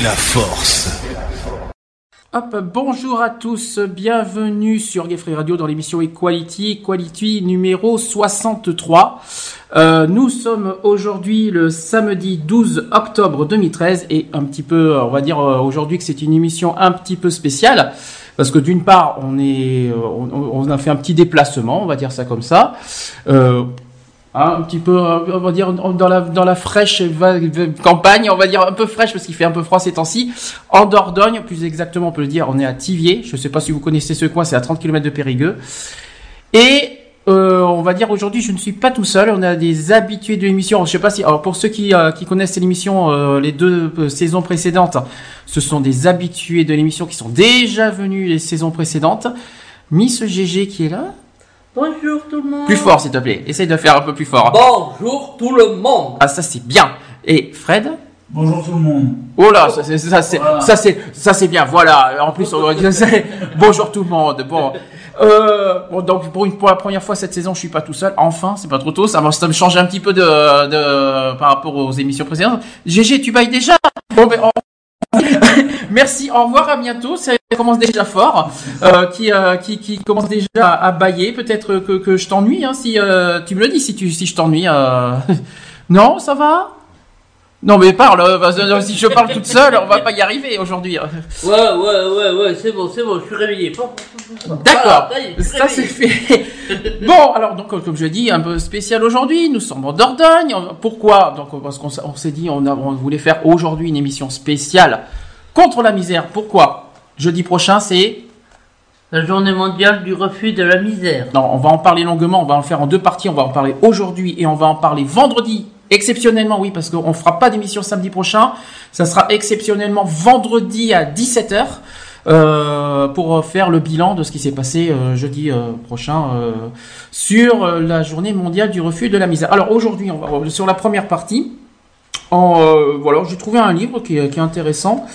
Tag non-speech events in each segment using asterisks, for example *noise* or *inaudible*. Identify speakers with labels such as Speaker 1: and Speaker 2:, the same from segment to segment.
Speaker 1: la force.
Speaker 2: Hop, bonjour à tous, bienvenue sur Gay Free Radio dans l'émission Equality, Equality numéro 63. Euh, nous sommes aujourd'hui le samedi 12 octobre 2013 et un petit peu, on va dire euh, aujourd'hui que c'est une émission un petit peu spéciale parce que d'une part on est, euh, on, a fait un petit déplacement, on va dire ça comme ça. Euh, Hein, un petit peu, on va dire, dans la, dans la fraîche campagne, on va dire un peu fraîche parce qu'il fait un peu froid ces temps-ci. En Dordogne, plus exactement, on peut le dire, on est à Tivier. Je ne sais pas si vous connaissez ce coin, c'est à 30 km de Périgueux. Et euh, on va dire aujourd'hui, je ne suis pas tout seul. On a des habitués de l'émission. Je sais pas si, alors pour ceux qui, euh, qui connaissent l'émission, euh, les deux euh, saisons précédentes, ce sont des habitués de l'émission qui sont déjà venus les saisons précédentes. Miss GG qui est là.
Speaker 3: Bonjour tout le monde.
Speaker 2: Plus fort, s'il te plaît. Essaye de faire un peu plus fort.
Speaker 3: Bonjour tout le monde.
Speaker 2: Ah, ça c'est bien. Et Fred?
Speaker 4: Bonjour tout le monde.
Speaker 2: Oh là, ça c'est ça c'est
Speaker 4: Voilà.
Speaker 2: ça c'est ça c'est bien. Voilà. En plus, on *laughs* bonjour tout le monde. Bon. Euh, bon, donc pour, une, pour la première fois cette saison, je suis pas tout seul. Enfin, c'est pas trop tôt. Ça, va- ça me change un petit peu de, de par rapport aux émissions précédentes. GG, tu bailles déjà? Bon, ben, au- Merci, au revoir, à bientôt. Ça commence déjà fort, euh, qui, euh, qui, qui commence déjà à, à bailler. Peut-être que, que je t'ennuie, hein, si euh, tu me le dis, si tu si je t'ennuie. *laughs* Non, ça va? Non, mais parle. si je parle toute seule, on va pas y arriver aujourd'hui. *laughs*
Speaker 3: Ouais, ouais, ouais, ouais, c'est bon, c'est bon, je suis réveillé.
Speaker 2: D'accord,
Speaker 3: Voilà, ça
Speaker 2: c'est fait. *laughs* Bon, alors donc comme je dis, un peu spécial aujourd'hui. Nous sommes en Dordogne. Pourquoi? Donc parce qu'on s'est dit, on, a- on voulait faire aujourd'hui une émission spéciale contre la misère. Pourquoi? Jeudi prochain, c'est
Speaker 3: La journée mondiale du refus de la misère.
Speaker 2: non, on va en parler longuement. On va en faire en deux parties. On va en parler aujourd'hui et on va en parler vendredi. Exceptionnellement, oui, parce qu'on fera pas d'émission samedi prochain. Ça sera exceptionnellement vendredi à 17h. euh, pour faire le bilan de ce qui s'est passé euh, jeudi euh, prochain sur la journée mondiale du refus de la misère. Alors aujourd'hui, on va sur la première partie. En, euh, voilà, j'ai trouvé un livre qui est intéressant.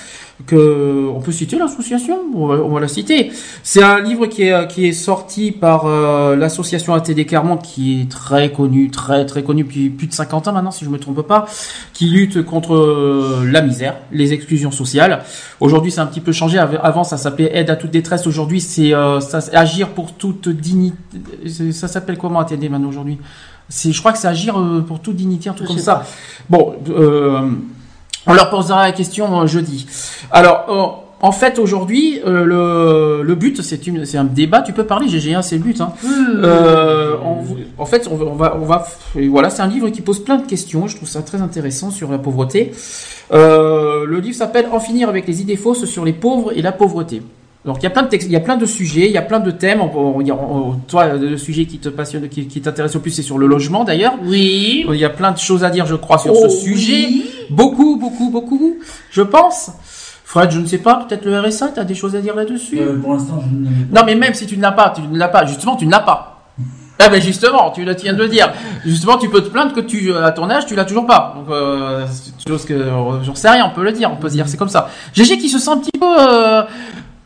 Speaker 2: Que on peut citer l'association, on va, on va la citer. C'est un livre qui est qui est sorti par euh, l'association ATD Clermont, qui est très connue, très très connue depuis plus de 50 ans maintenant, si je me trompe pas, qui lutte contre euh, la misère, les exclusions sociales. Aujourd'hui, c'est un petit peu changé. Av- Avant, ça s'appelait aide à toute détresse. Aujourd'hui, c'est euh, agir pour toute dignité. Ça s'appelle comment ATD maintenant aujourd'hui? Je crois que c'est agir euh, pour toute dignité, un truc comme ça. Bon. On leur posera la question euh, jeudi. Alors, euh, en fait, aujourd'hui, euh, le, le but, c'est un débat. Tu peux parler, GG, hein, c'est le but. Hein. Euh, on vou- en fait, on va, on va, on va- et voilà, c'est un livre qui pose plein de questions. Je trouve ça très intéressant sur la pauvreté. Euh, le livre s'appelle En finir avec les idées fausses sur les pauvres et la pauvreté. Donc il y a plein de textes, il y a plein de sujets, il y a plein de thèmes. On, on- on- on- toi, le sujet qui te passionne, qui, qui t'intéresse le plus, c'est sur le logement d'ailleurs.
Speaker 3: Oui.
Speaker 2: Il y a plein de choses à dire, je crois, sur
Speaker 3: Oh,
Speaker 2: ce sujet.
Speaker 3: oui.
Speaker 2: Beaucoup, beaucoup, beaucoup, je pense. Fred, je ne sais pas, peut-être le RSA, tu as des choses à dire là-dessus
Speaker 4: Euh, pour l'instant, je ne l'avais pas.
Speaker 2: Non, mais même si tu ne l'as pas, tu ne l'as pas, justement, tu ne l'as pas. Ah ben justement, tu le viens de le dire. Justement, tu peux te plaindre que tu, à ton âge, tu l'as toujours pas. Donc, euh, c'est une chose que, euh, j'en sais rien, on peut le dire, on peut se dire, c'est comme ça. GG qui se sent un petit peu euh,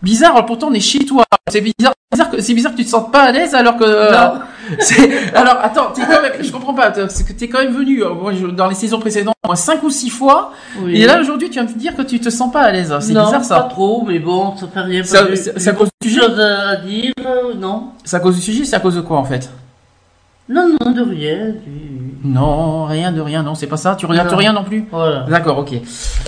Speaker 2: bizarre, pourtant on est chez toi. C'est bizarre, bizarre que, c'est bizarre que tu te sentes pas à l'aise alors que.
Speaker 3: Non. *laughs*
Speaker 2: c'est, alors attends, t'es quand même, je comprends pas, c'est que t'es quand même venu, euh, moi, je- dans les saisons précédentes, au moins 5 ou 6 fois,
Speaker 3: oui.
Speaker 2: et là aujourd'hui tu viens de te dire que tu te sens pas à l'aise. C'est
Speaker 3: non,
Speaker 2: bizarre ça.
Speaker 3: pas trop, mais bon, ça fait rien.
Speaker 2: Ça-
Speaker 3: parce
Speaker 2: ça- ça cause du
Speaker 3: choses à dire, euh, non
Speaker 2: C'est à cause du sujet, c'est à cause de quoi en fait?
Speaker 3: Non, non, de rien. du-
Speaker 2: Non, rien de rien, non, c'est pas ça. Tu regardes
Speaker 3: Non.
Speaker 2: rien non plus?
Speaker 3: Voilà.
Speaker 2: D'accord, ok.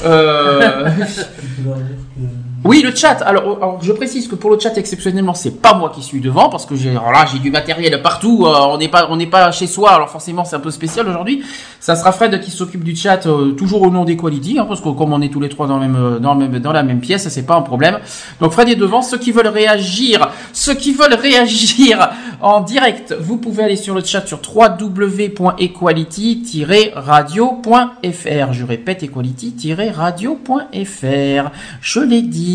Speaker 2: Euh, *laughs* Oui, le chat. Alors, alors, je précise que pour le chat, exceptionnellement, c'est pas moi qui suis devant parce que j'ai, là, j'ai du matériel partout. euh, on n'est pas, on n'est pas chez soi. Alors forcément, c'est un peu spécial aujourd'hui. Ça sera Fred qui s'occupe du chat, euh, toujours au nom d'Equality, hein, parce que comme on est tous les trois dans le même, euh, dans le même, dans la même pièce, c'est pas un problème. Donc Fred est devant. Ceux qui veulent réagir, ceux qui veulent réagir *laughs* en direct, vous pouvez aller sur le chat sur www.equality-radio.fr. Je répète, equality-radio.fr. Je l'ai dit.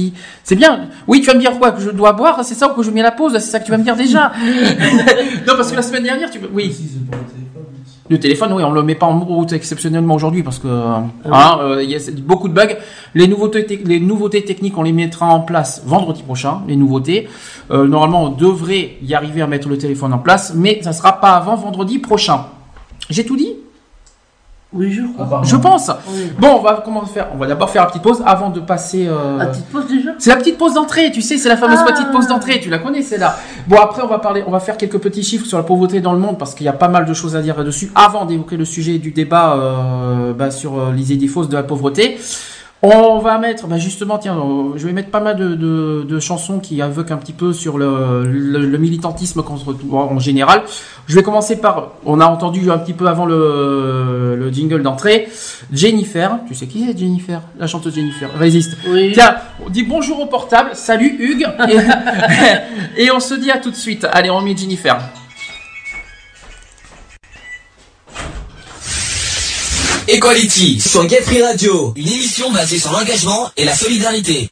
Speaker 2: C'est bien. Oui, tu vas me dire quoi Que je dois boire C'est ça ou que je mets la pause C'est ça que tu vas me dire déjà *laughs* Non, parce que la semaine dernière, tu... Oui.
Speaker 4: Le téléphone.
Speaker 2: Le téléphone, oui, on le met pas en route exceptionnellement aujourd'hui parce que hein, euh, il y a beaucoup de bugs. Les nouveautés, tec- les nouveautés techniques, on les mettra en place vendredi prochain. Les nouveautés, Euh, normalement, on devrait y arriver à mettre le téléphone en place, mais ça sera pas avant vendredi prochain. J'ai tout dit?
Speaker 3: Oui, je crois.
Speaker 2: Je pense.
Speaker 3: Oui.
Speaker 2: Bon, on va comment faire On va d'abord faire la petite pause avant de passer. euh,
Speaker 3: Ah, petite pause déjà
Speaker 2: c'est la petite pause d'entrée, tu sais, c'est la fameuse
Speaker 3: Ah.
Speaker 2: petite pause d'entrée, tu la connais celle-là. Bon après on va parler, on va faire quelques petits chiffres sur la pauvreté dans le monde parce qu'il y a pas mal de choses à dire là-dessus avant d'évoquer le sujet du débat euh, bah, sur euh, les idées fausses de la pauvreté. On va mettre, bah justement, tiens, euh, je vais mettre pas mal de, de, de chansons qui évoquent un petit peu sur le, le, le militantisme contre tout- en général. Je vais commencer par, on a entendu un petit peu avant le, le jingle d'entrée, Jennifer. Tu sais qui c'est Jennifer? La chanteuse Jennifer. Résiste.
Speaker 3: Oui.
Speaker 2: Tiens, on dit bonjour au portable, salut Hugues, et, *laughs* et on se dit à tout de suite. Allez, on met Jennifer.
Speaker 5: Equality sur Gay Free Radio, une émission basée sur l'engagement et la solidarité.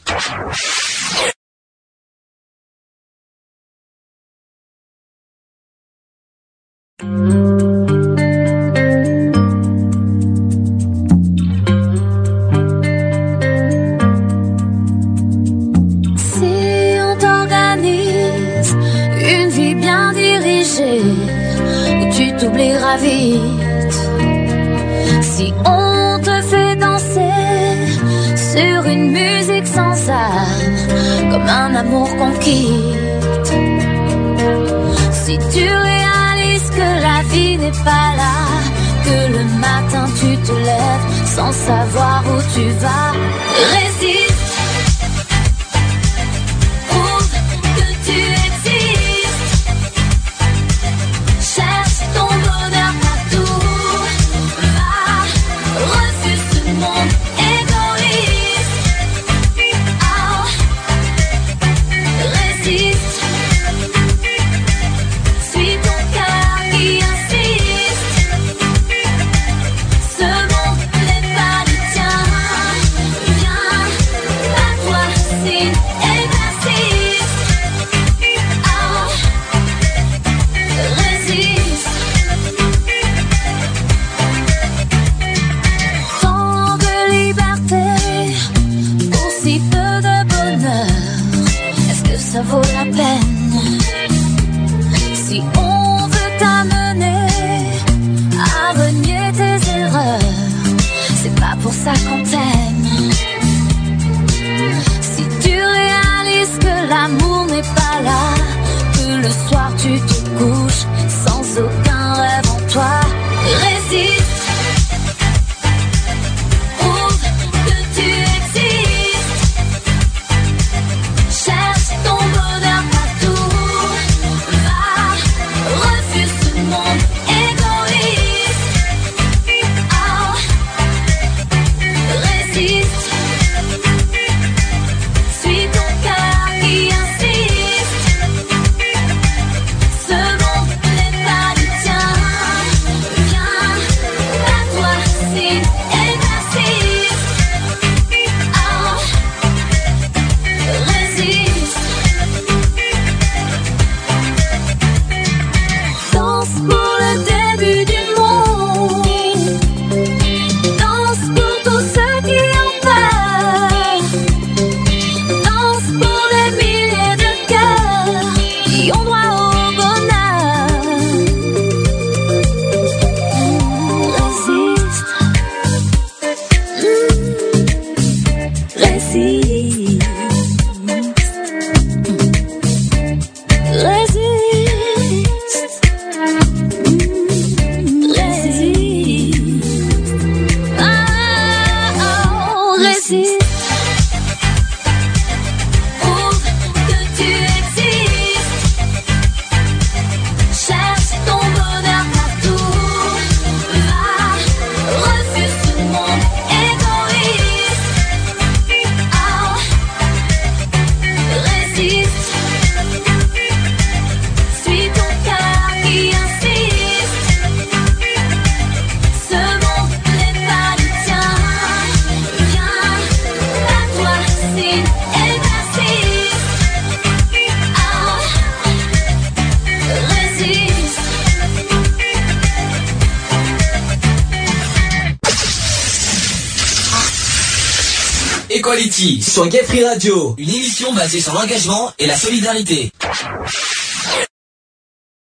Speaker 5: Radio, une émission basée sur l'engagement et la solidarité.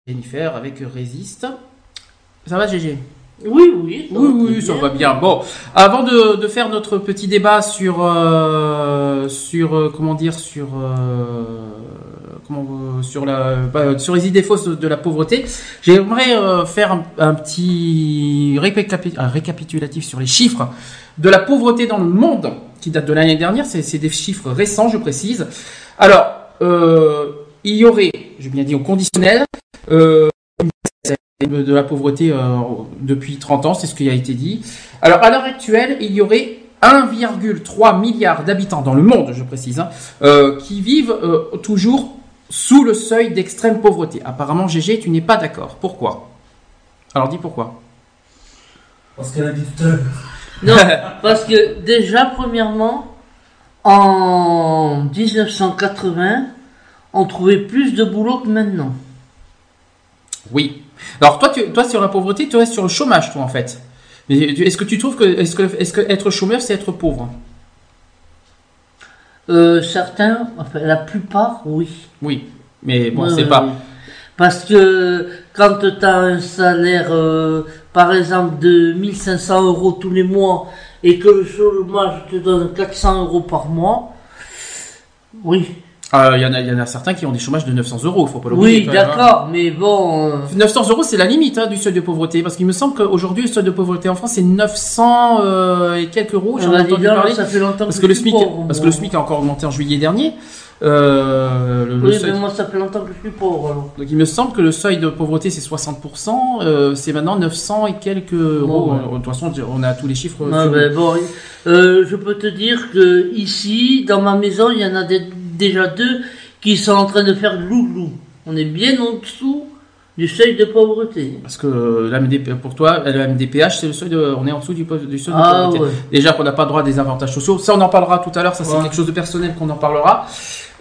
Speaker 2: Jennifer avec Résiste. Ça va, GG
Speaker 3: Oui, oui. ça
Speaker 2: Oui,
Speaker 3: va
Speaker 2: oui, ça
Speaker 3: bien.
Speaker 2: va bien. Bon, avant de, de faire notre petit débat sur, euh, sur euh, comment dire, sur, euh, comment, sur la, bah, sur les idées fausses de, de la pauvreté, j'aimerais euh, faire un, un petit un récapitulatif sur les chiffres de la pauvreté dans le monde, qui date de l'année dernière. C'est des chiffres récents, je précise. Alors, euh, il y aurait, j'ai bien dit au conditionnel, euh, de la pauvreté euh, depuis 30 ans, c'est ce qui a été dit. Alors, à l'heure actuelle, il y aurait 1,3 milliard d'habitants dans le monde, je précise, hein, qui vivent toujours sous le seuil d'extrême pauvreté. Apparemment, GG, tu n'es pas d'accord. Pourquoi? Alors, dis pourquoi.
Speaker 4: Parce qu'elle a dit tout à l'heure.
Speaker 3: Non, *laughs* parce que déjà, premièrement, en 1980, on trouvait plus de boulot que maintenant.
Speaker 2: Oui. Alors, toi, tu, toi, sur la pauvreté, tu restes sur le chômage, toi, en fait. Mais est-ce que tu trouves que, est-ce que, est-ce que être chômeur, c'est être pauvre?
Speaker 3: Euh, certains, enfin la plupart, oui.
Speaker 2: Oui. Mais bon,
Speaker 3: Ouais,
Speaker 2: c'est
Speaker 3: ouais,
Speaker 2: pas.
Speaker 3: Parce que quand tu as un salaire, euh, par exemple, de 1500 euros tous les mois et que le chômage te donne 400 euros par mois, oui.
Speaker 2: Euh, Il y, en a- il y en a certains qui ont des chômages de 900 euros, faut pas l'oublier.
Speaker 3: Oui,
Speaker 2: hein.
Speaker 3: d'accord, mais bon. euh,
Speaker 2: 900 euros, c'est la limite hein, du seuil de pauvreté, parce qu'il me semble qu'aujourd'hui, le seuil de pauvreté en France, c'est 900 euh, et quelques euros. J'en ai
Speaker 3: on a dit
Speaker 2: entendu parler.
Speaker 3: ça fait longtemps
Speaker 2: Parce
Speaker 3: que,
Speaker 2: que, le SMIC,
Speaker 3: pauvre,
Speaker 2: parce que le SMIC a encore augmenté en juillet dernier. Euh, le- le
Speaker 3: Oui,
Speaker 2: seuil-
Speaker 3: mais moi, ça fait longtemps que je suis pauvre. alors.
Speaker 2: Donc il me semble que le seuil de pauvreté c'est 60%, euh, c'est maintenant 900 et quelques euros.
Speaker 3: ouais.
Speaker 2: Euh, De toute façon, on a tous les chiffres.
Speaker 3: Mais bon, euh, je peux te dire que ici, dans ma maison, il y en a des- déjà deux qui sont en train de faire loup-loup. On est bien en dessous du seuil de pauvreté.
Speaker 2: Parce que la MDP, pour toi, le MDPH, c'est le seuil de, on est en dessous du, du seuil de
Speaker 3: Ah
Speaker 2: pauvreté.
Speaker 3: ouais.
Speaker 2: Déjà qu'on n'a pas droit à des avantages sociaux. Ça, on en parlera tout à l'heure. Ça, c'est
Speaker 3: Ouais.
Speaker 2: quelque chose de personnel qu'on en parlera.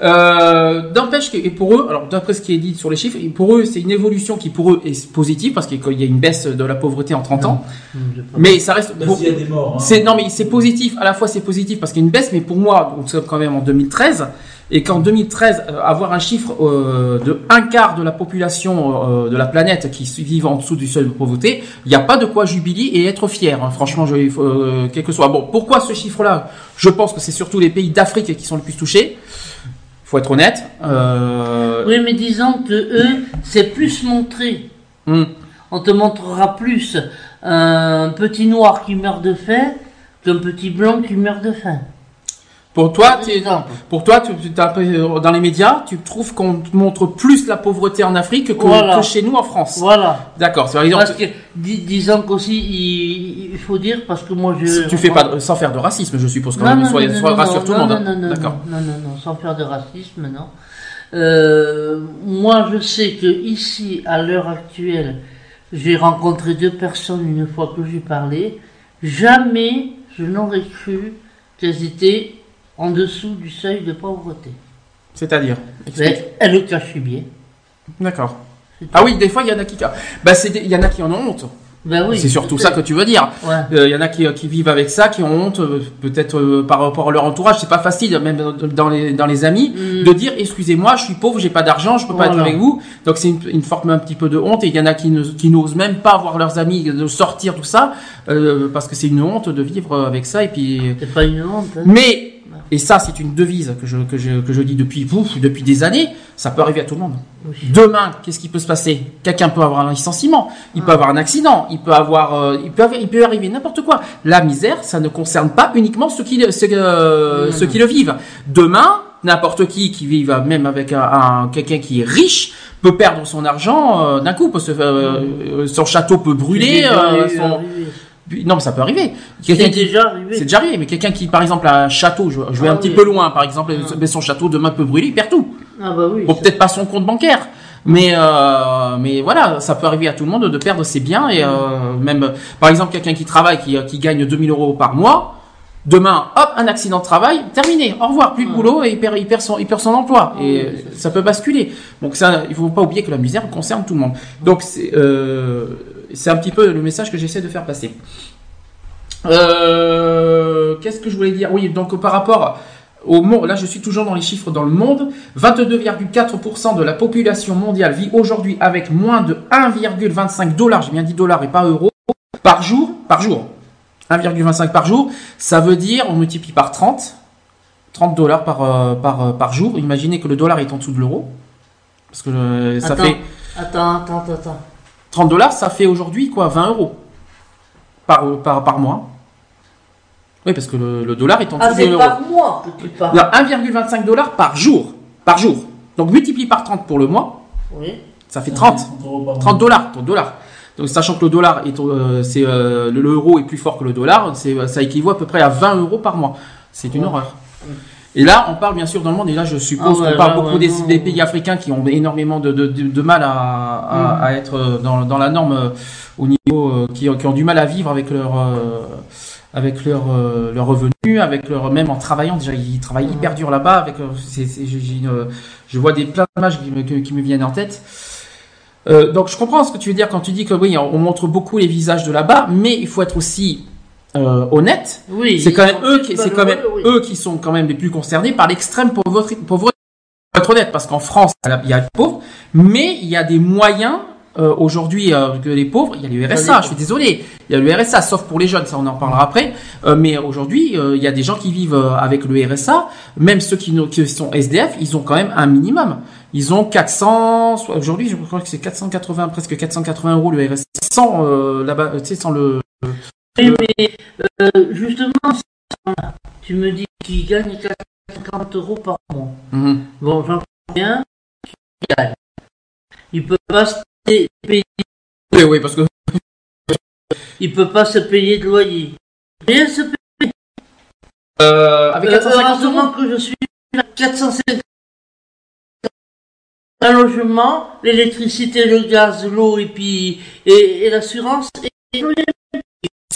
Speaker 2: Euh, D'empêche que, et pour eux, alors d'après ce qui est dit sur les chiffres, et pour eux, c'est une évolution qui pour eux est positive parce qu'il y a une baisse de la pauvreté en 30 ans. Mais ça reste.
Speaker 4: S'il y a des morts. hein.
Speaker 2: C'est non mais c'est positif. À la fois c'est positif parce qu'il y a une baisse, mais pour moi, on sommes quand même en 2013 et qu'en 2013 euh, avoir un chiffre euh, de un quart de la population euh, de la planète qui vivent en dessous du seuil de pauvreté, il n'y a pas de quoi jubiler et être fier. hein. Franchement, je, euh, quel que soit. Bon, pourquoi ce chiffre-là? Je pense que c'est surtout les pays d'Afrique qui sont le plus touchés. Faut être honnête. Euh,
Speaker 3: Oui, mais disons que eux, c'est plus montré.
Speaker 2: hum.
Speaker 3: On te montrera plus un petit noir qui meurt de faim qu'un petit blanc qui meurt de faim.
Speaker 2: Pour toi, pour toi, tu, euh, dans les médias, tu trouves qu'on montre plus la pauvreté en Afrique que,
Speaker 3: Voilà.
Speaker 2: que chez nous en France.
Speaker 3: Voilà.
Speaker 2: D'accord.
Speaker 3: Parce que, dis- disons qu'aussi, il, il faut dire, parce que moi je.
Speaker 2: tu fais pas de- sans faire de racisme, je suppose quand
Speaker 3: Non,
Speaker 2: même.
Speaker 3: non,
Speaker 2: Sois,
Speaker 3: non, non,
Speaker 2: rassure
Speaker 3: non,
Speaker 2: tout le
Speaker 3: non,
Speaker 2: monde. hein.
Speaker 3: Non, non, non,
Speaker 2: D'accord.
Speaker 3: non, non, non, sans faire de racisme, non. Euh, moi, je sais que ici, à l'heure actuelle, j'ai rencontré deux personnes une fois que j'ai parlé. Jamais je n'aurais cru qu'elles étaient en dessous du seuil de pauvreté.
Speaker 2: C'est-à-dire.
Speaker 3: elles le cachaient bien.
Speaker 2: D'accord. Ah oui, des fois il y en a qui, bah des- il y en a qui en ont honte.
Speaker 3: Ben oui.
Speaker 2: c'est surtout ça que tu veux dire.
Speaker 3: Ouais.
Speaker 2: Euh, Il y en a qui, qui vivent avec ça, qui ont honte, euh, peut-être euh, par rapport à leur entourage. C'est pas facile, même dans- les dans les amis,
Speaker 3: Mm.
Speaker 2: de dire excusez-moi, je suis pauvre, j'ai pas d'argent, je peux pas être avec vous. Donc c'est une, une forme un petit peu de honte. Et il y en a qui n'osent même pas voir leurs amis de sortir tout ça euh, parce que c'est une honte de vivre avec ça. Et puis
Speaker 3: C'est pas une honte. hein.
Speaker 2: Mais Et ça, c'est une devise que je, que je, que je dis depuis, pouf, depuis des années. Ça peut arriver à tout le monde.
Speaker 3: Oui.
Speaker 2: Demain, qu'est-ce qui peut se passer? Quelqu'un peut avoir un licenciement, il peut avoir un accident, il peut avoir, euh, il peut, avoir- il peut arriver n'importe quoi. La misère, ça ne concerne pas uniquement ceux qui, le- ceux, euh, ceux qui le vivent. Demain, n'importe qui qui vive, même avec un, un- quelqu'un qui est riche, peut perdre son argent euh, d'un coup, peut se- euh, son château peut brûler. Euh, son- Non, mais ça peut arriver.
Speaker 3: C'est déjà arrivé.
Speaker 2: c'est déjà arrivé, mais quelqu'un qui, par exemple, a un château, je, je vais
Speaker 3: Ah
Speaker 2: un petit peu loin, par exemple, mais son château demain peut brûler, il perd tout.
Speaker 3: Ah bah oui.
Speaker 2: Bon, peut-être pas son compte bancaire, mais euh, mais voilà, ça peut arriver à tout le monde de perdre ses biens et euh, même, par exemple, quelqu'un qui travaille, qui, qui gagne 2000 euros par mois, demain, hop, un accident de travail, terminé, au revoir, plus de boulot et il perd, il perd son, il perd son emploi et euh, ça peut basculer. Donc ça, il faut pas oublier que la misère concerne tout le monde. Donc c'est euh, c'est un petit peu le message que j'essaie de faire passer. Euh, Qu'est-ce que je voulais dire? Oui, donc par rapport au monde, là je suis toujours dans les chiffres dans le monde, 22,4% de la population mondiale vit aujourd'hui avec moins de 1,25 dollars, j'ai bien dit dollars et pas euros, par jour, par jour. 1,25 par jour, ça veut dire, on multiplie par 30, 30 dollars par, euh, par, euh, par jour. Imaginez que le dollar est en dessous de l'euro. Parce que euh, ça
Speaker 3: attends,
Speaker 2: fait
Speaker 3: attends, attends, attends, attends.
Speaker 2: 30 dollars, ça fait aujourd'hui quoi 20 euros par, par, par mois. Oui, parce que le, le dollar est en
Speaker 3: Ah, c'est par mois que tu parles.
Speaker 2: Non, 1,25 dollars par jour. Par jour. Donc multiplie par 30 pour le mois,
Speaker 3: Oui.
Speaker 2: ça fait 30. 30 dollars, 30 dollars. Donc sachant que le dollar est, euh, c'est euh, le- l'euro est plus fort que le dollar, c'est ça équivaut à peu près à 20 euros par mois. C'est une
Speaker 3: Ouais.
Speaker 2: horreur. Et là, on parle bien sûr dans le monde, et là je suppose
Speaker 3: Ah ouais,
Speaker 2: qu'on parle
Speaker 3: là,
Speaker 2: beaucoup
Speaker 3: ouais,
Speaker 2: des, pays africains qui ont énormément de, de, de- de mal à, à,
Speaker 3: Mm.
Speaker 2: à être euh, dans, dans la norme euh, au niveau, euh, qui, qui ont du mal à vivre avec leur, euh, avec leur, leur revenu, avec leur, même en travaillant, déjà ils travaillent hyper dur là-bas, avec, une- je vois des plein d'images qui me, qui me viennent en tête. Donc je comprends ce que tu veux dire quand tu dis que oui, on montre beaucoup les visages de là-bas, mais il faut être aussi euh, honnête.
Speaker 3: Oui.
Speaker 2: C'est quand même eux qui, c'est quand même
Speaker 3: oui.
Speaker 2: eux qui sont quand même les plus concernés par l'extrême pauvreté. pauvreté. Être honnête, parce qu'en France, il y a les pauvres, mais il y a des moyens. euh, Aujourd'hui, euh, que les pauvres, il y a le RSA. Je suis désolé, il y a le RSA, sauf pour les jeunes, ça on en parlera après. Euh, mais aujourd'hui, euh, il y a des gens qui vivent euh, avec le RSA. Même ceux qui, sont SDF, ils ont quand même un minimum. Ils ont 400. soit- Aujourd'hui, je crois que c'est 480, presque 480 euros le RSA sans euh, là-bas, tu sais, sans le.
Speaker 3: Mais euh, justement, tu me dis qu'il gagne 450 euros par mois.
Speaker 2: Mhm.
Speaker 3: Bon, j'en bien qu'il gagne. Il peut pas se payer,
Speaker 2: Oui, oui, parce que
Speaker 3: il peut pas se payer de loyer. Rien se paye.
Speaker 2: euh, avec
Speaker 3: Euh,
Speaker 2: 450 euros.
Speaker 3: heureusement que je suis à 450 un logement, l'électricité, le gaz, l'eau et puis et, et l'assurance. Et...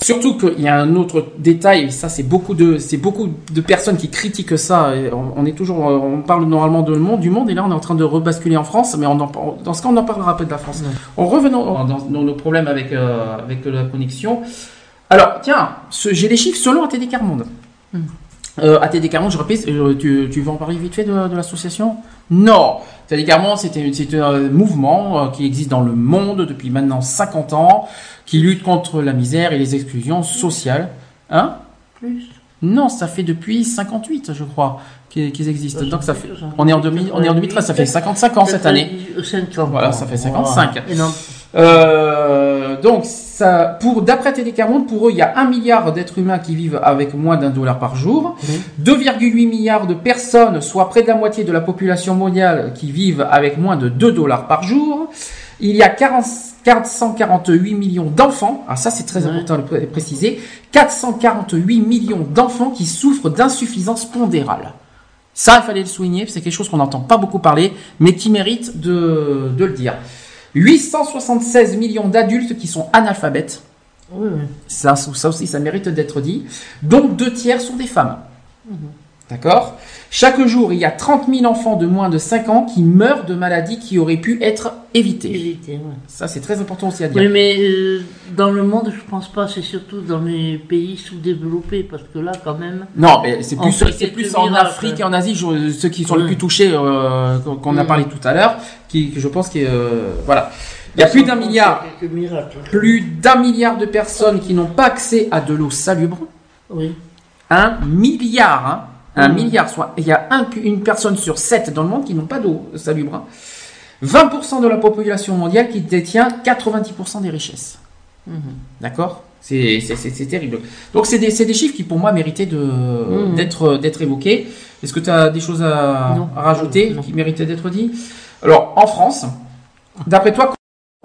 Speaker 2: Surtout qu'il y a un autre détail, et ça c'est beaucoup de c'est beaucoup de personnes qui critiquent ça. et on, on est toujours on parle normalement de le monde du monde et là on est en train de rebasculer en France, mais on en- dans ce cas on en parlera après de la France. En revenant dans, dans nos problèmes avec euh, avec la connexion. Alors tiens, ce- j'ai les chiffres selon ATD Carmonde. Euh, ATD Carmonde, je répète, euh, tu, tu veux en parler vite fait de, de l'association? Non, ATD Carmonde c'était c'est un mouvement euh, qui existe dans le monde depuis maintenant 50 ans, qui lutte contre la misère et les exclusions sociales. Hein?
Speaker 3: Plus.
Speaker 2: Non, ça fait depuis 58, je crois, qu'ils existent.
Speaker 3: Ça
Speaker 2: Donc ça
Speaker 3: fait
Speaker 2: on est en 2000, on est en 2013, ça fait 55 ans cette année.
Speaker 3: 50
Speaker 2: Voilà, ça fait 55.
Speaker 3: Et non,
Speaker 2: Euh, donc, ça, pour d'après Télécarmonde, pour eux, il y a un milliard d'êtres humains qui vivent avec moins d'un dollar par jour, 2,8 milliards de personnes, soit près de la moitié de la population mondiale, qui vivent avec moins de 2 dollars par jour. Il y a 40 448 millions d'enfants, ah ça c'est très
Speaker 3: Ouais.
Speaker 2: important de pré- préciser, 448 millions d'enfants qui souffrent d'insuffisance pondérale. Ça, il fallait le souligner, c'est quelque chose qu'on n'entend pas beaucoup parler, mais qui mérite de, de le dire. 876 millions d'adultes qui sont analphabètes.
Speaker 3: oui, oui.
Speaker 2: Ça, ça aussi, ça mérite d'être dit. Donc, deux tiers sont des femmes. D'accord? Chaque jour, il y a 30 000 enfants de moins de 5 ans qui meurent de maladies qui auraient pu être évitées.
Speaker 3: Ouais.
Speaker 2: Ça, c'est très important aussi à dire.
Speaker 3: Oui, mais euh, dans le monde, je pense pas, c'est surtout dans les pays sous-développés, parce que là, quand même,
Speaker 2: Non, mais c'est plus, c'est en. Afrique et en Asie, je- ceux qui sont les
Speaker 3: Ouais.
Speaker 2: plus touchés, euh, qu'on a
Speaker 3: Mm.
Speaker 2: parlé tout à l'heure, qui, je pense que euh, voilà. Il y a plus d'un milliard, plus d'un milliard de personnes qui n'ont pas accès à de l'eau salubre.
Speaker 3: Oui.
Speaker 2: Un milliard, hein. Un
Speaker 3: Mhm.
Speaker 2: milliard, soit il y a un- une personne sur sept dans le monde qui n'ont pas d'eau salubre. hein. 20% de la population mondiale qui détient 90% des richesses.
Speaker 3: Mhm.
Speaker 2: D'accord? C'est, terrible. Donc c'est des, chiffres qui pour moi méritaient
Speaker 3: Mhm.
Speaker 2: d'être, évoqués. Est-ce que tu as des choses à, rajouter
Speaker 3: Non.
Speaker 2: qui méritaient d'être dit Alors en France, d'après toi,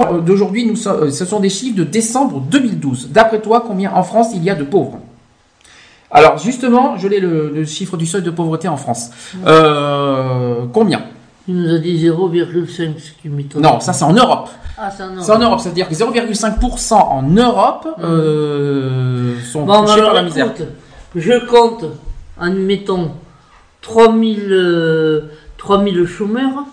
Speaker 2: euh, d'aujourd'hui, nous sommes, euh, ce sont des chiffres de décembre 2012. D'après toi, combien en France il y a de pauvres? Alors justement, je l'ai le, le chiffre du seuil de pauvreté en France. Euh, combien?
Speaker 3: Il nous a dit 0,5, ce qui m'étonne.
Speaker 2: Non, ça c'est en Europe.
Speaker 3: Ah, c'est en Europe.
Speaker 2: C'est en Europe, c'est-à-dire que 0,5% en Europe euh, sont
Speaker 3: Bon,
Speaker 2: touchés
Speaker 3: alors,
Speaker 2: par la misère.
Speaker 3: écoute, je compte, admettons, 3000, euh, 3000 chômeurs,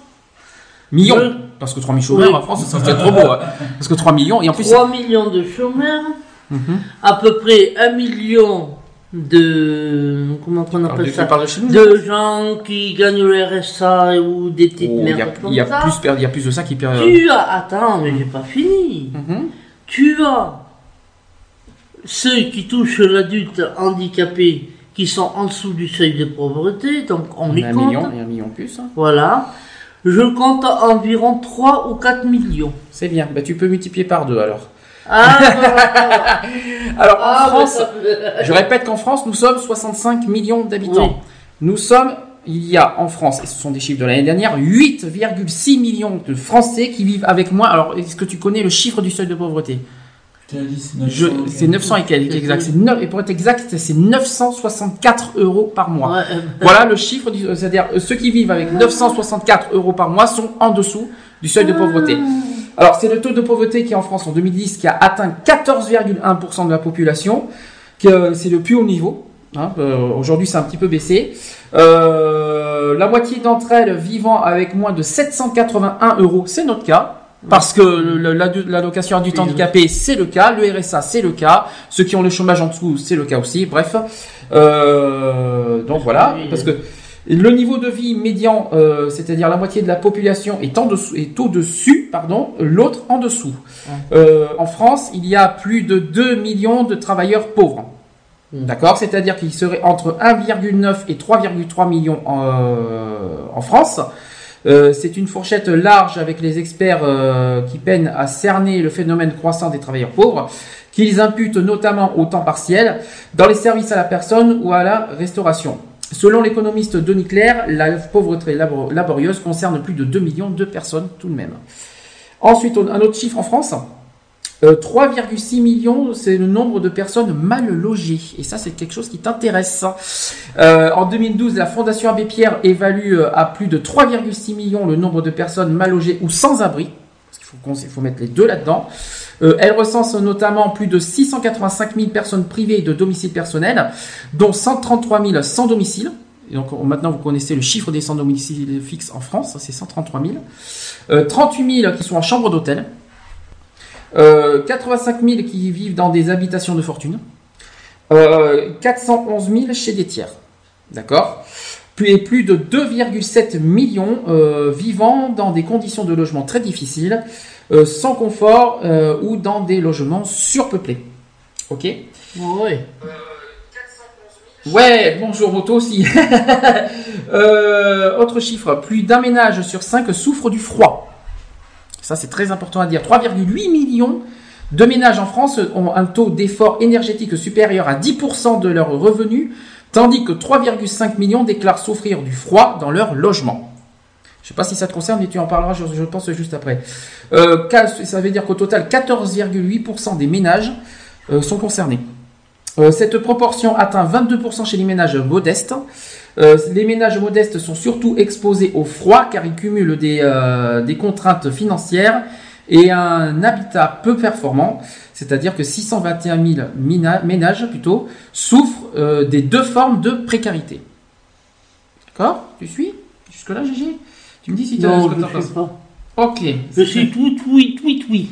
Speaker 2: Millions.
Speaker 3: Je-
Speaker 2: Parce que 3 000 chômeurs
Speaker 3: Oui.
Speaker 2: en France, ça serait trop beau. hein. Parce que 3 millions, et en plus.
Speaker 3: 3 millions de chômeurs,
Speaker 2: Mhm.
Speaker 3: à peu près 1 million de. Comment on appelle ça
Speaker 2: de-
Speaker 3: gens qui gagnent le RSA ou des petites
Speaker 2: Oh,
Speaker 3: merdes comme
Speaker 2: il y a
Speaker 3: ça.
Speaker 2: plus, il y a plus de ça qui perd.
Speaker 3: Tu as. Attends, mais j'ai pas fini.
Speaker 2: Mhm.
Speaker 3: Tu as ceux qui touchent l'adulte handicapé qui sont en dessous du seuil de pauvreté, donc on
Speaker 2: Il
Speaker 3: les
Speaker 2: a un
Speaker 3: compte.
Speaker 2: million, un million plus. hein.
Speaker 3: Voilà. Je compte environ 3 ou 4 millions.
Speaker 2: C'est bien. Bah, tu peux multiplier par deux alors.
Speaker 3: Ah. *laughs*
Speaker 2: Alors en
Speaker 3: Ah,
Speaker 2: France, je répète qu'en France, nous sommes 65 millions d'habitants.
Speaker 3: Oui.
Speaker 2: Nous sommes, il y a en France, et ce sont des chiffres de l'année dernière, 8,6 millions de Français qui vivent avec moi. Alors, est-ce que tu connais le chiffre du seuil de pauvreté?
Speaker 4: C'est 900.
Speaker 2: Je- C'est 900 et quelques, exact. C'est neuf- et pour être exact, c'est 964 euros par mois.
Speaker 3: Ouais, euh,
Speaker 2: Voilà le chiffre, c'est-à-dire euh, ceux qui vivent avec 964 euros par mois sont en dessous du seuil de pauvreté. Alors c'est le taux de pauvreté qui en France en 2010 qui a atteint 14,1% de la population, que c'est le plus haut niveau. hein. Euh, Aujourd'hui c'est un petit peu baissé. Euh, la moitié d'entre elles vivant avec moins de 781 euros, c'est notre cas. Parce que l'allocation adulte handicapé, c'est le cas. Le RSA, c'est le cas. Ceux qui ont le chômage en dessous, c'est le cas aussi. Bref. Euh, donc voilà. Parce que le niveau de vie médian, euh, c'est-à-dire la moitié de la population est, en dessous, est au-dessus, pardon, l'autre en dessous. Euh, en France, il y a plus de 2 millions de travailleurs pauvres.
Speaker 3: Mm.
Speaker 2: D'accord? C'est-à-dire qu'il serait entre 1,9 et 3,3 millions en, euh, en France. Euh, c'est une fourchette large avec les experts euh, qui peinent à cerner le phénomène croissant des travailleurs pauvres, qu'ils imputent notamment au temps partiel, dans les services à la personne ou à la restauration. Selon l'économiste Denis Claire, la pauvreté labo- laborieuse concerne plus de 2 millions de personnes tout de même. Ensuite, un autre chiffre en France. Euh, 3,6 millions, c'est le nombre de personnes mal logées. Et ça, c'est quelque chose qui t'intéresse. Euh, en 2012, la Fondation Abbé Pierre évalue euh, à plus de 3,6 millions le nombre de personnes mal logées ou sans abri. Il faut mettre les deux là-dedans. Euh, elle recense notamment plus de 685 000 personnes privées de domicile personnel, dont 133 000 sans domicile. Et donc on- maintenant vous connaissez le chiffre des sans domicile fixe en France, c'est 133 000. Euh, 38 000 qui sont en chambre d'hôtel. Euh, 85 000 qui vivent dans des habitations de fortune. Euh, 411 000 chez des tiers. D'accord? Et plus de 2,7 millions euh, vivant dans des conditions de logement très difficiles, euh, sans confort euh, ou dans des logements surpeuplés. Ok?
Speaker 3: Ouais.
Speaker 2: Ouais, bonjour Moto aussi. *laughs* Autre chiffre, plus d'un ménage sur cinq souffre du froid. Ça c'est très important à dire. 3,8 millions de ménages en France ont un taux d'effort énergétique supérieur à 10% de leurs revenus, tandis que 3,5 millions déclarent souffrir du froid dans leur logement. Je sais pas si ça te concerne, mais tu en parleras, je, pense, juste après. Euh, ça veut dire qu'au total, 14,8% des ménages euh, sont concernés. Euh, cette proportion atteint 22% chez les ménages modestes. Les ménages modestes sont surtout exposés au froid car ils cumulent des contraintes financières et un habitat peu performant, c'est-à-dire que 621 000 mina- ménages plutôt souffrent euh, des deux formes de précarité. D'accord? Tu suis? Jusque-là, Gégé Tu me dis si tu
Speaker 3: Non,
Speaker 2: ce que
Speaker 3: je ne
Speaker 2: penses.
Speaker 3: sais pas.
Speaker 2: Ok.
Speaker 3: Je suis tout, oui, oui, oui.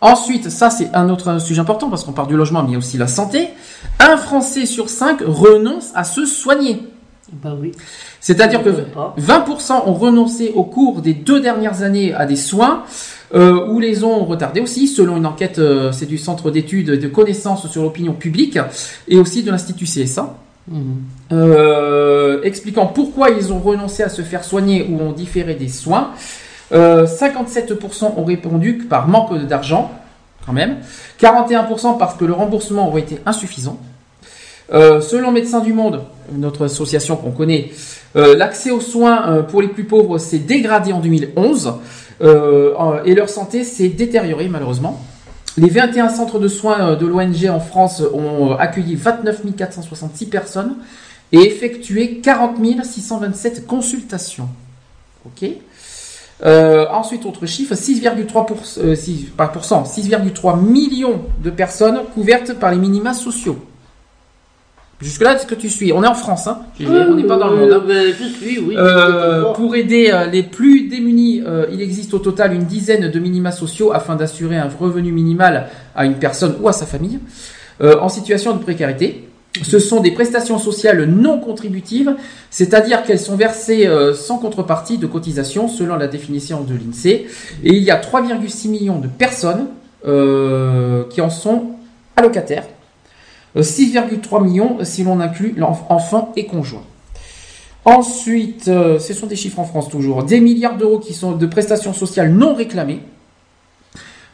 Speaker 2: Ensuite, ça c'est un autre sujet important parce qu'on parle du logement, mais il y a aussi la santé. Un Français sur cinq renonce à se soigner.
Speaker 3: Bah oui.
Speaker 2: C'est-à-dire que
Speaker 3: Je sais pas.
Speaker 2: 20% ont renoncé au cours des deux dernières années à des soins euh, ou les ont retardés aussi, selon une enquête, euh, c'est du Centre d'études et de connaissances sur l'opinion publique et aussi de l'Institut CSA.
Speaker 3: Mhm.
Speaker 2: euh, expliquant pourquoi ils ont renoncé à se faire soigner ou ont différé des soins. Euh, 57% ont répondu que par manque d'argent, quand même. 41% parce que le remboursement aurait été insuffisant. Euh, selon Médecins du Monde, notre association qu'on connaît, euh, l'accès aux soins euh, pour les plus pauvres s'est dégradé en 2011 euh, en- et leur santé s'est détériorée malheureusement. Les 21 centres de soins euh, de l'ONG en France ont euh, accueilli 29 466 personnes et effectué 40 627 consultations. Ok. Euh, ensuite, autre chiffre, 6,3 pour- euh, six- pas pour cent, 6,3 millions de personnes couvertes par les minima sociaux. Jusque-là, est-ce que tu suis On est en France, hein on n'est pas dans le monde. hein.
Speaker 3: Ben, je suis, oui.
Speaker 2: Euh, pour aider euh, les plus démunis, euh, il existe au total une dizaine de minima sociaux afin d'assurer un revenu minimal à une personne ou à sa famille euh, en situation de précarité. Ce sont des prestations sociales non contributives, c'est-à-dire qu'elles sont versées sans contrepartie de cotisation selon la définition de l'INSEE. Et il y a 3,6 millions de personnes euh, qui en sont allocataires. Euh, 6,3 millions si l'on inclut enfants et conjoints. Ensuite, euh, ce sont des chiffres en France toujours, des milliards d'euros qui sont de prestations sociales non réclamées.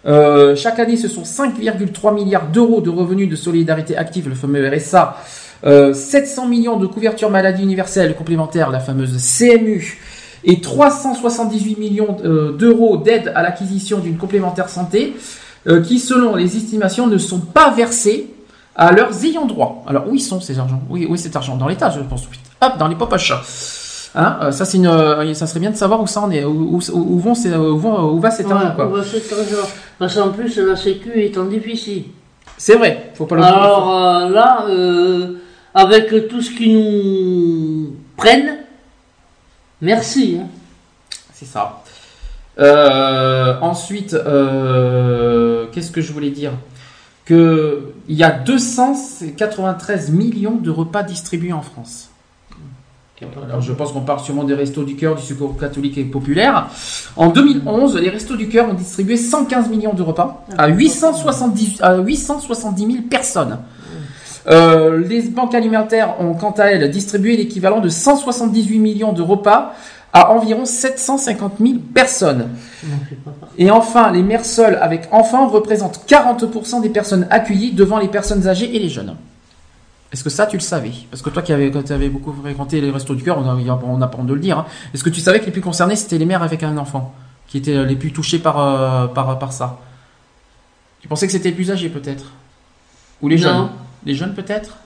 Speaker 2: Euh, chaque année, ce sont 5,3 milliards d'euros de revenus de solidarité active, le fameux RSA, euh, 700 millions de couverture maladie universelle complémentaire, la fameuse CMU, et 378 millions euh, d'euros d'aide à l'acquisition d'une complémentaire santé, euh, qui, selon les estimations, ne sont pas versés à leurs ayants droit. Alors, où ils sont ces argents? Oui, oui, cet argent dans l'État, je pense. Hop, dans les poches. Hein euh, ça, c'est une, euh, ça serait bien de savoir où ça en est, où, où, où vont ces- où, vont- où va cet argent. quoi.
Speaker 3: on va cet argent? Parce qu'en plus, la Sécu est en déficit.
Speaker 2: C'est vrai, faut pas le
Speaker 3: Alors euh, là, euh, avec tout ce qu'ils nous prennent, merci. hein.
Speaker 2: C'est ça. Ensuite, qu'est-ce que je voulais dire? Que il y a 293 millions de repas distribués en France. Alors je pense qu'on parle sûrement des restos du cœur, du secours catholique et populaire. En 2011, les restos du cœur ont distribué 115 millions de repas à 870, à 870 000 personnes. Euh, les banques alimentaires ont quant à elles distribué l'équivalent de 178 millions de repas à environ 750 000 personnes. Et enfin, les mères seules avec enfants représentent 40% des personnes accueillies devant les personnes âgées et les jeunes. Est-ce que ça, tu le savais? Parce que toi qui avais, quand tu avais beaucoup fréquenté les restos du cœur, on a, on a pas honte de le dire. hein. Est-ce que tu savais que les plus concernés, c'était les mères avec un enfant Qui étaient les plus touchés par, euh, par, par ça? Tu pensais que c'était les plus âgés, peut-être? Ou les
Speaker 3: Non.
Speaker 2: jeunes Les jeunes, peut-être?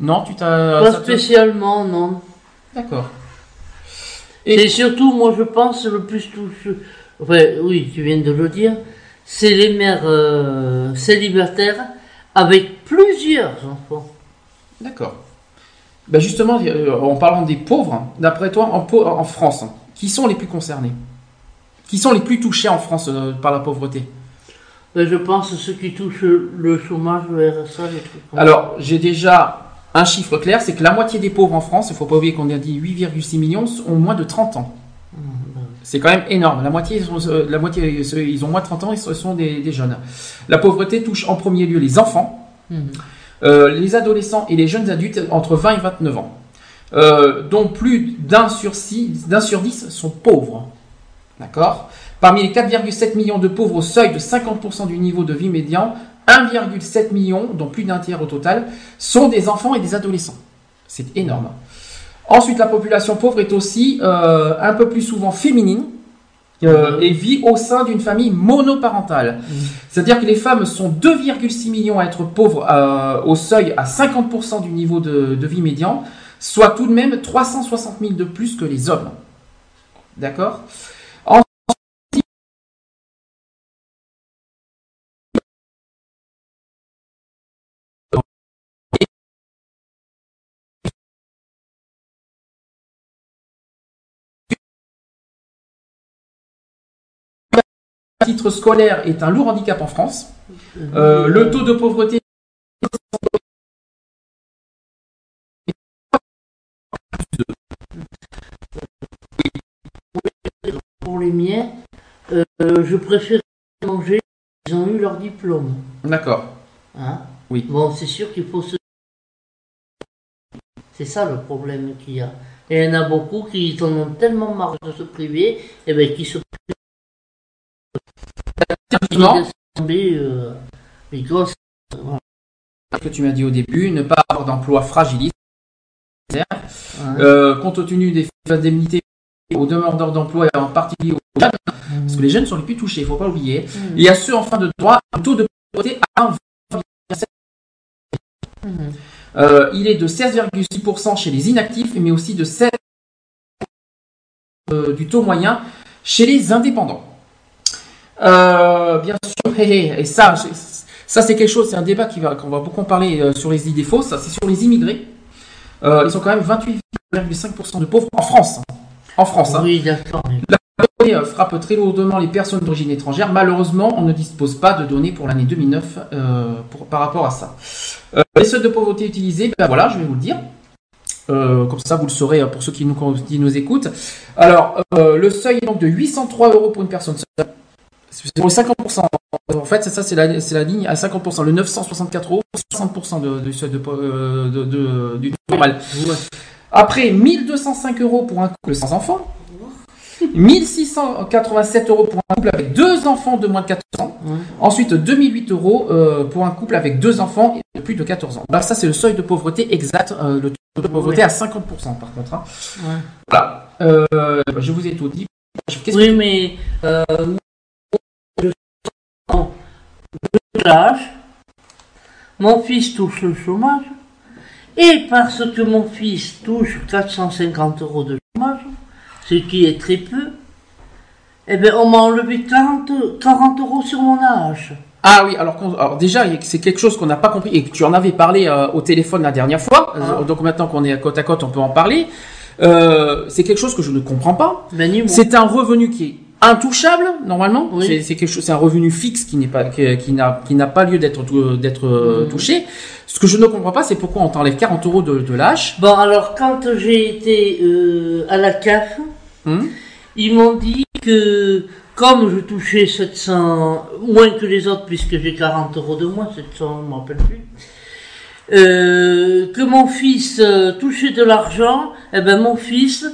Speaker 2: Non, tu t'as...
Speaker 3: Pas spécialement, non.
Speaker 2: D'accord.
Speaker 3: Et surtout, moi je pense le plus touché, enfin, oui, tu viens de le dire, c'est les mères euh, célibataires avec plusieurs enfants.
Speaker 2: D'accord. Ben justement, euh, en parlant des pauvres, d'après toi, en, France, qui sont les plus concernés? Qui sont les plus touchés en France euh, par la pauvreté?
Speaker 3: Ben, je pense ceux qui touchent le chômage, le RSA, les trucs.
Speaker 2: Alors, j'ai déjà un chiffre clair, c'est que la moitié des pauvres en France, il ne faut pas oublier qu'on a dit 8,6 millions, ont moins de 30 ans. C'est quand même énorme. La moitié, ils sont- euh, la moitié, euh, ils ont moins de 30 ans et ce sont des, des jeunes. La pauvreté touche en premier lieu les enfants,
Speaker 3: Mhm.
Speaker 2: euh, les adolescents et les jeunes adultes entre 20 et 29 ans, euh, dont plus d'un sur, six- sur 10 sont pauvres. D'accord? Parmi les 4,7 millions de pauvres au seuil de 50% du niveau de vie médian, 1,7 million, dont plus d'un tiers au total, sont des enfants et des adolescents. C'est énorme. Ensuite, la population pauvre est aussi euh, un peu plus souvent féminine euh, et vit au sein d'une famille monoparentale. C'est-à-dire que les femmes sont 2,6 millions à être pauvres euh, au seuil à 50% du niveau de, de vie médian, soit tout de même 360 000 de plus que les hommes. D'accord? Titre scolaire est un lourd handicap en France. Euh, le taux de pauvreté
Speaker 3: Pour les miens, euh, je préfère manger, ils ont eu leur diplôme.
Speaker 2: D'accord.
Speaker 3: Hein?
Speaker 2: Oui.
Speaker 3: Bon, c'est sûr qu'il faut se C'est ça le problème qu'il y a. Et il y en a beaucoup qui en ont tellement marre de se priver, et ben qui se privent euh, les gosses.
Speaker 2: Ce que tu m'as dit au début, ne pas avoir d'emploi fragilise. Euh, compte tenu des indemnités aux demandeurs d'emploi et en particulier aux jeunes, parce que les jeunes sont les plus touchés, il ne faut pas l'oublier. Et à ceux en fin de droit, un taux de pauvreté à 1,7%.
Speaker 3: Mhm.
Speaker 2: Euh, il est de 16,6% chez les inactifs, mais aussi de 7% euh, du taux moyen chez les indépendants. Euh, bien sûr, et ça, c'est- ça c'est quelque chose, c'est un débat va- qu'on va beaucoup en parler euh, sur les idées fausses, ça, c'est sur les immigrés. Euh, ils sont quand même 28,5% de pauvres en France. hein. En France. hein.
Speaker 3: Oui, d'accord.
Speaker 2: La euh, frappe très lourdement les personnes d'origine étrangère. Malheureusement, on ne dispose pas de données pour l'année 2009 euh, pour- par rapport à ça. Les seuils de pauvreté utilisés, ben voilà, je vais vous le dire. Euh, comme ça, vous le saurez euh, pour ceux qui nous, qui nous écoutent. Alors, euh, le seuil est donc de 803 euros pour une personne seule. C'est pour les 50%. En fait, c'est ça, c'est la, c'est la ligne à 50%. Le 964 euros, 60% de, du seuil de, de, du normal. Après, 1205 euros pour un couple sans enfants. 1687 euros pour un couple avec deux enfants de moins de 14 ans.
Speaker 3: Ouais.
Speaker 2: Ensuite, 2008 euros euh, pour un couple avec deux enfants de plus de 14 ans. Là, ça, c'est le seuil de pauvreté exact. euh, le taux de pauvreté
Speaker 3: Ouais.
Speaker 2: à 50% par contre. hein.
Speaker 3: Ouais.
Speaker 2: Voilà. Euh, je vous ai tout dit.
Speaker 3: Oui, mais je lâche. Mon fils touche le chômage. Et parce que mon fils touche 450 euros de chômage, ce qui est très peu, eh bien, on m'a enlevé 40, 40 euros sur mon âge.
Speaker 2: Ah oui, alors, alors déjà, c'est quelque chose qu'on n'a pas compris et que tu en avais parlé euh, au téléphone la dernière fois.
Speaker 3: Ah.
Speaker 2: Euh, Donc maintenant qu'on est à côte à côte, on peut en parler. Euh, c'est quelque chose que je ne comprends pas.
Speaker 3: Ben.
Speaker 2: C'est un revenu qui est intouchable normalement.
Speaker 3: Oui.
Speaker 2: C'est- quelque chose, c'est un revenu fixe qui n'est pas, qui, qui n'a, qui n'a pas lieu d'être d'être euh,
Speaker 3: Mhm.
Speaker 2: touché. Ce que je ne comprends pas, c'est pourquoi on t'enlève 40 euros de, de l'âge.
Speaker 3: Bon, alors, quand j'ai été euh, à la CAF,
Speaker 2: Hum
Speaker 3: Ils m'ont dit que comme je touchais 700, moins que les autres, puisque j'ai 40 euros de moins, 700, je ne me rappelle plus, euh, que mon fils euh, touchait de l'argent, eh ben mon fils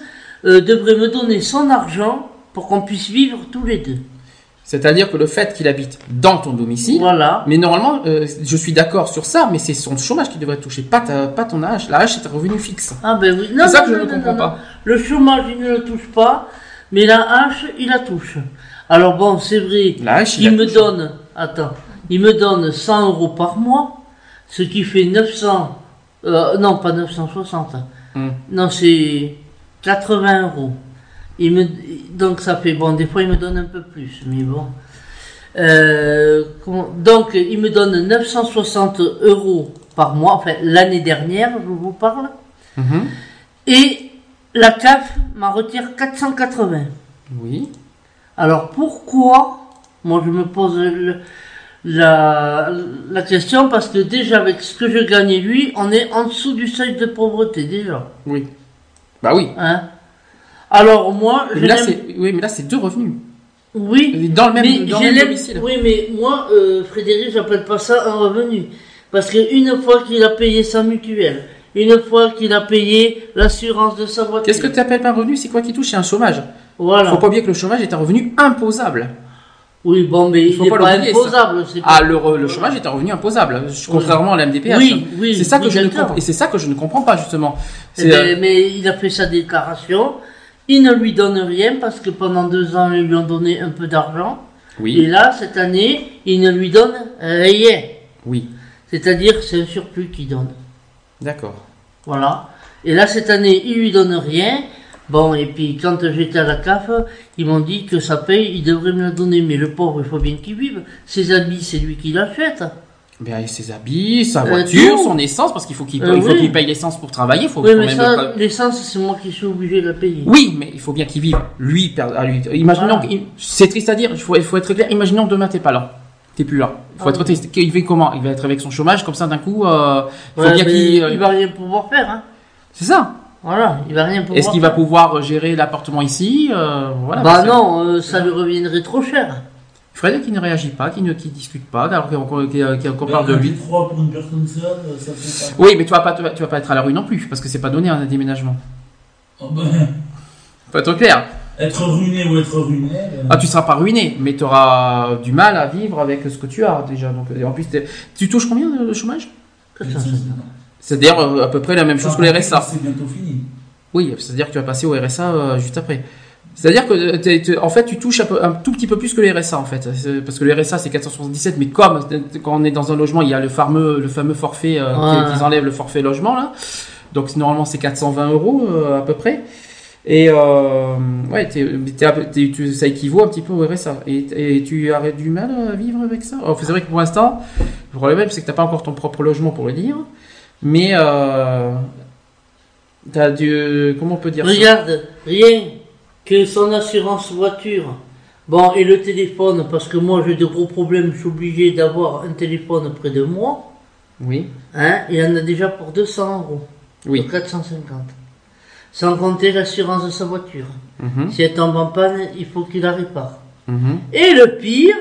Speaker 3: devrait me donner son argent pour qu'on puisse vivre tous les deux.
Speaker 2: C'est-à-dire que le fait qu'il habite dans ton domicile,
Speaker 3: Voilà.
Speaker 2: mais normalement, euh, je suis d'accord sur ça, mais c'est son chômage qui devrait toucher, pas, ta- pas ton âge. L'âge, c'est un revenu fixe.
Speaker 3: Ah ben oui. Non,
Speaker 2: C'est ça
Speaker 3: non,
Speaker 2: que je
Speaker 3: non,
Speaker 2: ne comprends pas.
Speaker 3: Le chômage, il ne le touche pas, mais la hache, il la touche. Alors bon, c'est vrai.
Speaker 2: La hache,
Speaker 3: Il
Speaker 2: la
Speaker 3: me
Speaker 2: touche.
Speaker 3: donne, attends, il me donne 100 euros par mois, ce qui fait 900, euh, non pas 960,
Speaker 2: Hmm.
Speaker 3: non c'est 80 euros. Il me, donc ça fait, bon des fois il me donne un peu plus, mais bon. Euh, donc il me donne 960 euros par mois, enfin l'année dernière je vous parle,
Speaker 2: Mhm.
Speaker 3: et la CAF m'en retire 480.
Speaker 2: Oui.
Speaker 3: Alors pourquoi? Moi je me pose le- la, la question parce que déjà avec ce que je gagne et lui, on est en dessous du seuil de pauvreté déjà.
Speaker 2: Oui. Bah oui.
Speaker 3: Hein? Alors moi,
Speaker 2: Mais là, c'est, oui, mais là, c'est deux revenus.
Speaker 3: oui,
Speaker 2: Dans le même,
Speaker 3: mais
Speaker 2: dans le
Speaker 3: j'ai
Speaker 2: même
Speaker 3: l'aime-
Speaker 2: domicile.
Speaker 3: Oui, mais moi, euh, Frédéric, j'appelle pas ça un revenu. Parce qu'une fois qu'il a payé sa mutuelle, une fois qu'il a payé l'assurance de sa voiture.
Speaker 2: Qu'est-ce que tu appelles un revenu? C'est quoi qui touche? C'est un chômage.
Speaker 3: Voilà.
Speaker 2: Faut pas oublier que le chômage est un revenu imposable.
Speaker 3: Oui, bon, mais il
Speaker 2: faut pas
Speaker 3: pas, imposable.
Speaker 2: Ah,
Speaker 3: pas-
Speaker 2: le, chômage est un revenu imposable, contrairement à la MDPH.
Speaker 3: Oui, oui,
Speaker 2: C'est ça que
Speaker 3: oui,
Speaker 2: je ne comprends. Et c'est ça que je ne comprends pas justement.
Speaker 3: Eh ben,
Speaker 2: euh,
Speaker 3: mais il a fait sa déclaration. Il ne lui donne rien parce que pendant deux ans, ils lui ont donné un peu d'argent. Et
Speaker 2: oui,
Speaker 3: là, cette année, il ne lui donne rien.
Speaker 2: oui,
Speaker 3: C'est-à-dire, c'est un surplus qu'il donne.
Speaker 2: d'accord.
Speaker 3: Voilà. Et là, cette année, il lui donne rien. Bon, et puis quand j'étais à la CAF, ils m'ont dit que sa paye, il devrait me la donner. Mais le pauvre, il faut bien qu'il vive. Ses habits, c'est lui qui l'achète.
Speaker 2: Ben, ses habits, sa
Speaker 3: Euh,
Speaker 2: voiture, son essence, parce qu'il faut qu'il
Speaker 3: Euh, oui.
Speaker 2: qu'il paye l'essence pour travailler. Faut
Speaker 3: Oui,
Speaker 2: quand
Speaker 3: mais ça, l'essence, c'est moi qui suis obligé de la payer.
Speaker 2: Oui, mais il faut bien qu'il vive. Lui, à lui. Imaginons,
Speaker 3: Voilà.
Speaker 2: c'est triste à dire. Il faut, il faut être clair. Imaginons demain t'es pas là. T'es plus là. Il faut
Speaker 3: Ah
Speaker 2: être
Speaker 3: oui.
Speaker 2: triste. Il fait comment? Il va être avec son chômage comme ça d'un coup. euh, il faut
Speaker 3: Ouais,
Speaker 2: bien
Speaker 3: mais
Speaker 2: qu'il. euh,
Speaker 3: il va rien pouvoir faire. Hein.
Speaker 2: C'est ça.
Speaker 3: Voilà, il va rien pouvoir
Speaker 2: Est-ce qu'il va pouvoir gérer l'appartement ici euh, voilà,
Speaker 3: Bah non, euh, ça lui reviendrait trop cher.
Speaker 2: Fred qui ne réagit pas, qui ne qui discute pas, alors qu'on qu'on- qu'on parle de lui.
Speaker 4: trois pour une personne seule, ça fait pas.
Speaker 2: Oui, mais tu vas pas, tu vas, pas être à la rue non plus, parce que c'est pas donné un déménagement.
Speaker 4: Oh, ben,
Speaker 2: Faut être clair.
Speaker 4: être ruiné ou être ruiné. ben,
Speaker 2: Ah, tu seras pas ruiné, mais tu auras du mal à vivre avec ce que tu as déjà. Donc, en plus, tu touches combien de chômage?
Speaker 3: 450.
Speaker 2: C'est-à-dire euh, à peu près la même chose que le RSA.
Speaker 4: C'est bientôt fini.
Speaker 2: Oui, c'est-à-dire que tu vas passer au RSA euh, juste après. C'est-à-dire que euh, en fait tu touches un, peu- un tout petit peu plus que le RSA en fait, parce que le RSA c'est 477, mais comme euh, quand on est dans un logement, il y a le fameux le fameux forfait euh,
Speaker 3: Ouais.
Speaker 2: qu'ils enlèvent le forfait logement là, donc normalement c'est 420 euros euh, à peu près. Et euh, ouais, tu- ça équivaut un petit peu au RSA. Et, et tu as du mal à vivre avec ça? C'est vrai que pour l'instant, le problème c'est que t'as pas encore ton propre logement pour le dire, mais euh, t'as du comment on peut dire ça?
Speaker 3: Regarde, rien que son assurance voiture. Bon, et le téléphone, parce que moi j'ai de gros problèmes, je suis obligé d'avoir un téléphone près de moi.
Speaker 2: Oui,
Speaker 3: Hein, il en a déjà pour 200 euros.
Speaker 2: oui.
Speaker 3: Pour 450. Sans compter l'assurance de sa voiture.
Speaker 2: Mhm,
Speaker 3: Si elle tombe en panne, il faut qu'il la répare.
Speaker 2: mhm.
Speaker 3: Et le pire,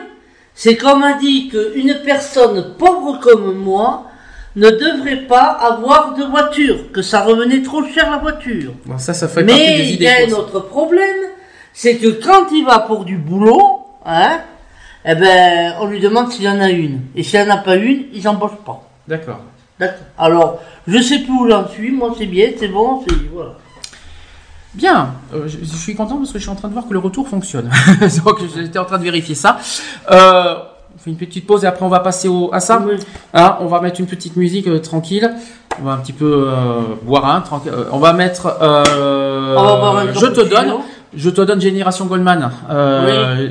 Speaker 3: c'est qu'on m'a dit qu'une personne pauvre comme moi ne devrait pas avoir de voiture, que ça revenait trop cher la voiture.
Speaker 2: Bon, ça, ça fait
Speaker 3: Mais il y a un autre problème, c'est que quand il va pour du boulot, hein, eh ben, on lui demande s'il en a une. Et s'il en a pas une, ils embauchent pas.
Speaker 2: D'accord.
Speaker 3: D'accord. Alors, je sais plus où j'en suis, moi c'est bien, c'est bon, c'est, voilà.
Speaker 2: Bien, Euh, je, je suis content parce que je suis en train de voir que le retour fonctionne. *laughs* Donc j'étais en train de vérifier ça. Euh, on fait une petite pause et après on va passer au, à ça.
Speaker 3: Oui.
Speaker 2: Hein, on va mettre une petite musique euh, tranquille. On va un petit peu euh, boire un. tranquille. Euh, on va mettre. euh,
Speaker 3: On va boire un
Speaker 2: je te donne. Je te donne Génération Goldman.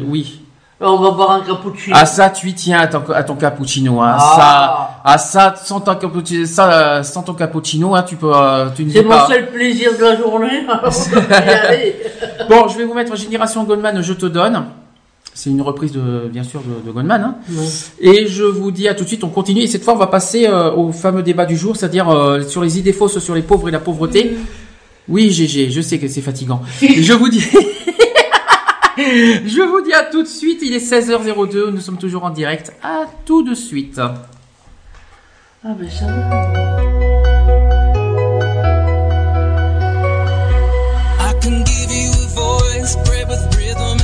Speaker 2: Oui.
Speaker 3: On va boire un cappuccino.
Speaker 2: À ça, tu y tiens à ton, à ton cappuccino. Hein.
Speaker 3: Ah.
Speaker 2: Ça, à ça, sans ton cappuccino, ça, sans ton cappuccino, hein, tu peux, tu ne
Speaker 3: c'est mon
Speaker 2: pas.
Speaker 3: seul plaisir de la journée. *laughs* *laughs*
Speaker 2: Bon, je vais vous mettre Génération Goldman, je te donne. C'est une reprise de, bien sûr, de, de Goldman. hein. Et je vous dis à tout de suite, on continue. Et cette fois, on va passer euh, au fameux débat du jour, c'est-à-dire euh, sur les idées fausses sur les pauvres et la pauvreté. Oui, GG, je sais que c'est fatigant. je vous dis. *laughs* je vous dis à tout de suite. Il est 16h02. Nous sommes toujours en direct. À tout de suite.
Speaker 3: Ah ben ça va.
Speaker 6: I can give you a voice, bred with rhythm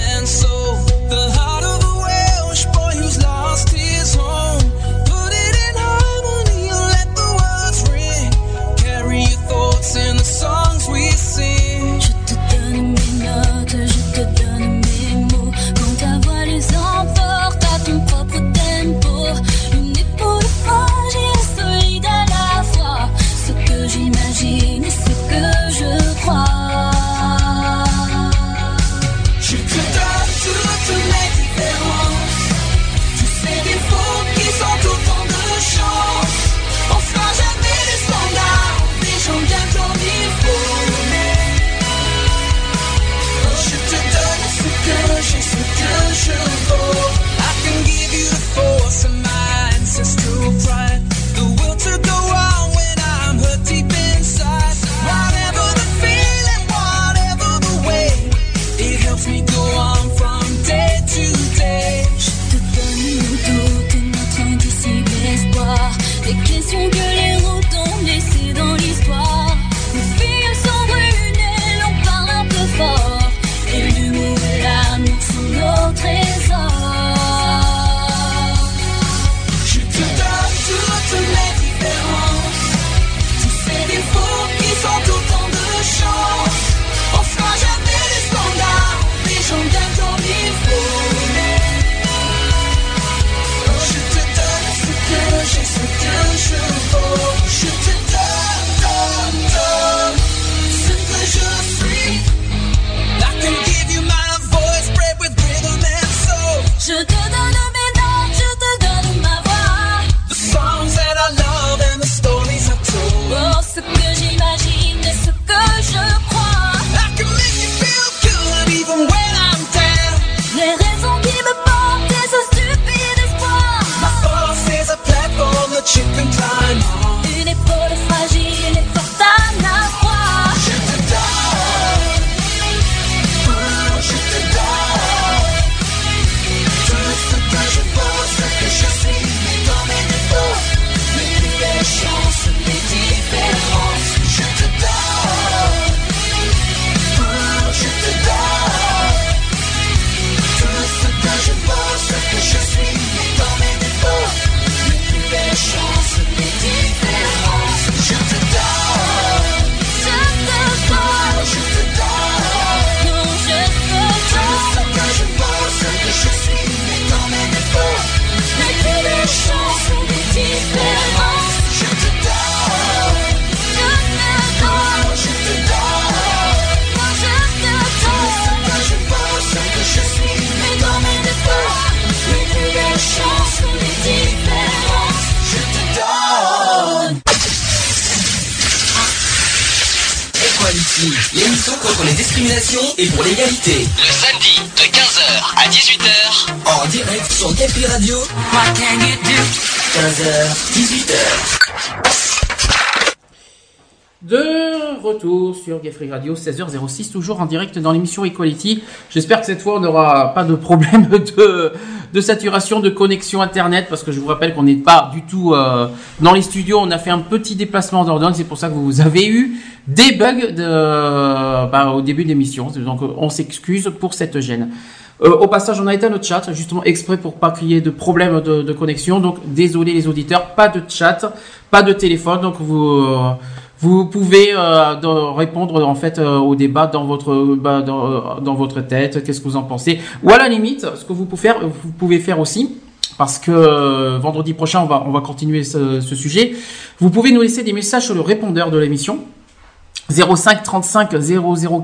Speaker 5: Radio,
Speaker 2: 16h06, toujours en direct dans l'émission Equality. J'espère que cette fois on n'aura pas de problème *laughs* de, de saturation de connexion internet parce que je vous rappelle qu'on n'est pas du tout euh, dans les studios. On a fait un petit déplacement d'ordonne, c'est pour ça que vous avez eu des bugs bah, au début de l'émission. Donc on s'excuse pour cette gêne. Euh, au passage, on a éteint notre chat, justement exprès pour pas qu'il y ait de problème de, de connexion. Donc désolé les auditeurs, pas de chat, pas de téléphone. Donc vous euh, vous pouvez euh, répondre en fait euh, au débat dans votre bah, dans, euh, dans votre tête. Qu'est-ce que vous en pensez Ou à la limite, ce que vous pouvez faire, vous pouvez faire aussi. Parce que euh, vendredi prochain, on va, on va continuer ce, ce sujet. Vous pouvez nous laisser des messages sur le répondeur de l'émission. 05 35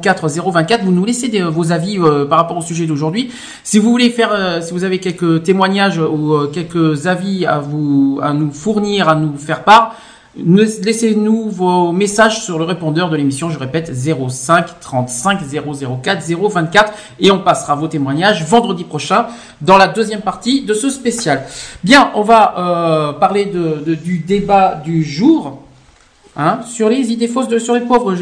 Speaker 2: 004 024. Vous nous laissez des- vos avis euh, par rapport au sujet d'aujourd'hui. Si vous voulez faire, euh, si vous avez quelques témoignages ou euh, quelques avis à vous, à nous fournir, à nous faire part, laissez-nous vos messages sur le répondeur de l'émission. Je répète 05 35 004 024 et on passera vos témoignages vendredi prochain dans la deuxième partie de ce spécial. Bien, on va euh, parler de, du débat du jour. Hein, sur les idées fausses de sur les pauvres,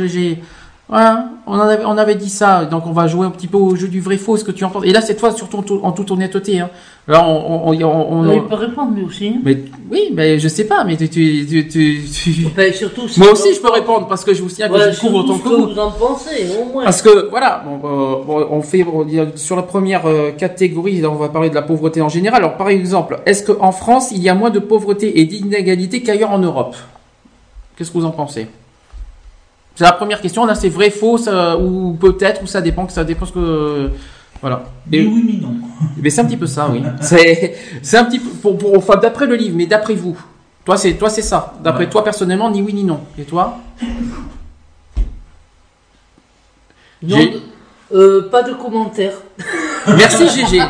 Speaker 2: j'ai hein, on en avait on avait dit ça, donc on va jouer un petit peu au jeu du vrai faux, ce que tu en penses. Et là cette fois surtout en, en toute honnêteté. Hein. Là on on, on, on- on-
Speaker 3: Il peut répondre lui aussi.
Speaker 2: mais oui, mais je sais pas, mais tu tu tu, tu-
Speaker 3: Ben, surtout si
Speaker 2: moi aussi je peux répondre parce que je vous signale que
Speaker 3: Ouais,
Speaker 2: je couvre autant que
Speaker 3: que
Speaker 2: vous.
Speaker 3: vous en pensez, au moins.
Speaker 2: Parce que voilà, bon, euh, on fait sur la première euh, catégorie, on va parler de la pauvreté en général. Alors par exemple, est-ce qu'en France il y a moins de pauvreté et d'inégalité qu'ailleurs en Europe? Qu'est-ce que vous en pensez? C'est la première question. Là, c'est vrai, faux, ça- ou peut-être, ou ça dépend, que ça dépend ce que voilà.
Speaker 4: Ni
Speaker 2: Et-
Speaker 4: oui, ni non. *laughs*
Speaker 2: mais c'est un petit peu ça, oui. *laughs* C'est c'est un petit peu pour, pour enfin d'après le livre, mais d'après vous. Toi c'est toi c'est ça. D'après
Speaker 4: Ouais.
Speaker 2: toi personnellement, ni oui ni non. Et toi?
Speaker 3: Non, euh, pas de commentaires. *laughs*
Speaker 2: Merci GG.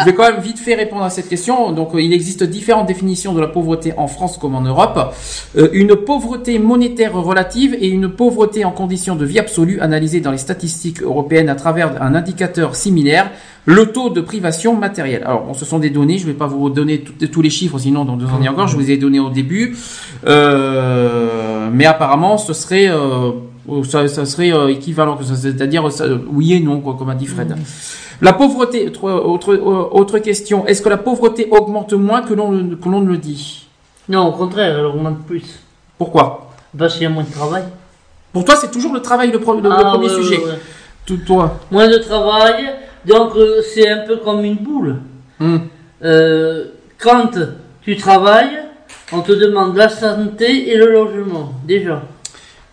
Speaker 2: Je vais quand même vite fait répondre à cette question. Donc, euh, il existe différentes définitions de la pauvreté en France comme en Europe. Euh, une pauvreté monétaire relative et une pauvreté en conditions de vie absolue analysée dans les statistiques européennes à travers un indicateur similaire, le taux de privation matérielle. Alors, bon, ce sont des données. Je ne vais pas vous donner tous les chiffres, sinon dans deux ans et encore, je vous ai donné au début. Euh, mais apparemment, ce serait, euh, ça, serait euh, équivalent, c'est-à-dire oui et non, quoi, comme a dit Fred. La pauvreté, autre, autre, question, est-ce que la pauvreté augmente moins que l'on le- que l'on ne le dit?
Speaker 3: Non, au contraire, elle augmente plus.
Speaker 2: Pourquoi?
Speaker 3: Parce qu'il y a moins de travail.
Speaker 2: Pour toi, c'est toujours le travail le, pro- le- le
Speaker 3: Ah,
Speaker 2: premier
Speaker 3: ouais,
Speaker 2: sujet.
Speaker 3: ouais, ouais.
Speaker 2: Tout toi.
Speaker 3: Moins de travail, donc euh, c'est un peu comme une boule.
Speaker 2: Hmm.
Speaker 3: Euh, quand tu travailles, on te demande la santé et le logement, déjà.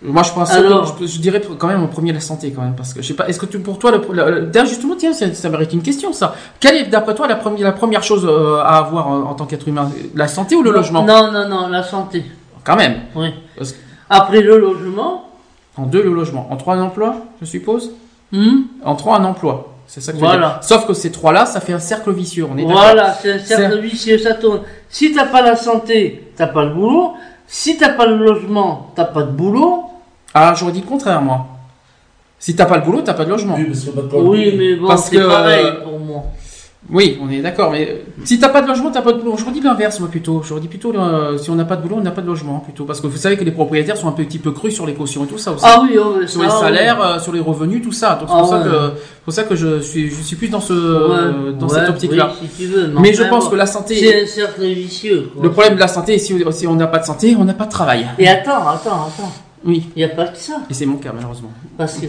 Speaker 2: Moi, je pense,
Speaker 3: Alors-
Speaker 2: je, je dirais quand même en premier la santé quand même, parce que je sais pas. Est-ce que tu, pour toi, le, le- le- d'ailleurs, justement, tiens, ça, ça mérite une question, ça. Quelle est, d'après toi, la première, la première chose euh, à avoir en, en tant qu'être humain, la santé ou le logement?
Speaker 3: Non, non, non, la santé.
Speaker 2: Quand même.
Speaker 3: Oui.
Speaker 2: Parce
Speaker 3: Après le logement,
Speaker 2: En deux, le logement. En trois, un emploi, je suppose?
Speaker 3: hmm,
Speaker 2: En trois, un emploi. C'est ça que tu veux
Speaker 3: Voilà.
Speaker 2: dire. Sauf que ces trois-là, ça fait un cercle vicieux. On est
Speaker 3: voilà, c'est un cercle vicieux, ça tourne. Si t'as pas la santé, t'as pas le boulot. Si t'as pas le logement, t'as pas de boulot.
Speaker 2: Ah, j'aurais dit le contraire, moi. Si t'as pas le boulot, t'as pas de logement.
Speaker 4: Oui, parce pas de
Speaker 3: Oui, mais bon, c'est
Speaker 2: que,
Speaker 3: pareil
Speaker 2: euh,
Speaker 3: pour moi.
Speaker 2: Oui, on est d'accord, mais euh, si t'as pas de logement, t'as pas de boulot. J'aurais dit l'inverse, moi, plutôt. J'aurais dit plutôt, euh, si on n'a pas de boulot, on n'a pas de logement, plutôt. Parce que vous savez que les propriétaires sont un petit peu crus sur les cautions et tout ça aussi.
Speaker 3: Ah oui, oh,
Speaker 2: sur
Speaker 3: ça,
Speaker 2: les
Speaker 3: oui.
Speaker 2: salaires, euh, sur les revenus, tout ça. Donc c'est
Speaker 3: Ah
Speaker 2: pour, ça
Speaker 3: ouais.
Speaker 2: que, c'est pour ça que je suis, je suis plus dans ce,
Speaker 3: Ouais,
Speaker 2: dans
Speaker 3: ouais,
Speaker 2: cette optique-là.
Speaker 3: oui, si
Speaker 2: Mais je pense que la santé,
Speaker 3: C'est un cercle vicieux. quoi.
Speaker 2: le problème de la santé, si, si on n'a pas de santé, on n'a pas de travail.
Speaker 3: Et attends, attends, attends.
Speaker 2: Oui.
Speaker 3: Il n'y a pas que ça.
Speaker 2: Et c'est mon cas, malheureusement.
Speaker 3: Parce que,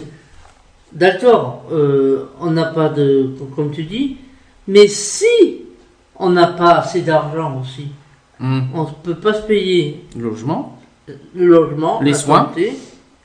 Speaker 3: d'accord, euh, on n'a pas de. Comme tu dis, mais si on n'a pas assez d'argent aussi,
Speaker 2: Hmm.
Speaker 3: on ne peut pas se payer
Speaker 2: Le logement,
Speaker 3: le logement,
Speaker 2: Les
Speaker 3: la
Speaker 2: soins.
Speaker 3: santé,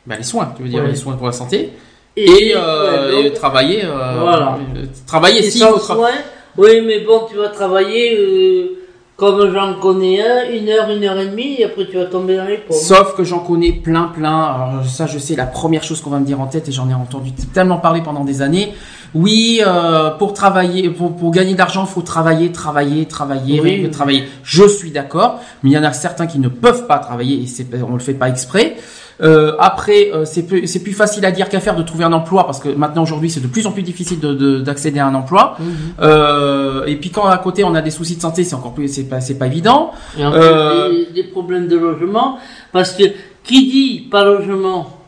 Speaker 2: bah, les soins, tu veux dire,
Speaker 3: Ouais.
Speaker 2: les soins pour la santé.
Speaker 3: et,
Speaker 2: Et, euh,
Speaker 3: ouais,
Speaker 2: et
Speaker 3: donc,
Speaker 2: travailler. euh,
Speaker 3: Voilà.
Speaker 2: Travailler,
Speaker 3: et
Speaker 2: si,
Speaker 3: sans
Speaker 2: faut tra-
Speaker 3: oui, mais bon, tu vas travailler comme j'en connais un, une heure, une heure et demie, et après tu vas tomber dans les pommes.
Speaker 2: Sauf que j'en connais plein, plein. Alors ça, je sais, la première chose qu'on va me dire en tête, et j'en ai entendu tellement parler pendant des années. Oui, euh, pour travailler, pour, pour gagner de l'argent, faut travailler, travailler, travailler,
Speaker 3: Oui.
Speaker 2: travailler. Je suis d'accord, mais il y en a certains qui ne peuvent pas travailler et on le fait pas exprès. Euh, après, euh, c'est plus, c'est plus facile à dire qu'à faire de trouver un emploi parce que maintenant aujourd'hui c'est de plus en plus difficile de, de- d'accéder à un emploi.
Speaker 3: Mhm.
Speaker 2: Euh, et puis quand à côté on a des soucis de santé, c'est encore plus, c'est pas, c'est pas évident.
Speaker 3: Et en
Speaker 2: Euh,
Speaker 3: fait, des, des problèmes de logement, parce que qui dit pas logement,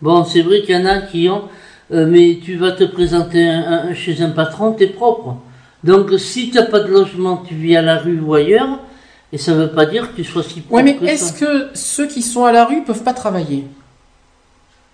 Speaker 3: bon, c'est vrai qu'il y en a qui ont, euh, mais tu vas te présenter un- un- chez un patron, t'es propre. Donc si tu n'as pas de logement, tu vis à la rue ou ailleurs, et ça veut pas dire que tu sois si propre
Speaker 2: Ouais, mais est-ce que ceux qui sont à la rue peuvent pas travailler?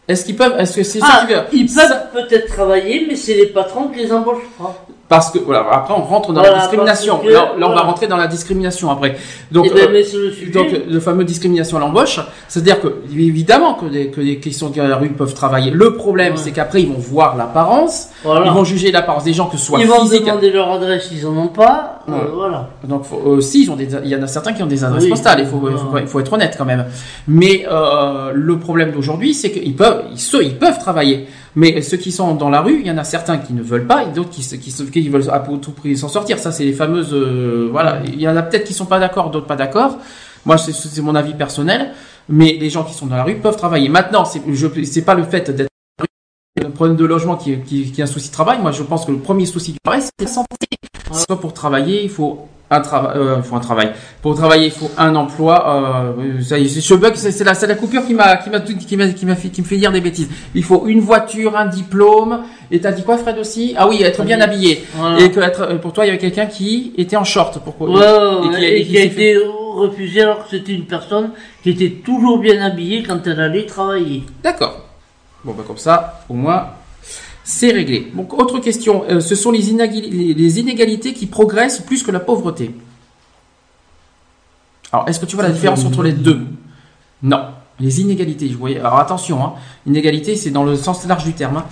Speaker 2: Est-ce qu'ils peuvent Est-ce que c'est
Speaker 3: Ah, ils
Speaker 2: ça-
Speaker 3: peuvent peut-être travailler, mais c'est les patrons qui les embauchent pas.
Speaker 2: Parce que voilà, après on rentre dans
Speaker 3: Voilà,
Speaker 2: la discrimination.
Speaker 3: que-
Speaker 2: là, là, on va rentrer dans la discrimination après. Donc,
Speaker 3: Eh ben,
Speaker 2: euh,
Speaker 3: le sujet.
Speaker 2: donc le fameux discrimination à l'embauche, c'est-à-dire que évidemment que des, que des qui sont à la rue peuvent travailler. Le problème,
Speaker 3: Ouais.
Speaker 2: c'est qu'après ils vont voir l'apparence,
Speaker 3: Voilà.
Speaker 2: ils vont juger l'apparence des gens que ce soit
Speaker 3: Ils vont
Speaker 2: physique.
Speaker 3: demander leur adresse, ils en ont pas. euh, voilà.
Speaker 2: Donc faut- euh, si, ils ont des, il y en a certains qui ont des adresses
Speaker 3: Oui.
Speaker 2: postales. Il faut, faut,
Speaker 3: Ouais.
Speaker 2: faut être honnête quand même. Mais euh, le problème d'aujourd'hui, c'est qu'ils peuvent, ils, ils peuvent travailler. Mais ceux qui sont dans la rue, il y en a certains qui ne veulent pas et d'autres qui, qui, qui veulent à tout prix s'en sortir. Ça, c'est les fameuses. euh, voilà, il y en a peut-être qui sont pas d'accord, d'autres pas d'accord. Moi, c'est- mon avis personnel. Mais les gens qui sont dans la rue peuvent travailler. Maintenant, c'est pas le fait d'être le problème de logement qui, qui, qui est un souci de travail. Moi, je pense que le premier souci du travail, c'est la santé. Soit pour travailler, il faut un travail, euh, il faut un travail. Pour travailler, il faut un emploi. Euh, ça y est, je bug, c'est la, c'est la coupure qui m'a, qui m'a, tout- qui m'a, qui m'a fait, qui me fait dire des bêtises. Il faut une voiture, un diplôme. Et t'as dit quoi, Fred aussi? Ah oui, être bien habillé.
Speaker 3: Voilà.
Speaker 2: Et que être, euh, pour toi, il y avait quelqu'un qui était en short. Pourquoi
Speaker 3: Ouais, ouais,
Speaker 2: et qui, et
Speaker 3: a
Speaker 2: fait-
Speaker 3: été refusé alors que c'était une personne qui était toujours bien habillée quand elle allait travailler.
Speaker 2: D'accord. Bon, bah comme ça, au moins, c'est réglé. Donc, autre question. Euh, ce sont les, inégali- les- les inégalités qui progressent plus que la pauvreté. Alors, est-ce que tu vois la différence entre les deux? Non. Les inégalités, je voyais. Alors, attention, hein. Inégalité, c'est dans le sens large du terme. hein.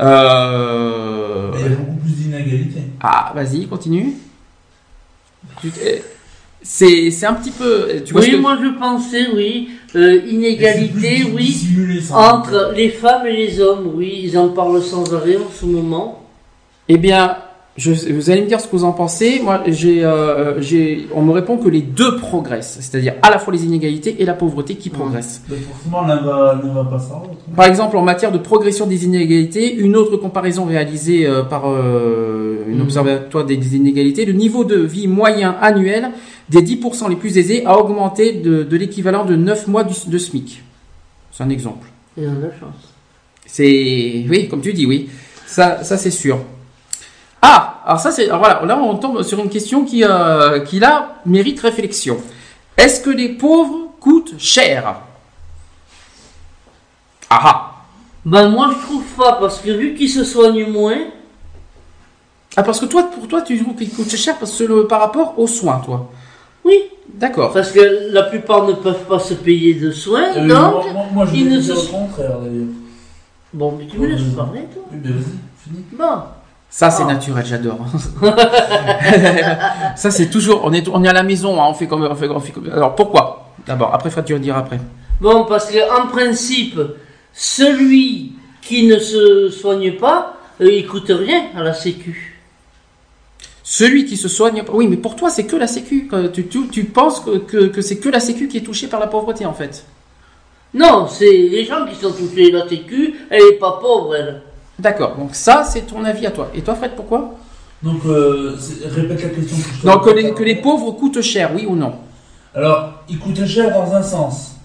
Speaker 2: Euh...
Speaker 4: Il y a beaucoup plus d'inégalités.
Speaker 2: Ah, vas-y, continue. Tu- C'est c'est un petit peu. Tu vois
Speaker 3: oui,
Speaker 2: que-
Speaker 3: moi je pensais, oui, euh, inégalité, oui, entre les femmes et les hommes, oui, ils en parlent sans arrêt en ce moment.
Speaker 2: Eh bien, je, vous allez me dire ce que vous en pensez. Moi, j'ai, euh, j'ai, on me répond que les deux progressent, c'est-à-dire à la fois les inégalités et la pauvreté qui progressent.
Speaker 4: Mais forcément, l'un va, l'un va pas sans l'autre.
Speaker 2: Par exemple, en matière de progression des inégalités, une autre comparaison réalisée euh, par euh, une
Speaker 3: Mhm.
Speaker 2: observatoire des inégalités, le niveau de vie moyen annuel des 10% les plus aisés a augmenté de, de l'équivalent de 9 mois du- de SMIC. C'est un exemple.
Speaker 3: Ont de la chance.
Speaker 2: C'est oui, comme tu dis, oui. Ça, ça c'est sûr. Ah, alors ça c'est alors voilà. Là, on tombe sur une question qui, euh, qui là mérite réflexion. Est-ce que les pauvres coûtent cher? Ah ah.
Speaker 3: Ben moi je trouve pas, parce que vu qu'ils se soignent moins,
Speaker 2: Ah parce que toi, pour toi, tu trouves qu'ils coûtent cher parce que le, par rapport aux soins, toi?
Speaker 3: oui,
Speaker 2: D'accord.
Speaker 3: parce que la plupart ne peuvent pas se payer de soins,
Speaker 4: Euh,
Speaker 3: donc...
Speaker 4: moi, moi, moi, je
Speaker 3: ils ne se-
Speaker 4: le contraire, d'ailleurs.
Speaker 3: Bon, mais tu me laisses parler, toi
Speaker 4: Oui, ben vas-y, fini.
Speaker 3: Bon.
Speaker 2: Ça c'est
Speaker 3: Ah.
Speaker 2: naturel, j'adore. *laughs* ça c'est toujours. On est, on est à la maison, hein, on fait comme, on fait, on fait comme- Alors pourquoi? D'abord, après Fred, tu vas dire après.
Speaker 3: Bon, parce que en principe, celui qui ne se soigne pas, euh, il coûte rien à la Sécu.
Speaker 2: Celui qui se soigne pas. Oui, mais pour toi, c'est que la Sécu. Tu, tu, tu penses que, que, que c'est que la Sécu qui est touchée par la pauvreté, en fait?
Speaker 3: Non, c'est les gens qui sont touchés. La Sécu, elle est pas pauvre, elle.
Speaker 2: D'accord. Donc ça, c'est ton avis à toi. Et toi, Fred, pourquoi?
Speaker 4: Donc, euh, répète la question. que
Speaker 2: Donc que les, que les pauvres coûtent cher, oui ou non?
Speaker 4: Alors, il coûte cher dans un sens.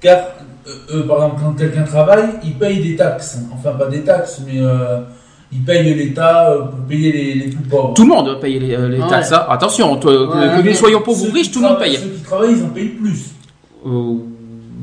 Speaker 4: Car, euh, euh, par exemple, quand quelqu'un travaille, il paye des taxes. Enfin, pas des taxes, mais euh, il paye l'État pour payer les, les plus pauvres.
Speaker 2: Tout le monde paye les, les taxes. hein. Attention, toi, que-
Speaker 3: Ouais,
Speaker 2: que nous soyons pauvres ou riches, tout le monde paye.
Speaker 4: Ceux qui travaillent, ils en payent plus.
Speaker 2: Euh,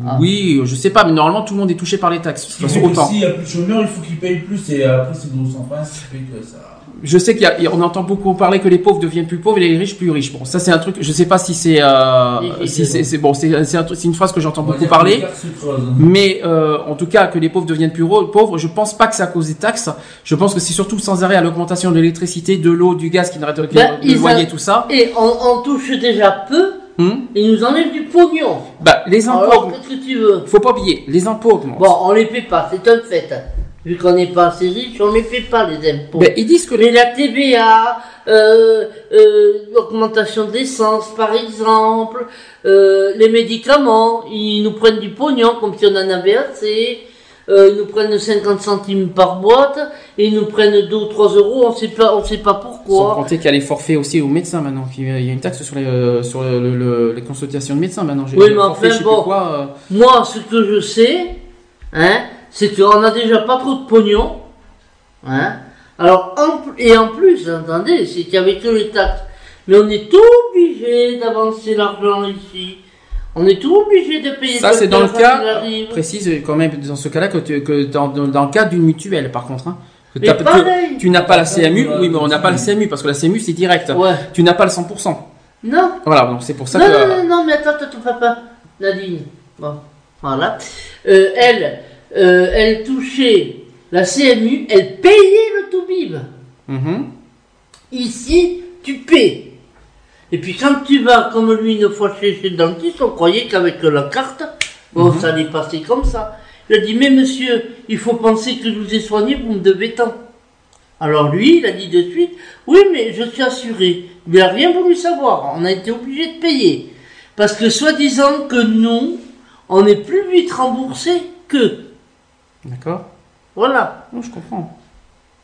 Speaker 3: Ah.
Speaker 2: Oui, je sais pas, mais normalement, tout le monde est touché par les taxes. De toute façon, autant.
Speaker 4: s'il y a plus de chômeurs, il faut qu'ils payent plus. Et après, c'est gros sans fin, ce qui fait que ça.
Speaker 2: Je sais qu'il y a- on entend beaucoup parler que les pauvres deviennent plus pauvres et les riches plus riches. Bon, ça c'est un truc. Je sais pas si c'est, euh, si
Speaker 3: c'est
Speaker 2: bon, c'est, c'est un truc- c'est une phrase que j'entends beaucoup parler.
Speaker 4: creuse.
Speaker 2: Mais euh, en tout cas, que les pauvres deviennent plus pauvres, je pense pas que c'est à cause des taxes. Je pense que c'est surtout sans arrêt à l'augmentation de l'électricité, de l'eau, du gaz qui n'arrête pas, loyer,
Speaker 3: a-
Speaker 2: tout ça.
Speaker 3: Et on, on touche déjà peu,
Speaker 2: Hum
Speaker 3: ils nous enlèvent du pognon.
Speaker 2: bah, les impôts,
Speaker 3: Alors, qu'est-ce que tu veux
Speaker 2: faut pas oublier, les impôts augmentent.
Speaker 3: Bon, on les paie pas, c'est un fait. Vu qu'on n'est pas assez riche, on ne les fait pas les impôts.
Speaker 2: Ben, ils disent que
Speaker 3: Mais la TVA, euh, euh, l'augmentation d'essence par exemple, euh, les médicaments, ils nous prennent du pognon comme si on en avait assez. Euh, ils nous prennent 50 centimes par boîte et ils nous prennent 2 ou 3 euros, on sait pas, on sait pas
Speaker 2: Sans
Speaker 3: pourquoi.
Speaker 2: compter qu'il y a les forfaits aussi aux médecins maintenant. Il y a une taxe sur les, euh, sur le- le- le- les consultations de médecins maintenant.
Speaker 3: Oui, mais
Speaker 2: forfait,
Speaker 3: enfin, bon.
Speaker 2: quoi, euh,
Speaker 3: Moi, ce que je sais, hein, c'est qu'on a déjà pas trop de pognon, hein. Alors, en et en plus, entendez, c'est qu'il y avait que les taxes. Mais on est obligé d'avancer l'argent ici. On est obligé de payer
Speaker 2: Ça, c'est dans le cas, précise quand même dans ce cas-là, que, tu- que dans, dans- dans le cas d'une mutuelle, par contre. hein. Que
Speaker 3: Mais
Speaker 2: que tu n'as pas la CMU, oui, mais on n'a pas la CMU parce que la CMU c'est direct.
Speaker 3: Ouais.
Speaker 2: Tu n'as pas le 100%.
Speaker 3: Non.
Speaker 2: Voilà, donc c'est pour ça
Speaker 3: non,
Speaker 2: que.
Speaker 3: non, non, non, mais attends, attends, papa. Nadine. Bon, voilà. Euh, elle, euh, elle touchait la CMU, elle payait le Toubib.
Speaker 2: Mhm.
Speaker 3: Ici, tu paies. Et puis quand tu vas, comme lui, une fois chez, chez le dentiste, on croyait qu'avec la carte, bon, ça allait passer comme ça. Il a dit, mais monsieur, il faut penser que je vous ai soigné, vous me devez tant. Alors lui, il a dit de suite, oui, mais je suis assuré. Il n'a rien voulu savoir. On a été obligé de payer. Parce que soi-disant que nous, on est plus vite remboursé que.
Speaker 2: D'accord.
Speaker 3: Voilà.
Speaker 2: Non, je comprends.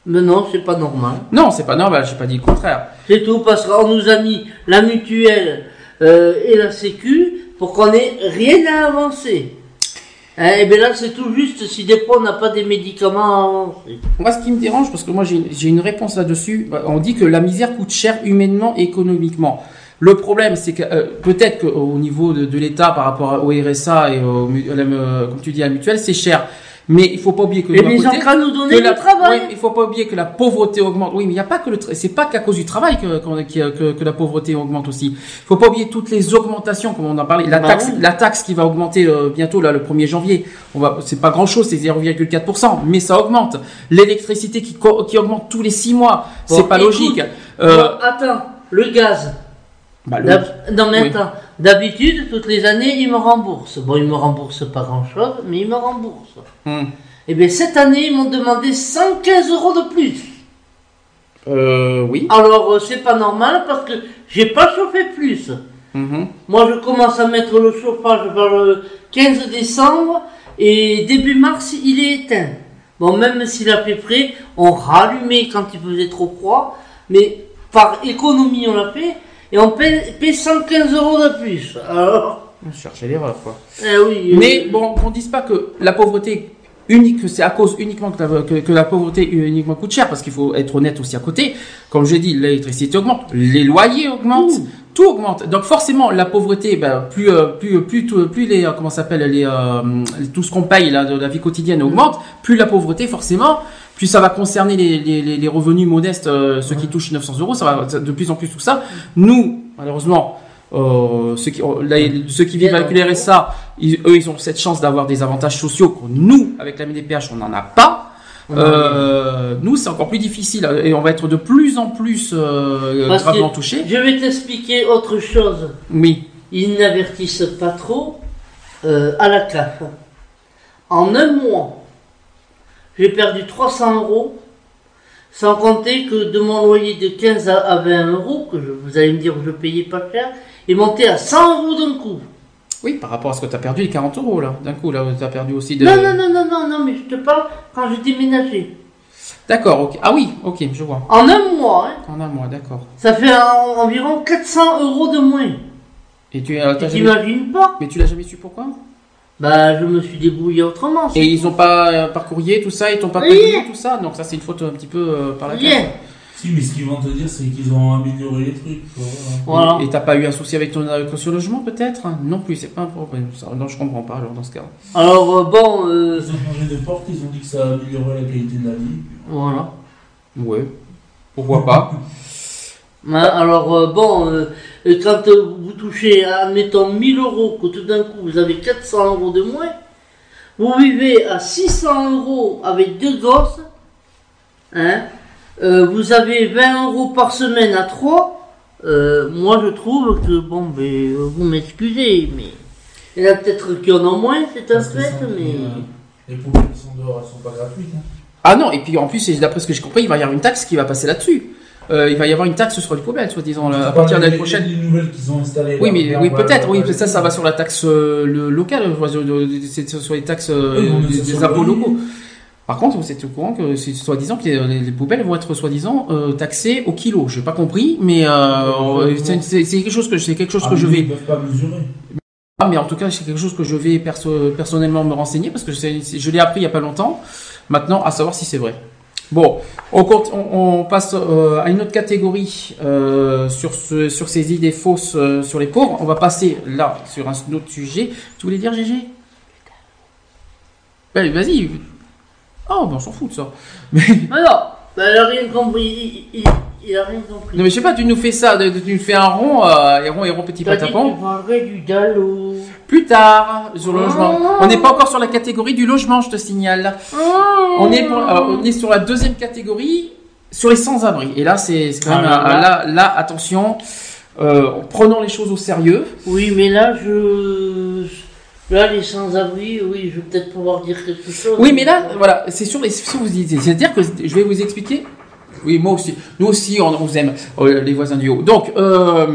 Speaker 3: Mais non, c'est pas normal.
Speaker 2: Non, c'est pas normal, j'ai pas dit le contraire.
Speaker 3: C'est tout parce qu'on nous a mis la mutuelle euh, et la sécu pour qu'on ait rien à avancer. Hein, et bien là, c'est tout juste si des fois on n'a pas des médicaments à avancer.
Speaker 2: Moi, ce qui me dérange, parce que moi j'ai une réponse là-dessus, bah, on dit que la misère coûte cher humainement et économiquement. Le problème, c'est que euh, peut-être qu'au niveau de, de l'État par rapport au RSA et au, euh, comme tu dis à la mutuelle, c'est cher. Mais il faut pas oublier que
Speaker 3: Et ont
Speaker 2: côté,
Speaker 3: nous donner travail.
Speaker 2: ouais, il faut pas oublier que la pauvreté augmente. Oui, mais il n'y a pas que le, c'est pas qu'à cause du travail que, que, que la pauvreté augmente aussi. Il faut pas oublier toutes les augmentations, comme on en parlait. La
Speaker 3: Bah
Speaker 2: taxe,
Speaker 3: oui.
Speaker 2: la taxe qui va augmenter euh, bientôt là le 1er janvier. On va, c'est pas grand chose, c'est 0,4%, mais ça augmente. L'électricité qui, qui augmente tous les 6 mois,
Speaker 3: Bon,
Speaker 2: c'est pas
Speaker 3: écoute,
Speaker 2: logique. Euh,
Speaker 3: attends, le gaz.
Speaker 2: bah, le-
Speaker 3: Non mais
Speaker 2: Oui.
Speaker 3: attends, d'habitude, toutes les années, ils me remboursent. Bon, ils me remboursent pas grand-chose, mais ils me remboursent.
Speaker 2: Hmm.
Speaker 3: Et bien cette année, ils m'ont demandé 115 euros de plus.
Speaker 2: Euh, oui.
Speaker 3: Alors, euh, c'est pas normal parce que j'ai pas chauffé plus.
Speaker 2: Mhm.
Speaker 3: Moi, je commence à mettre le chauffage vers le 15 décembre et début mars, il est éteint. Bon, même s'il a fait frais, on rallumait quand il faisait trop froid, mais par économie, on l'a fait et on paie, paie 115 euros de plus. Alors,
Speaker 2: On cherchait l'erreur, quoi.
Speaker 3: eh oui. euh,
Speaker 2: Mais bon, qu'on dise pas que la pauvreté unique, que c'est à cause uniquement que la, que, que la pauvreté uniquement coûte cher, parce qu'il faut être honnête aussi à côté. Comme j'ai dit, l'électricité augmente, les loyers augmentent, tout augmente. Donc forcément, la pauvreté, ben, plus euh, plus plus tout- plus les euh, comment s'appelle les euh, tout ce qu'on paye là de la vie quotidienne augmente, plus la pauvreté forcément. Puis ça va concerner les, les, les- les revenus modestes, euh, ceux qui touchent 900 euros, ça va de plus en plus tout ça. Nous, malheureusement, euh, ceux qui là, ceux qui vivent avec le RSA, ils- eux, ils ont cette chance d'avoir des avantages sociaux que nous, avec la MDPH, on n'en a pas. Euh, nous, c'est encore plus difficile et on va être de plus en plus euh,
Speaker 3: Parce
Speaker 2: gravement touchés.
Speaker 3: Je vais t'expliquer autre chose.
Speaker 2: Oui.
Speaker 3: Ils n'avertissent pas trop euh, à la CAF. En un mois, j'ai perdu 300 euros, sans compter que de mon loyer de 15 à- à 20 euros, que je, vous allez me dire que je payais pas cher, est monté à 100 euros d'un coup.
Speaker 2: Oui, par rapport à ce que tu as perdu, les 40 euros là, d'un coup, là, tu as perdu aussi de.
Speaker 3: Non, non, non, non, non, non, mais je te parle quand j'ai déménagé.
Speaker 2: D'accord, ok. Ah oui, ok, je vois.
Speaker 3: En un mois, hein,
Speaker 2: En un mois, d'accord.
Speaker 3: ça fait en- environ 400 euros de moins.
Speaker 2: Et tu euh,
Speaker 3: Tu
Speaker 2: jamais...
Speaker 3: t'imagines pas
Speaker 2: Mais tu l'as jamais su pourquoi?
Speaker 3: Bah, je me suis débrouillé autrement.
Speaker 2: Et ils ont pas euh, par courrier, tout ça, ils t'ont pas
Speaker 3: Rien.
Speaker 2: payé tout ça, donc ça c'est une faute un petit peu euh, par la carte.
Speaker 4: Si, mais ce qu'ils vont te dire, c'est qu'ils ont amélioré les trucs. quoi, voilà.
Speaker 3: Voilà.
Speaker 2: Et t'as pas eu un souci avec ton euh, caution logement peut-être? Non plus, c'est pas un problème. Ça, non, je comprends pas alors dans ce cas.
Speaker 3: Alors, euh, bon, euh,
Speaker 4: Ils ont changé de porte, ils ont dit que ça améliorait la qualité de la vie.
Speaker 3: voilà.
Speaker 2: Ouais. Pourquoi pas? *laughs*
Speaker 3: alors, euh, bon, euh, quand euh, vous touchez, admettons, 1000 euros, que tout d'un coup vous avez 400 euros de moins, vous vivez à 600 euros avec deux gosses, hein, euh, vous avez 20 euros par semaine à 3, euh, moi je trouve que, bon, ben, vous m'excusez, mais il y en a peut-être qui en ont moins, c'est un fait, mais...
Speaker 4: euh, Les poubelles qui sont dehors, elles sont pas gratuites. hein.
Speaker 2: Ah non, et puis en plus, d'après ce que j'ai compris, il va y avoir une taxe qui va passer là-dessus. Euh, il va y avoir une taxe sur les poubelles, soi-disant, là, à partir de l'année prochaine.
Speaker 4: Les nouvelles qu'ils ont installées.
Speaker 2: Oui, mais oui, peut-être, oui, ça, ça va sur la taxe euh, le, locale, c'est sur les taxes euh,
Speaker 4: Oui,
Speaker 2: des, impôts locaux. Par contre, vous êtes au courant que c'est soi-disant que les, les poubelles vont être soi-disant euh, taxées au kilo. Je n'ai pas compris, mais euh, c'est quelque chose que c'est quelque chose
Speaker 4: Ah,
Speaker 2: que je vais.
Speaker 4: Ils peuvent pas mesurer.
Speaker 2: Ah, mais en tout cas, c'est quelque chose que je vais perso- personnellement me renseigner parce que je l'ai appris il y a pas longtemps. Maintenant, à savoir si c'est vrai. Bon, on, compte- on- on passe euh, à une autre catégorie euh, sur, ce, sur ces idées fausses euh, sur les pauvres. On va passer là sur un autre sujet. Tu voulais dire, GG Ouais, Vas-y. Oh, ben on s'en fout de ça. Mais,
Speaker 3: Mais non, ben, rien compris. Il, a
Speaker 2: non, mais je sais pas, tu nous fais ça, tu nous fais un rond, euh, et rond et rond petit patapon.
Speaker 3: tu parlerais du dallo.
Speaker 2: Plus tard, sur le logement. On n'est pas encore sur la catégorie du logement, je te signale. On est, pour- alors, on est sur la deuxième catégorie, sur les sans-abri. Et là, c'est c'est quand même,
Speaker 3: Ah,
Speaker 2: un-
Speaker 3: là,
Speaker 2: là, là, attention, euh, prenons les choses au sérieux.
Speaker 3: Oui, mais là, je. Là, les sans-abri, oui, je vais peut-être pouvoir dire quelque chose.
Speaker 2: Oui, mais là, voilà, c'est sur les, sur vous idées. C'est-à-dire que je vais vous expliquer. Oui, moi aussi. Nous aussi, on, on vous aime, euh, les voisins du haut. Donc, euh,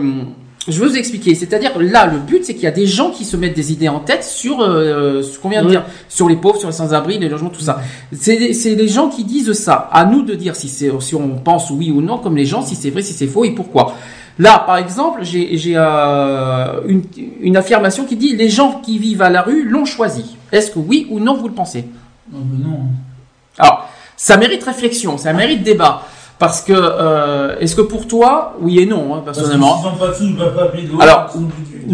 Speaker 2: je vais vous expliquer. C'est-à-dire, là, le but, c'est qu'il y a des gens qui se mettent des idées en tête sur euh, ce qu'on vient de
Speaker 3: Oui.
Speaker 2: dire, sur les pauvres, sur les sans-abri, les logements, tout ça. C'est les gens qui disent ça. À nous de dire si, c'est si on pense oui ou non, comme les gens, si c'est vrai, si c'est faux et pourquoi. Là, par exemple, j'ai j'ai, euh, une, une affirmation qui dit les gens qui vivent à la rue l'ont choisi. Est-ce que oui ou non vous le pensez?
Speaker 4: Non, mais non.
Speaker 2: alors, ça mérite réflexion, ça mérite débat. Parce que, euh, est-ce que pour toi, oui et non, hein,
Speaker 4: Parce que
Speaker 2: personnellement.
Speaker 4: pas
Speaker 2: Alors,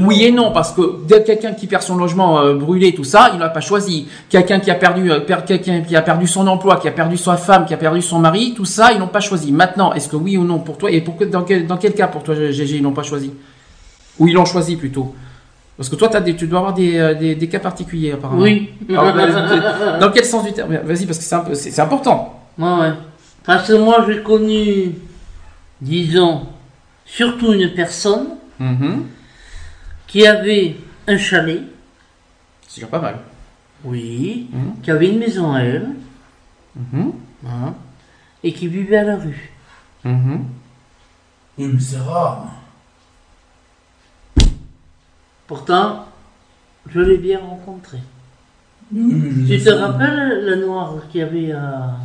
Speaker 2: Oui et non, parce que quelqu'un qui perd son logement euh, brûlé, tout ça, il n'a pas choisi. Quelqu'un qui a perdu, euh, per- quelqu'un qui a perdu son emploi, qui a perdu sa femme, qui a perdu son mari, tout ça, ils n'ont pas choisi. Maintenant, est-ce que oui ou non pour toi, et pour que- dans quel, dans quel cas pour toi, GG, ils n'ont pas choisi? Ou ils l'ont choisi plutôt? Parce que toi, des, tu dois avoir des, des, des cas particuliers apparemment.
Speaker 3: Oui.
Speaker 2: Alors, dans quel sens du terme? Vas-y, parce que c'est un peu- c'est c'est important.
Speaker 3: Ouais, ouais. Parce que moi, j'ai connu, disons, surtout une personne
Speaker 2: Mhm.
Speaker 3: qui avait un chalet,
Speaker 2: C'est déjà pas mal.
Speaker 3: oui,
Speaker 2: Mhm.
Speaker 3: qui avait une maison à elle,
Speaker 2: Mhm.
Speaker 3: hein, et qui vivait à la rue.
Speaker 4: Oui, mais c'est rare.
Speaker 3: Pourtant, je l'ai bien rencontré. Tu te rappelles la noire qu'il y avait à,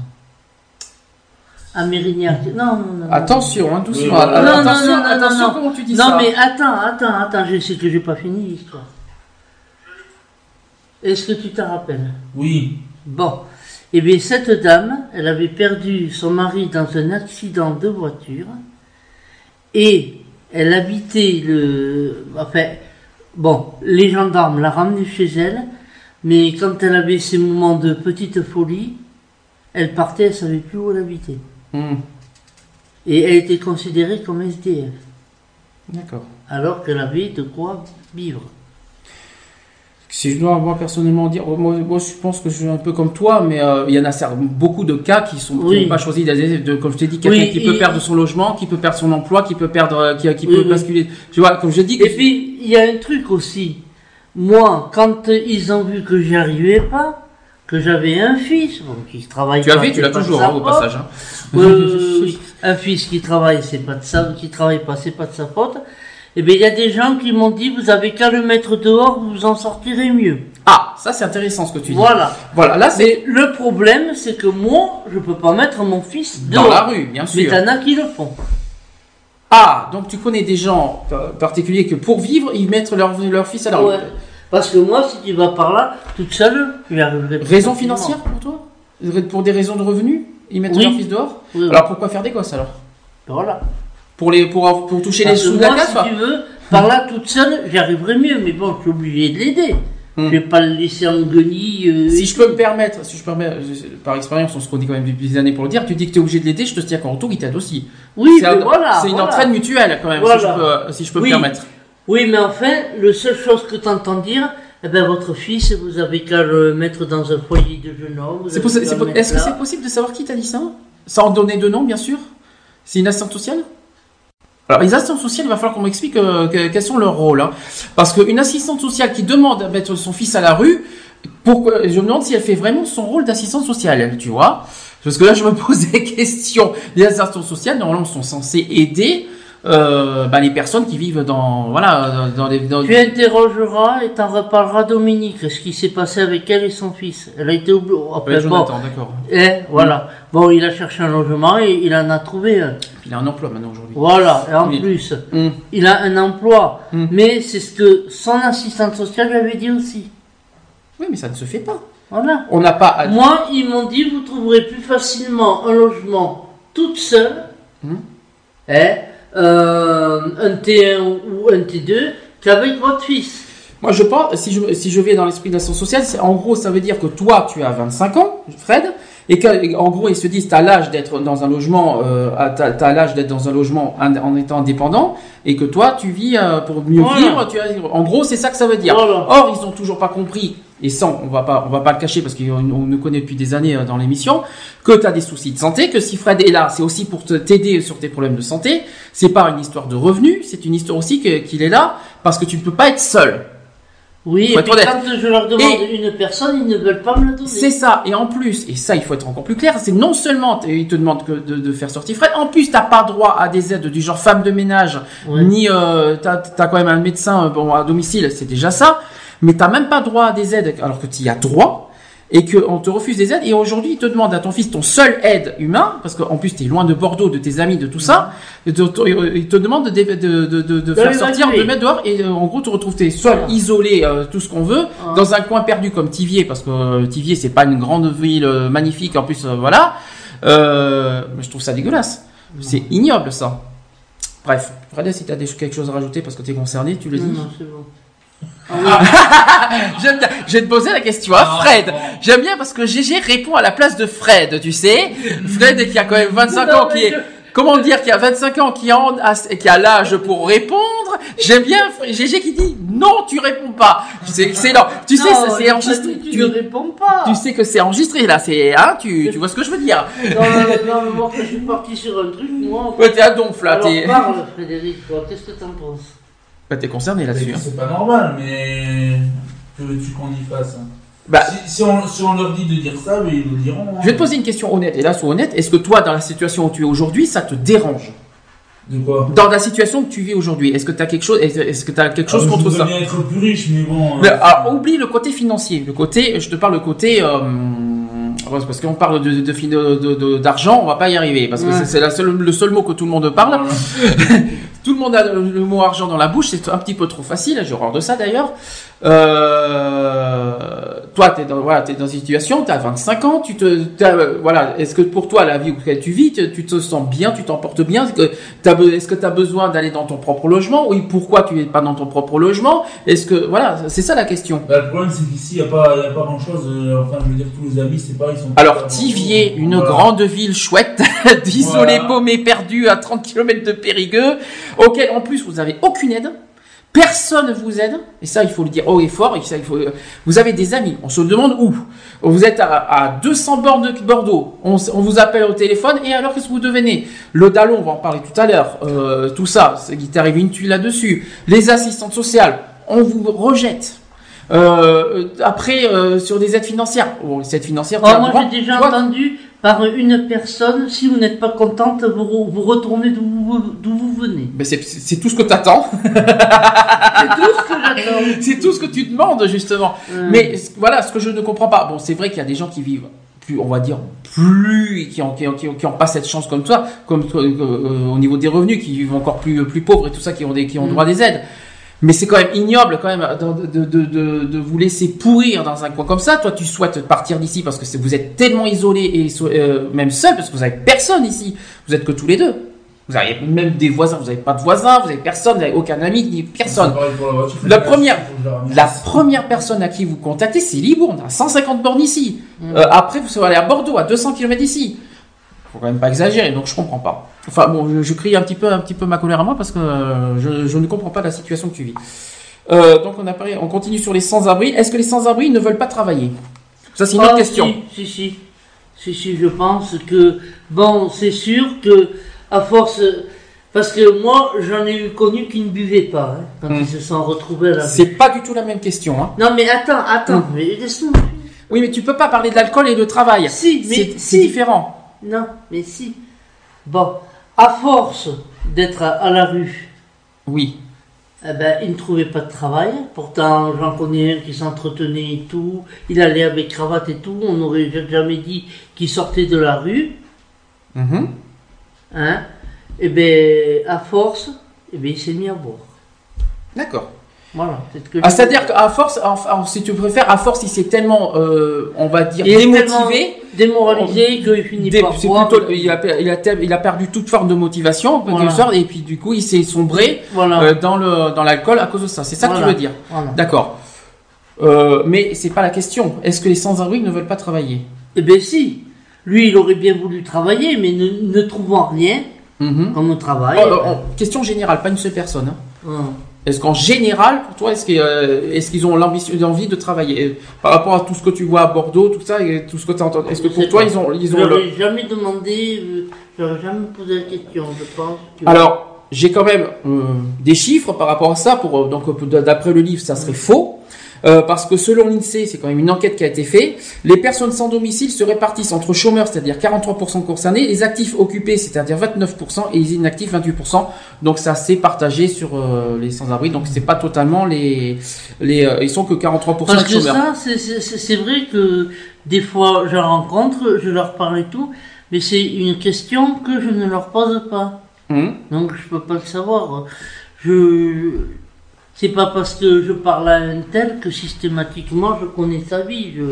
Speaker 3: à Mérignac Non, non, non.
Speaker 2: Attention, hein, doucement.
Speaker 4: Oui.
Speaker 3: Non, non,
Speaker 2: attention,
Speaker 3: non, non,
Speaker 2: attention
Speaker 3: non, non.
Speaker 2: comment tu dis
Speaker 3: Non,
Speaker 2: ça.
Speaker 3: mais attends, attends, attends, je sais que j'ai pas fini l'histoire. Est-ce que tu te rappelles?
Speaker 4: Oui.
Speaker 3: Bon. Eh bien, cette dame, elle avait perdu son mari dans un accident de voiture et elle habitait le. Enfin, bon, les gendarmes la ramenaient chez elle, mais quand elle avait ses moments de petite folie, elle partait, elle savait plus où elle habitait.
Speaker 2: Hmm,
Speaker 3: Et elle était considérée comme SDF,
Speaker 2: D'accord.
Speaker 3: alors qu'elle avait de quoi vivre.
Speaker 2: Si je dois moi personnellement dire, moi, moi, je pense que je suis un peu comme toi, mais euh, il y en a beaucoup de cas qui sont
Speaker 3: Oui.
Speaker 2: pas choisi d'aller- de, comme je t'ai dit, quelqu'un
Speaker 3: Oui,
Speaker 2: qui peut
Speaker 3: et-
Speaker 2: perdre son logement, qui peut perdre son emploi, qui peut perdre, euh, qui, qui
Speaker 3: Oui,
Speaker 2: peut basculer. Tu vois, comme je dis,
Speaker 3: Et puis, il y a un truc aussi. Moi, quand euh, ils ont vu que j'y arrivais pas, que j'avais un fils, bon, qui travaille
Speaker 2: tu
Speaker 3: pas,
Speaker 2: avais, tu l'as toujours hein, au passage. hein.
Speaker 3: Euh, oui, un fils qui travaille, c'est pas de sa, qui travaille pas, c'est pas de sa faute. Eh bien, il y a des gens qui m'ont dit, vous avez qu'à le mettre dehors, vous vous en sortirez mieux.
Speaker 2: Ah, ça c'est intéressant ce que tu dis.
Speaker 3: Voilà.
Speaker 2: Voilà, là c'est
Speaker 3: Mais le problème, c'est que moi, je peux pas mettre mon fils
Speaker 2: dans la rue, bien
Speaker 3: Mais
Speaker 2: sûr.
Speaker 3: t'en as qui le font.
Speaker 2: Ah, donc tu connais des gens particuliers que pour vivre, ils mettent leur, leur fils à la rue.
Speaker 3: Parce que moi, si tu vas par là, toute seule,
Speaker 2: Raison financière pour toi? Pour des raisons de revenus? Ils mettent
Speaker 3: Oui.
Speaker 2: leur fils dehors?
Speaker 3: Oui, oui.
Speaker 2: Alors pourquoi faire des gosses alors?
Speaker 3: Voilà.
Speaker 2: pour, les, pour, pour toucher les
Speaker 3: Parce
Speaker 2: sous de la
Speaker 3: moi, si tu veux, par là toute seule, j'y arriverai mieux, mais bon, je suis obligé de l'aider.
Speaker 2: Hmm.
Speaker 3: Je vais pas le laisser en guenille. euh,
Speaker 2: Si je peux me permettre, si je je- par expérience, on se connaît quand même depuis des années pour le dire, tu dis que tu es obligé de l'aider, je te tiens qu'en retour, il t'aide aussi.
Speaker 3: Oui,
Speaker 2: c'est
Speaker 3: voilà.
Speaker 2: une entraide mutuelle quand même,
Speaker 3: Voilà.
Speaker 2: si je peux, si je peux
Speaker 3: Oui.
Speaker 2: me permettre.
Speaker 3: Oui, mais enfin, le seule chose que tu entends dire, eh ben, votre fils, vous avez qu'à le mettre dans un foyer de jeunes hommes.
Speaker 2: Est-ce que c'est possible de savoir qui t'a dit ça? Sans donner de nom, bien sûr C'est une assistante sociale? Alors, les assistantes sociales, il va falloir qu'on m'explique euh, que- quels sont leurs rôles. hein. Parce qu'une assistante sociale qui demande à mettre son fils à la rue, pourquoi Je me demande si elle fait vraiment son rôle d'assistante sociale, tu vois? Parce que là, je me *laughs* pose des questions. Les assistantes sociales, normalement, sont censées aider euh, bah, les personnes qui vivent dans voilà dans les dans-
Speaker 3: Tu interrogeras et t'en reparleras Dominique, ce qui s'est passé avec elle et son fils? Elle a été oubliée. Oh,
Speaker 2: Ouais,
Speaker 3: bon.
Speaker 2: D'accord.
Speaker 3: Et voilà. Bon, il a cherché un logement et il en a trouvé un.
Speaker 2: Il a un emploi maintenant aujourd'hui.
Speaker 3: Voilà. Et en
Speaker 2: Oui.
Speaker 3: plus,
Speaker 2: Mm.
Speaker 3: il a un emploi.
Speaker 2: Mm.
Speaker 3: Mais c'est ce que son assistante sociale lui avait dit aussi.
Speaker 2: Oui, mais ça ne se fait pas.
Speaker 3: Voilà.
Speaker 2: On n'a pas. à-
Speaker 3: Moi, ils m'ont dit, vous trouverez plus facilement un logement toute seule,
Speaker 2: Hmm.
Speaker 3: Euh, un T1 ou un T2, qu'avec votre fils.
Speaker 2: Moi, je pense, si je, si je vais dans l'esprit de l'assistance sociale, c'est, en gros, ça veut dire que toi, tu as 25 ans, Fred, et qu'en gros, ils se disent, t'as l'âge d'être dans un logement, euh, t'as, t'as l'âge d'être dans un logement en étant indépendant, et que toi, tu vis euh, pour mieux
Speaker 3: Voilà.
Speaker 2: vivre. Tu as, en gros, c'est ça que ça veut dire.
Speaker 3: Voilà.
Speaker 2: Or, ils ont toujours pas compris, et ça, on va pas, on va pas le cacher parce qu'on on nous connaît depuis des années euh, dans l'émission, que tu as des soucis de santé, que si Fred est là, c'est aussi pour te- t'aider sur tes problèmes de santé. C'est pas une histoire de revenus, c'est une histoire aussi qu'il est là parce que tu ne peux pas être seul.
Speaker 3: Oui, et puis quand je leur demande une personne, ils ne veulent pas me la donner.
Speaker 2: C'est ça, et en plus, et ça il faut être encore plus clair, c'est non seulement ils te demandent que de, de faire sortir Fred, en plus t'as pas droit à des aides du genre femme de ménage, ni euh, t'as as quand même un médecin euh, bon, à domicile, c'est déjà ça, mais t'as même pas droit à des aides alors que tu y as droit, et qu'on te refuse des aides, et aujourd'hui ils te demandent à ton fils ton seul aide humain, parce qu'en plus t'es loin de Bordeaux, de tes amis, de tout ça, et te- te- ils te demandent de, de, de, de, de
Speaker 3: De
Speaker 2: faire sortir, de mettre dehors, et euh, en gros tu retrouves tes sols
Speaker 3: Voilà.
Speaker 2: isolés, euh, tout ce qu'on veut,
Speaker 3: Ah.
Speaker 2: dans un coin perdu comme Tivier, parce que euh, Tivier c'est pas une grande ville euh, magnifique, en plus euh, voilà, euh, mais je trouve ça dégueulasse, c'est ignoble ça. Bref, Fred, si t'as des- quelque chose à rajouter parce que t'es concerné, tu le dis.
Speaker 3: non, c'est bon. *laughs*
Speaker 2: J'aime bien. Je vais te poser la question à Fred. J'aime bien parce que GG répond à la place de Fred, tu sais. Fred qui a quand même 25 ans, qui est, comment dire, qui a 25 ans, qui a, en- a- qui a l'âge pour répondre. J'aime bien GG qui dit non, tu réponds pas. C'est excellent. Tu sais, c'est enregistré.
Speaker 3: Tu ne réponds pas.
Speaker 2: tu sais que c'est enregistré là. C'est, hein, tu, tu vois ce que je veux dire.
Speaker 3: Non, non, non, je suis parti sur un truc, moi.
Speaker 2: Ouais, t'es à donf là.
Speaker 3: Alors, parle, Frédéric, qu'est-ce que t'en penses?
Speaker 2: Bah, t'es concerné là-dessus. hein.
Speaker 4: C'est pas normal, mais que veux-tu qu'on y fasse hein
Speaker 2: Bah,
Speaker 4: si, si on, si on leur dit de dire ça, mais ils le diront. hein.
Speaker 2: je vais te poser une question honnête. Et là, sois honnête. Est-ce que toi, dans la situation où tu es aujourd'hui, ça te dérange?
Speaker 4: De quoi?
Speaker 2: Dans la situation que tu vis aujourd'hui, est-ce que tu as quelque chose, est-ce que tu as quelque chose
Speaker 4: Ah,
Speaker 2: contre
Speaker 4: je
Speaker 2: ça?
Speaker 4: bien être plus riche, mais bon.
Speaker 2: Mais,
Speaker 4: euh,
Speaker 2: alors, oublie le côté financier, le côté, je te parle le côté, euh, parce qu'on parle de, de, fin- de- de- de- d'argent, on va pas y arriver, parce que
Speaker 3: Ouais.
Speaker 2: c'est- c'est la seule, le seul mot que tout le monde parle. *laughs* Tout le monde a le, mot argent dans la bouche, c'est un petit peu trop facile, j'ai horreur de ça d'ailleurs. Euh, toi, tu es dans, voilà, t'es dans une situation, tu as 25 ans, tu te, euh, voilà, est-ce que pour toi, la vie où tu vis, tu, tu te sens bien, tu t'en portes bien Est-ce que tu as besoin d'aller dans ton propre logement Oui, pourquoi tu n'es pas dans ton propre logement Est-ce que, voilà, c'est ça la question.
Speaker 4: Bah, le problème, c'est qu'ici, il n'y a pas, y a pas grand chose. enfin, je veux dire, tous les amis, c'est pareil. Ils sont
Speaker 2: Alors,
Speaker 4: pas-
Speaker 2: Tivier, une
Speaker 4: Voilà.
Speaker 2: grande ville chouette, *laughs* isolée,
Speaker 4: Voilà.
Speaker 2: paumée, perdue à 30 km de Périgueux, auquel en plus vous avez aucune aide. Personne ne vous aide, et ça il faut le dire haut et fort. Et ça, il faut... Vous avez des amis, on se demande où. Vous êtes à, à 200 bornes de Bordeaux, on, vous appelle au téléphone, et alors qu'est-ce que vous devenez? Le Dallon, on va en parler tout à l'heure, euh, tout ça, c'est- il t'est arrivé une tuile là-dessus. Les assistantes sociales, on vous rejette. Euh, après, euh, sur des aides financières, bon, les aides financières,
Speaker 3: Oh, moi, j'ai déjà entendu par une personne, si vous n'êtes pas contente, vous, re- vous retournez d'où vous, venez.
Speaker 2: Ben c'est c'est tout ce que t'attends. *laughs*
Speaker 3: C'est tout ce que j'attends.
Speaker 2: c'est tout ce que tu demandes justement.
Speaker 3: Euh,
Speaker 2: Mais voilà, ce que je ne comprends pas. Bon, c'est vrai qu'il y a des gens qui vivent plus, on va dire plus, qui ont qui ont, qui ont, qui ont pas cette chance comme toi, comme toi, euh, euh, au niveau des revenus, qui vivent encore plus plus pauvres et tout ça, qui ont des qui ont
Speaker 3: Mm.
Speaker 2: droit à des aides. Mais c'est quand même ignoble quand même de, de, de, de, de vous laisser pourrir dans un coin comme ça. Toi, tu souhaites partir d'ici parce que vous êtes tellement isolé et so- euh, même seul parce que vous avez personne ici. Vous êtes que tous les deux. Vous avez même des voisins, vous n'avez pas de voisins, vous avez personne, vous n'avez aucun ami, ni personne.
Speaker 4: La
Speaker 2: première-
Speaker 4: la
Speaker 2: première personne à qui vous contactez, c'est Libourne, à 150 bornes ici.
Speaker 3: Mm.
Speaker 2: Euh, après, vous allez à Bordeaux, à 200 km d'ici. Faut quand même pas exagérer, donc je comprends pas. Enfin bon, je, je crie un petit peu, un petit peu ma colère à moi parce que euh, je, je ne comprends pas la situation que tu vis. Euh, donc on a parlé, on continue sur les sans-abri. Est-ce que les sans-abri ne veulent pas travailler? Ça c'est une autre
Speaker 3: Ah,
Speaker 2: question.
Speaker 3: Si, si, si. Si, je pense que, bon, c'est sûr que, à force, Parce que moi, j'en ai eu connu qui ne buvaient pas, hein, quand
Speaker 2: Hmm.
Speaker 3: ils se sont retrouvés à la
Speaker 2: C'est pas du tout la même question. Hein.
Speaker 3: Non, mais attends, attends,
Speaker 2: Hmm.
Speaker 3: mais.
Speaker 2: Oui, mais tu peux pas parler de l'alcool et de travail.
Speaker 3: Si, mais
Speaker 2: C'est c'est
Speaker 3: si.
Speaker 2: différent.
Speaker 3: Non, mais si. Bon, à force d'être à, la rue,
Speaker 2: Oui.
Speaker 3: eh ben, il ne trouvait pas de travail. Pourtant, j'en connais un qui s'entretenait et tout. Il allait avec cravate et tout. On n'aurait jamais dit qu'il sortait de la rue.
Speaker 2: Mhm.
Speaker 3: Hein? Et ben, à force, eh ben, il s'est mis à boire.
Speaker 2: D'accord.
Speaker 3: Voilà. que
Speaker 2: Ah, C'est-à-dire qu'à force, enfin, si tu préfères, à force, il s'est tellement, euh, on va dire,
Speaker 3: Il
Speaker 2: démotivé.
Speaker 3: démoralisé qu'il finit
Speaker 2: Dé-
Speaker 3: par
Speaker 2: plutôt- il, a, il, a, ter- il a perdu toute forme de motivation,
Speaker 3: Voilà.
Speaker 2: sorte, et puis du coup, il s'est sombré
Speaker 3: Voilà.
Speaker 2: euh, dans le dans l'alcool à cause de ça. C'est ça que tu veux dire. D'accord. Euh, mais c'est pas la question. Est-ce que les sans-abri ne veulent pas travailler?
Speaker 3: Eh bien si, lui il aurait bien voulu travailler, mais ne, ne trouvant rien
Speaker 2: Mhm.
Speaker 3: comme travail.
Speaker 2: Oh, oh, oh, Question générale, pas une seule personne. hein. Est-ce qu'en général, pour toi, est-ce qu'ils euh, est-ce qu'ils ont l'ambition, l'envie de travailler Euh, par rapport à tout ce que tu vois à Bordeaux, tout ça, et tout ce que tu entends Est-ce que pour toi, ils ont, ils
Speaker 3: Je
Speaker 2: ont le-
Speaker 3: ai jamais demandé, euh, ai jamais posé la question, je pense. que-
Speaker 2: Alors, j'ai quand même euh, des chiffres par rapport à ça. Pour donc d'après le livre, ça serait faux. Euh, parce que selon l'INSEE, c'est quand même une enquête qui a été faite, les personnes sans domicile se répartissent entre chômeurs, c'est-à-dire 43% concernés, les actifs occupés, c'est-à-dire 29%, et les inactifs, 28%. Donc ça s'est partagé sur euh, les sans-abri, donc c'est pas totalement les... les euh, ils sont que 43%
Speaker 3: Parce
Speaker 2: de chômeurs.
Speaker 3: ça, c'est- vrai que des fois j'en rencontre, je leur parle et tout, mais c'est une question que je ne leur pose pas.
Speaker 2: Hum.
Speaker 3: Donc je peux pas le savoir. Je c'est pas parce que je parle à un tel que systématiquement je connais sa vie. Je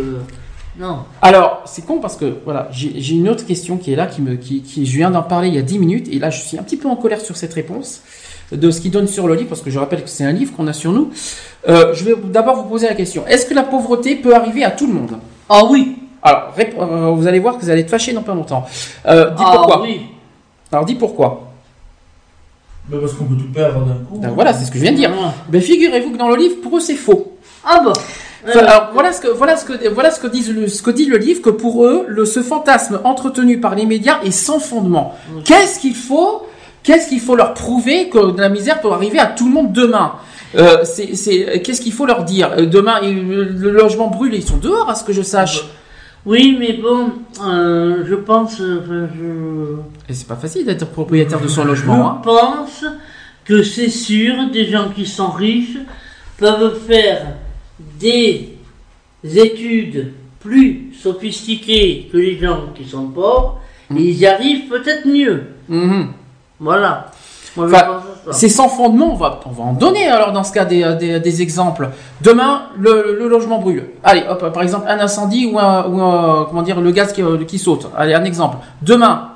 Speaker 3: non.
Speaker 2: Alors, c'est con parce que voilà, j'ai une autre question qui est là, qui me, qui, qui- je viens d'en parler il y a 10 minutes, et là je suis un petit peu en colère sur cette réponse de ce qu'il donne sur le livre, parce que je rappelle que c'est un livre qu'on a sur nous. Euh, je vais d'abord vous poser la question est-ce que la pauvreté peut arriver à tout le monde?
Speaker 3: Ah oui.
Speaker 2: Alors, euh, vous allez voir que vous allez être fâché dans pas longtemps. Euh, dis
Speaker 3: ah
Speaker 2: pourquoi.
Speaker 3: oui.
Speaker 2: Alors, dis pourquoi.
Speaker 4: Bah, parce qu'on peut tout perdre d'un coup.
Speaker 2: Ben, voilà, c'est ce que je viens de dire. Ben, figurez-vous que dans le livre, pour eux, c'est faux.
Speaker 3: Ah bah.
Speaker 2: Enfin, alors, voilà ce que voilà ce que voilà ce que dit le, ce que dit le livre que pour eux le ce fantasme entretenu par les médias est sans fondement. Qu'est-ce qu'il faut qu'est-ce qu'il faut leur prouver que de la misère peut arriver à tout le monde demain? Euh, c'est c'est qu'est-ce qu'il faut leur dire? Euh, demain le, le logement brûle ils sont dehors à ce que je sache.
Speaker 3: Oui, mais bon, euh, je pense, euh, enfin, je,
Speaker 2: Et c'est pas facile d'être propriétaire de son
Speaker 3: je
Speaker 2: logement. hein.
Speaker 3: pense que c'est sûr, des gens qui sont riches peuvent faire des études plus sophistiquées que les gens qui sont pauvres, et ils y arrivent peut-être mieux.
Speaker 2: Mhm.
Speaker 3: Voilà.
Speaker 2: Enfin. C'est sans fondement, on va, on va en donner alors dans ce cas des, des, des exemples. Demain, le, le logement brûle. Allez, hop, par exemple, un incendie ou un, ou un- comment dire, le gaz qui, euh, qui saute. Allez, un exemple. Demain,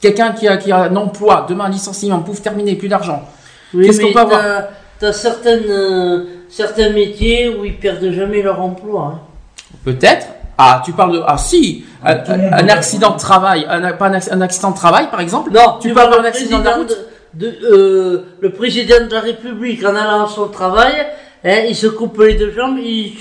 Speaker 2: quelqu'un qui a, qui a un emploi, demain, licenciement, pouf, terminé, plus d'argent.
Speaker 3: Oui,
Speaker 2: qu'est-ce qu'on
Speaker 3: mais
Speaker 2: peut avoir
Speaker 3: t'as- T'as certaines, euh, certains métiers où ils perdent jamais leur emploi. hein.
Speaker 2: Peut-être. Ah, tu parles de. Ah, si Un, accident de travail, un, pas un, acc- un accident de travail, par exemple.
Speaker 3: Non,
Speaker 2: tu
Speaker 3: tu
Speaker 2: peux avoir un
Speaker 3: le
Speaker 2: accident de la route.
Speaker 3: De, euh, le président de la République, en allant à son travail, hein, il se coupe les deux jambes, il,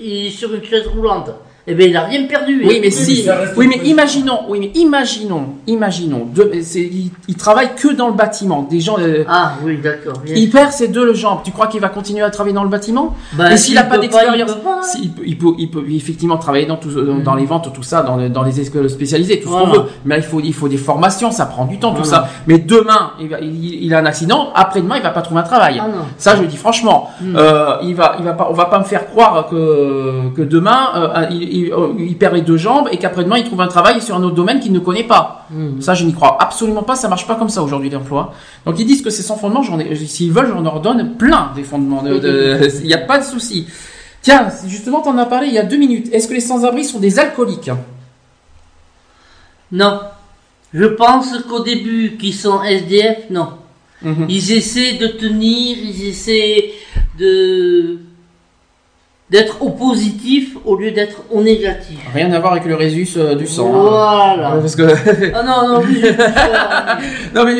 Speaker 3: il sur une chaise roulante. Eh bien, il a rien perdu.
Speaker 2: Oui, mais si. Oui, mais imaginons. Oui, mais imaginons. Imaginons. Il, il travaille que dans le bâtiment. Des gens. euh,
Speaker 3: Ah oui, d'accord.
Speaker 2: il perd ses deux jambes. Tu crois qu'il va continuer à travailler dans le bâtiment?
Speaker 3: Bah,
Speaker 2: Et s'il
Speaker 3: il
Speaker 2: n'a pas d'expérience,
Speaker 3: il peut
Speaker 2: il, peut, il, effectivement travailler dans, tout, dans, dans les ventes, tout ça, dans, les- dans les écoles spécialisées, tout ce qu'on veut. Mais là, il faut, il faut des formations, ça prend du temps, tout
Speaker 3: Voilà.
Speaker 2: ça. Mais demain, il, a un accident. Après-demain, il va pas trouver un travail.
Speaker 3: Ah.
Speaker 2: Ça, je le dis franchement.
Speaker 3: Hmm.
Speaker 2: Euh, il va, il va pas, on va pas me faire croire que, que demain, euh, il, il- euh, il perd les deux jambes et qu'après-demain, il trouve un travail sur un autre domaine qu'il ne connaît pas.
Speaker 3: Mhm.
Speaker 2: Ça, je n'y crois absolument pas. Ça marche pas comme ça aujourd'hui l'emploi. Donc ils disent que c'est sans fondement. S'ils veulent, j'en leur donne plein des fondements. de- de- Il n'y a pas de souci. Tiens, justement, t'en as parlé il y a deux minutes. Est-ce que les sans-abri sont des alcooliques?
Speaker 3: Non. Je pense qu'au début, qu'ils sont SDF, non.
Speaker 2: Mhm.
Speaker 3: Ils essaient de tenir, ils essaient de d'être au positif au lieu d'être au négatif.
Speaker 2: Rien à voir avec le résus euh, du sang. hein.
Speaker 3: Voilà.
Speaker 2: Ouais, Parce que
Speaker 3: Ah non, non, *laughs*
Speaker 2: non mais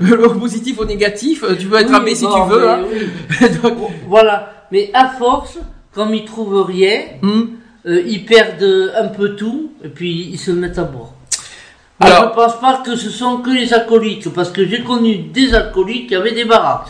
Speaker 2: le positif au négatif, euh, tu peux être
Speaker 3: Oui,
Speaker 2: abbé si
Speaker 3: bon,
Speaker 2: tu veux. hein.
Speaker 3: oui. *laughs*
Speaker 2: Donc,
Speaker 3: Voilà. Mais à force, comme ils trouvent rien,
Speaker 2: hmm.
Speaker 3: euh, ils perdent un peu tout et puis ils se mettent à boire.
Speaker 2: Alors-
Speaker 3: je pense pas que ce sont que les alcooliques, parce que j'ai connu des alcooliques qui avaient des baraques.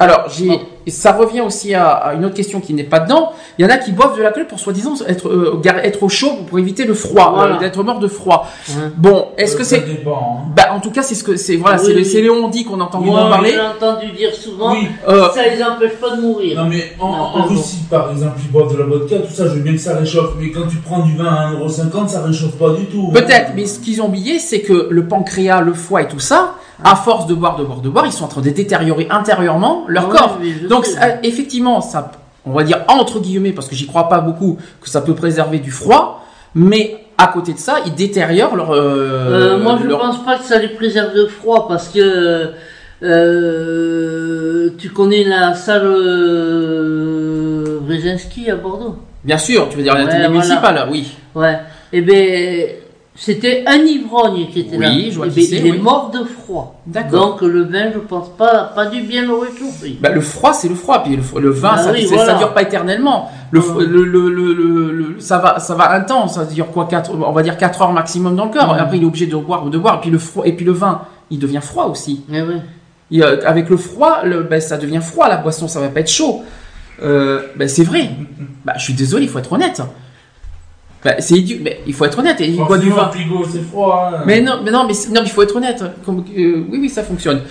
Speaker 2: Alors, j'ai, ça revient aussi à, à une autre question qui n'est pas dedans. Il y en a qui boivent de l'alcool pour soi-disant être, euh, être au chaud pour éviter le froid,
Speaker 3: Voilà.
Speaker 2: euh, d'être mort de froid.
Speaker 3: Hein.
Speaker 2: Bon, est-ce que
Speaker 4: Ça
Speaker 2: c'est,
Speaker 4: dépend, hein.
Speaker 2: bah, en tout cas, c'est ce que c'est, voilà,
Speaker 3: Oui,
Speaker 2: c'est,
Speaker 3: oui.
Speaker 2: c'est les on-dit qu'on entend beaucoup
Speaker 3: Moi,
Speaker 2: parler.
Speaker 3: j'ai entendu dire souvent,
Speaker 4: Oui.
Speaker 2: Euh,
Speaker 3: ça les empêche pas de mourir.
Speaker 4: Non mais en,
Speaker 3: Non,
Speaker 4: en. Russie par exemple ils boivent de la vodka, tout ça, je veux bien que ça réchauffe, mais quand tu prends du vin à 1,50€, ça réchauffe pas du tout. hein.
Speaker 2: Peut-être, mais ce qu'ils ont oublié, c'est que le pancréas, le foie et tout ça, à force de boire, de boire, de boire, ils sont en train de détériorer intérieurement leur
Speaker 3: Ah
Speaker 2: corps. Donc, ça- effectivement, ça, on va dire entre guillemets, parce que j'y crois pas beaucoup, que ça peut préserver du froid, mais à côté de ça, ils détériorent leur. euh,
Speaker 3: Euh, moi, je
Speaker 2: leur-
Speaker 3: pense pas que ça les préserve de froid parce que euh, tu connais la salle euh, Brzezinski à Bordeaux?
Speaker 2: Bien sûr, tu veux dire la
Speaker 3: Ouais,
Speaker 2: télé
Speaker 3: voilà.
Speaker 2: municipale, oui.
Speaker 3: Ouais. Eh ben, c'était un ivrogne qui était
Speaker 2: Oui,
Speaker 3: là.
Speaker 2: je vois
Speaker 3: Eh il est
Speaker 2: oui.
Speaker 3: mort de froid.
Speaker 2: D'accord.
Speaker 3: Donc le vin, je pense pas, pas du bien le réchauffer.
Speaker 2: Bah, le froid, c'est le froid, puis le, vin,
Speaker 3: Ah
Speaker 2: ça,
Speaker 3: oui,
Speaker 2: c'est-
Speaker 3: voilà.
Speaker 2: ça dure pas éternellement. Le, ça va, ça va un temps, ça dure quoi, quatre, on va dire 4 heures maximum dans le corps. Après, il est obligé de boire ou de boire. Et puis le froid, et puis le vin, il devient froid aussi.
Speaker 3: Eh.
Speaker 2: Et, euh, avec le froid, le, ben, ça devient froid la boisson, ça va pas être chaud. Euh, ben, c'est vrai. Bah, je suis désolé, il faut être honnête. Ben, c'est idiot, mais il faut être honnête. Il boit du vin.
Speaker 4: c'est froid. hein.
Speaker 2: Mais non, mais non, mais, non, il faut être honnête. Comme, euh, oui, oui, ça fonctionne.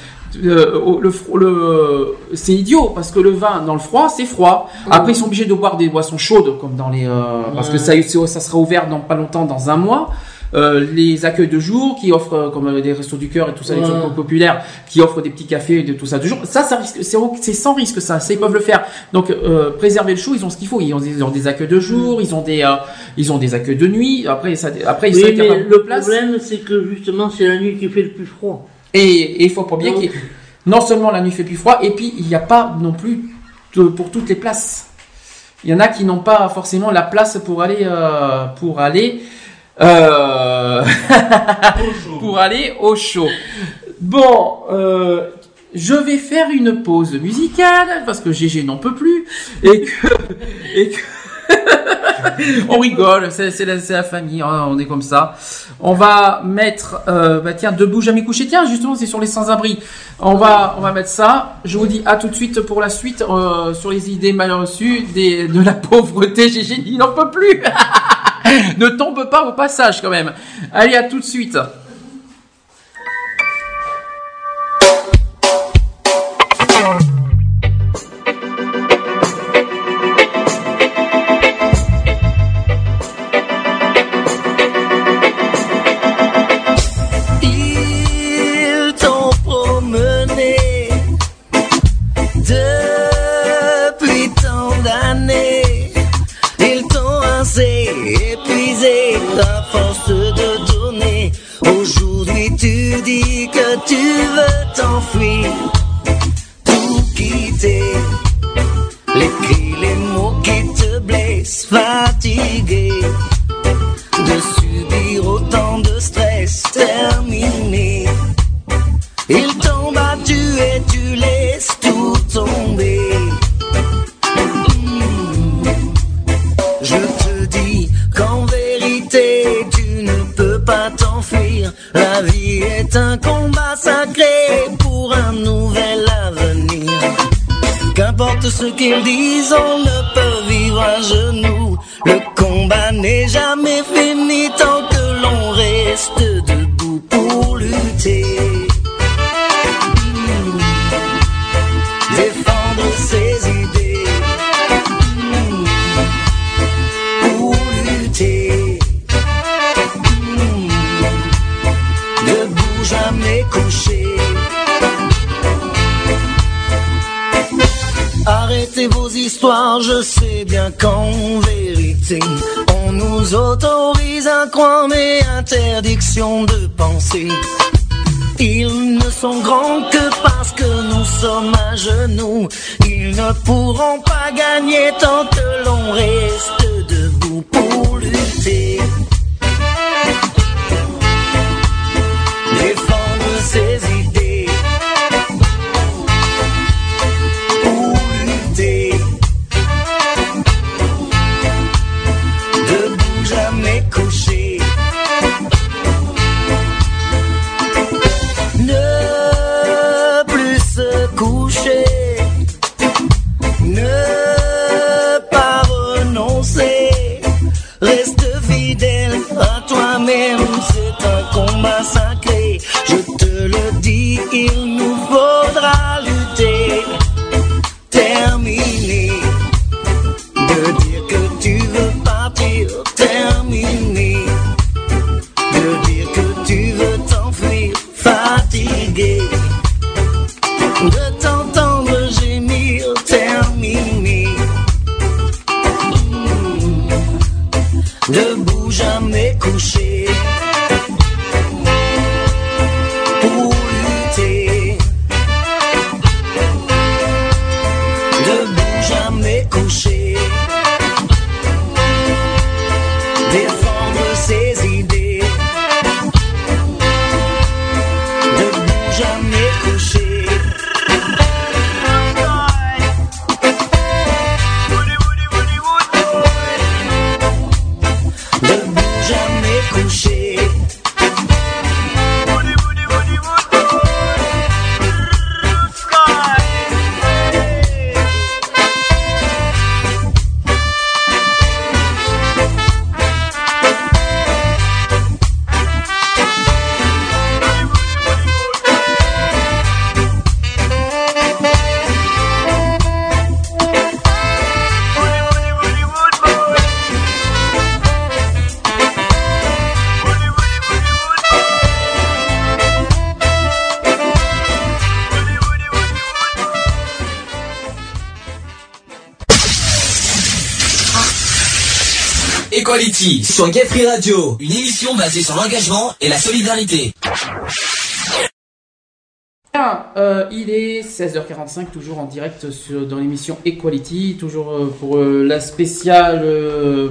Speaker 2: Euh, le, le, c'est idiot parce que le vin dans le froid, c'est froid. Après, ils sont obligés de boire des boissons chaudes, comme dans les, euh, parce que ça, ça sera ouvert dans pas longtemps, dans un mois. Euh, les accueils de jour qui offrent, euh, comme euh, des restos du cœur et tout ça, les
Speaker 3: Ouais.
Speaker 2: trucs populaires, qui offrent des petits cafés et de tout ça de jour. Ça, ça risque, c'est, sans risque ça, ça ils peuvent le faire. Donc, euh, préserver le chaud, ils ont ce qu'il faut. Ils ont, ils ont des accueils de jour, ils ont des, euh, ils ont des accueils de nuit. Après, ça, après, ils
Speaker 3: Oui,
Speaker 2: sont
Speaker 3: mais le
Speaker 2: place.
Speaker 3: problème, c'est que justement, c'est la nuit qui fait le plus froid.
Speaker 2: Et, il faut pas oublier ait- non seulement la nuit fait plus froid, et puis il n'y a pas non plus de- pour toutes les places. Il y en a qui n'ont pas forcément la place pour aller euh, pour aller euh, *laughs* pour aller au show. Bon, euh, je vais faire une pause musicale parce que GG n'en peut plus et que et que *laughs* on rigole, c'est la, famille, hein, on est comme ça. On va mettre, euh, bah tiens, debout jamais couché. Tiens, justement, c'est sur les sans-abri. On va, on va mettre ça. Je vous dis à tout de suite pour la suite euh, sur les idées mal reçues de la pauvreté. Il n'en peut plus. *laughs* *laughs* ne tombe pas au passage quand même. Allez, à tout de suite.
Speaker 6: Qu'importe ce
Speaker 5: Sur Gay Free Radio, une émission basée sur l'engagement et la solidarité.
Speaker 2: Euh, il est 16h45, toujours en direct dans l'émission Equality, toujours euh, pour euh, la spéciale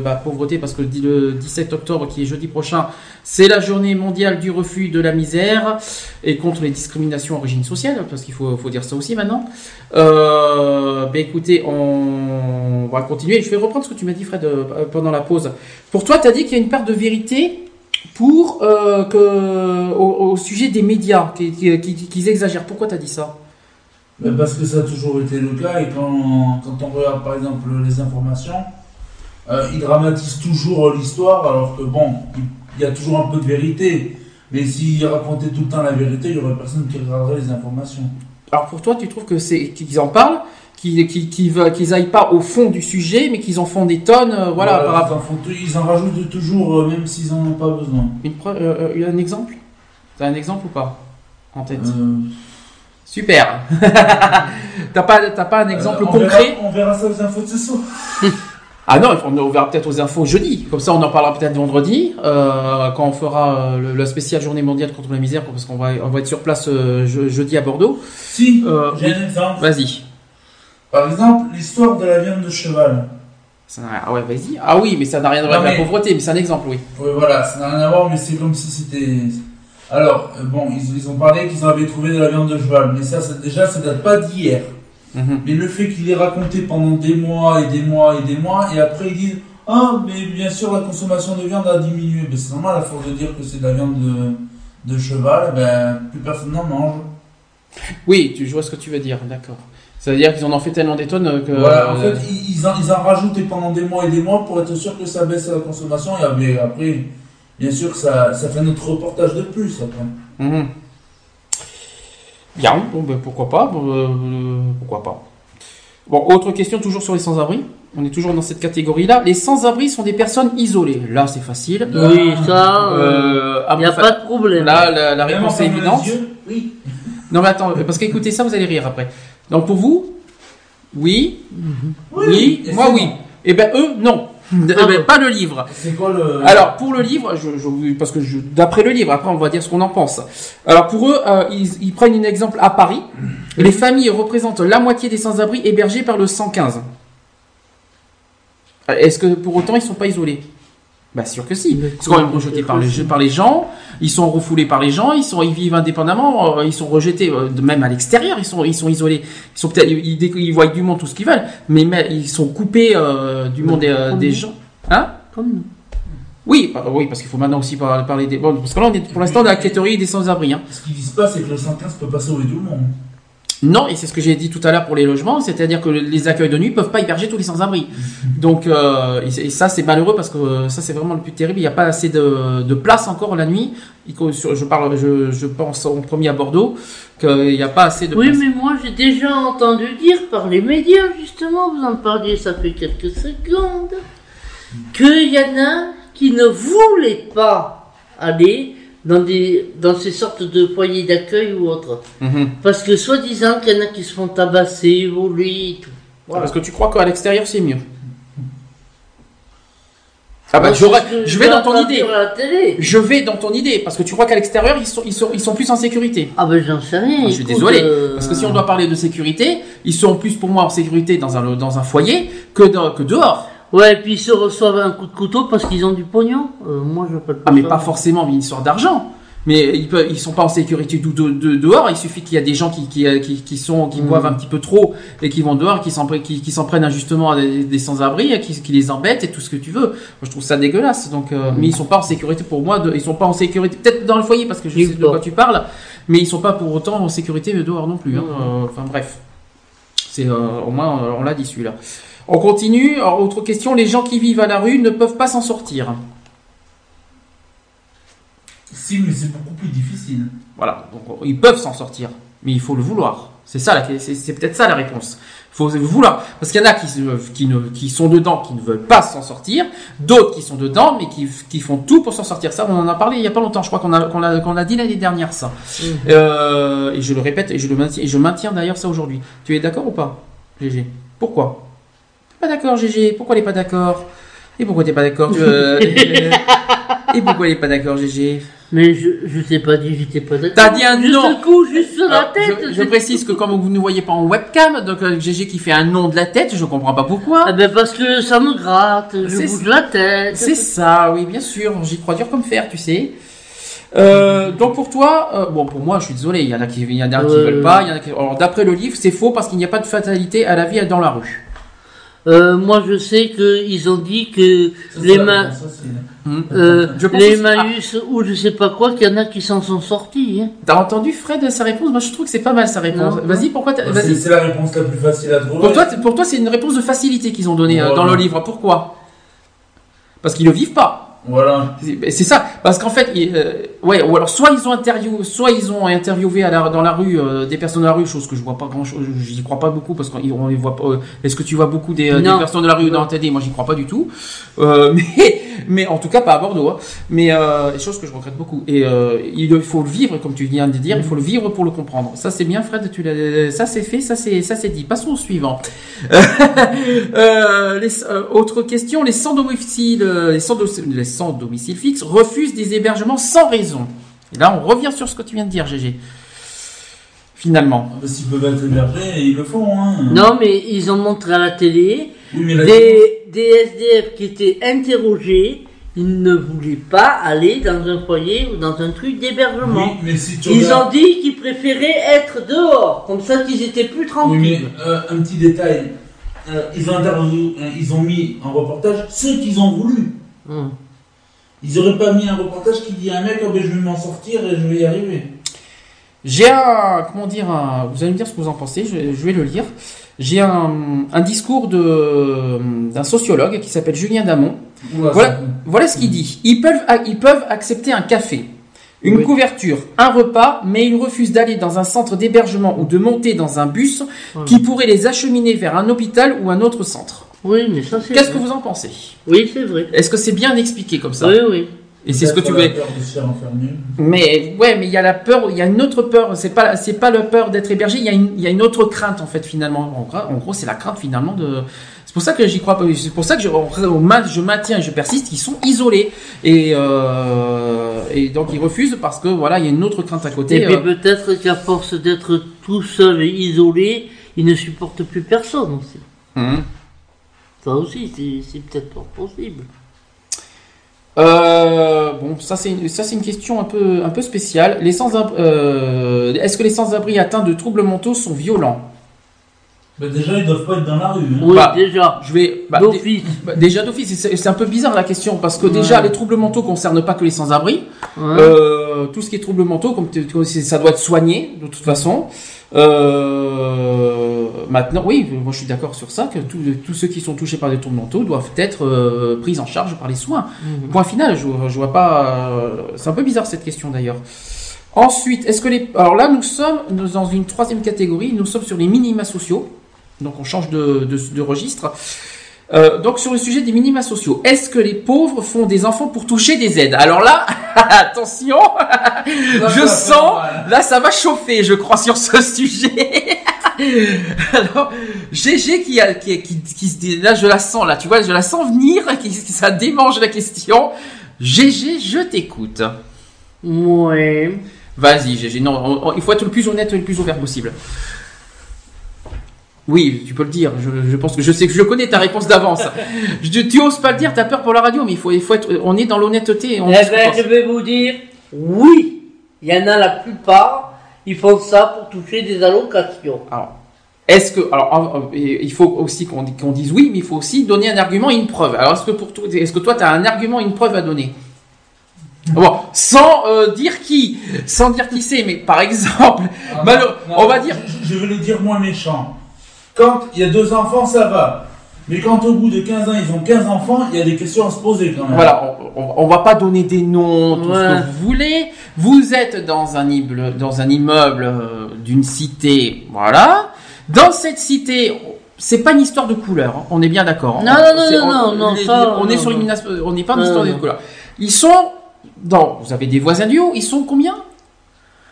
Speaker 2: bah, pauvreté, parce que le, di- le 17 octobre, qui est jeudi prochain, c'est la journée mondiale du refus de la misère et contre les discriminations d'origine sociale, parce qu'il faut, dire ça aussi maintenant. Ben écoutez, on va continuer. Je vais reprendre ce que tu m'as dit, Fred, euh, pendant la pause. Pour toi, tu as dit qu'il y a une part de vérité pour euh, que au, au sujet des médias qui, qui, qui- qu'ils exagèrent. Pourquoi t'as dit ça?
Speaker 4: Ben, parce que ça a toujours été le cas et quand, quand on regarde par exemple les informations, euh, ils dramatisent toujours l'histoire alors que bon, il y a toujours un peu de vérité. Mais s'ils racontaient tout le temps la vérité, il y aurait personne qui regarderait les informations.
Speaker 2: Alors pour toi, tu trouves que c'est qu'ils en parlent, qu'ils qu'ils aillent pas au fond du sujet, mais qu'ils en font des tonnes, euh, voilà, par
Speaker 4: ils, en font tout- ils en rajoutent toujours, euh, même s'ils en ont pas besoin.
Speaker 2: Une euh, euh, il y a un exemple? T'as un exemple ou pas en tête? Super. *laughs* t'as pas, pas un exemple
Speaker 4: on
Speaker 2: concret?
Speaker 4: verra- on verra ça aux infos de ce soir. *laughs*
Speaker 2: Ah non, on verra peut-être aux infos jeudi. Comme ça, on en parlera peut-être vendredi, quand on fera euh, le, le spécial Journée mondiale contre la misère, parce qu'on va, on va être sur place je- jeudi à Bordeaux.
Speaker 4: Si, j'ai un exemple.
Speaker 2: Vas-y.
Speaker 4: Par exemple, l'histoire de la viande de cheval.
Speaker 2: Ça Ah ouais, vas-y. Ah oui, mais ça n'a rien à voir avec la pauvreté, mais c'est un exemple, oui.
Speaker 4: Oui, voilà, ça n'a rien à voir, mais c'est comme si c'était. Alors, euh, bon, ils, ils ont parlé qu'ils avaient trouvé de la viande de cheval, mais ça, ça- déjà, ça date pas d'hier.
Speaker 2: Mhm.
Speaker 4: Mais le fait qu'il ait raconté pendant des mois et des mois et des mois, et après ils disent Ah, mais bien sûr, la consommation de viande a diminué. Mais c'est normal, à force de dire que c'est de la viande de, de cheval, ben, plus personne n'en mange.
Speaker 2: Oui, tu vois ce que tu veux dire, d'accord. Ça veut dire qu'ils en ont fait tellement des tonnes que.
Speaker 4: Voilà, en
Speaker 2: euh,
Speaker 4: fait, ils, en, ils en rajoutaient pendant des mois et des mois pour être sûr que ça baisse la consommation. Et après, après, bien sûr, ça, ça fait notre reportage de plus. Après.
Speaker 2: mhm. Bien, bon, ben, pourquoi pas, bon, euh, pourquoi pas. Bon, autre question toujours sur les sans-abri. On est toujours dans cette catégorie-là. Les sans-abri sont des personnes isolées. Là, c'est facile.
Speaker 3: Oui, ça, il
Speaker 2: Euh,
Speaker 3: n'y a
Speaker 2: Abou
Speaker 3: pas de problème.
Speaker 2: Là, la, la réponse est évidente.
Speaker 4: Oui.
Speaker 2: Non, mais attends, parce qu'écoutez ça, vous allez rire après. Donc, pour vous, oui, oui,
Speaker 4: Et
Speaker 2: moi, oui.
Speaker 4: bon.
Speaker 2: Et ben, eux, non. Eh ben, pas le livre.
Speaker 4: C'est quoi le.
Speaker 2: Alors pour le livre, je, je- parce que je- d'après le livre, après on va dire ce qu'on en pense. Alors pour eux, euh, ils, ils prennent un exemple à Paris. Les familles représentent la moitié des sans-abri hébergés par le 115. Euh, Est-ce que pour autant ils sont pas isolés? Bah sûr que si. Ils sont quand même rejetés par les, par les gens. Ils sont refoulés par les gens. Ils sont ils vivent indépendamment. euh, Ils sont rejetés euh, même à l'extérieur. Ils sont ils sont isolés. Ils sont peut-être ils, ils, ils voient du monde tout ce qu'ils veulent, mais, mais ils sont coupés euh, du monde euh, des gens. Hein?
Speaker 3: Comme nous.
Speaker 2: oui, bah, oui, parce qu'il faut maintenant aussi par- parler des. Bon, parce que là, on est pour l'instant dans la catégorie des sans-abri. Hein.
Speaker 4: Ce qu'ils disent pas, c'est que le 115 peut pas sauver tout le monde.
Speaker 2: Non, et c'est ce que j'ai dit tout à l'heure pour les logements, c'est-à-dire que les accueils de nuit peuvent pas héberger tous les sans-abri. *laughs* Donc, euh, et, ça, c'est malheureux parce que euh, ça, c'est vraiment le plus terrible. Il n'y a pas assez de, de place encore la nuit. Je parle, je, je pense en premier à Bordeaux qu'il n'y a pas assez de
Speaker 3: Oui,
Speaker 2: place.
Speaker 3: mais moi j'ai déjà entendu dire par les médias, justement, vous en parliez, ça fait quelques secondes, qu'il y en a qui ne voulaient pas aller dans, des, dans ces sortes de foyers d'accueil ou autres.
Speaker 2: Mhm.
Speaker 3: Parce que soi-disant qu'il y en a qui se font tabasser, voler et tout. Voilà.
Speaker 2: Parce que tu crois qu'à l'extérieur, c'est mieux. Ah bah,
Speaker 3: que
Speaker 2: je vais dans ton idée. Je vais dans ton idée, parce que tu crois qu'à l'extérieur, ils sont, ils, sont, ils sont plus en sécurité.
Speaker 3: Ah ben j'en sais rien.
Speaker 2: Moi, je suis désolé,
Speaker 3: euh,
Speaker 2: parce que si on doit parler de sécurité, ils sont plus pour moi en sécurité dans un, dans un foyer que, dans- que dehors.
Speaker 3: Ouais, et puis ils se reçoivent un coup de couteau parce qu'ils ont du pognon. Euh, moi je peux pas
Speaker 2: Ah, mais pas forcément une histoire d'argent. Mais ils ils sont pas en sécurité de, de- dehors. Il suffit qu'il y a des gens qui, qui, qui, qui sont, qui
Speaker 3: Mhm.
Speaker 2: boivent un petit peu trop et qui vont dehors, qui s'en, prennent injustement à des, des sans-abri, qui, les embêtent et tout ce que tu veux. Moi, je trouve ça dégueulasse. Donc, euh,
Speaker 3: Mhm.
Speaker 2: mais ils sont pas en sécurité pour moi. De, ils sont pas en sécurité, peut-être dans le foyer parce que je sais de quoi tu parles, mais ils sont pas pour autant en sécurité dehors non plus. hein. Euh, Enfin bref, c'est euh, au moins euh, on l'a dit celui-là. On continue. Alors, autre question. Les gens qui vivent à la rue ne peuvent pas s'en sortir.
Speaker 4: Si, mais c'est beaucoup plus difficile.
Speaker 2: Voilà, donc ils peuvent s'en sortir, mais il faut le vouloir. C'est ça, la- c'est c'est peut-être ça la réponse. Il faut le vouloir, parce qu'il y en a qui, ne, qui sont dedans, qui ne veulent pas s'en sortir, d'autres qui sont dedans, mais qui, qui font tout pour s'en sortir. Ça, on en a parlé il y a pas longtemps. Je crois qu'on a, qu'on a, qu'on a dit l'année dernière ça. Euh, et je le répète et je le maintiens, et je maintiens d'ailleurs ça aujourd'hui. Tu es d'accord ou pas, GG Pourquoi? Pas d'accord, GG. Pourquoi elle est pas d'accord? Et pourquoi t'es pas d'accord tu, *laughs* Et pourquoi il est pas d'accord, GG
Speaker 3: Mais je, je t'ai pas dit, j'étais pas d'accord.
Speaker 2: T'as dit un
Speaker 3: Juste
Speaker 2: non.
Speaker 3: coup, juste sur la tête.
Speaker 2: je, précise que comme vous ne voyez pas en webcam, donc euh, GG qui fait un nom de la tête, je comprends pas pourquoi.
Speaker 3: Ah ben parce que ça me gratte, je bouge la tête.
Speaker 2: C'est ça, oui, bien sûr. J'y crois dur comme fer, tu sais. Euh, donc pour toi, euh, bon pour moi, je suis désolé. Il y en a qui, il y en a qui veulent pas. Il y en a qui... Alors d'après le livre, c'est faux parce qu'il n'y a pas de fatalité à la vie dans la rue.
Speaker 3: Euh, moi je sais qu'ils ont dit que
Speaker 4: Ça,
Speaker 3: les
Speaker 4: facile.
Speaker 2: Hmm.
Speaker 3: euh, les Emmaüs ou je sais pas quoi, qu'il y en a qui s'en sont sortis. Hein.
Speaker 2: T'as entendu Fred sa réponse? Moi, je trouve que c'est pas mal sa réponse.
Speaker 3: Non.
Speaker 2: Vas-y, pourquoi t'as-
Speaker 4: C'est
Speaker 2: Vas-y.
Speaker 4: c'est la réponse la plus facile à trouver.
Speaker 2: Pour toi, pour toi, c'est une réponse de facilité qu'ils ont donnée euh, dans le livre. Pourquoi? Parce qu'ils le vivent pas.
Speaker 4: Voilà.
Speaker 2: C'est c'est ça, parce qu'en fait, euh, ouais, ou alors soit ils ont interviewé, soit ils ont interviewé à la- dans la rue euh, des personnes de la rue, chose que je vois pas grand chose, j'y crois pas beaucoup parce qu'on on les voit pas. euh, Est-ce que tu vois beaucoup des, des
Speaker 3: Non.
Speaker 2: personnes de la rue dans la télé Moi, j'y crois pas du tout. *laughs* Mais, mais en tout cas pas à Bordeaux. hein. Mais chose que je regrette beaucoup. Et il faut le vivre, comme tu viens de dire, il faut le vivre pour le comprendre. Ça c'est bien, Fred. Tu ça c'est fait, ça c'est, ça c'est dit. Passons au suivant. *laughs* Les, autre question, les sans domicile, les sans, do- les sans domicile fixe refusent des hébergements sans raison. Et là, on revient sur ce que tu viens de dire, GG. Finalement.
Speaker 4: Ah bah, S'ils peuvent être hébergés, ils le font. Hein.
Speaker 3: Non mais ils ont montré à la télé
Speaker 4: Oui, mais la
Speaker 3: des, des SDF qui étaient interrogés, ils ne voulaient pas aller dans un foyer ou dans un truc
Speaker 4: Oui,
Speaker 3: d'hébergement.
Speaker 4: mais si tu
Speaker 3: Ils
Speaker 4: regardes-
Speaker 3: ont dit qu'ils préféraient être dehors, comme ça qu'ils étaient plus
Speaker 4: Oui,
Speaker 3: tranquilles.
Speaker 4: mais euh, un petit détail. Euh, ils, ont euh, ils ont mis en reportage ceux qu'ils ont voulu.
Speaker 3: Hum.
Speaker 4: Ils auraient pas mis un reportage qui dit à un mec, oh, ben, je vais m'en sortir et je vais y arriver.
Speaker 2: J'ai un, comment dire, un- vous allez me dire ce que vous en pensez, je, je vais le lire. J'ai un, un discours d'un sociologue qui s'appelle Julien Damon. Voilà, ce qu'il dit. Ils peuvent, ils peuvent accepter un café, une
Speaker 3: Oui.
Speaker 2: couverture, un repas, mais ils refusent d'aller dans un centre d'hébergement ou de monter dans un bus qui pourrait les acheminer vers un hôpital ou un autre centre.
Speaker 3: Oui, mais ça c'est
Speaker 2: Qu'est-ce que vous en pensez
Speaker 3: Oui, c'est vrai.
Speaker 2: Est-ce que c'est bien expliqué comme ça
Speaker 3: Oui, oui.
Speaker 2: Et c'est ce que tu veux. Mais ouais, mais il y a la peur, il y a une autre peur. C'est pas, c'est pas la peur d'être hébergé. Il y a une, il y a une autre crainte en fait finalement. En gros, en gros, c'est la crainte finalement de. C'est pour ça que j'y crois pas. C'est pour ça que je, je maintiens et je persiste qu'ils sont isolés et euh, et donc ils refusent parce que voilà, il y a une autre crainte à côté.
Speaker 3: Et puis
Speaker 2: euh.
Speaker 3: peut-être qu'à force d'être tout seul et isolé, ils ne supportent plus personne aussi.
Speaker 2: Hum.
Speaker 3: Ça aussi, c'est- c'est peut-être pas possible.
Speaker 2: Euh, bon, ça c'est une, ça c'est une question un peu un peu spéciale. Les sans euh, est-ce que les sans-abri atteints de troubles mentaux sont violents?
Speaker 4: Ben, déjà, ils doivent pas être dans la rue. hein.
Speaker 3: Oui,
Speaker 2: Bah,
Speaker 3: déjà.
Speaker 2: Je vais bah,
Speaker 3: D'office.
Speaker 2: bah, déjà d'office. C'est c'est un peu bizarre la question parce que déjà les troubles mentaux concernent pas que les sans-abri.
Speaker 3: Ouais.
Speaker 2: Euh, tout ce qui est troubles mentaux, comme ça doit être soigné de toute façon. Euh, maintenant, oui, moi je suis d'accord sur ça que tous ceux qui sont touchés par des troubles mentaux doivent être euh, pris en charge par les soins.
Speaker 3: Mhm.
Speaker 2: Point final, je, je vois pas. euh, c'est un peu bizarre cette question d'ailleurs. Ensuite, est-ce que les. Alors là, nous sommes dans une troisième catégorie, nous sommes sur les minima sociaux. Donc on change de, de, de registre. Euh, donc sur le sujet des minima sociaux, est-ce que les pauvres font des enfants pour toucher des aides? Alors là, *laughs* attention, je sens, là ça va chauffer, je crois, sur ce sujet. *laughs* Alors, GG qui, a, qui, qui, qui se dit- là je la sens, là tu vois, je la sens venir, *laughs* qui, qui- ça démange la question. GG, je t'écoute.
Speaker 3: Ouais.
Speaker 2: Vas-y, GG. Non, on- on- il faut être le plus honnête et le plus ouvert possible. Oui, tu peux le dire. Je, je pense que je sais que je connais ta réponse d'avance. *laughs* Je- tu oses pas le dire, t'as peur pour la radio, mais il faut, il faut être. On est dans l'honnêteté. et on
Speaker 3: Eh ben, je vais vous dire, oui. Il y en a la plupart, ils font ça pour toucher des allocations.
Speaker 2: Alors, est-ce que, alors, il faut aussi qu'on qu'on dise oui, mais il faut aussi donner un argument et une preuve. Alors, est-ce que pour toi, est-ce que toi, tu as un argument et une preuve à donner? Bon, sans euh, dire qui, sans dire qui c'est, mais par exemple,
Speaker 4: Ah,
Speaker 2: malheureux-
Speaker 4: non,
Speaker 2: on va dire,
Speaker 4: Je, je vais le dire moins méchant. Quand il y a deux enfants, ça va. Mais quand au bout de 15 ans, ils ont 15 enfants, il y a des questions à se poser quand même.
Speaker 2: Voilà, on, on- on va pas donner des noms, tout ce
Speaker 3: Ouais.
Speaker 2: que vous voulez. Vous êtes dans un immeuble, dans un immeuble euh, d'une cité, voilà. Dans cette cité, c'est pas une histoire de couleur, hein, on est bien d'accord. hein.
Speaker 3: Non, non, non,
Speaker 2: C'est-
Speaker 3: non,
Speaker 2: on,
Speaker 3: non,
Speaker 2: les-
Speaker 3: ça,
Speaker 2: on est
Speaker 3: non,
Speaker 2: sur
Speaker 3: non.
Speaker 2: une, on n'est pas une
Speaker 3: Non,
Speaker 2: histoire de
Speaker 3: non.
Speaker 2: couleur. Ils sont dans, vous avez des voisins du haut, ils sont combien?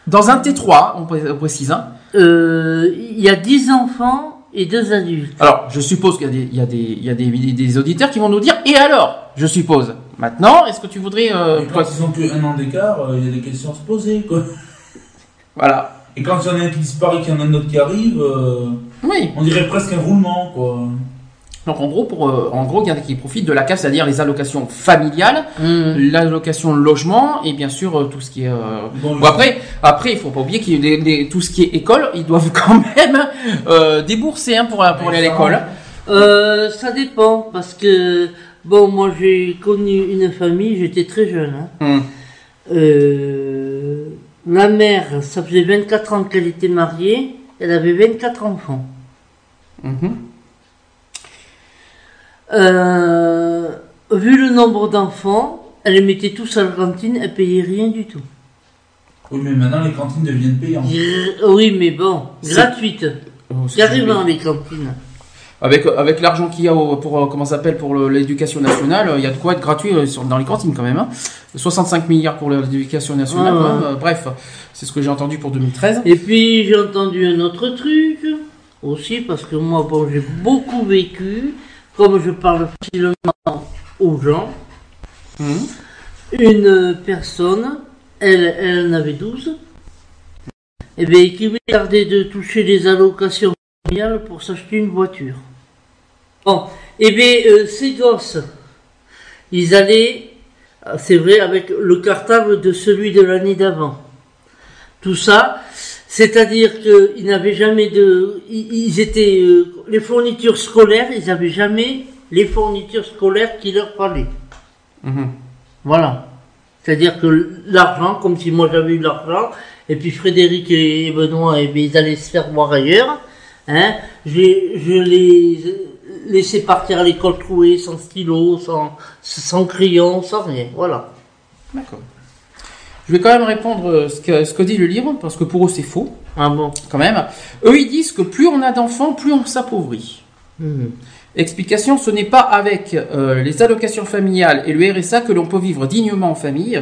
Speaker 2: Dans un T3, on, pré- on précise. Hein.
Speaker 3: Euh, Il y a 10 enfants, et deux adultes.
Speaker 2: Alors, je suppose qu'il y a, des, il y a, des, il y a des, des auditeurs qui vont nous dire, et alors Je suppose. Maintenant, est-ce que tu voudrais... euh,
Speaker 4: Et quand ils ont que un an d'écart, euh, il y a des questions à se poser, quoi.
Speaker 2: Voilà.
Speaker 4: Et quand il y en a un qui disparaît, qu'il y en a un autre qui arrive, euh,
Speaker 2: Oui.
Speaker 4: on dirait presque un roulement, quoi.
Speaker 2: Donc en gros, pour, euh, en gros, il y en a qui profitent de la CAF, c'est-à-dire les allocations familiales,
Speaker 3: Mmh.
Speaker 2: l'allocation logement et bien sûr euh, tout ce qui est. euh,
Speaker 4: Bon,
Speaker 2: bon, après, après, il faut pas oublier qu'il y a des- des- tout ce qui est école, ils doivent *laughs* quand même euh, débourser hein, pour pour aller à l'école.
Speaker 3: Euh, ça dépend, parce que, bon, moi j'ai connu une famille, j'étais très jeune. hein. Euh, la mère, ça faisait 24 ans qu'elle était mariée, elle avait 24 enfants.
Speaker 2: Mhm.
Speaker 3: Euh, vu le nombre d'enfants, elle les mettait tous à la cantine, elle payait rien du tout.
Speaker 4: Oui, mais maintenant les cantines deviennent payantes.
Speaker 3: Gr- Oui, mais bon,
Speaker 2: C'est-
Speaker 3: gratuite.
Speaker 2: Oh, c'est
Speaker 3: les cantines.
Speaker 2: Avec avec l'argent qu'il y a au- pour euh, comment ça s'appelle pour le- l'éducation nationale, euh, il y a de quoi être gratuit euh, sur- dans les cantines quand même. Hein. 65 milliards pour l'éducation nationale.
Speaker 3: Ouais,
Speaker 2: quand même.
Speaker 3: ouais.
Speaker 2: Euh, bref, c'est ce que j'ai entendu pour 2013.
Speaker 3: Et puis j'ai entendu un autre truc aussi parce que moi bon j'ai beaucoup vécu, comme je parle facilement aux gens.
Speaker 2: Mhm.
Speaker 3: Une personne, elle, elle en avait 12, et bien qui lui tardait de toucher les allocations familiales pour s'acheter une voiture. Bon, et bien euh, ces gosses, ils allaient, euh, c'est vrai, avec le cartable de celui de l'année d'avant tout ça. C'est-à-dire qu'ils n'avaient jamais de, ils étaient euh, les fournitures scolaires, ils n'avaient jamais les fournitures scolaires qui leur fallait.
Speaker 2: Mhm.
Speaker 3: Voilà. C'est-à-dire que l'argent, comme si moi j'avais eu l'argent, et puis Frédéric et Benoît, et bien, ils allaient se faire voir ailleurs. Hein, je, je les laissais partir à l'école trouée, sans stylo, sans, sans crayon, sans rien. Voilà.
Speaker 2: D'accord. Je vais quand même répondre euh, ce que, ce que dit le livre, parce que pour eux c'est faux,
Speaker 3: Ah bon.
Speaker 2: quand même. Eux ils disent que plus on a d'enfants, plus on s'appauvrit.
Speaker 3: Mhm.
Speaker 2: Explication, ce n'est pas avec euh, les allocations familiales et le RSA que l'on peut vivre dignement en famille.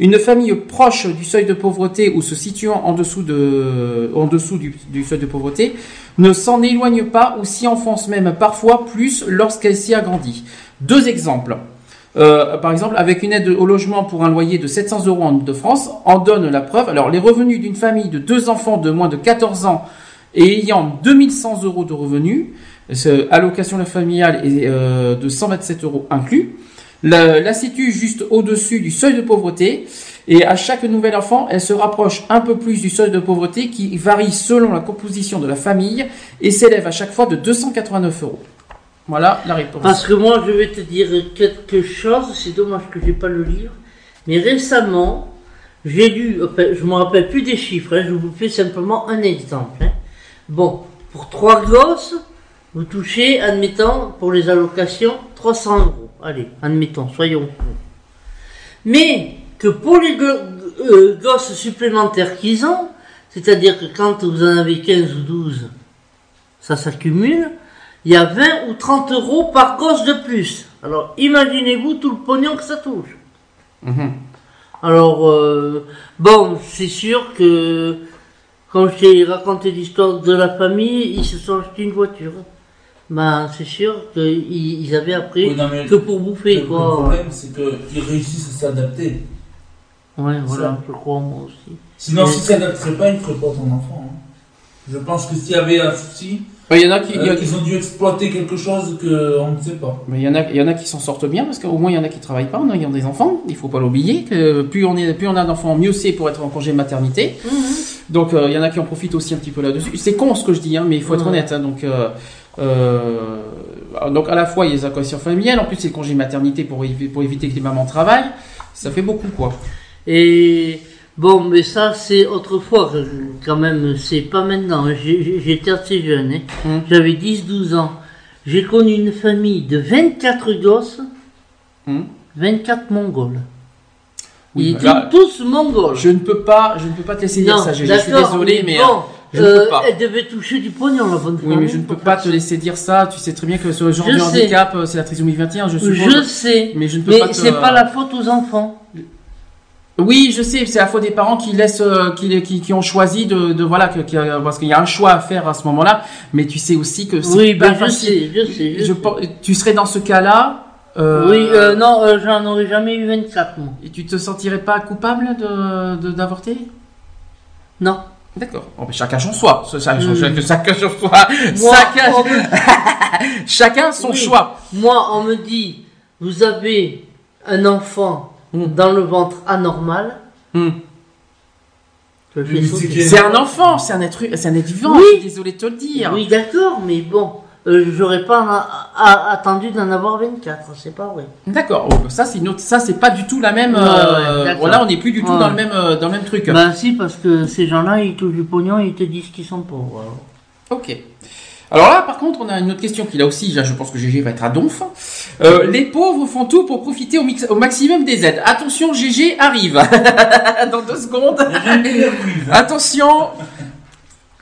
Speaker 2: Une famille proche du seuil de pauvreté ou se situant en dessous, de, en dessous du, du seuil de pauvreté ne s'en éloigne pas ou s'y enfonce même parfois plus lorsqu'elle s'y agrandit. Deux exemples. Euh, par exemple, avec une aide au logement pour un loyer de 700 euros en de France, en donne la preuve. Alors, les revenus d'une famille de deux enfants de moins de 14 ans et ayant 2100 euros de revenus, allocation familiale est euh, de 127 euros inclus, la, la situe juste au-dessus du seuil de pauvreté, et à chaque nouvel enfant, elle se rapproche un peu plus du seuil de pauvreté qui varie selon la composition de la famille et s'élève à chaque fois de 289 euros. Voilà la réponse.
Speaker 3: Parce que moi, je vais te dire quelque chose, c'est dommage que j'ai pas le livre, mais récemment, j'ai lu, je me rappelle plus des chiffres, hein, je vous fais simplement un exemple. hein. Bon, pour trois gosses, vous touchez, admettons, pour les allocations, 300 euros. Allez, admettons, soyons. Mais que pour les euh, gosses supplémentaires qu'ils ont, c'est-à-dire que quand vous en avez 15 ou 12, ça s'accumule, il y a 20 ou 30 euros par gosse de plus. Alors imaginez-vous tout le pognon que ça touche.
Speaker 2: Mhm.
Speaker 3: Alors, euh, bon, c'est sûr que quand je t'ai raconté l'histoire de la famille, ils se sont achetés une voiture. Ben, c'est sûr qu'ils ils avaient appris
Speaker 4: Oui, non, mais
Speaker 3: que pour bouffer,
Speaker 4: Le, le
Speaker 3: quoi.
Speaker 4: problème, c'est qu'ils réussissent à s'adapter.
Speaker 3: Ouais, voilà, je crois, moi aussi.
Speaker 4: Sinon, s'ils ne s'adapteraient pas, ils ne feraient pas ton enfant. hein. Je pense que s'il y avait un souci,
Speaker 2: Il y en a qui, il y a-
Speaker 4: euh, ils ont dû exploiter quelque chose qu'on ne sait pas.
Speaker 2: Mais il y en a, il y en a qui s'en sortent bien parce qu'au moins il y en a qui travaillent pas en ayant des enfants. Il faut pas l'oublier que plus on est, plus on a d'enfants, mieux c'est pour être en congé maternité. Donc euh, il y en a qui en profitent aussi un petit peu là-dessus. C'est con ce que je dis, hein, mais il faut être
Speaker 3: Ouais.
Speaker 2: honnête. hein. donc euh, euh, donc à la fois il y a les allocations familiales, en plus c'est le congé maternité pour, pour éviter que les mamans travaillent. Ça fait beaucoup quoi.
Speaker 3: Et bon, mais ça, c'est autrefois, quand même, c'est pas maintenant. hein. J'étais assez jeune, hein.
Speaker 2: Hum.
Speaker 3: j'avais 10-12 ans. J'ai connu une famille de 24 gosses,
Speaker 2: Hum.
Speaker 3: 24 mongols.
Speaker 2: Oui,
Speaker 3: Ils étaient
Speaker 2: là,
Speaker 3: tous mongols.
Speaker 2: Je ne peux pas, je ne peux pas te laisser dire ça. Je, je suis désolé, mais
Speaker 3: bon,
Speaker 2: euh, je
Speaker 3: euh,
Speaker 2: peux pas.
Speaker 3: Elle devait toucher du pognon, la bonne
Speaker 2: Oui,
Speaker 3: femme,
Speaker 2: mais je ne peux pas te laisser dire ça. Tu sais très bien que ce genre
Speaker 3: Je
Speaker 2: de
Speaker 3: sais.
Speaker 2: handicap, euh, c'est la trisomie 21, je suppose.
Speaker 3: Je sais,
Speaker 2: Mais je ne peux
Speaker 3: mais
Speaker 2: pas te-
Speaker 3: c'est pas la faute aux enfants.
Speaker 2: Oui, je sais, c'est la faute des parents qui laissent, euh, qui, qui, qui ont choisi de, de voilà, que, parce qu'il y a un choix à faire à ce moment-là. Mais tu sais aussi que c'est
Speaker 3: Oui,
Speaker 2: pas
Speaker 3: ben je
Speaker 2: facile.
Speaker 3: sais, je sais. je
Speaker 2: Je
Speaker 3: sais.
Speaker 2: tu serais dans ce cas-là. euh,
Speaker 3: Oui, euh, non, euh, j'en aurais jamais eu 24, moi.
Speaker 2: Et tu te sentirais pas coupable de d'avorter?
Speaker 3: Non.
Speaker 2: D'accord. Bon, ben, chacun son choix.
Speaker 3: Hmm.
Speaker 2: chacun, chacun son choix.
Speaker 3: Moi, *laughs*
Speaker 2: Chacun,
Speaker 3: me- *laughs*
Speaker 2: chacun son
Speaker 3: Oui.
Speaker 2: choix.
Speaker 3: Moi, on me dit, vous avez un enfant
Speaker 2: Hmm.
Speaker 3: dans le ventre anormal. Sauter.
Speaker 4: c'est
Speaker 2: un enfant, c'est un être, c'est un être vivant.
Speaker 3: Oui.
Speaker 2: Je suis désolé de te le dire.
Speaker 3: Oui, d'accord, mais bon, euh, j'aurais pas a- a- attendu d'en avoir 24, c'est pas vrai.
Speaker 2: D'accord. Oh, ça c'est une autre- ça c'est pas du tout la même. Euh,
Speaker 3: ouais, d'accord.
Speaker 2: voilà, on n'est plus du tout
Speaker 3: Ouais.
Speaker 2: dans le même euh, dans le même truc.
Speaker 3: Ben si, parce que ces gens-là, ils touchent du pognon, ils te disent qu'ils sont pauvres. alors.
Speaker 2: Ok. Alors là, par contre, on a une autre question qui là aussi, je pense que GG va être à donf. Euh, les pauvres font tout pour profiter au, mix- au maximum des aides. Attention, GG arrive *laughs* dans deux secondes. Attention.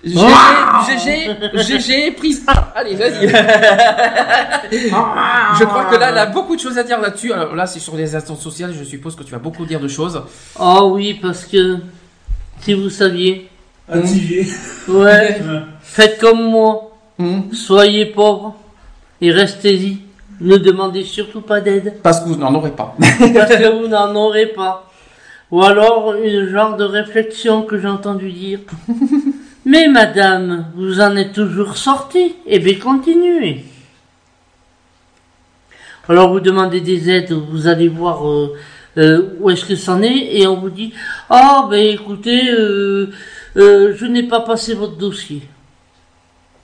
Speaker 2: GG, GG, GG, prise 1. Allez, vas-y. *laughs* je crois que là, il a beaucoup de choses à dire là-dessus. Alors là, c'est sur les instances sociales. Je suppose que tu vas beaucoup dire de choses.
Speaker 3: Oh oui, parce que si vous saviez,
Speaker 4: Activé.
Speaker 3: ouais, faites comme moi, Soyez pauvres et restez-y. Ne demandez surtout pas d'aide.
Speaker 2: Parce que vous n'en aurez pas. *laughs*
Speaker 3: parce que vous n'en aurez pas. Ou alors une genre de réflexion que j'ai entendu dire. *laughs* Mais madame, vous en êtes toujours sortie. Eh bien, continuez. Alors vous demandez des aides, vous allez voir euh, euh, où est-ce que c'en est, et on vous dit ah ben écoutez, euh, je n'ai pas passé votre dossier.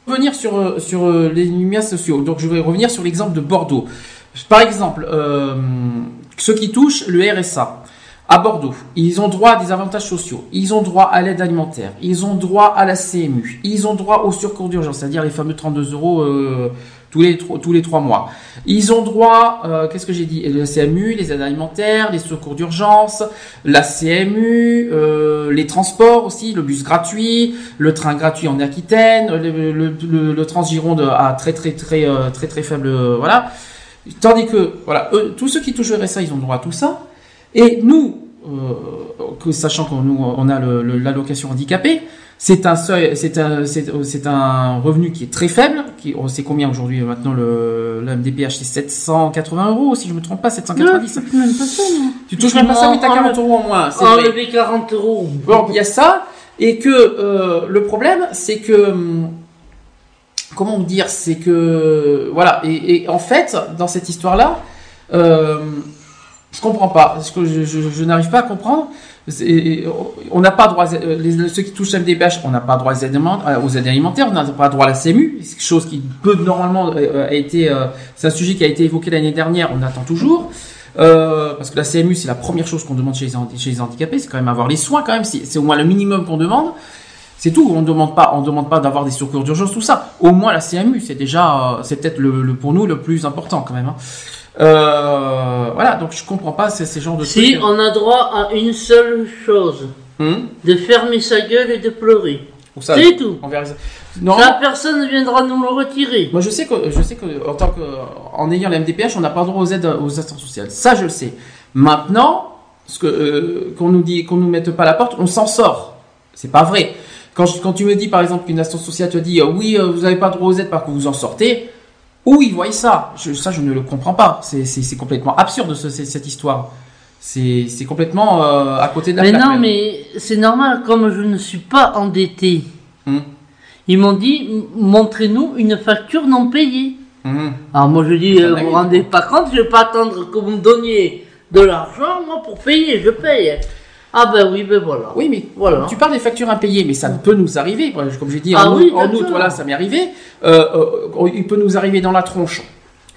Speaker 2: Revenir sur, euh, sur euh, les lumières sociaux. Donc je vais revenir sur l'exemple de Bordeaux. Par exemple, euh, ceux qui touchent le RSA à Bordeaux, ils ont droit à des avantages sociaux, ils ont droit à l'aide alimentaire, ils ont droit à la CMU, ils ont droit au surcours d'urgence, c'est-à-dire les fameux 32 euros euh, tous les tous les trois mois. Ils ont droit, euh, qu'est-ce que j'ai dit, le CMU, les aides alimentaires, les secours d'urgence, la CMU, euh, les transports aussi, le bus gratuit, le train gratuit en Aquitaine, le, le, le, Transgironde à très très très euh, très très faible, euh, voilà. Tandis que voilà, eux, tous ceux qui touchent le RSA, ils ont droit à tout ça. Et nous, euh, que, sachant qu'on on a l'allocation handicapée, c'est un seuil, c'est un, c'est, un revenu qui est très faible. Qui, on sait combien aujourd'hui maintenant le, le MDPH c'est 780 euros si je me trompe pas, 790.
Speaker 3: Non, même pas ça, non.
Speaker 2: Tu touches même pas ça, mais t'as 40 euros en moins.
Speaker 3: Enlever 40 euros.
Speaker 2: Bon, il y a ça, et que euh, le problème, c'est que hum, comment dire, c'est que voilà, et, et en fait, dans cette histoire-là, euh, je comprends pas, ce que je, je- je n'arrive pas à comprendre. On n'a pas droit, euh, les, ceux qui touchent MDPH, on n'a pas droit aux aides, alimentaires- euh, alimentaires, on n'a pas droit à la CMU, c'est quelque chose qui peut normalement euh, a été, c'est un sujet qui a été évoqué l'année dernière, on attend toujours. Euh, parce que la CMU, c'est la première chose qu'on demande chez les, chez les handicapés, c'est quand même avoir les soins, quand même, c'est au moins le minimum qu'on demande. C'est tout, on ne demande pas, on demande pas d'avoir des secours d'urgence, tout ça. Au moins la CMU, c'est déjà, c'est peut-être le, le- pour nous le plus important quand même. hein. Euh, voilà, donc je comprends pas ces, ces genres de
Speaker 3: Si
Speaker 2: trucs.
Speaker 3: on a droit à une seule chose,
Speaker 2: Hum
Speaker 3: de fermer sa gueule et de pleurer. C'est tout.
Speaker 2: on verra. Non,
Speaker 3: La personne ne viendra nous le retirer.
Speaker 2: moi je sais que, je sais que en tant que, en ayant la MDPH, on n'a pas droit aux aides aux assistances sociales. Ça, je le sais. Maintenant, ce que euh, qu'on nous dit, qu'on nous mette pas à la porte, on s'en sort. C'est pas vrai. Quand, je- quand tu me dis par exemple qu'une assistance sociale te dit euh, oui, euh, vous n'avez pas droit aux aides, par contre vous en sortez, où ils voient ça? Je, Ça, je ne le comprends pas. C'est- complètement absurde ce- ce- cette histoire. C'est complètement euh, à côté de la
Speaker 3: Mais
Speaker 2: plaque,
Speaker 3: non,
Speaker 2: même.
Speaker 3: mais c'est normal, comme je ne suis pas endetté.
Speaker 2: Hum,
Speaker 3: Ils m'ont dit, montrez-nous une facture non payée.
Speaker 2: hum.
Speaker 3: Alors moi je dis, euh, vous vous rendez pas compte, je vais pas attendre que vous me donniez de l'argent, moi pour payer, je paye. Ah ben oui, ben voilà.
Speaker 2: Oui, mais
Speaker 3: Voilà.
Speaker 2: tu parles des factures impayées, mais ça peut nous arriver. Comme j'ai dit,
Speaker 3: Ah
Speaker 2: en,
Speaker 3: oui,
Speaker 2: août, en
Speaker 3: d'accord.
Speaker 2: août, voilà, ça m'est arrivé. Euh, euh, il peut nous arriver dans la tronche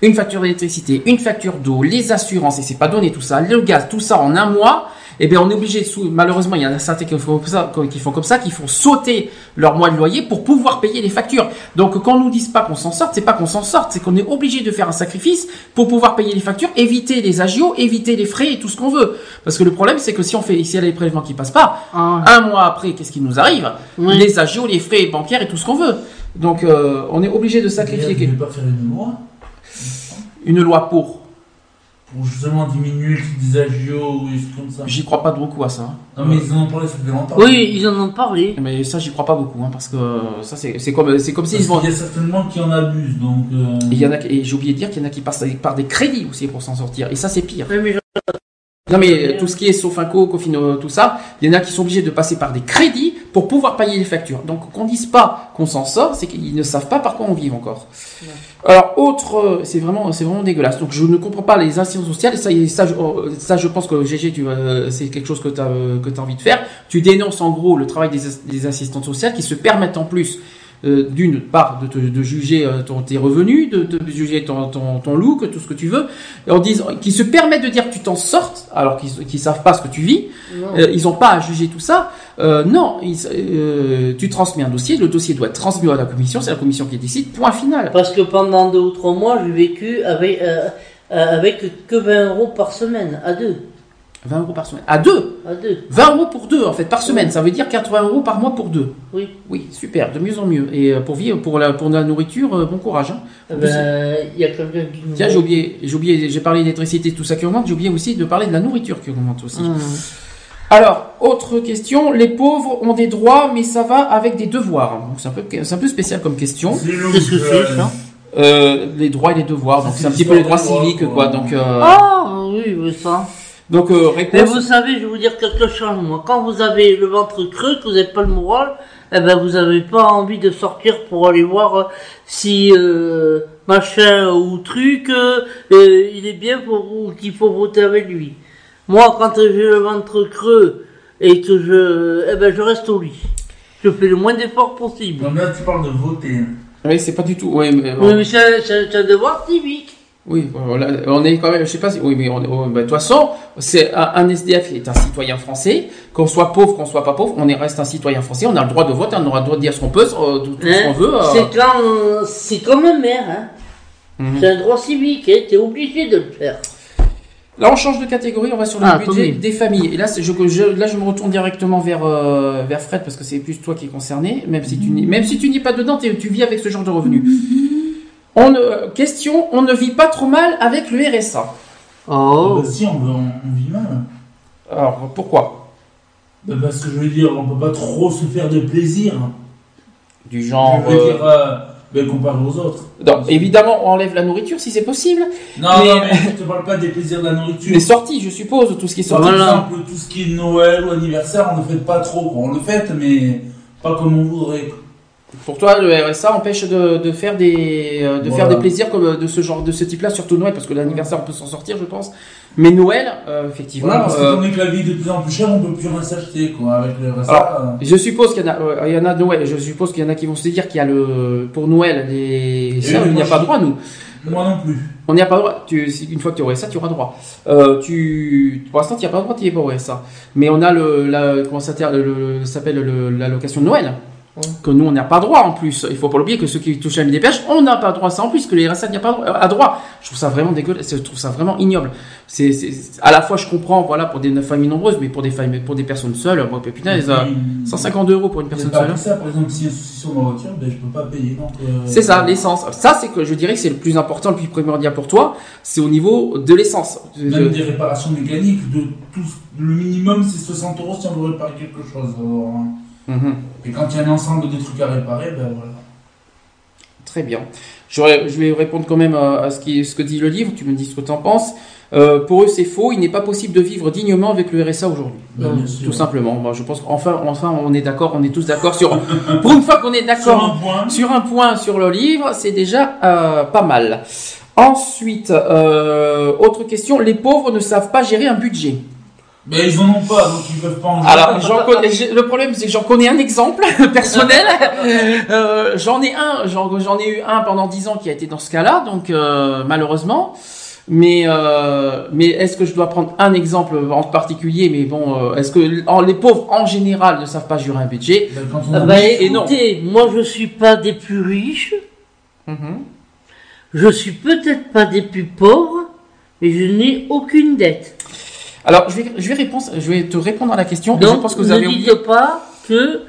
Speaker 2: une facture d'électricité, une facture d'eau, les assurances, et c'est pas donné tout ça, le gaz, tout ça en un mois. Et bien, on est obligé, de sou- malheureusement, il y en a certains qui font comme ça, qui font comme ça, qui font sauter leur mois de loyer pour pouvoir payer les factures. Donc, quand on nous dise pas qu'on s'en sorte, c'est pas qu'on s'en sorte, c'est qu'on est obligé de faire un sacrifice pour pouvoir payer les factures, éviter les agios, éviter les frais et tout ce qu'on veut. Parce que le problème, c'est que si on fait, ici, il y a les prélèvements qui passent pas,
Speaker 3: Ah,
Speaker 2: un mois après, qu'est-ce qui nous arrive?
Speaker 3: Oui.
Speaker 2: Les agios, les frais bancaires et tout ce qu'on veut. Donc, euh, on est obligé de sacrifier
Speaker 4: Je ne vais pas faire une loi?
Speaker 2: une loi pour.
Speaker 4: Pour justement diminuer le prix des agios ou des trucs comme ça.
Speaker 2: J'y crois pas beaucoup à ça.
Speaker 4: Non, mais ils en ont parlé, ça fait longtemps.
Speaker 3: Oui, ils en ont parlé.
Speaker 2: Mais ça, j'y crois pas beaucoup, hein, parce que euh, ça, c'est c'est comme, c'est comme
Speaker 4: Parce
Speaker 2: s'ils vont.
Speaker 4: qu'il y a certainement qui en abusent, donc. euh,
Speaker 2: Et il y en a, et j'ai oublié de dire qu'il y en a qui passent par des crédits aussi pour s'en sortir. Et ça, c'est pire.
Speaker 3: Oui, mais je-
Speaker 2: Non, mais tout ce qui est Sofinco, Cofino, tout ça, il y en a qui sont obligés de passer par des crédits pour pouvoir payer les factures. Donc, qu'on dise pas qu'on s'en sort, c'est qu'ils ne savent pas par quoi on vit encore. Alors, autre, euh, c'est vraiment, c'est vraiment dégueulasse. Donc, je ne comprends pas les institutions sociales. Ça, ça, je, euh, ça, je pense que GG, tu, vas- c'est quelque chose que tu as, que as envie de faire. Tu dénonces en gros le travail des, des assistantes sociales qui se permettent en plus euh, d'une part de, te- de juger euh, ton, tes revenus, de, de juger ton, ton, ton look, tout ce que tu veux, et en disant, qui se permettent de dire que tu t'en sortes, alors qu'ils qu'ils savent pas ce que tu vis, euh, ils ont pas à juger tout ça. Euh, non, euh, tu transmets un dossier, le dossier doit être transmis à la commission, c'est la commission qui décide, point final.
Speaker 3: Parce que pendant deux ou trois mois, j'ai vécu avec, euh, avec que 20 euros par semaine, à deux.
Speaker 2: 20 euros par semaine. À deux?
Speaker 3: À deux.
Speaker 2: 20 euros pour deux, en fait, par semaine. Ça veut dire 80 euros par mois pour deux.
Speaker 3: Oui.
Speaker 2: Oui, super, de mieux en mieux. Et pour vivre, pour la, pour la nourriture, bon courage. Hein.
Speaker 3: Eh ben, Il y a quelqu'un qui nous.
Speaker 2: Tiens, j'ai oublié, j'ai oublié, j'ai parlé d'électricité, tout ça qui augmente, j'ai oublié aussi de parler de la nourriture qui augmente aussi.
Speaker 3: Hum.
Speaker 2: Alors, autre question, les pauvres ont des droits, mais ça va avec des devoirs. Donc, C'est un peu, c'est un peu spécial comme question.
Speaker 4: C'est long,
Speaker 3: Qu'est-ce que c'est, ça
Speaker 2: Euh, les droits et les devoirs, donc c'est un petit peu les droits civiques, quoi.
Speaker 4: quoi.
Speaker 2: Donc, euh,
Speaker 3: Ah, oui, mais ça.
Speaker 2: donc euh,
Speaker 3: Mais
Speaker 2: réponse.
Speaker 3: vous savez, je vais vous dire quelque chose, moi. Quand vous avez le ventre creux, que vous n'avez pas le moral, eh ben, vous n'avez pas envie de sortir pour aller voir euh, si euh, machin ou truc, euh, il est bien pour ou qu'il faut voter avec lui. Moi, quand j'ai le ventre creux et que je, eh ben, je reste au lit. Je fais le moins d'efforts possible.
Speaker 4: Non, mais là, tu parles de voter. hein.
Speaker 2: Oui, c'est pas du tout. Oui, mais,
Speaker 3: Oui, mais c'est un devoir civique.
Speaker 2: oui, voilà, on est quand même. Je sais pas si. Oui, mais on, on- bah, de toute façon, c'est un, un SDF est un citoyen français. Qu'on soit pauvre, qu'on soit pas pauvre, on est reste un citoyen français. On a le droit de voter, on a le droit de dire ce qu'on peut, euh, tout, tout ce
Speaker 3: Hein?
Speaker 2: qu'on veut. euh.
Speaker 3: C'est quand, c'est comme un maire, hein.
Speaker 2: Mhm.
Speaker 3: C'est un droit civique, hein. T'es obligé de le faire.
Speaker 2: Là, on change de catégorie, on va sur le
Speaker 3: Ah,
Speaker 2: budget des familles. Et là, c'est- je, je- là, je me retourne directement vers, euh, vers Fred parce que c'est plus toi qui est concerné. Même si tu n'es, même si tu n'es pas dedans, tu vis avec ce genre de revenus. On ne- question, on ne vit pas trop mal avec le RSA.
Speaker 3: Oh.
Speaker 4: Bah, si, on, on, on vit mal.
Speaker 2: Alors, pourquoi?
Speaker 4: Bah, parce que je veux dire, on peut pas trop se faire de plaisir.
Speaker 2: Du genre.
Speaker 4: je veux
Speaker 2: euh,
Speaker 4: dire, euh, ben, comparé aux autres.
Speaker 2: non, évidemment, on enlève la nourriture si c'est possible.
Speaker 4: Non,
Speaker 2: Mais-
Speaker 4: non, mais je te parle pas des plaisirs de la nourriture.
Speaker 2: Les sorties, je suppose, tout ce qui est
Speaker 4: Par
Speaker 2: sorti.
Speaker 3: Voilà.
Speaker 4: exemple, tout ce qui est Noël ou anniversaire, on ne fait pas trop. quoi. On le fête, mais pas comme on voudrait.
Speaker 2: Pour toi, le RSA empêche de, de faire des euh, de
Speaker 4: Voilà.
Speaker 2: faire des plaisirs comme euh, de ce genre de ce type-là, surtout Noël, parce que l'anniversaire on peut s'en sortir, je pense. Mais Noël, euh, effectivement.
Speaker 4: Voilà, parce que
Speaker 2: euh,
Speaker 4: donné que la vie est de plus en plus chère, on peut plus rien s'acheter, quoi. Avec le RSA.
Speaker 2: Alors,
Speaker 4: euh,
Speaker 2: Je suppose qu'il y en a, il y en a Noël. Je suppose qu'il y en a qui vont se dire qu'il y a le pour Noël les. Ça, on n'y a pas droit nous.
Speaker 4: moi non plus.
Speaker 2: On n'y a pas droit. Tu, une fois que tu aurais ça, tu auras droit. Euh, tu, pour l'instant, tu n'y as pas droit, tu n'y es pas aurais ça. Mais on a le, la, comment ça s'appelle, l'allocation de Noël. Que nous, on n'a pas droit en plus. Il faut pas l'oublier que ceux qui touchent à la MDPH, on n'a pas droit à ça en plus, que les RSA n'y a pas droit, à droit. Je trouve ça vraiment dégueulasse. Je trouve ça vraiment ignoble. C'est, à la fois, je comprends, voilà, pour des familles nombreuses, mais pour des familles, pour des personnes seules, moi, putain, euh,
Speaker 4: Puis,
Speaker 2: 150 euros pour une personne seule.
Speaker 4: ça, par exemple, souci sur ma voiture, ben, je peux pas payer. euh,
Speaker 2: C'est ça, l'essence. Ça, c'est que je dirais que c'est le plus important, le plus primordial pour toi. C'est au niveau de l'essence.
Speaker 4: Même des réparations mécaniques, de tout, le minimum c'est 60 euros si on veut réparer quelque chose. alors, hein. Et quand il y a un ensemble de trucs à réparer, ben voilà.
Speaker 2: Très bien. Je vais répondre quand même à, à ce, qui, ce que dit le livre. Tu me dis ce que tu en penses. Euh, pour eux, c'est faux. Il n'est pas possible de vivre dignement avec le RSA aujourd'hui.
Speaker 4: Ben.
Speaker 2: Tout simplement. Moi, je pense qu'enfin, enfin, on est d'accord. On est tous d'accord sur. *laughs* pour une fois qu'on est d'accord sur un point sur le livre, c'est déjà euh, pas mal. Ensuite, euh, autre question. Les pauvres ne savent pas gérer un budget.
Speaker 4: Ben ils en ont pas, donc ils peuvent pas en jouer.
Speaker 2: Alors, j'en connais- le problème, c'est que j'en connais un exemple *laughs* personnel. Euh, j'en ai un, j'en ai eu un pendant dix ans qui a été dans ce cas-là, donc euh, malheureusement. Mais euh, mais est-ce que je dois prendre un exemple en particulier? Mais bon, euh, est-ce que en- les pauvres en général ne savent pas gérer un budget?
Speaker 4: Ben, quand on
Speaker 3: Ah
Speaker 4: a
Speaker 3: bah,
Speaker 2: non.
Speaker 3: écoutez, moi je suis pas des plus riches,
Speaker 2: Mhm.
Speaker 3: je suis peut-être pas des plus pauvres, mais je n'ai aucune dette.
Speaker 2: Alors, je vais je vais répondre, je vais te répondre à la question. et
Speaker 3: Donc
Speaker 2: je pense que vous
Speaker 3: ne
Speaker 2: avez
Speaker 3: dites
Speaker 2: oublié.
Speaker 3: pas que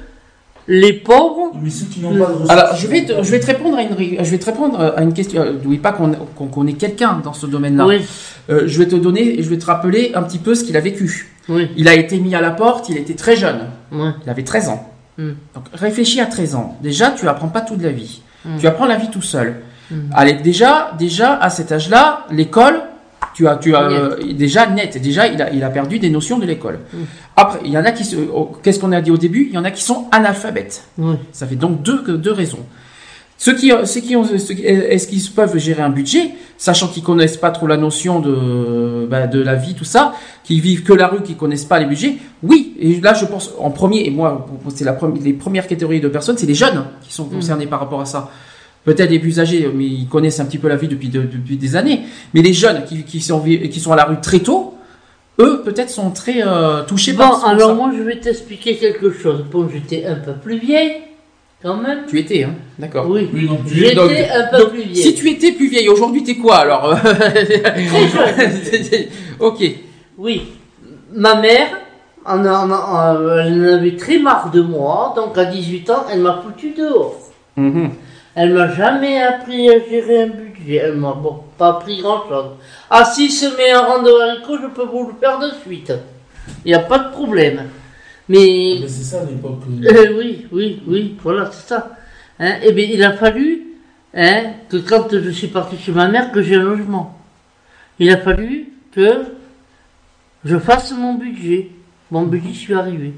Speaker 3: Les pauvres.
Speaker 4: Mais ceux qui n'ont pas de ressources.
Speaker 2: Alors, je vais, te, je vais te répondre à une, je vais te répondre à une question. euh, N'oublie pas qu'on qu'on connaît quelqu'un dans ce domaine-là.
Speaker 3: Oui.
Speaker 2: Euh, je vais te donner, je vais te rappeler un petit peu ce qu'il a vécu.
Speaker 3: Oui.
Speaker 2: Il a été mis à la porte, il était très jeune. Il avait 13 ans.
Speaker 3: Mm.
Speaker 2: Donc réfléchis à 13 ans. Déjà, tu apprends pas toute la vie.
Speaker 3: Mm.
Speaker 2: Tu apprends la vie tout seul.
Speaker 3: Mm.
Speaker 2: Allez, déjà, déjà à cet âge-là, l'école, tu as, tu as euh, déjà net. Déjà, il a, il a perdu des notions de l'école.
Speaker 3: Mm.
Speaker 2: Après, il y en a qui, oh, qu'est-ce qu'on a dit au début? Il y en a qui sont analphabètes. Ça fait donc deux, deux raisons. Ceux qui, ceux qui ont, est-ce qu'ils peuvent gérer un budget, sachant qu'ils connaissent pas trop la notion de, bah, de la vie, tout ça, qui vivent que la rue, qui connaissent pas les budgets? Oui. Et là, je pense en premier, et moi, c'est la première, les premières catégories de personnes, c'est les jeunes qui sont concernés par rapport à ça. Peut-être les plus âgés, mais ils connaissent un petit peu la vie depuis, de- depuis des années. Mais les jeunes qui, qui sont, qui sont à la rue très tôt, eux, peut-être sont très euh, touchés
Speaker 3: Bon,
Speaker 2: par
Speaker 3: alors
Speaker 2: ça.
Speaker 3: moi je vais t'expliquer quelque chose. Bon, j'étais un peu plus vieille, quand même.
Speaker 2: Tu étais, hein D'accord.
Speaker 3: Oui. J'étais
Speaker 2: Donc-
Speaker 3: un peu
Speaker 2: donc,
Speaker 3: plus vieille.
Speaker 2: Si tu étais plus vieille, aujourd'hui t'es quoi alors? *laughs* Ok.
Speaker 3: Oui. Ma mère, en a- en elle en avait très marre de moi, donc à 18 ans, elle m'a foutu dehors.
Speaker 2: Mhm.
Speaker 3: Elle m'a jamais appris à gérer un budget. Elle m'a bon, pas appris grand chose. Ah, si se met un rang de haricot, je peux vous le faire de suite. Il n'y a pas de problème. Mais
Speaker 4: Mais c'est ça l'époque.
Speaker 3: Euh, oui, oui, oui, voilà, c'est ça. Hein, eh bien, il a fallu hein, que quand je suis parti chez ma mère, que j'ai un logement. Il a fallu que je fasse mon budget. Mon budget, je suis arrivé.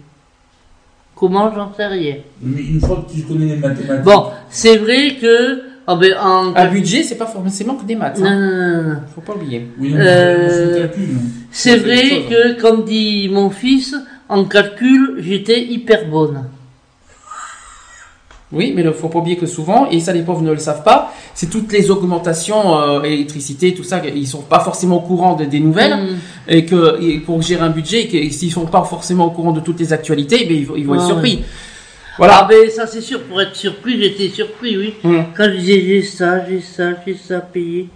Speaker 3: Comment, j'en sais rien.
Speaker 4: Mais une fois que tu connais les mathématiques.
Speaker 3: Bon, c'est vrai que... ah ben, en...
Speaker 2: Un budget, c'est pas forcément que des maths.
Speaker 3: Non,
Speaker 2: Hein.
Speaker 3: non, non, non.
Speaker 2: Faut pas oublier.
Speaker 4: Oui,
Speaker 3: Euh,
Speaker 4: c'est hein.
Speaker 3: Vrai
Speaker 2: chose.
Speaker 3: que, comme dit mon fils, en calcul, j'étais hyper bonne.
Speaker 2: Oui, mais il faut pas oublier que souvent, et ça les pauvres ne le savent pas, c'est toutes les augmentations, euh, électricité, tout ça, ils sont pas forcément au courant de- des nouvelles,
Speaker 3: Mm.
Speaker 2: et que et pour gérer un budget, et s'ils sont pas forcément au courant de toutes les actualités, ben, ils, vont- ils vont être surpris.
Speaker 3: Ah
Speaker 2: Voilà.
Speaker 3: ben ça c'est sûr, pour être surpris, j'étais surpris, oui.
Speaker 2: Mm.
Speaker 3: Quand je disais j'ai ça, j'ai ça, j'ai ça à payer.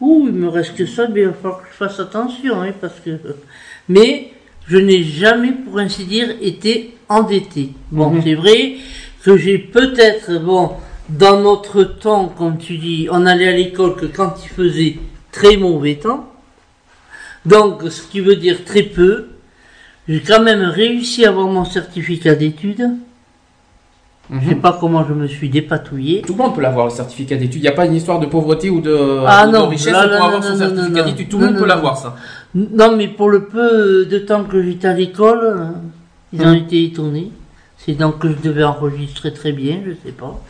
Speaker 3: Ouh, il me reste que ça, mais il va falloir que je fasse attention, hein, parce que... *laughs* Mais je n'ai jamais, pour ainsi dire, été endetté. Bon,
Speaker 2: Mhm.
Speaker 3: c'est vrai que j'ai peut-être, bon, dans notre temps, comme tu dis, on allait à l'école que quand il faisait très mauvais temps. Donc, ce qui veut dire très peu. J'ai quand même réussi à avoir mon certificat d'études. Je sais
Speaker 2: Mhm.
Speaker 3: pas comment je me suis dépatouillé.
Speaker 2: Tout le monde peut l'avoir, le certificat d'études. Il n'y a pas une histoire de pauvreté ou de,
Speaker 3: Ah
Speaker 2: ou de
Speaker 3: non,
Speaker 2: richesse
Speaker 3: là,
Speaker 2: pour avoir
Speaker 3: non,
Speaker 2: son
Speaker 3: non,
Speaker 2: certificat
Speaker 3: non, non.
Speaker 2: d'études? Tout le
Speaker 3: Non,
Speaker 2: monde
Speaker 3: non,
Speaker 2: peut
Speaker 3: non.
Speaker 2: l'avoir, ça.
Speaker 3: Non, mais pour le peu de temps que j'étais à l'école, euh, ils ont
Speaker 2: Hum.
Speaker 3: été étonnés. C'est donc que je devais enregistrer très bien, je sais pas.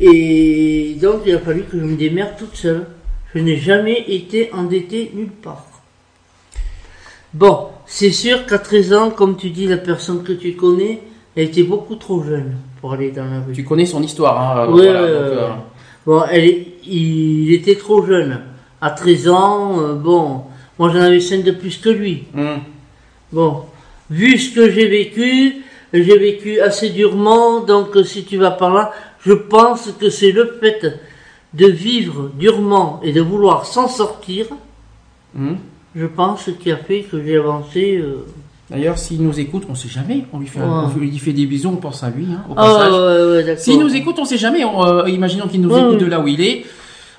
Speaker 3: Et donc il a fallu que je me démerde toute seule. Je n'ai jamais été endetté nulle part. Bon, c'est sûr qu'à 13 ans, comme tu dis, la personne que tu connais, elle était beaucoup trop jeune pour aller dans la rue.
Speaker 2: Tu connais son histoire, hein.
Speaker 3: Ouais,
Speaker 2: voilà, donc,
Speaker 3: ouais.
Speaker 2: euh,
Speaker 3: Bon, elle il était trop jeune. À 13 ans, euh, bon, moi j'en avais 5 de plus que lui.
Speaker 2: hum.
Speaker 3: Bon, vu ce que j'ai vécu, j'ai vécu assez durement, donc euh, si tu vas par là, je pense que c'est le fait de vivre durement et de vouloir s'en sortir,
Speaker 2: hum.
Speaker 3: je pense, qui a fait que j'ai avancé. euh.
Speaker 2: D'ailleurs, s'il nous écoute, on sait jamais. On lui fait, un-
Speaker 3: Ouais.
Speaker 2: on lui fait des bisous, on pense à lui, hein, au
Speaker 3: Ah, ouais, ouais.
Speaker 2: S'il nous écoute, on sait jamais. On, euh, imaginons qu'il nous
Speaker 3: Ouais,
Speaker 2: écoute de là où il est.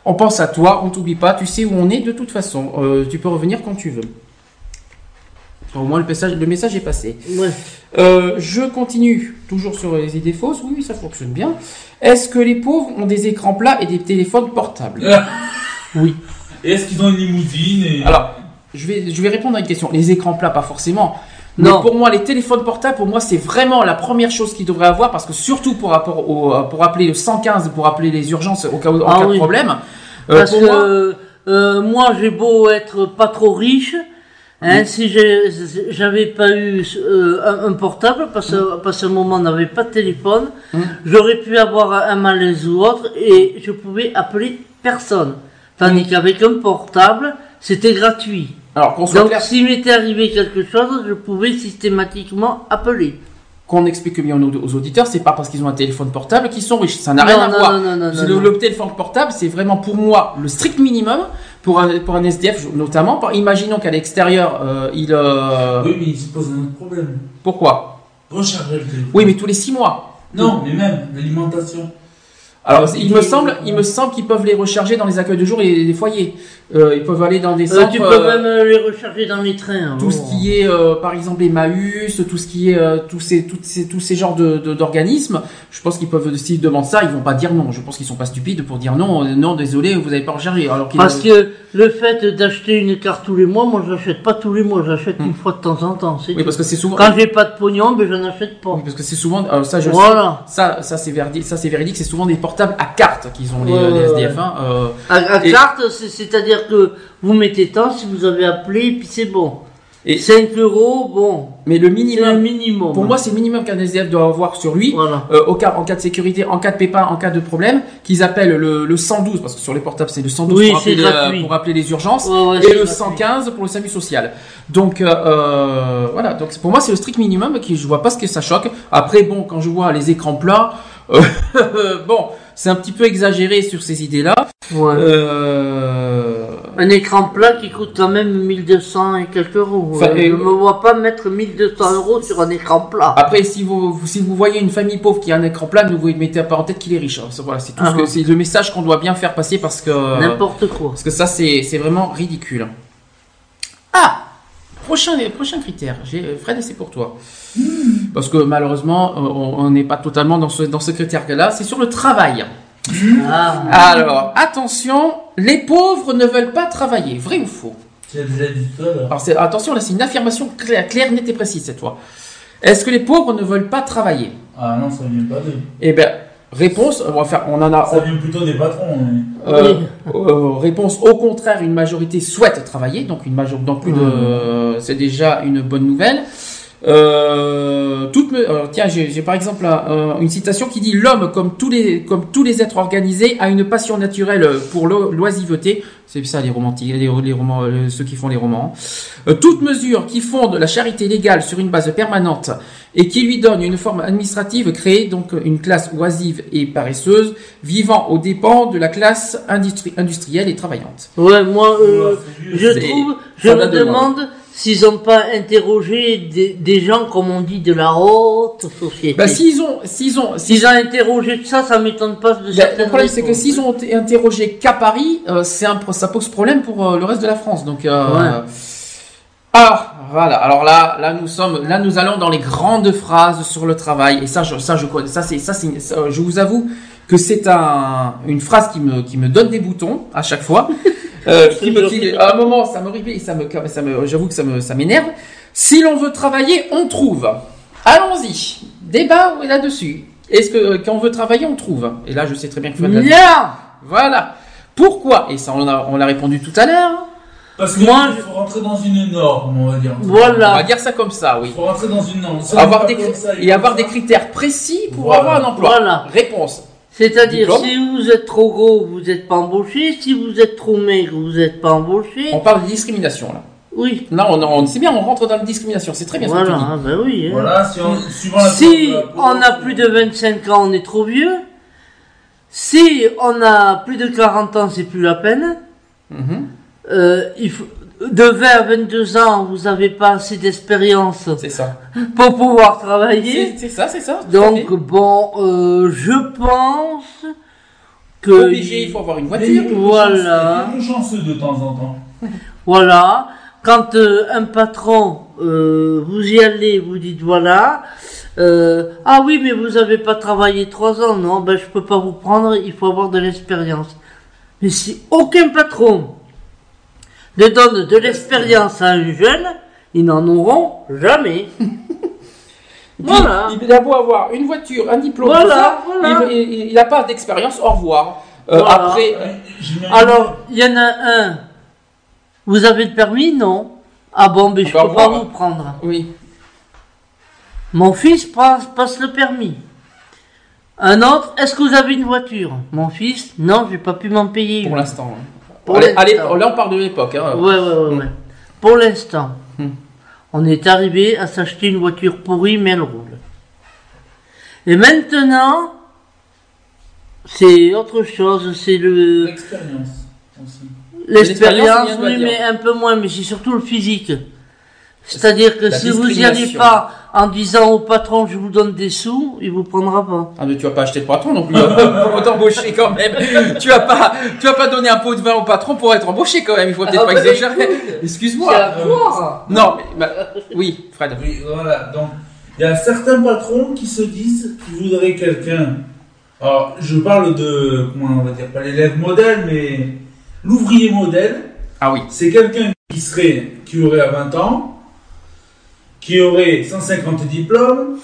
Speaker 2: On pense à toi, on t'oublie pas. Tu sais où on est de toute façon. Euh, tu peux revenir quand tu veux. Au moins, le message, le message est passé.
Speaker 3: Ouais.
Speaker 2: Euh, je continue, toujours sur les idées fausses. Oui, oui, ça fonctionne bien. Est-ce que les pauvres ont des écrans plats et des téléphones portables *laughs* Oui.
Speaker 4: Et est-ce qu'ils ont une limousine et...
Speaker 2: Alors, je vais, je vais répondre à une question. Les écrans plats, pas forcément. Mais
Speaker 3: Non.
Speaker 2: pour moi, les téléphones portables, pour moi, c'est vraiment la première chose qu'ils devraient avoir parce que surtout pour rapport au, euh, pour appeler le 115, pour appeler les urgences au cas, où- en
Speaker 3: Ah
Speaker 2: cas de
Speaker 3: oui.
Speaker 2: problème. Euh,
Speaker 3: Parce
Speaker 2: pour
Speaker 3: que
Speaker 2: moi,
Speaker 3: euh, moi, j'ai beau être pas trop riche, hein, si j'avais pas eu euh, un, un portable, parce que parce qu'à un moment on n'avait pas de téléphone,
Speaker 2: Mm.
Speaker 3: j'aurais pu avoir un malaise ou autre et je pouvais appeler personne. Tandis
Speaker 2: Mm.
Speaker 3: qu'avec un portable, c'était gratuit.
Speaker 2: alors qu'on soit
Speaker 3: Donc s'il m'était arrivé quelque chose, je pouvais systématiquement appeler.
Speaker 2: qu'on explique bien aux, auditeurs, c'est pas parce qu'ils ont un téléphone portable qu'ils sont riches. Ça n'a rien
Speaker 3: Non,
Speaker 2: à
Speaker 3: non,
Speaker 2: voir.
Speaker 3: non,
Speaker 2: le,
Speaker 3: non.
Speaker 2: le téléphone portable, c'est vraiment pour moi le strict minimum pour un, pour un SDF notamment. Par- Imaginons qu'à l'extérieur, euh, il. euh,
Speaker 4: Oui, mais il se pose un autre problème.
Speaker 2: Pourquoi?
Speaker 4: Recharger le téléphone.
Speaker 2: Oui, mais tous les six mois.
Speaker 4: Non, mais même l'alimentation.
Speaker 2: Alors, il me semble, il me semble qu'ils peuvent les recharger dans les accueils de jour et les foyers. Euh, ils peuvent aller dans des
Speaker 3: Euh,
Speaker 2: centres.
Speaker 3: tu peux
Speaker 2: euh,
Speaker 3: même euh, les recharger dans les trains.
Speaker 2: tout ce qui est, par exemple, Emmaüs, tout ce qui est, tous ces, toutes ces, tous ces genres de, d'organismes, je pense qu'ils peuvent, s'ils demandent ça, ils vont pas dire non. Je pense qu'ils sont pas stupides pour dire non, non, désolé, vous avez pas rechargé. Alors
Speaker 3: Parce que le fait d'acheter une carte tous les mois, moi je l'achète pas tous les mois, j'achète une fois de temps en temps.
Speaker 2: Hmm. Oui,
Speaker 3: tout.
Speaker 2: parce que c'est souvent.
Speaker 3: Quand j'ai pas de pognon, ben je n'achète pas.
Speaker 2: Oui, parce que c'est souvent, ça, je
Speaker 3: Voilà.
Speaker 2: sais, ça, ça c'est véridique, ça c'est véridique, c'est souvent des portables à carte qu'ils ont les,
Speaker 3: Ouais,
Speaker 2: les
Speaker 3: ouais,
Speaker 2: SDF. hein,
Speaker 3: À, à
Speaker 2: Et-
Speaker 3: carte, c'est- c'est-à-dire que vous mettez tant si vous avez appelé, puis c'est bon.
Speaker 2: Et-
Speaker 3: 5 euros, bon,
Speaker 2: mais le minimum, pour moi, c'est le minimum qu'un SDF doit avoir sur lui.
Speaker 3: voilà.
Speaker 2: euh, au cas, en cas de sécurité, en cas de pépin, en cas de problème, qu'ils appellent le, le 112, parce que sur les portables c'est le 112
Speaker 3: Oui,
Speaker 2: pour, appeler
Speaker 3: c'est
Speaker 2: les,
Speaker 3: gratuit.
Speaker 2: euh, pour appeler les urgences,
Speaker 3: Ouais, ouais,
Speaker 2: et le
Speaker 3: gratuit.
Speaker 2: 115 pour le SAMU social. Donc euh, voilà, donc pour moi c'est le strict minimum, qui je vois pas ce que ça choque. Après bon, quand je vois les écrans plats, euh, *laughs* bon, c'est un petit peu exagéré sur ces idées-là.
Speaker 3: Ouais.
Speaker 2: Euh,
Speaker 3: Un écran plat qui coûte quand même 1200 et quelques euros.
Speaker 2: Enfin,
Speaker 3: Euh,
Speaker 2: et-
Speaker 3: Je me vois pas mettre 1200 euros sur un écran plat.
Speaker 2: Après, si vous, vous- si vous voyez une famille pauvre qui a un écran plat, ne vous mettez pas en tête qu'il est riche. hein. Voilà, c'est tout ce
Speaker 3: Ah
Speaker 2: que- c'est le message qu'on doit bien faire passer parce que
Speaker 3: N'importe quoi.
Speaker 2: parce que ça c'est c'est vraiment ridicule. Ah, prochain prochain critère. J'ai Fred, c'est pour toi. Parce que malheureusement, euh, on on n'est pas totalement dans ce dans ce critère-là. C'est sur le travail.
Speaker 3: Ah.
Speaker 2: Alors, attention, les pauvres ne veulent pas travailler. Vrai ou faux?
Speaker 4: Tu déjà dit.
Speaker 2: Alors, c'est- attention, là, c'est une affirmation claire, claire, nette et précise cette fois. Est-ce que les pauvres ne veulent pas travailler?
Speaker 4: Ah non, ça vient pas d'eux.
Speaker 2: Eh bien, réponse, on va faire, on en a,
Speaker 4: Ça vient plutôt des patrons. mais-
Speaker 2: euh, euh, réponse au contraire, une majorité souhaite travailler, donc une majorité, donc plus de, c'est déjà une bonne nouvelle. Euh, toute me- euh, tiens, j'ai j'ai par exemple un- une citation qui dit l'homme, comme tous les comme tous les êtres organisés, a une passion naturelle pour l'o- l'oisiveté. C'est ça les romantiques, les, les romans, euh, ceux qui font les romans. Euh, toute mesure qui fonde la charité légale sur une base permanente et qui lui donne une forme administrative crée donc une classe oisive et paresseuse, vivant aux dépens de la classe industri- industrielle et travaillante.
Speaker 3: Ouais, moi, euh,
Speaker 4: Ouais,
Speaker 3: je trouve, je me demande s'ils n'ont pas interrogé des, des gens, comme on dit, de la haute société.
Speaker 2: Bah s'ils ont s'ils ont s'ils
Speaker 3: ont interrogé ça, ça m'étonne pas de
Speaker 2: Le
Speaker 3: certaines
Speaker 2: problème, c'est que s'ils ont été interrogés qu'à Paris, euh, c'est un, ça pose problème pour euh, le reste de la France. Donc, euh,
Speaker 3: Ouais.
Speaker 2: ah, voilà. Alors là, là, nous sommes, là, nous allons dans les grandes phrases sur le travail. Et ça, je, ça, je connais. Ça, c'est, ça, c'est, je vous avoue que c'est un, une phrase qui me, qui me donne des boutons à chaque fois. *laughs* Euh, qui me, qui- à un moment, ça me et ça me, ça me, j'avoue que ça me, ça m'énerve. Si l'on veut travailler, on trouve. Allons-y. Débat là-dessus. Est-ce que euh, quand on veut travailler, on trouve? Et là, je sais très bien que dit.
Speaker 3: Non
Speaker 2: Voilà. Pourquoi? Et ça, on a- on l'a répondu tout à l'heure.
Speaker 4: Parce qu'il
Speaker 3: Moi,
Speaker 4: faut rentrer dans une norme, on va dire.
Speaker 2: On va
Speaker 3: Voilà.
Speaker 2: dire ça comme ça, oui.
Speaker 4: Il faut rentrer dans une norme.
Speaker 2: Avoir des
Speaker 4: ça,
Speaker 2: et avoir des critères précis pour
Speaker 4: Voilà.
Speaker 2: avoir un emploi.
Speaker 3: Voilà.
Speaker 2: Réponse.
Speaker 3: C'est-à-dire, si vous êtes trop gros, vous n'êtes pas embauché. Si vous êtes trop maigre, vous n'êtes pas embauché.
Speaker 2: On parle de discrimination là.
Speaker 3: Oui.
Speaker 2: Là, on, on- c'est bien, on rentre dans la discrimination. C'est très bien ce que tu
Speaker 3: Voilà,
Speaker 2: dis.
Speaker 3: ben oui. hein.
Speaker 4: Voilà, si on, suivant la
Speaker 3: Si on a plus de 25 ans, on est trop vieux. Si on a plus de 40 ans, c'est plus la peine.
Speaker 2: Mhm.
Speaker 3: Euh, il faut, de 20 à 22 ans, vous n'avez pas assez d'expérience
Speaker 2: C'est ça.
Speaker 3: pour pouvoir travailler.
Speaker 2: C'est ça, c'est ça.
Speaker 3: Donc
Speaker 2: fait.
Speaker 3: bon, euh, je pense que
Speaker 2: obligé, il faut avoir une voiture.
Speaker 4: a
Speaker 3: voilà,
Speaker 4: des chanceux de temps en temps. *laughs*
Speaker 3: voilà. Quand euh, un patron, euh, vous y allez, vous dites voilà. euh, ah oui, mais vous avez pas travaillé trois ans, non Ben je peux pas vous prendre. Il faut avoir de l'expérience. Mais si aucun patron ne donne de l'expérience à un jeune, ils n'en auront jamais. *laughs* voilà.
Speaker 2: Il, il a beau avoir une voiture, un diplôme,
Speaker 3: Voilà,
Speaker 2: tout ça,
Speaker 3: voilà.
Speaker 2: il n'a pas d'expérience. Au revoir. Euh,
Speaker 3: Voilà.
Speaker 2: Après,
Speaker 4: Euh,
Speaker 3: Alors, il y en a un. Vous avez le permis? Non. Ah bon, mais je
Speaker 2: On va
Speaker 3: peux pas vous prendre.
Speaker 2: oui.
Speaker 3: Mon fils passe, passe le permis. Un autre, est-ce que vous avez une voiture? Mon fils, non, j'ai pas pu m'en payer
Speaker 2: Pour l'instant. hein.
Speaker 3: Pour
Speaker 2: Allez, allez, là, on parle de l'époque. Hein.
Speaker 3: Ouais, ouais, ouais, ouais. Pour l'instant,
Speaker 2: Hmm.
Speaker 3: on est arrivé à s'acheter une voiture pourrie, mais elle roule. Et maintenant, c'est autre chose, c'est le
Speaker 4: L'expérience aussi.
Speaker 2: L'expérience,
Speaker 3: oui, mais un peu moins, mais c'est surtout le physique. C'est-à-dire que
Speaker 2: La
Speaker 3: si vous y allez pas en disant au patron je vous donne des sous, il vous prendra pas.
Speaker 2: Ah, mais tu vas pas acheter le patron non plus hein, *laughs* pour t'embaucher quand même. Tu vas pas, tu vas pas donner un pot de vin au patron pour être embauché quand même. Il faut peut-être
Speaker 3: Ah,
Speaker 2: pas
Speaker 3: bah,
Speaker 2: exagérer.
Speaker 3: écoute,
Speaker 2: Excuse-moi.
Speaker 3: C'est à voir.
Speaker 2: Non, mais bah, oui, Fred.
Speaker 4: Oui, voilà. Donc, il y a certains patrons qui se disent qu'ils voudraient quelqu'un. Alors, je parle de, comment on va dire, pas l'élève modèle, mais l'ouvrier modèle.
Speaker 2: Ah oui.
Speaker 4: C'est quelqu'un qui serait, qui aurait à 20 ans, qui aurait 150 diplômes,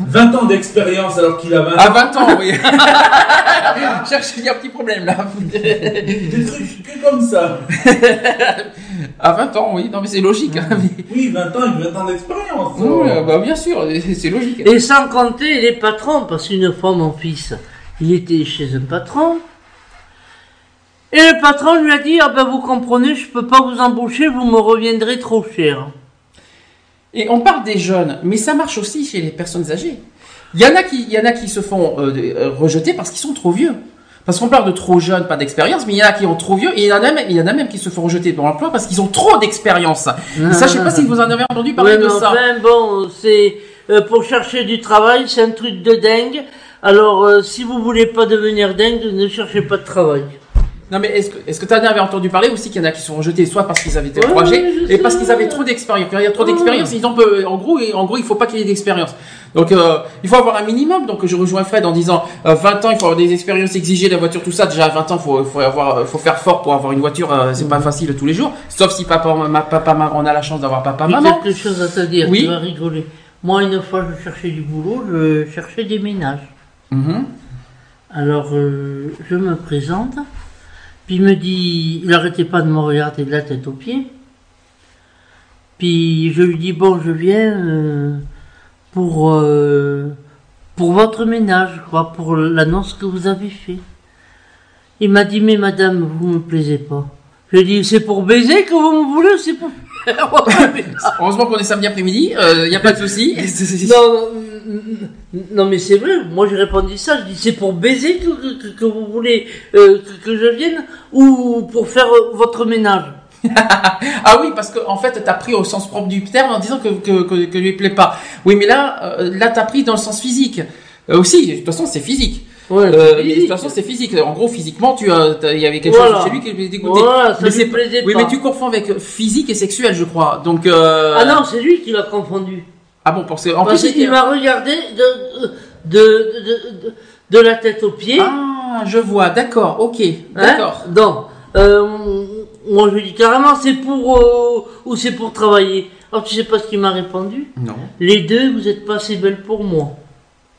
Speaker 4: 20 ans d'expérience alors qu'il a 20
Speaker 2: À
Speaker 4: ans.
Speaker 2: 20 ans, oui. *laughs* Cherche, il y a un petit problème là.
Speaker 4: Des trucs que comme ça. *laughs*
Speaker 2: À 20 ans, oui. Non, mais c'est logique. hein, mais- *laughs*
Speaker 4: Oui, 20 ans et 20 ans d'expérience.
Speaker 2: Oui, euh, bah, bien sûr, c'est logique.
Speaker 3: Et sans compter les patrons, parce qu'une fois mon fils, il était chez un patron. Et le patron lui a dit, ah ben vous comprenez, je peux pas vous embaucher, vous me reviendrez trop cher.
Speaker 2: Et on parle des jeunes, mais ça marche aussi chez les personnes âgées. Il y en a qui, il y en a qui se font euh, euh, rejeter parce qu'ils sont trop vieux. Parce qu'on parle de trop jeunes, pas d'expérience, mais il y en a qui ont trop vieux et il y en a même, il y en a même qui se font rejeter dans l'emploi parce qu'ils ont trop d'expérience. Et ça, je sais pas si vous en avez entendu parler
Speaker 3: Ouais,
Speaker 2: de
Speaker 3: mais
Speaker 2: ça.
Speaker 3: enfin, bon, c'est euh, pour chercher du travail, c'est un truc de dingue. Alors, euh, si vous voulez pas devenir dingue, ne cherchez pas de travail.
Speaker 2: Non, mais est-ce que, est-ce que tu en avais entendu parler aussi qu'il y en a qui sont rejetés soit parce qu'ils avaient été
Speaker 3: Ouais,
Speaker 2: et parce qu'ils avaient trop d'expérience. Quand il y a trop d'expérience, ils ont peu- en gros, en gros, il faut pas qu'il y ait d'expérience. Donc, euh, il faut avoir un minimum. Donc, je rejoins Fred en disant, euh, 20 ans, il faut avoir des expériences exigées, la voiture, tout ça. Déjà, à 20 ans, faut, faut avoir, euh, faut faire fort pour avoir une voiture. euh, c'est
Speaker 3: Mm.
Speaker 2: pas facile tous les jours. Sauf si papa, ma, papa, ma- on a la chance d'avoir papa,
Speaker 3: J'ai
Speaker 2: maman.
Speaker 3: quelque chose à te dire,
Speaker 2: Oui.
Speaker 3: tu vas rigoler. Moi, une fois, je cherchais du boulot, je cherchais des ménages.
Speaker 2: Mhm.
Speaker 3: Alors, euh, je me présente, puis il me dit, il arrêtait pas de me regarder de la tête aux pieds. Puis je lui dis, bon, je viens euh, pour, euh, pour votre ménage, crois, pour l'annonce que vous avez fait. Il m'a dit, mais madame, vous me plaisez pas. Je lui ai dit, c'est pour baiser que vous me voulez, ou c'est pour *laughs*
Speaker 2: Heureusement qu'on est samedi après-midi. Il n'y a pas de souci.
Speaker 3: non, non, mais c'est vrai, moi j'ai répondu ça, je dis c'est pour baiser que, que, que vous voulez euh, que, que je vienne ou pour faire euh, votre ménage? *laughs*
Speaker 2: Ah oui, parce que en fait, t'as pris au sens propre du terme en disant que que, que, lui plaît pas. Oui, mais là, euh, là, t'as pris dans le sens physique. Euh, aussi, de toute façon, c'est physique.
Speaker 3: Ouais,
Speaker 2: Euh, de toute façon, c'est physique. En gros, physiquement, tu il y avait quelque
Speaker 3: Voilà.
Speaker 2: chose chez lui qui.
Speaker 3: Voilà, ça
Speaker 2: mais
Speaker 3: lui
Speaker 2: c'est
Speaker 3: plaisait
Speaker 2: Oui,
Speaker 3: pas.
Speaker 2: mais tu confonds avec physique et sexuel, je crois. Donc. Euh...
Speaker 3: Ah non, c'est lui qui l'a confondu.
Speaker 2: Ah bon, pour ce... en
Speaker 3: Parce
Speaker 2: plus,
Speaker 3: qu'il m'a regardé de, de, de, de, de la tête aux pieds.
Speaker 2: Ah, je vois. D'accord. Ok.
Speaker 3: Hein
Speaker 2: D'accord.
Speaker 3: Donc, euh, moi je lui dis carrément c'est pour euh, ou c'est pour travailler. Alors tu sais pas ce qu'il m'a répondu
Speaker 2: Non.
Speaker 3: Les deux, vous êtes pas assez belles pour moi.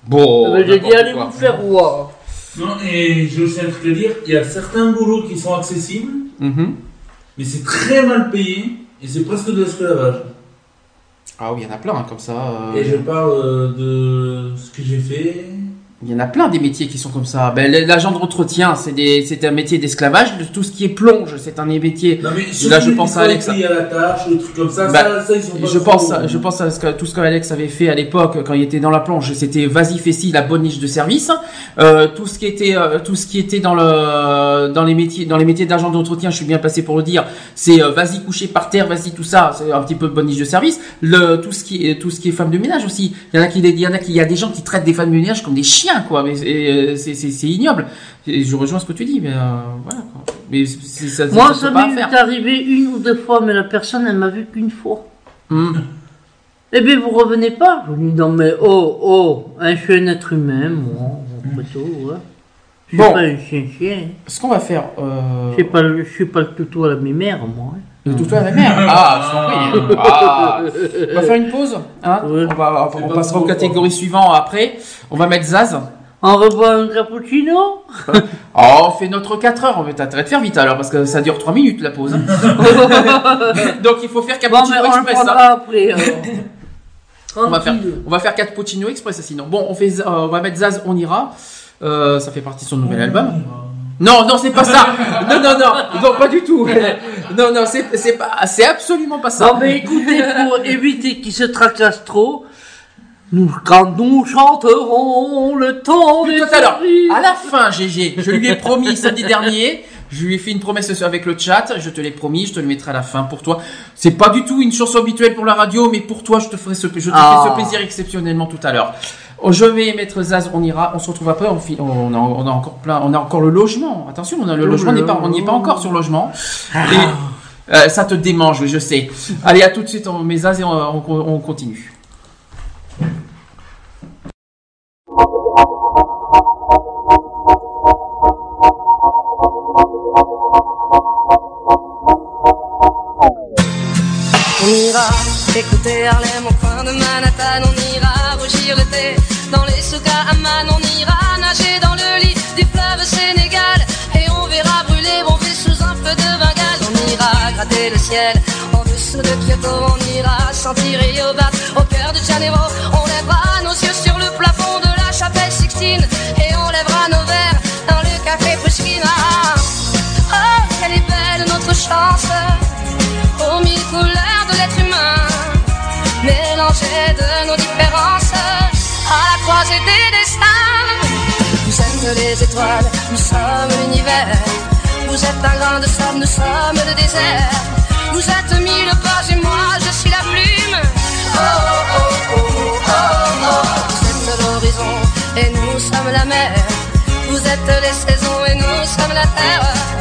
Speaker 2: Bon.
Speaker 3: Ah ben, J'ai dit allez
Speaker 2: quoi.
Speaker 3: vous faire voir.
Speaker 4: Non, et un truc à dire, il y a certains boulots qui sont accessibles,
Speaker 2: Mhm.
Speaker 4: mais c'est très mal payé, et c'est presque de l'esclavage.
Speaker 2: Ah oui, il y en a plein hein, comme ça. euh,
Speaker 4: Et je parle euh, de ce que j'ai fait.
Speaker 2: Il y en a plein des métiers qui sont comme ça. Ben, l'agent d'entretien, c'est des, c'est un métier d'esclavage. De Tout ce qui est plonge, c'est un métier.
Speaker 4: Non, mais
Speaker 2: Là, je pense à Alex.
Speaker 4: à la tâche, des trucs comme ça, ça, ça, ils sont pas
Speaker 2: Je pense, je pense à ce que, tout ce qu'Alex avait fait à l'époque quand il était dans la plonge. C'était vas-y fais-ci, la bonne niche de service. Euh, tout ce qui était, euh, tout ce qui était dans le, dans les métiers, dans les métiers d'agent d'entretien, je suis bien placé pour le dire. C'est euh, vas-y coucher par terre, vas-y tout ça. C'est un petit peu bonne niche de service. Le, tout ce qui tout ce qui est femme de ménage aussi. Il y en a qui, il y en a qui, il y a des gens qui traitent des femmes de ménage comme des chiens, quoi. Mais euh, c'est, c'est ignoble. Et je rejoins ce que tu dis, mais euh, voilà. Quoi. Mais ça,
Speaker 3: Moi,
Speaker 2: ça,
Speaker 3: m'est arrivé une ou deux fois, mais la personne, elle m'a vu qu'une fois.
Speaker 2: Hmm.
Speaker 3: Eh bien, vous revenez pas Je lui dis, non, mais oh, oh, hein, je suis un être humain, moi, après tout, ouais. Je suis
Speaker 2: Bon.
Speaker 3: pas un chien-chien.
Speaker 2: Ce qu'on va faire. Euh...
Speaker 3: Je suis pas, je suis pas le toutou à la mémère, moi. hein.
Speaker 2: Le toutou à la mer Ah, je t'en prie. Ah. On va faire une pause. Hein
Speaker 3: Ouais.
Speaker 2: on va, on, on passera aux catégories suivantes après. On va mettre Zaz.
Speaker 3: On revoit un cappuccino *laughs*
Speaker 2: Oh, on fait notre 4 heures. On va t'arrêter de faire vite alors parce que ça dure 3 minutes la pause. hein. *laughs* Donc il faut faire
Speaker 3: Bon, mais
Speaker 2: cappuccino
Speaker 3: on le
Speaker 2: express. hein.
Speaker 3: après. alors. *laughs*
Speaker 2: On va faire, on va faire cappuccino express sinon. Bon, on fait, euh, on va mettre Zaz, on ira. Euh, ça fait partie de son nouvel album. Non, non, c'est pas ça. Non, non, non, non, pas du tout. Non, non, c'est, pas, c'est absolument pas ça.
Speaker 3: Non, mais écoutez, pour *laughs* éviter qu'il se tracasse trop, nous, quand nous chanterons le temps des
Speaker 2: Tout à l'heure. À la fin, GG, je lui ai promis samedi dernier Je lui ai fait une promesse avec le chat. Je te l'ai promis. Je te le mettrai à la fin pour toi. C'est pas du tout une chanson habituelle pour la radio, mais pour toi, je te ferai ce, je te
Speaker 3: Ah.
Speaker 2: fais ce plaisir exceptionnellement tout à l'heure. Oh, Je vais mettre Zaz, on ira, on se retrouve après, on, fi- on, a, on a encore plein, on a encore le logement. Attention, on a le
Speaker 3: Oh
Speaker 2: logement, on n'est pas, on n'y est pas encore sur le logement. Et, euh, ça te démange, oui, je sais. Allez, à tout de suite, on met Zaz et on, on- on continue.
Speaker 7: On ira écouter Harlem au coin de Manhattan, on ira Amman, on ira nager dans le lit du fleuve Sénégal et on verra brûler vie sous un feu de Bengale. On ira gratter le ciel en dessous de Kyoto, on ira sentir Rio Bat au cœur de Janeiro. On lèvera nos yeux sur le plafond de la chapelle Sixtine et on lèvera nos verres dans le café Pushkin. Ah, oh, quelle est belle notre chance les étoiles, nous sommes l'univers. Vous êtes un grain de sable, nous sommes le désert. Vous êtes mille pages et moi je suis la plume. Oh oh oh oh oh oh. Vous êtes l'horizon et nous sommes la mer. Vous êtes les saisons et nous sommes la terre.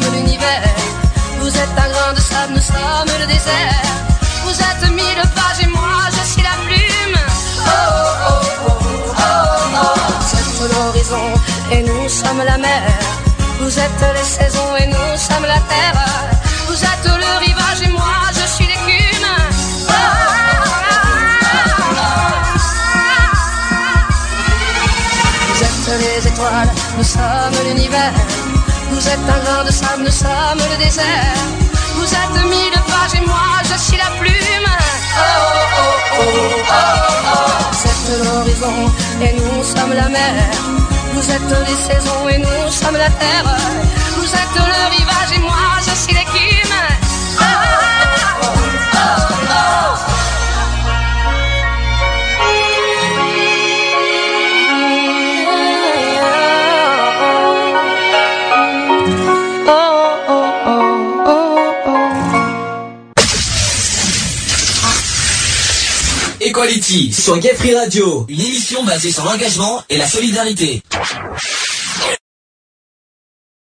Speaker 7: Sommes l'univers. Vous êtes un grain de sable, nous sommes le désert. Vous êtes mille pages et moi je suis la plume. Oh oh oh oh oh. oh. Vous êtes l'horizon et nous sommes la mer. Vous êtes les saisons et nous sommes la terre. Vous êtes le rivage et moi je suis l'écume. Oh, Vous êtes les étoiles, nous sommes l'univers. Vous êtes un grain de sable, nous sommes le désert. Vous êtes mille pages et moi je suis la plume. Oh oh oh oh oh oh. Vous êtes l'horizon et nous sommes la mer. Vous êtes les saisons et nous sommes la terre. Vous êtes le rivage et moi je suis l'écume.
Speaker 5: Equality sur Gay Radio, une émission basée sur l'engagement et la solidarité.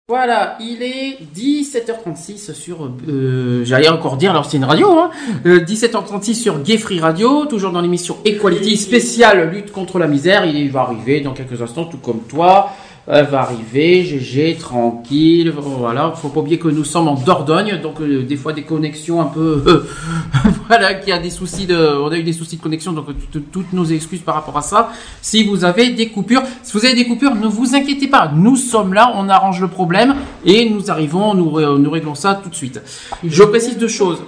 Speaker 2: Voilà, il est 17h36 sur, euh, j'allais encore dire, alors c'est une radio, hein, euh, 17h36 sur Gay Free Radio, toujours dans l'émission Equality spéciale lutte contre la misère. Il va arriver dans quelques instants, tout comme toi. Elle va arriver, GG, tranquille. Voilà, faut pas oublier que nous sommes en Dordogne, donc euh, des fois des connexions un peu, euh, *laughs* voilà, qu'il y a des soucis de, on a eu des soucis de connexion, donc tout- toutes nos excuses par rapport à ça. Si vous avez des coupures, si vous avez des coupures, ne vous inquiétez pas, nous sommes là, on arrange le problème et nous arrivons, nous, ré- nous réglons ça tout de suite. Je précise deux choses.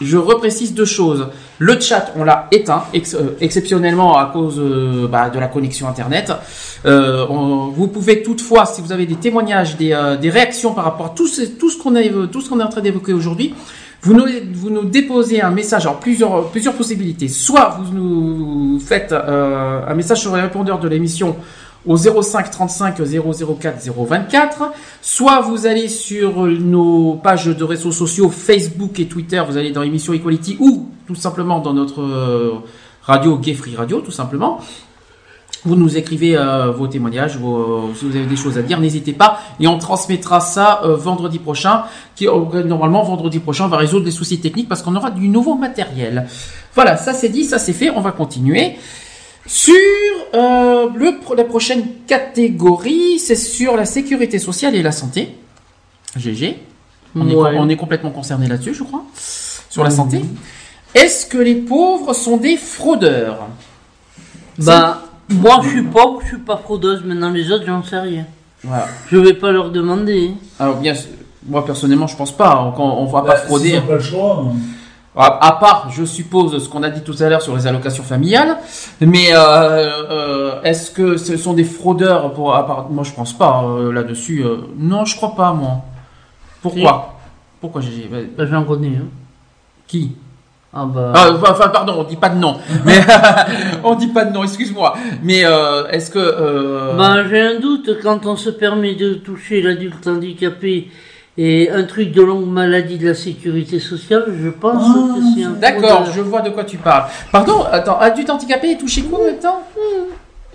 Speaker 2: Je reprécise deux choses. Le chat, on l'a éteint euh, exceptionnellement à cause euh, bah, de la connexion internet. Euh, vous pouvez toutefois, si vous avez des témoignages, des, euh, réactions par rapport à tout ce, qu'on est en train d'évoquer aujourd'hui, vous nous, déposez un message, alors plusieurs, possibilités. Soit vous nous faites un message sur le répondeur de l'émission au 05 35 004 024, soit vous allez sur nos pages de réseaux sociaux Facebook et Twitter, vous allez dans l'émission Equality ou tout simplement dans notre euh, radio Gay Free Radio, tout simplement. Vous nous écrivez euh, vos témoignages, si vous avez des choses à dire, n'hésitez pas et on transmettra ça euh, vendredi prochain. Qui normalement vendredi prochain on va résoudre les soucis techniques parce qu'on aura du nouveau matériel. Voilà, ça c'est dit, ça c'est fait, on va continuer. Sur euh, le, pro- la prochaine catégorie, c'est sur la sécurité sociale et la santé. GG. On, est, on est complètement concerné là-dessus, je crois, sur la santé. Est-ce que les pauvres sont des fraudeurs?
Speaker 3: Bah, moi je suis pauvre, je suis pas fraudeuse, maintenant les autres j'en sais rien.
Speaker 2: Voilà.
Speaker 3: Je vais pas leur demander.
Speaker 2: Alors bien, sûr, moi personnellement, je pense pas. On, on va pas
Speaker 4: Bah,
Speaker 2: frauder.
Speaker 4: pas le choix. hein.
Speaker 2: À, part, je suppose, ce qu'on a dit tout à l'heure sur les allocations familiales. Mais euh, euh, est-ce que ce sont des fraudeurs pour à part- Moi, je pense pas euh, là-dessus. non, je crois pas, moi. Pourquoi Pourquoi j'ai
Speaker 3: Bah, j'en connais. Hein.
Speaker 2: Qui?
Speaker 3: Ah bah.
Speaker 2: Ah, enfin, pardon, on dit pas de nom. *laughs* Mais *laughs* on dit pas de nom, excuse-moi. Mais est-ce que
Speaker 3: Bah, j'ai un doute quand on se permet de toucher l'adulte handicapé et un truc de longue maladie de la sécurité sociale, je pense que c'est un
Speaker 2: D'accord,
Speaker 3: fraudeur.
Speaker 2: je vois de quoi tu parles. Pardon, attends, adulte handicapé est touché quoi maintenant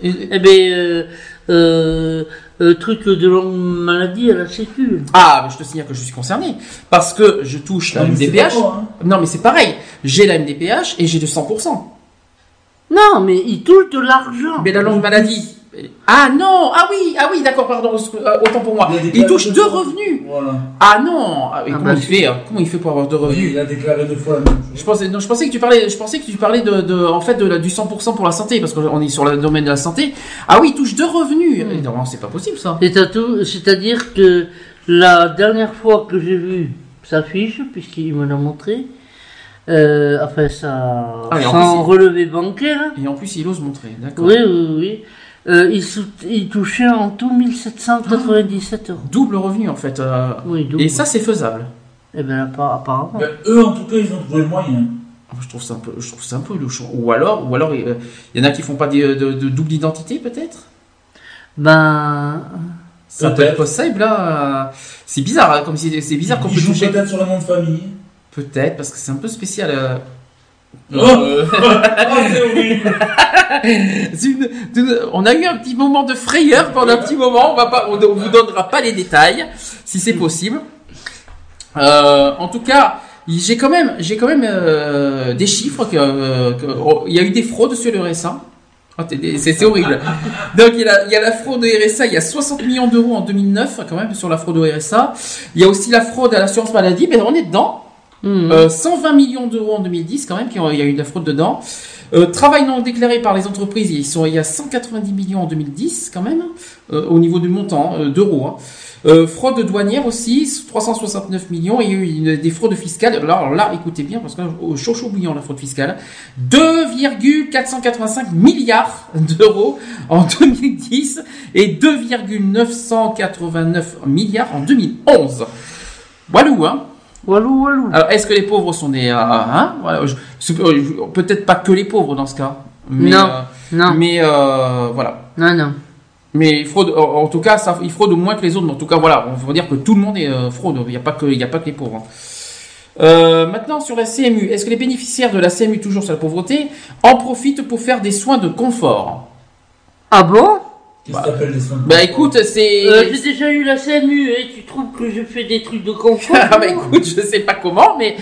Speaker 3: Eh ben, euh, euh, euh, truc de longue maladie à la sécu.
Speaker 2: Ah, mais je te signale que je suis concerné. Parce que je touche la MDPH.
Speaker 4: hein.
Speaker 2: Non, mais c'est pareil. J'ai la MDPH et j'ai de 100%.
Speaker 3: Non, mais il touche de l'argent.
Speaker 2: Mais la longue maladie. Ah non, ah oui, ah oui, d'accord, pardon, euh, autant pour moi.
Speaker 4: Il
Speaker 2: touche
Speaker 4: deux
Speaker 2: revenus.
Speaker 4: Voilà.
Speaker 2: Ah non, ah,
Speaker 3: Ah
Speaker 2: comment
Speaker 3: bah,
Speaker 2: il fait hein Comment il fait pour avoir deux
Speaker 4: Oui,
Speaker 2: revenus
Speaker 4: il a déclaré deux fois la même
Speaker 2: Je
Speaker 4: chose.
Speaker 2: pensais, non, je pensais que tu parlais, je pensais que tu parlais de, de en fait, de la, du 100% pour la santé, parce qu'on est sur le domaine de la santé. Ah oui, il touche deux revenus. Non, c'est pas possible ça.
Speaker 3: C'est à tout- C'est-à-dire que la dernière fois que j'ai vu sa fiche, puisqu'il me l'a montré, euh, enfin ça,
Speaker 2: Ah, et en
Speaker 3: sans
Speaker 2: plus,
Speaker 3: relevé bancaire,
Speaker 2: Et en plus, il ose montrer, d'accord.
Speaker 3: oui, oui, oui, euh, il, sou- il touchait en tout 1797 euros.
Speaker 2: Double revenu en fait. euh,
Speaker 3: Oui, double.
Speaker 2: et ça, c'est faisable.
Speaker 3: Eh ben, appara- apparemment.
Speaker 4: Ben, eux, en tout cas, ils ont trouvé le moyen.
Speaker 2: Je trouve ça un peu, je trouve ça un peu louche. Ou alors, ou alors, il y en a qui font pas des- de, de double identité peut-être?
Speaker 3: Ben,
Speaker 2: Ça peut être possible là. euh, C'est bizarre, hein, comme si c'est bizarre qu'on
Speaker 4: Ils
Speaker 2: peut toucher.
Speaker 4: peut-être sur le nom de famille.
Speaker 2: Peut-être parce que c'est un peu spécial. Euh.
Speaker 4: Oh
Speaker 2: Euh, *laughs* *laughs* une- une- on a eu un petit moment de frayeur pendant un petit moment. On va pas, on, on vous donnera pas les détails, si c'est possible. Euh, en tout cas, j'ai quand même, j'ai quand même euh, des chiffres que, que- oh, il y a eu des fraudes sur le RSA. Ah, C'est horrible. *laughs* Donc il y, a la, il y a la fraude au RSA, il y a 60 millions d'euros en 2009 quand même sur la fraude au RSA. Il y a aussi la fraude à l'assurance maladie, mais on est dedans.
Speaker 3: Hmm.
Speaker 2: Euh, 120 millions d'euros en 2010 quand même, il y a eu de la fraude dedans. Euh, travail non déclaré par les entreprises, ils sont, il y a 190 millions en 2010 quand même, euh, au niveau du montant euh, d'euros. hein. Euh, fraude douanière aussi, 369 millions. Il y a eu des fraudes fiscales. Alors là, écoutez bien, parce que au chaud chaud bouillant la fraude fiscale. 2,485 milliards d'euros en 2010 et 2,989 milliards en 2011. Walou, hein
Speaker 3: Walou, walou.
Speaker 2: alors, est-ce que les pauvres sont des... euh, hein voilà, Peut-être pas que les pauvres dans ce cas. Mais,
Speaker 3: Non.
Speaker 2: euh,
Speaker 3: Non,
Speaker 2: mais euh, voilà.
Speaker 3: non, non.
Speaker 2: Mais il fraude, en tout cas, ça, il fraude moins que les autres. Mais en tout cas, voilà, on va dire que tout le monde est euh, fraude. Il n'y a pas que, il y a pas que les pauvres. hein. Maintenant, sur la CMU, est-ce que les bénéficiaires de la CMU, toujours sur la pauvreté, en profitent pour faire des soins de confort?
Speaker 3: Ah bon?
Speaker 4: Qu'est-ce que t'appelles les soins de
Speaker 2: Bah écoute, c'est...
Speaker 3: Euh, J'ai déjà eu la CMU et tu trouves que je fais des trucs de confort *laughs*
Speaker 2: ah bah écoute, je sais pas comment, mais...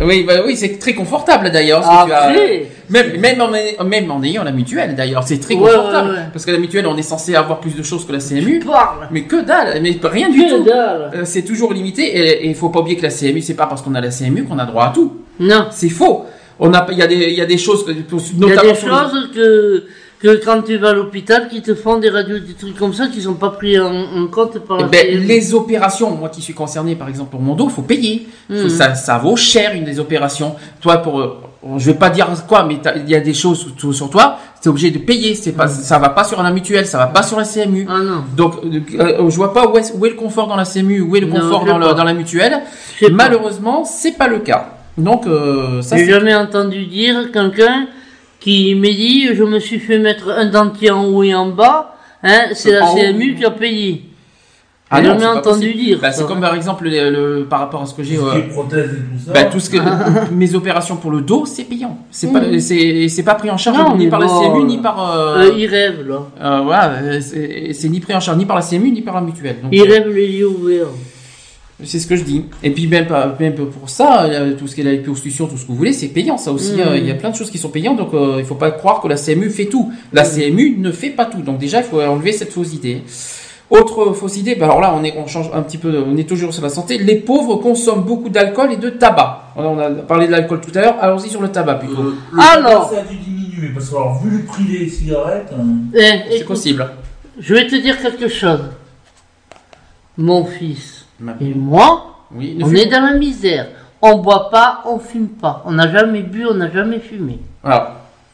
Speaker 2: Oui, bah oui, c'est très confortable d'ailleurs. as-
Speaker 3: après,
Speaker 2: Même, même, en, même en ayant la mutuelle d'ailleurs, c'est très
Speaker 3: Ouais,
Speaker 2: confortable.
Speaker 3: ouais, ouais.
Speaker 2: Parce que la mutuelle, on est censé avoir plus de choses que la
Speaker 3: tu
Speaker 2: CMU.
Speaker 3: parles.
Speaker 2: Mais que dalle, mais rien du
Speaker 3: Que
Speaker 2: tout.
Speaker 3: dalle.
Speaker 2: Euh, C'est toujours limité et il faut pas oublier que la CMU, c'est pas parce qu'on a la CMU qu'on a droit à tout.
Speaker 3: Non.
Speaker 2: C'est faux. On a, il y a des, il y a des choses, que-
Speaker 3: Il y a des choses que, que quand tu vas à l'hôpital, qui te font des radios, des trucs comme ça, qui sont pas pris en, en compte par
Speaker 2: Eh
Speaker 3: la
Speaker 2: ben, les opérations, moi qui suis concerné par exemple pour mon dos, il faut payer. Faut-
Speaker 3: Mhm.
Speaker 2: ça, ça vaut cher une des opérations. Toi, pour, je vais pas dire quoi, mais il y a des choses sur, sur toi, es obligé de payer. C'est pas, ça va pas sur la mutuelle, ça va pas sur la CMU.
Speaker 3: Ah non.
Speaker 2: Donc, euh, euh, je vois pas où est, où est le confort dans la CMU, où est le
Speaker 3: Non,
Speaker 2: confort dans, le- dans la mutuelle. Malheureusement, c'est pas le cas. Donc, euh, ça,
Speaker 3: J'ai
Speaker 2: c'est-
Speaker 3: jamais entendu dire quelqu'un qui me dit je me suis fait mettre un dentier en haut et en bas, hein, c'est la. CMU qui a payé.
Speaker 2: Ah
Speaker 3: J'ai
Speaker 2: non,
Speaker 3: entendu
Speaker 2: possible.
Speaker 3: dire.
Speaker 2: Bah, c'est comme par exemple le, le- par rapport à ce que j'ai.
Speaker 4: Tout ce
Speaker 2: euh,
Speaker 4: et tout ça.
Speaker 2: bah, tout ce que *laughs* mes opérations pour le dos, c'est payant. C'est pas,
Speaker 3: Mhm.
Speaker 2: c'est, c'est pas pris en charge
Speaker 3: Non,
Speaker 2: ni par la CMU ni par. euh,
Speaker 3: Euh, il rêve là.
Speaker 2: euh, voilà, c'est, c'est ni pris en charge ni par la CMU ni par la mutuelle. Donc,
Speaker 3: Il
Speaker 2: euh,
Speaker 3: rêve les yeux ouverts.
Speaker 2: C'est ce que je dis. Et puis même, pas- même pour ça, tout ce qui est la liposuction, tout ce que vous voulez, c'est payant. Ça aussi,
Speaker 3: Mhm.
Speaker 2: euh, il y a plein de choses qui sont payantes. Donc euh, il faut pas croire que la CMU fait tout. La CMU ne fait pas tout. Donc déjà, il faut enlever cette fausse idée. Autre fausse idée, bah alors là on est on change un petit peu, on est toujours sur la santé. Les pauvres consomment beaucoup d'alcool et de tabac. On a parlé de l'alcool tout à l'heure. Allons-y sur le tabac plutôt.
Speaker 4: Euh, le
Speaker 3: Alors.
Speaker 4: tabac, ça a dû diminuer parce que alors, vu le prix des cigarettes, euh,
Speaker 3: Eh,
Speaker 2: C'est possible.
Speaker 3: Je vais te dire quelque chose. Mon fils
Speaker 2: Ma-
Speaker 3: et moi,
Speaker 2: Oui.
Speaker 3: on
Speaker 2: fume-
Speaker 3: est dans la misère. On boit pas, on fume pas. On n'a jamais bu, on n'a jamais fumé.
Speaker 2: Alors,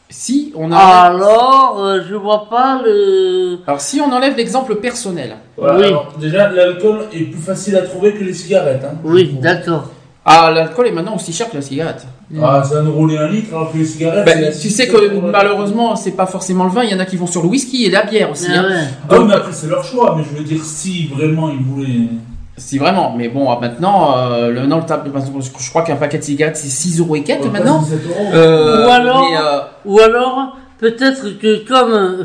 Speaker 2: si on a.
Speaker 3: Alors, euh, je vois pas le.
Speaker 2: Alors si on enlève l'exemple personnel.
Speaker 4: voilà,
Speaker 3: Oui.
Speaker 4: alors, déjà l'alcool est plus facile à trouver que les cigarettes. Hein,
Speaker 3: Oui, d'accord.
Speaker 2: Ah, l'alcool est maintenant aussi cher que la cigarette.
Speaker 4: Ah, c'est un euro et un litre alors que les cigarettes.
Speaker 2: Ben, tu sais que malheureusement, c'est pas forcément le vin. Il y en a qui vont sur le whisky et la bière aussi.
Speaker 3: Ah
Speaker 2: hein.
Speaker 3: ouais.
Speaker 4: Ah oui, mais après c'est leur choix, mais je veux dire si vraiment ils voulaient.
Speaker 2: Si vraiment. Mais bon, maintenant, euh, le, non, le tab- je crois qu'un paquet de cigarettes c'est 6 euros et quelques maintenant.
Speaker 4: 17 euros.
Speaker 2: Euh,
Speaker 3: Ou alors-
Speaker 2: mais, euh,
Speaker 3: Ou alors, peut-être que comme,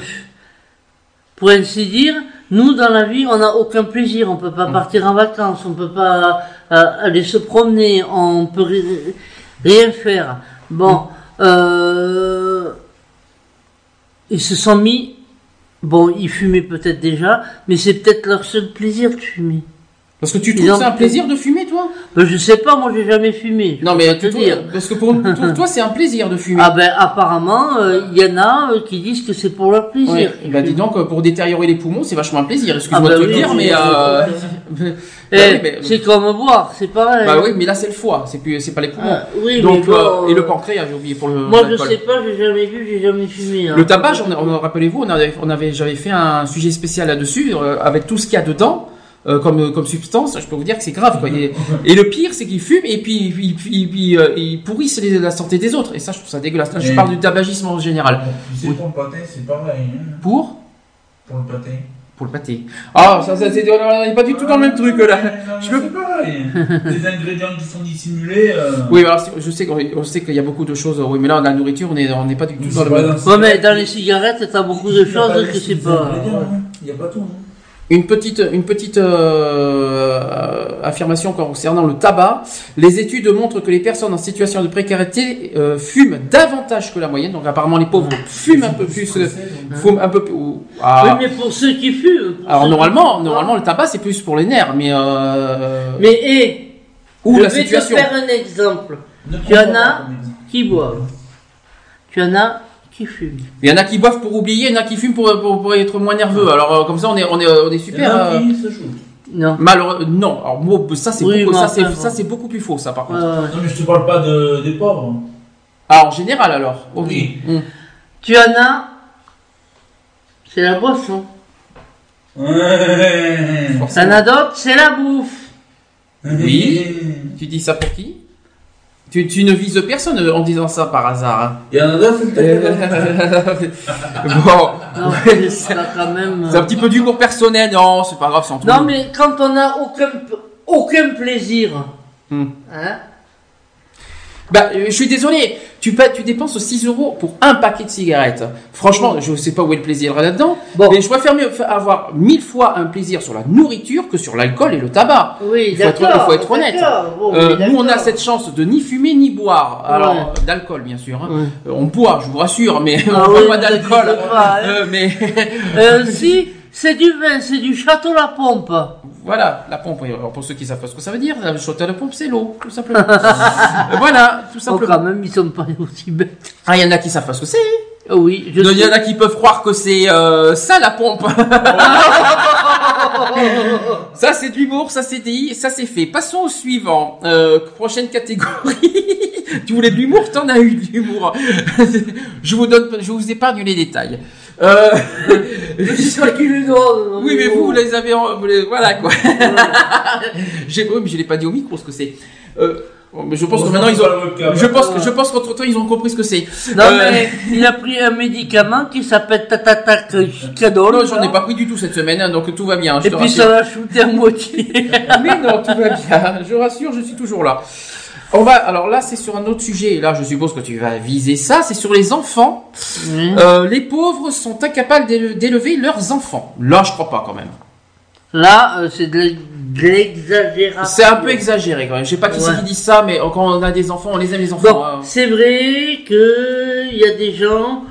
Speaker 3: pour ainsi dire, nous dans la vie, on n'a aucun plaisir. On peut pas partir en vacances, on peut pas euh, aller se promener, on peut ri- rien faire. Bon, euh, ils se sont mis. Bon, ils fumaient peut-être déjà, mais c'est peut-être leur seul plaisir de fumer.
Speaker 2: Parce que tu trouves ça un plaisir de fumer, toi
Speaker 3: Ben, je sais pas, moi j'ai jamais fumé.
Speaker 2: Non, mais tu
Speaker 3: te
Speaker 2: trouves-
Speaker 3: dire.
Speaker 2: parce que pour, pour toi, c'est un plaisir de fumer.
Speaker 3: Ah ben apparemment, euh, il y en a euh, qui disent que c'est pour leur plaisir.
Speaker 2: Ouais. Bah dis donc, euh, pour détériorer les poumons, c'est vachement un plaisir. Excuse-moi
Speaker 3: Ah
Speaker 2: de te le
Speaker 3: oui,
Speaker 2: dire, mais. euh,
Speaker 3: Eh,
Speaker 2: bah
Speaker 3: c'est comme boire, c'est pareil.
Speaker 2: Bah oui, mais là c'est le foie, c'est plus, c'est pas les poumons.
Speaker 3: Ah, oui,
Speaker 2: Donc, et le pancréas, j'ai oublié pour le.
Speaker 3: Moi je sais pas, j'ai jamais vu, j'ai jamais fumé. hein.
Speaker 2: Le tabac, on- rappelez-vous, on avait, on avait, j'avais fait un sujet spécial là-dessus, avec tout ce qu'il y a dedans. Euh, comme, comme substance, je peux vous dire que c'est grave. Quoi. Et, et le pire, c'est qu'ils fument et puis ils, ils- ils- euh, ils pourrissent les- la santé des autres. Et ça, je trouve ça dégueulasse. Là, je parle du tabagisme en général.
Speaker 4: Sais,
Speaker 2: Oui.
Speaker 4: pour le pâté, c'est pareil. Hein,
Speaker 2: Pour?
Speaker 4: Pour le pâté.
Speaker 2: Pour le pâté. Ah, ça, ça c'est, on n'est pas du tout dans le même truc là.
Speaker 4: Je C'est pareil. Les ingrédients qui sont dissimulés. euh,
Speaker 2: Oui, alors c'est- je sais qu'on on sait qu'il y a beaucoup de choses. Oui, mais là, la nourriture, on n'est on n'est pas du tout dans le
Speaker 4: c'est
Speaker 2: même.
Speaker 4: dans-
Speaker 3: Ouais, mais dans les cigarettes, t'as beaucoup de
Speaker 4: Il y a pas
Speaker 3: choses que c'est pas.
Speaker 4: hein. Il n'y a pas tout. hein.
Speaker 2: Une petite, une petite euh, affirmation concernant le tabac. Les études montrent que les personnes en situation de précarité euh, fument davantage que la moyenne. Donc apparemment les pauvres fument un peu plus, euh, fument un peu plus. ou- ah.
Speaker 3: Oui, mais pour ceux qui fument.
Speaker 2: Alors normalement,
Speaker 3: qui-
Speaker 2: normalement le tabac c'est plus pour les nerfs, mais euh,
Speaker 3: Mais hé,
Speaker 2: ou
Speaker 3: je
Speaker 2: la
Speaker 3: vais
Speaker 2: situation.
Speaker 3: te faire un exemple.
Speaker 4: Ne
Speaker 3: Tu en as qui boivent? Tu en as qui fument.
Speaker 2: Il y en a qui boivent pour oublier, il y en a qui fument pour, pour, pour être moins nerveux. Alors euh, comme ça on est on est on est
Speaker 4: Il y
Speaker 2: super.
Speaker 4: en a
Speaker 2: euh,
Speaker 4: qui se.
Speaker 3: Non.
Speaker 2: Malheureux, non. Alors moi, ça c'est
Speaker 3: Oui,
Speaker 2: beaucoup, ça c'est ça c'est beaucoup plus faux ça par contre.
Speaker 3: Ouais, ouais.
Speaker 4: Non, mais je te parle pas de, des pauvres.
Speaker 2: Ah en général alors. Ok.
Speaker 4: Oui.
Speaker 2: Hum.
Speaker 3: Tu en as. C'est la boisson.
Speaker 4: Ouais.
Speaker 3: T'en as d'autres, c'est la bouffe.
Speaker 2: Oui. *laughs* Tu dis ça pour qui? Tu, tu ne vises personne en disant ça par hasard. hein.
Speaker 4: Il y en a d'autres,
Speaker 2: Euh, *laughs* bon,
Speaker 3: Non,
Speaker 2: Ouais,
Speaker 3: c'est pas quand même.
Speaker 2: c'est un petit peu d'humour personnel, non, c'est pas grave, c'est
Speaker 3: Non, mais quand on n'a aucun, aucun plaisir,
Speaker 2: Hmm.
Speaker 3: hein,
Speaker 2: Bah, euh, je suis désolé, tu, dépenses 6 euros pour un paquet de cigarettes. Franchement, je sais pas où est le plaisir là-dedans,
Speaker 3: Bon.
Speaker 2: mais je préfère mieux avoir mille fois un plaisir sur la nourriture que sur l'alcool et le tabac.
Speaker 3: oui,
Speaker 2: Il faut être- il faut être honnête.
Speaker 3: bon,
Speaker 2: Euh, nous, on a cette chance de ni fumer ni boire. Alors,
Speaker 3: Ouais.
Speaker 2: euh, d'alcool, bien sûr. hein.
Speaker 3: Ouais.
Speaker 2: Euh, on boit, je vous rassure, mais
Speaker 3: Ah
Speaker 2: on
Speaker 3: oui,
Speaker 2: boit pas
Speaker 3: ne
Speaker 2: d'alcool.
Speaker 3: hein.
Speaker 2: Euh, mais
Speaker 3: si, c'est du vin, c'est du château la pompe.
Speaker 2: voilà, la pompe. Alors, pour ceux qui savent pas ce que ça veut dire, chaude à la pompe, c'est l'eau, tout simplement. *laughs* Euh, voilà, tout
Speaker 3: Oh,
Speaker 2: simplement.
Speaker 3: quand même, ils sont pas *laughs* aussi bêtes.
Speaker 2: Ah, il y en a qui savent pas ce que c'est.
Speaker 3: Ah Oui, je
Speaker 2: Il y en a qui peuvent croire que c'est euh, ça la pompe. *laughs* ça c'est de l'humour, ça c'est dit, ça c'est fait. Passons au suivant. Euh, prochaine catégorie. tu voulais de l'humour, t'en as eu de l'humour. je vous donne, je vous épargne les détails. Euh,
Speaker 3: donne.
Speaker 2: oui, mais vous, vous les avez, en- vous les- voilà quoi. *laughs* J'ai, oui, mais je l'ai pas dit au micro ce que c'est. Euh, bon, mais je pense que maintenant ils ont, je pense que, je pense qu'entre temps ils ont compris ce que c'est.
Speaker 3: Non,
Speaker 2: Euh,
Speaker 3: mais il a pris un médicament qui s'appelle Tatatac Cadol.
Speaker 2: Non, j'en ai pas pris du tout cette semaine, hein, donc tout va bien. je
Speaker 3: Et
Speaker 2: te
Speaker 3: puis
Speaker 2: rassure.
Speaker 3: ça va shooter à moitié. *laughs*
Speaker 2: Mais non, tout va bien. Je rassure, je suis toujours là. On va, alors là, c'est sur un autre sujet. Là, je suppose que tu vas viser ça. C'est sur les enfants. Euh, les pauvres sont incapables d'éle- d'élever leurs enfants. Là, je crois pas quand même.
Speaker 3: Là, euh, c'est de l'e- de l'exagération.
Speaker 2: C'est un peu exagéré quand même. Je sais pas qui c'est qui dit ça, mais quand on a des enfants, on les aime les enfants.
Speaker 3: Bon,
Speaker 2: hein.
Speaker 3: c'est vrai que il y a des gens,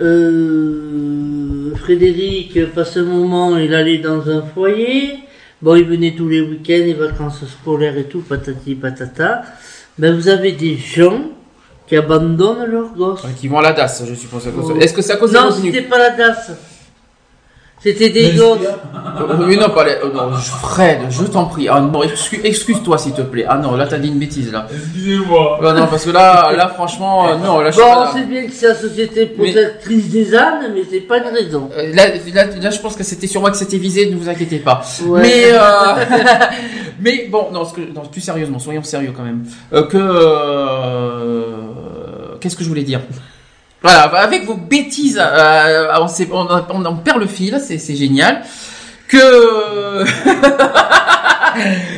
Speaker 3: euh, Frédéric euh, passe un moment, il allait dans un foyer. Bon, il venait tous les week-ends, les vacances scolaires et tout, patati patata. Ben, vous avez des gens qui abandonnent leurs gosses.
Speaker 2: Qui vont à la DAS, je suppose.
Speaker 3: Oh.
Speaker 2: Est-ce que c'est à cause des
Speaker 3: Non, c'était pas la DAS. C'était des gosses.
Speaker 2: Euh, Mais non, pas les... euh, non, Fred, je t'en prie. Ah, non, excuse- excuse-toi s'il te plaît. Ah non, là t'as dit une bêtise là.
Speaker 4: Excusez-moi.
Speaker 2: Bah, non, parce que là, là franchement, euh, non, là je
Speaker 3: Bon,
Speaker 2: pas
Speaker 3: on
Speaker 2: là.
Speaker 3: sait bien que c'est la société protectrice des ânes, mais c'est pas une raison.
Speaker 2: Là, là, là, je pense que c'était sur moi que c'était visé, ne vous inquiétez pas.
Speaker 3: Ouais.
Speaker 2: Mais, euh, *laughs* mais bon, non, ce que, non, plus sérieusement, soyons sérieux quand même. Euh, que, euh, qu'est-ce que je voulais dire? Voilà, avec vos bêtises, euh, on, sait- on, perd le fil, c'est c'est génial. Que, *laughs*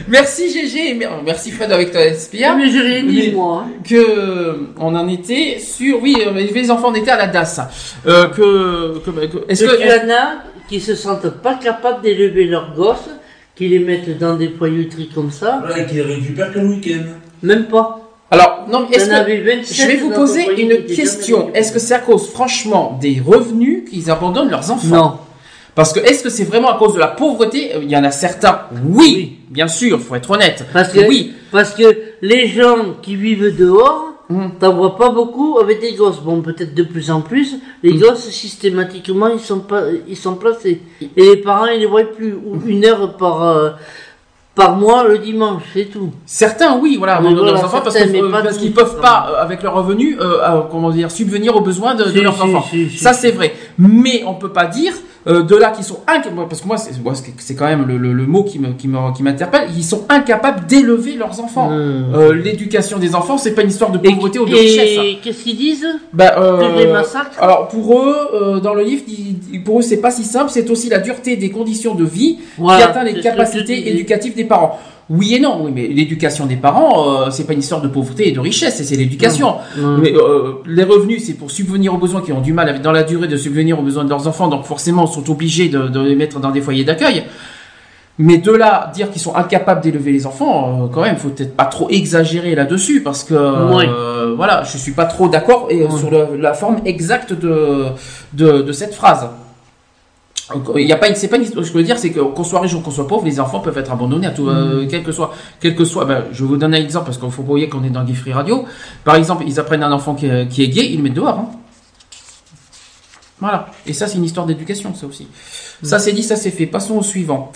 Speaker 2: merci GG, merci Fred avec ta SPA.
Speaker 3: Mais j'ai rien dit, moi.
Speaker 2: Que on en était sur, oui, euh, les enfants on était à la DAS. Euh, que, que, que- est-ce que,
Speaker 3: qu'il y en a qui se sentent pas capables d'élever leurs gosses, qui les mettent dans des foyauteries comme ça.
Speaker 4: Voilà, et qui les récupère que le week-end.
Speaker 3: Même pas.
Speaker 2: Alors, non, est-ce que-
Speaker 3: avait 27
Speaker 2: je vais vous poser une question. Est-ce que c'est à cause, franchement, des revenus qu'ils abandonnent leurs enfants?
Speaker 3: Non.
Speaker 2: Parce que est-ce que c'est vraiment à cause de la pauvreté? Il y en a certains, oui, bien sûr, faut être honnête.
Speaker 3: Parce que,
Speaker 2: oui,
Speaker 3: parce que les gens qui vivent dehors,
Speaker 2: Mhm.
Speaker 3: t'en vois pas beaucoup avec des gosses. Bon, peut-être de plus en plus. Les
Speaker 2: Mhm.
Speaker 3: gosses, systématiquement, ils sont pas, ils sont placés. Et les parents, ils les voient plus. Ou une heure par, euh, par mois le dimanche, c'est tout.
Speaker 2: certains, oui, voilà,
Speaker 3: Mais voilà,
Speaker 2: enfants parce
Speaker 3: tous,
Speaker 2: qu'ils peuvent
Speaker 3: quand
Speaker 2: pas, euh, avec leurs revenus, euh, euh, comment dire, subvenir aux besoins de, leurs
Speaker 3: si,
Speaker 2: enfants.
Speaker 3: si.
Speaker 2: Ça, c'est vrai. Mais on peut pas dire euh, de là qu'ils sont incapables, parce que moi, c'est moi, c'est- c'est quand même le, le- le mot qui me- qui me- qui m'interpelle. Ils sont incapables d'élever leurs enfants.
Speaker 3: Hmm.
Speaker 2: Euh, L'éducation des enfants, c'est pas une histoire de pauvreté ou de richesse. hein.
Speaker 3: Et qu'est-ce qu'ils disent
Speaker 2: Bah, euh,
Speaker 3: Que je les massacre
Speaker 2: alors pour eux, euh, dans le livre, pour eux c'est pas si simple, c'est aussi la dureté des conditions de vie
Speaker 3: Voilà,
Speaker 2: qui atteint les capacités éducatives des parents. Oui et non, oui, mais l'éducation des parents, euh, c'est pas une histoire de pauvreté et de richesse, c'est- l'éducation. Mais euh, les revenus, c'est pour subvenir aux besoins qui ont du mal dans la durée de subvenir aux besoins de leurs enfants, donc forcément, ils sont obligés de, de les mettre dans des foyers d'accueil. Mais de là, dire qu'ils sont incapables d'élever les enfants, euh, quand même, faut peut-être pas trop exagérer là-dessus, parce que
Speaker 3: Oui.
Speaker 2: euh, voilà, je suis pas trop d'accord
Speaker 3: Oui.
Speaker 2: sur le- la forme exacte de, de, de cette phrase. Il y a pas, une- c'est pas une, ce que je veux dire, c'est que qu'on soit riche ou qu'on soit pauvre, les enfants peuvent être abandonnés à tout, euh, quel que soit, quel que soit. Ben, je vous donner un exemple parce qu'il faut pas oublier qu'on est dans Gay Free Radio. Par exemple, ils apprennent un enfant qui est, qui est gay, ils le mettent dehors. hein. Voilà. Et ça, c'est une histoire d'éducation, ça aussi. Ça, c'est dit, ça, c'est fait. Passons au suivant.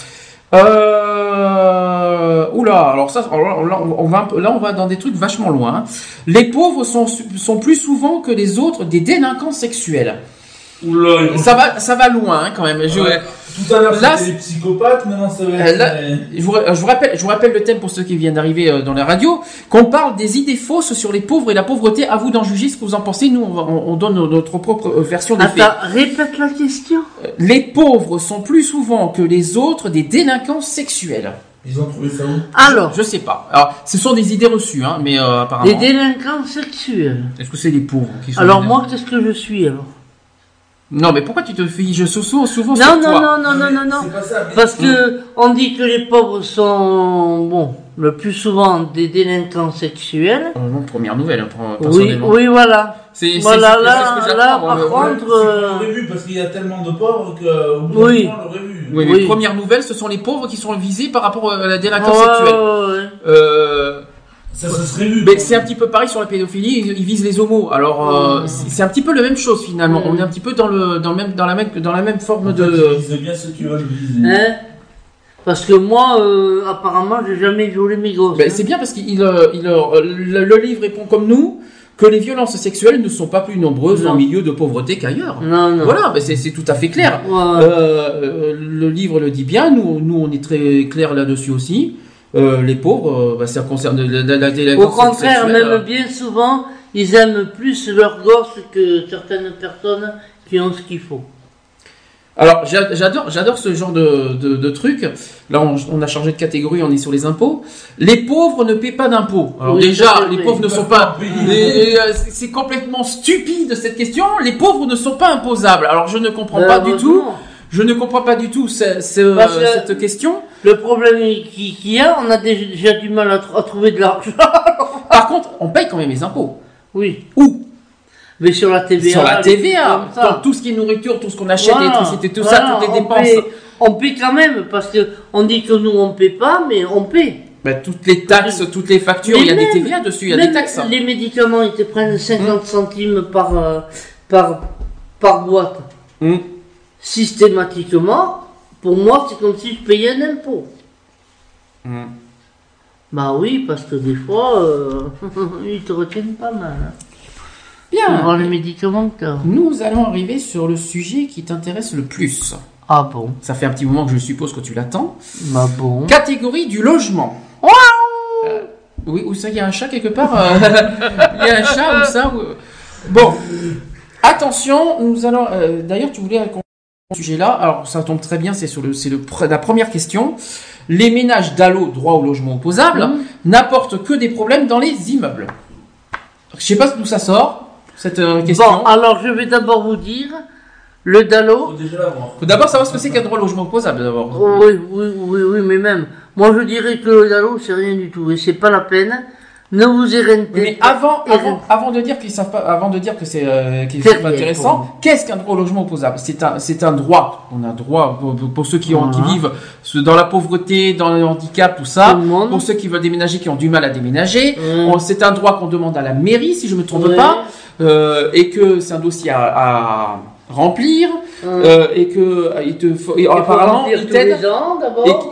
Speaker 2: Euh... Oula, alors ça, là, on va, là, on va dans des trucs vachement loin. hein. Les pauvres sont, sont plus souvent que les autres des délinquants sexuels.
Speaker 4: Oula,
Speaker 2: Ça va, ça va loin hein, quand même. Je,
Speaker 4: Ouais. Tout à l'heure,
Speaker 2: Là,
Speaker 4: c'était les psychopathes, maintenant ça va
Speaker 2: Euh,
Speaker 4: être.
Speaker 2: là-
Speaker 4: les-
Speaker 2: je, vous, je vous rappelle, je vous rappelle le thème pour ceux qui viennent d'arriver euh, dans la radio, qu'on parle des idées fausses sur les pauvres et la pauvreté. À vous d'en juger ce que vous en pensez. Nous, on, va- on- on donne notre propre euh, version des faits.
Speaker 3: Attends, répète la question.
Speaker 2: Les pauvres sont plus souvent que les autres des délinquants sexuels.
Speaker 4: Ils ont trouvé ça où?
Speaker 3: Alors,
Speaker 2: Je sais pas. Alors, ce sont des idées reçues, hein, mais euh, apparemment.
Speaker 3: les délinquants sexuels.
Speaker 2: Est-ce que c'est les pauvres qui sont
Speaker 3: Alors
Speaker 2: des-
Speaker 3: moi, qu'est-ce que je suis alors?
Speaker 2: Non, mais pourquoi tu te fiches souvent, souvent
Speaker 3: Non,
Speaker 2: sur
Speaker 3: non,
Speaker 2: toi
Speaker 3: non, non, non, non, non.
Speaker 4: C'est mais-
Speaker 3: Parce que on dit que les pauvres sont, bon, le plus souvent des délinquants sexuels.
Speaker 2: Euh, non, première nouvelle, hein,
Speaker 3: Oui, oui, voilà.
Speaker 2: C'est, c'est-
Speaker 3: Voilà,
Speaker 2: c'est-
Speaker 3: là,
Speaker 2: c'est ce que
Speaker 3: là, par contre.
Speaker 4: C'est
Speaker 3: euh,
Speaker 4: l'aurait vu parce qu'il y a tellement de pauvres bout
Speaker 3: Oui.
Speaker 4: moment, on vu.
Speaker 2: Oui, mais
Speaker 3: Oui.
Speaker 2: première nouvelle, ce sont les pauvres qui sont visés par rapport à la délinquance
Speaker 3: ouais,
Speaker 2: sexuelle.
Speaker 3: ouais, ouais.
Speaker 2: Euh,
Speaker 4: Ça se serait vu.
Speaker 2: mais c'est un petit peu pareil sur la pédophilie, ils, ils visent les homos. Alors euh, c'est un petit peu la même chose finalement. On est un petit peu dans le dans le même dans la même dans la même forme
Speaker 4: En fait,
Speaker 2: de.
Speaker 4: Ils visent bien ceux qui veulent viser.
Speaker 3: Hein? Parce que moi, euh, apparemment, j'ai jamais violé mes gosses.
Speaker 2: Ben,
Speaker 3: hein.
Speaker 2: c'est bien parce qu'il euh, il, euh, le, le livre répond comme nous que les violences sexuelles ne sont pas plus nombreuses
Speaker 3: Non.
Speaker 2: en milieu de pauvreté qu'ailleurs.
Speaker 3: Non, non.
Speaker 2: Voilà, ben, c'est tout à fait clair.
Speaker 3: Ouais.
Speaker 2: Le livre le dit bien, nous, nous on est très clair là-dessus aussi. Euh, les pauvres, euh, bah, ça concerne la, la, la
Speaker 3: Au contraire,
Speaker 2: sexuelle,
Speaker 3: même
Speaker 2: euh,
Speaker 3: bien souvent, ils aiment plus leurs gosses que certaines personnes qui ont ce qu'il faut.
Speaker 2: Alors j'a- j'adore, j'adore ce genre de, de, de truc. Là, on, on a changé de catégorie, on est sur les impôts. Les pauvres ne paient pas d'impôts. Alors
Speaker 3: Oui,
Speaker 2: déjà, les pauvres ne sont pas. c'est complètement stupide cette question. Les pauvres ne sont pas imposables. Alors je ne comprends pas du tout. Je ne comprends pas du tout ce- ce-
Speaker 3: Parce que-
Speaker 2: cette question.
Speaker 3: Le problème qui- qu'il y a, on a déjà du mal à, tr- à trouver de l'argent. *laughs*
Speaker 2: Par contre, on paye quand même les impôts.
Speaker 3: oui.
Speaker 2: Où?
Speaker 3: Mais sur la TVA.
Speaker 2: Sur la TVA, dans tout ce qui est nourriture, tout ce qu'on achète,
Speaker 3: Voilà,
Speaker 2: l'électricité, tout
Speaker 3: voilà,
Speaker 2: ça, toutes les
Speaker 3: on
Speaker 2: dépenses.
Speaker 3: on paie quand même, parce que on dit que nous on paie pas, mais on paie.
Speaker 2: Bah, toutes les taxes, toutes les factures, il y a des TVA dessus, il y a des taxes. hein.
Speaker 3: Les médicaments, ils te prennent 50 centimes par, euh, par, par boîte.
Speaker 2: Hmm.
Speaker 3: Systématiquement, pour moi, c'est comme si je payais un impôt.
Speaker 2: Hmm.
Speaker 3: Bah oui, parce que des fois, euh, *laughs* ils te retiennent pas mal. Hein.
Speaker 2: Bien.
Speaker 3: Pour les médicaments que.
Speaker 2: Nous allons arriver sur le sujet qui t'intéresse le plus.
Speaker 3: Ah bon?
Speaker 2: Ça fait un petit moment que je suppose que tu l'attends.
Speaker 3: Bah bon.
Speaker 2: Catégorie du logement. Euh, oui, où ça, il y a un chat quelque part euh, *laughs* Il y a un chat ou ça ou- Bon, attention, nous allons. euh, D'ailleurs, tu voulais qu'on sujet-là. Alors, ça tombe très bien, c'est sur le, c'est le, la première question. Les ménages d'allo droit au logement opposable n'apportent que des problèmes dans les immeubles. Je sais pas d'où ça sort cette euh, question.
Speaker 3: Bon, alors je vais d'abord vous dire, le DALO.
Speaker 4: Faut déjà l'avoir.
Speaker 2: Faut d'abord savoir ce que c'est qu'un droit au logement opposable d'abord.
Speaker 3: Oui, oui, oui, oui, mais même. Moi, je dirais que le DALO, c'est rien du tout. Et c'est pas la peine. Ne vous
Speaker 2: Oui, mais avant, avant, avant de dire qu'ils savent pas, avant de dire que c'est euh, pas intéressant, qu'est-ce qu'un droit au logement opposable? C'est un, c'est un droit. On a un droit pour, pour ceux qui ont, qui vivent dans la pauvreté, dans le handicap, tout ça.
Speaker 3: Tout.
Speaker 2: Pour ceux qui veulent déménager, qui ont du mal à déménager,
Speaker 3: Mm.
Speaker 2: On- c'est un droit qu'on demande à la mairie, si je me trompe
Speaker 3: Ouais.
Speaker 2: pas, euh, et que c'est un dossier à, à remplir,
Speaker 3: Mm.
Speaker 2: euh, et que euh, il te faut, et apparemment il t'aide.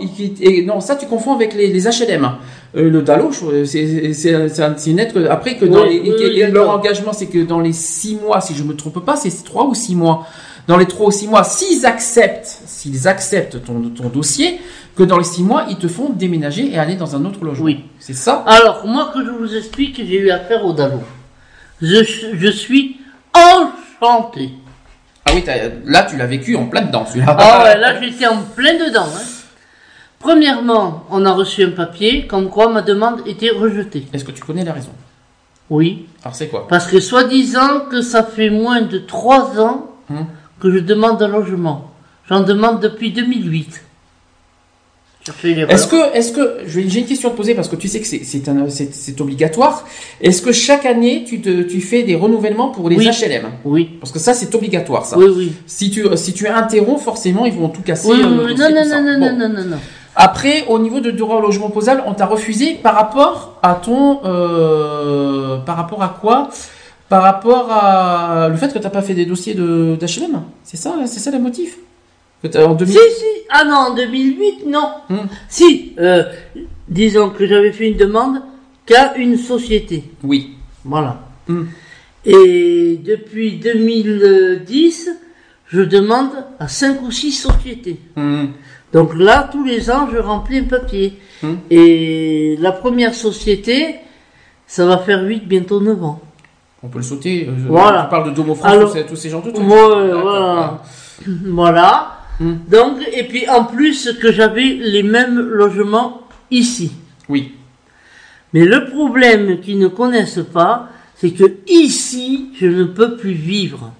Speaker 2: Et, qui- et non, ça tu confonds avec les, les HLM. Euh, le DALO, c'est net que après que dans
Speaker 3: Oui,
Speaker 2: les,
Speaker 3: oui,
Speaker 2: et-
Speaker 3: oui,
Speaker 2: et leur engagement, c'est que dans les six mois, si je me trompe pas, c'est trois ou six mois. Dans les trois ou six mois, s'ils acceptent, s'ils acceptent ton, ton dossier, que dans les six mois, ils te font déménager et aller dans un autre logement.
Speaker 3: Oui.
Speaker 2: C'est ça?
Speaker 3: Alors, moi, que je vous explique, j'ai eu affaire au DALO. Je, je suis enchanté.
Speaker 2: Ah oui, là tu l'as vécu en plein dedans, celui-là.
Speaker 3: Ah ouais, là, j'étais en plein dedans. hein. Premièrement, on a reçu un papier comme quoi ma demande était rejetée.
Speaker 2: Est-ce que tu connais la raison?
Speaker 3: Oui.
Speaker 2: Alors c'est quoi?
Speaker 3: Parce que soi-disant que ça fait moins de trois ans
Speaker 2: Hum.
Speaker 3: que je demande un logement. J'en demande depuis 2008.
Speaker 2: Est-ce que, est-ce que, j'ai une question à te poser parce que tu sais que c'est, obligatoire. Est-ce que chaque année tu te, tu fais des renouvellements pour les
Speaker 3: Oui.
Speaker 2: HLM
Speaker 3: Oui.
Speaker 2: Parce que ça c'est obligatoire ça.
Speaker 3: Oui, oui.
Speaker 2: Si tu, si tu interromps, forcément ils vont tout casser.
Speaker 3: Oui,
Speaker 2: euh, dossier,
Speaker 3: Non, non, non, non,
Speaker 2: Bon.
Speaker 3: non, non, non.
Speaker 2: Après, au niveau de droit au logement opposable, on t'a refusé par rapport à ton, euh, par rapport à quoi? Par rapport à le fait que t'as pas fait des dossiers de d'HLM. C'est ça, c'est ça le motif? T'as- en 2000
Speaker 3: Si, si. Ah non, en 2008, non.
Speaker 2: Hum.
Speaker 3: Si, euh, disons que j'avais fait une demande qu'à une société.
Speaker 2: Oui.
Speaker 3: Voilà.
Speaker 2: Hum.
Speaker 3: Et depuis 2010, je demande à cinq ou six sociétés.
Speaker 2: Hum.
Speaker 3: Donc là, tous les ans, je remplis un papier. Et la première société, ça va faire 8, bientôt 9 ans.
Speaker 2: On peut le sauter. euh,
Speaker 3: Voilà.
Speaker 2: Tu parles de Domo France, tous ces- genres de trucs.
Speaker 3: Ouais, voilà. Voilà. Donc, et puis en plus que j'avais les mêmes logements ici.
Speaker 2: Oui.
Speaker 3: Mais le problème qu'ils ne connaissent pas, c'est que ici, je ne peux plus vivre.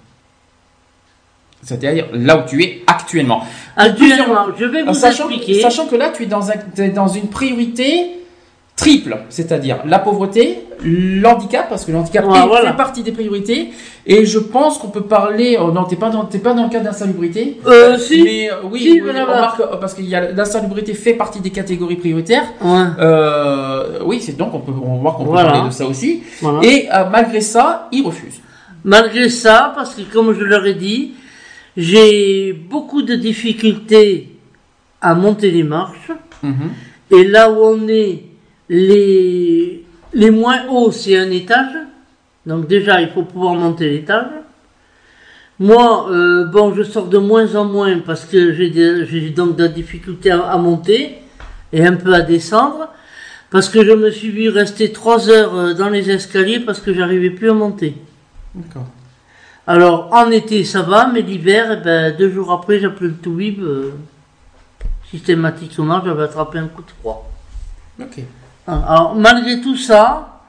Speaker 2: C'est-à-dire là où tu es actuellement.
Speaker 3: Actuellement, je vais vous
Speaker 2: sachant,
Speaker 3: expliquer.
Speaker 2: sachant que là, tu es dans, un- t'es dans une priorité triple, c'est-à-dire la pauvreté, l'handicap, parce que l'handicap
Speaker 3: voilà.
Speaker 2: fait partie des priorités, et je pense qu'on peut parler, oh non, t'es pas dans, t'es pas dans le cas d'insalubrité,
Speaker 3: Euh, si.
Speaker 2: mais euh, oui,
Speaker 3: Si,
Speaker 2: oui, on euh, parce qu'il y a l'insalubrité fait partie des catégories prioritaires,
Speaker 3: Ouais.
Speaker 2: euh, oui, c'est donc on peut, on va voir qu'on peut
Speaker 3: Voilà.
Speaker 2: parler de ça aussi,
Speaker 3: Voilà.
Speaker 2: et euh, malgré ça, ils refusent.
Speaker 3: Malgré ça, parce que comme je leur ai dit, j'ai beaucoup de difficultés à monter les marches.
Speaker 2: Mhm.
Speaker 3: Et là où on est, les, les moins hauts, c'est un étage. Donc déjà, il faut pouvoir monter l'étage. Moi, euh, bon, je sors de moins en moins parce que j'ai donc de la difficulté à, à monter et un peu à descendre. Parce que je me suis vu rester trois heures euh, dans les escaliers parce que j'arrivais plus à monter.
Speaker 2: D'accord.
Speaker 3: Alors, en été, ça va, mais l'hiver, eh ben, deux jours après, j'appelais le Toubib. euh, systématiquement, j'avais attrapé un coup de froid.
Speaker 2: Ok.
Speaker 3: Alors, malgré tout ça,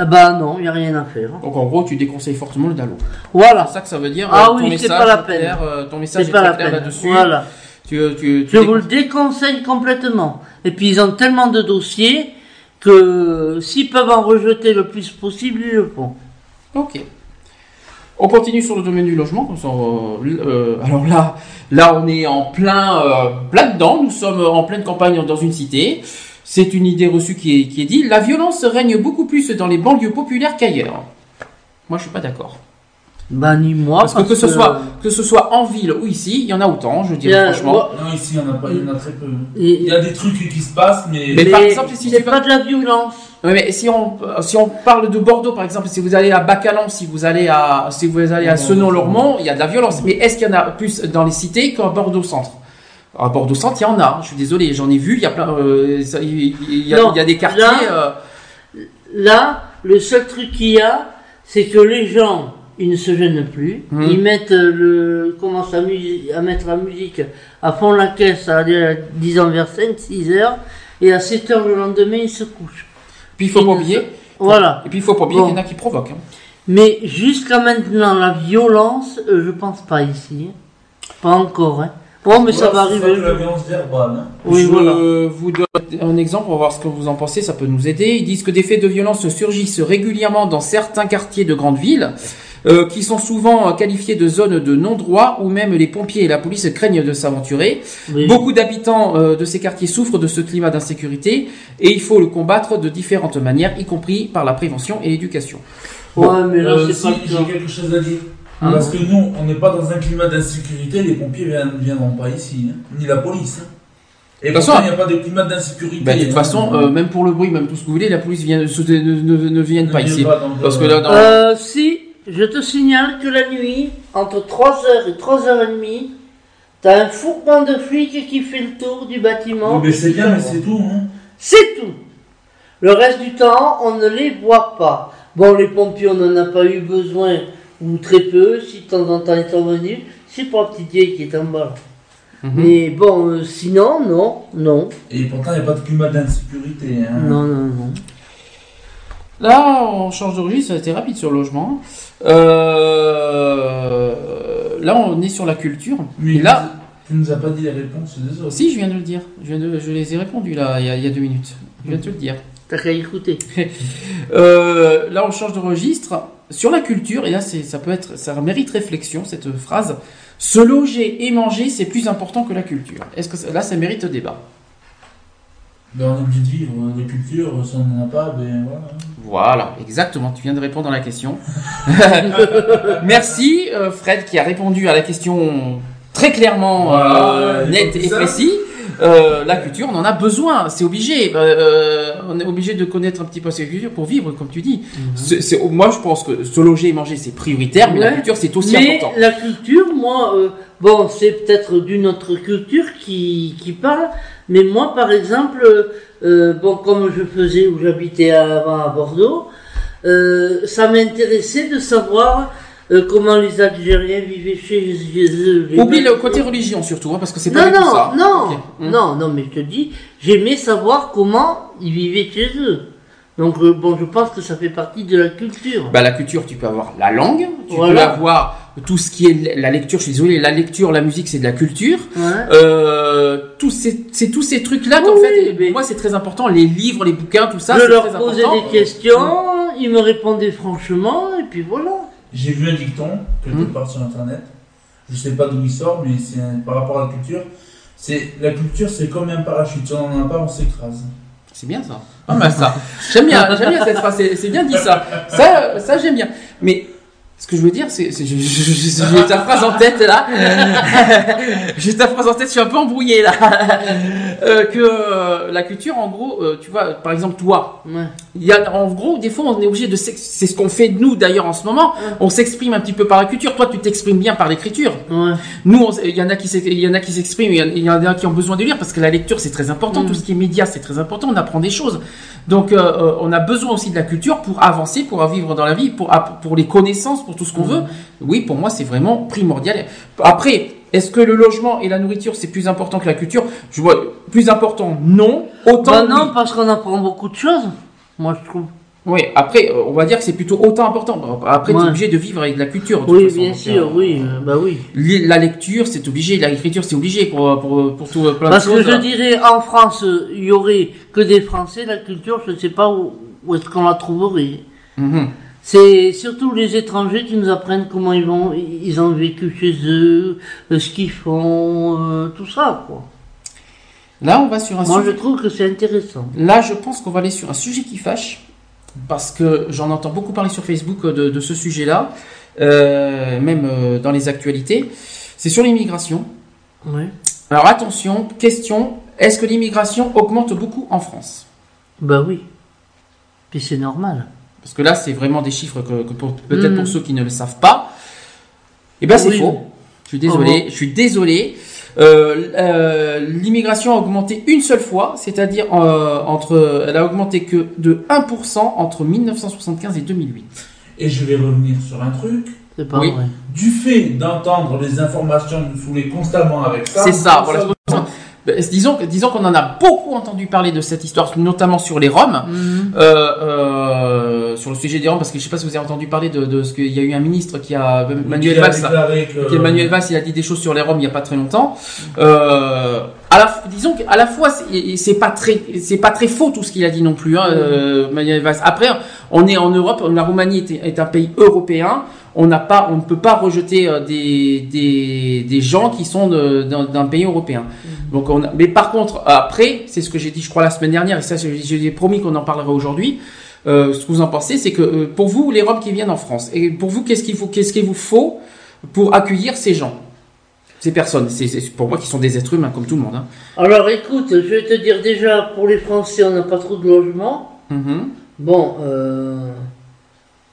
Speaker 3: eh ben non, il n'y a rien à faire.
Speaker 2: Donc en gros, tu déconseilles fortement le Dalo.
Speaker 3: Voilà.
Speaker 2: C'est ça que ça veut dire.
Speaker 3: Ah
Speaker 2: euh, ton
Speaker 3: oui, c'est pas la
Speaker 2: est
Speaker 3: peine.
Speaker 2: clair, euh, ton message
Speaker 3: C'est
Speaker 2: est
Speaker 3: pas la
Speaker 2: clair
Speaker 3: peine.
Speaker 2: là-dessus.
Speaker 3: Voilà.
Speaker 2: Tu, tu, tu
Speaker 3: Je vous le déconseille complètement. Et puis, ils ont tellement de dossiers que s'ils peuvent en rejeter le plus possible, ils le font.
Speaker 2: Ok. On continue sur le domaine du logement. comme ça, euh, euh, alors là, là, on est en plein, euh, plein dedans. Nous sommes en pleine campagne dans une cité. C'est une idée reçue qui est, qui est dit. La violence règne beaucoup plus dans les banlieues populaires qu'ailleurs. Moi, je suis pas d'accord.
Speaker 3: Bah, ni moi.
Speaker 2: Parce que que ce soit que ce soit en ville ou ici, il y en a autant. Je dirais franchement.
Speaker 4: Non, ici, il y en a pas, il y en a très peu. Il y a des trucs qui se passent, mais.
Speaker 2: Mais
Speaker 3: Mais
Speaker 2: par exemple, si
Speaker 3: c'est
Speaker 2: tu
Speaker 3: pas de la violence.
Speaker 2: Mais si on si on parle de Bordeaux par exemple, si vous allez à Bacalan, si vous allez à si vous allez à Senon-Lormont, il y a de la violence. Mais est-ce qu'il y en a plus dans les cités qu'à Bordeaux centre À Bordeaux centre, il y en a. Je suis désolé, j'en ai vu. Il y a plein. euh, ça- il il y, a,
Speaker 3: Non,
Speaker 2: il y a des quartiers.
Speaker 3: là-
Speaker 2: euh,
Speaker 3: Là, le seul truc qu'il y a, c'est que les gens, ils ne se gênent plus.
Speaker 2: Mhm.
Speaker 3: Ils mettent euh, le, commencent à, mettre la musique à fond la caisse, à, aller à, disons vers 5, 6 heures, et à 7 heures le lendemain, ils se couchent.
Speaker 2: puis il faut pas
Speaker 3: ne
Speaker 2: oublier.
Speaker 3: Voilà.
Speaker 2: Et puis il faut pas oublier
Speaker 3: Bon.
Speaker 2: qu'il y en a qui provoquent. hein.
Speaker 3: Mais jusqu'à maintenant, la violence, je pense pas ici. Pas encore, hein. Bon, mais ça va arriver.
Speaker 4: verbale. hein.
Speaker 3: Oui,
Speaker 2: je
Speaker 3: voilà.
Speaker 2: vous donne un exemple pour voir ce que vous en pensez, ça peut nous aider. Ils disent que des faits de violence surgissent régulièrement dans certains quartiers de grandes villes, euh, qui sont souvent euh, qualifiés de zones de non-droit, où même les pompiers et la police craignent de s'aventurer.
Speaker 3: Oui.
Speaker 2: Beaucoup d'habitants euh, de ces quartiers souffrent de ce climat d'insécurité, et il faut le combattre de différentes manières, y compris par la prévention et l'éducation.
Speaker 3: Ouais, mais là,
Speaker 4: Euh,
Speaker 3: c'est
Speaker 4: si, j'ai quelque chose à dire.
Speaker 2: Hein
Speaker 4: Parce que nous, on n'est pas dans un climat d'insécurité, les pompiers ne viendront pas ici, hein, ni la police. hein. Et
Speaker 2: De toute façon-
Speaker 4: il n'y a pas de climat d'insécurité.
Speaker 2: Bah, de toute
Speaker 4: hein.
Speaker 2: façon, euh, même pour le bruit, même tout ce que vous voulez, la police vient, ne, ne, ne viennent
Speaker 4: Ne
Speaker 2: pas ici.
Speaker 4: pas,
Speaker 2: Parce que
Speaker 4: euh,
Speaker 2: là, dans-
Speaker 3: Euh, si, je te signale que la nuit, entre 3h et 3h30, t'as un fourgon de flics qui fait le tour du bâtiment.
Speaker 4: oui, mais c'est bien, mais c'est tout. Hein.
Speaker 3: C'est tout. Le reste du temps, on ne les voit pas. Bon, les pompiers, on n'en a pas eu besoin, ou très peu, si de temps en temps ils sont venus. C'est pour la petite vieille qui est en bas.
Speaker 2: Mhm.
Speaker 3: Mais bon, euh, sinon, non, non,
Speaker 4: Et pourtant, il n'y a pas de climat d'insécurité. Hein.
Speaker 3: non, non, non.
Speaker 2: Là, on change de registre, ça a été rapide sur le logement. Euh, là, on est sur la culture.
Speaker 4: Mais
Speaker 2: Et là,
Speaker 4: tu nous as pas dit les réponses des autres.
Speaker 2: si, je viens de le dire. Je, viens de, je les ai répondus là, il y a, il y a deux minutes. Je viens de te le dire.
Speaker 3: T'as qu'à écouter. *laughs*
Speaker 2: Euh, là, on change de registre. Sur la culture, et là, c'est, ça peut être, ça mérite réflexion, cette phrase. Se loger et manger, c'est plus important que la culture. Est-ce que ça- là, ça mérite débat?
Speaker 4: Ben, on est obligé de vivre des cultures, si on n'en a pas, ben voilà.
Speaker 2: Voilà, exactement. Tu viens de répondre à la question. *laughs* Merci, euh, Fred, qui a répondu à la question très clairement,
Speaker 4: Voilà,
Speaker 2: euh,
Speaker 4: il
Speaker 2: net
Speaker 4: faut
Speaker 2: et précis. Euh, la culture, on en a besoin, c'est obligé. Euh, on est obligé de connaître un petit peu cette culture pour vivre, comme tu dis. C'est- c'est- moi, je pense que se loger et manger, c'est prioritaire, mais la culture, c'est aussi
Speaker 3: Mais
Speaker 2: important.
Speaker 3: la culture, moi, euh, bon, c'est peut-être d'une autre culture qui, qui parle, mais moi, par exemple, euh, bon, comme je faisais où j'habitais avant à Bordeaux, euh, ça m'intéressait de savoir euh, comment les Algériens vivaient chez eux.
Speaker 2: Oublie le côté religion surtout, hein, parce que c'est pas
Speaker 3: Non, non,
Speaker 2: ça.
Speaker 3: non,
Speaker 2: Ok. Hmm.
Speaker 3: non, non, mais je te dis, j'aimais savoir comment ils vivaient chez eux. Donc, euh, bon, je pense que ça fait partie de la culture.
Speaker 2: Bah, la culture, tu peux avoir la langue, tu
Speaker 3: Voilà.
Speaker 2: peux avoir tout ce qui est la lecture. Je suis désolé, la lecture, la musique, c'est de la culture.
Speaker 3: Ouais.
Speaker 2: Euh, ces, c'est tous ces trucs-là qu'en
Speaker 3: Oui,
Speaker 2: fait,
Speaker 3: mais-
Speaker 2: moi, c'est très important. Les livres, les bouquins, tout ça,
Speaker 3: je leur
Speaker 2: très
Speaker 3: posais
Speaker 2: important.
Speaker 3: des questions, ils me répondaient franchement, et puis voilà.
Speaker 4: J'ai vu un dicton, quelque
Speaker 2: Hmm.
Speaker 4: part sur internet. Je sais pas d'où il sort, mais c'est par rapport à la culture. C'est la culture, c'est comme un parachute. Si on n'en a pas, on s'écrase.
Speaker 2: C'est bien ça. Pas mal ça. J'aime bien, j'aime bien cette phrase. C'est bien dit ça. Ça, ça j'aime bien. Mais ce que je veux dire, c'est, j'ai ta phrase en tête là. *laughs* j'ai ta phrase en tête. Je suis un peu embrouillé là. Euh, que euh, la culture, en gros, euh, tu vois, par exemple toi,
Speaker 3: Ouais.
Speaker 2: il y a, en gros, des fois, on est obligé de, c'est ce qu'on fait nous d'ailleurs en ce moment. On s'exprime un petit peu par la culture. Toi, tu t'exprimes bien par l'écriture.
Speaker 3: Ouais.
Speaker 2: Nous, il y en a qui s'ex- il y en a qui s'expriment, il y en- il y en a qui ont besoin de lire parce que la lecture c'est très important,
Speaker 3: Mm.
Speaker 2: tout ce qui est média c'est très important, on apprend des choses. Donc on a besoin aussi de la culture pour avancer, pour vivre dans la vie, pour pour les connaissances, pour tout ce qu'on veut. Oui, pour moi c'est vraiment primordial. Après, est-ce que le logement et la nourriture c'est plus important que la culture Je vois plus important, non. Autant
Speaker 3: Bah non,
Speaker 2: oui.
Speaker 3: parce qu'on apprend beaucoup de choses, moi je trouve.
Speaker 2: Oui, après euh, on va dire que c'est plutôt autant important. Après tu es
Speaker 3: Ouais.
Speaker 2: obligé de vivre avec de la culture. de
Speaker 3: Oui,
Speaker 2: façon.
Speaker 3: bien
Speaker 2: Donc,
Speaker 3: sûr,
Speaker 2: euh,
Speaker 3: oui, euh, bah oui.
Speaker 2: La lecture c'est obligé, l'écriture c'est obligé pour pour pour tout plein
Speaker 3: Parce
Speaker 2: de
Speaker 3: que
Speaker 2: choses.
Speaker 3: je dirais, en France, il y aurait que des Français, la culture, je ne sais pas où, où est-ce qu'on la trouverait.
Speaker 2: Mhm.
Speaker 3: C'est surtout les étrangers qui nous apprennent comment ils vont, ils ont vécu chez eux, euh, ce qu'ils font, euh, tout ça, quoi.
Speaker 2: Là, on va sur un
Speaker 3: Moi, je
Speaker 2: sujet.
Speaker 3: trouve que c'est intéressant.
Speaker 2: Là, je pense qu'on va aller sur un sujet qui fâche, parce que j'en entends beaucoup parler sur Facebook de, de ce sujet-là, euh, même euh, dans les actualités. C'est sur l'immigration.
Speaker 3: Ouais.
Speaker 2: Alors attention, question est-ce que l'immigration augmente beaucoup en France?
Speaker 3: Bah oui. Puis c'est normal.
Speaker 2: Parce que là, c'est vraiment des chiffres que, peut-être pour ceux qui ne le savent pas. Eh ben, c'est
Speaker 3: Oui.
Speaker 2: faux. Je suis désolé.
Speaker 3: Oh.
Speaker 2: Je suis désolé. Euh, euh, l'immigration a augmenté une seule fois, c'est-à-dire euh, entre, elle a augmenté que de 1% entre 1975 et 2008.
Speaker 4: Et je vais revenir sur un truc.
Speaker 3: C'est pas
Speaker 2: Oui.
Speaker 3: vrai.
Speaker 4: Du fait d'entendre les informations nous saouler constamment avec ça.
Speaker 2: C'est ça.
Speaker 4: ça-
Speaker 2: Voilà. Ben, Disons, que- disons qu'on en a beaucoup entendu parler de cette histoire, notamment sur les Roms,
Speaker 3: Mhm.
Speaker 2: euh, euh, sur le sujet des Roms, parce que je sais pas si vous avez entendu parler de, de ce qu'il y a eu un ministre qui a, Manuel
Speaker 4: qui a
Speaker 2: Valls, qui- Manuel Valls, il a dit des choses sur les Roms il y a pas très longtemps. Euh, à la, disons qu'à la fois, c'est pas très, c'est pas très faux tout ce qu'il a dit non plus, hein, euh, Manuel Valls. Après, on est en Europe, la Roumanie est, est un pays européen. On n'a pas, on ne peut pas rejeter euh, des, des, des gens qui sont d'un pays européen. Donc on a- mais par contre, après, c'est ce que j'ai dit, je crois la semaine dernière, et ça, j'ai promis qu'on en parlerait aujourd'hui. Euh, ce que vous en pensez, c'est que euh, pour vous, les Roms qui viennent en France, et pour vous, qu'est-ce qu'il faut, qu'est-ce qu'il vous faut pour accueillir ces gens, ces personnes? C'est pour moi qui sont des êtres humains comme tout le monde. hein.
Speaker 3: Alors écoute, je vais te dire déjà, pour les Français, on n'a pas trop de logement.
Speaker 2: Mhm,
Speaker 3: Bon, euh,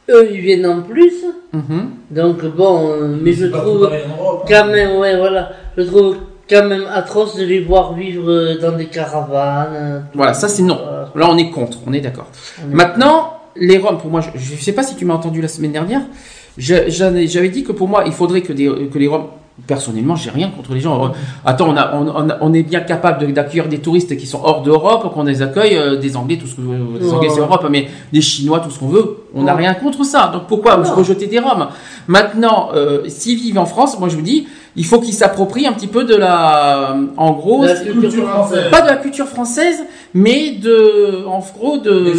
Speaker 3: eux, ils viennent en plus.
Speaker 2: mhm.
Speaker 3: Donc bon, euh, mais je trouve
Speaker 4: hein.
Speaker 3: quand même, ouais, voilà, je trouve quand même atroce de les voir vivre euh, dans des caravanes. euh,
Speaker 2: Voilà, ça c'est non.
Speaker 3: Voilà.
Speaker 2: Là, on est contre, on est d'accord. Maintenant, les Roms, pour moi, je ne sais pas si tu m'as entendu la semaine dernière, j'avais dit que pour moi, il faudrait que, des, que les Roms, personnellement, j'ai rien contre les gens. Attends, on, a, on, on a- on est bien capable d'accueillir des touristes qui sont hors d'Europe, qu'on les accueille, euh, des Anglais, tout ce que des
Speaker 3: Ouais.
Speaker 2: Anglais c'est Europe, mais des Chinois, tout ce qu'on veut. On n'a
Speaker 3: Ouais.
Speaker 2: rien contre ça. Donc pourquoi
Speaker 3: Non.
Speaker 2: rejeter des Roms? Maintenant, euh, s'ils vivent en France, moi je vous dis, il faut qu'ils s'approprient un petit peu de la, en gros,
Speaker 3: La culture
Speaker 4: culture
Speaker 3: française.
Speaker 2: pas de la culture française, mais de, en gros, de,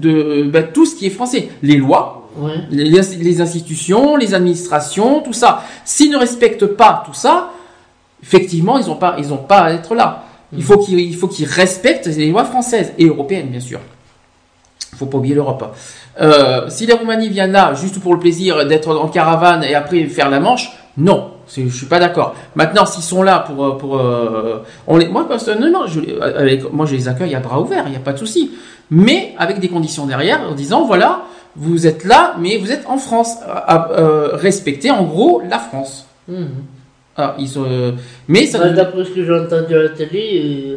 Speaker 2: de bah, tout ce qui est français. Les lois, Les, les institutions, les administrations, tout ça. S'ils ne respectent pas tout ça, effectivement, ils n'ont pas, ils ont pas à être là. Il faut qu'ils, il faut qu'ils respectent les lois françaises et européennes, bien sûr. Il faut pas oublier l'Europe. Euh, si la Roumanie vient là juste pour le plaisir d'être en caravane et après faire la Manche, non, je suis pas d'accord. Maintenant, s'ils sont là pour, euh, pour, euh, on les, moi personnellement, je, les- avec, moi je les accueille à bras ouverts, il n'y a pas de souci. Mais avec des conditions derrière, en disant voilà, vous êtes là, mais vous êtes en France, euh, respectez en gros la France.
Speaker 3: Mhm.
Speaker 2: Ah, ils sont, euh, mais ça,
Speaker 3: Bah, D'après ce que j'ai entendu à la télé, euh,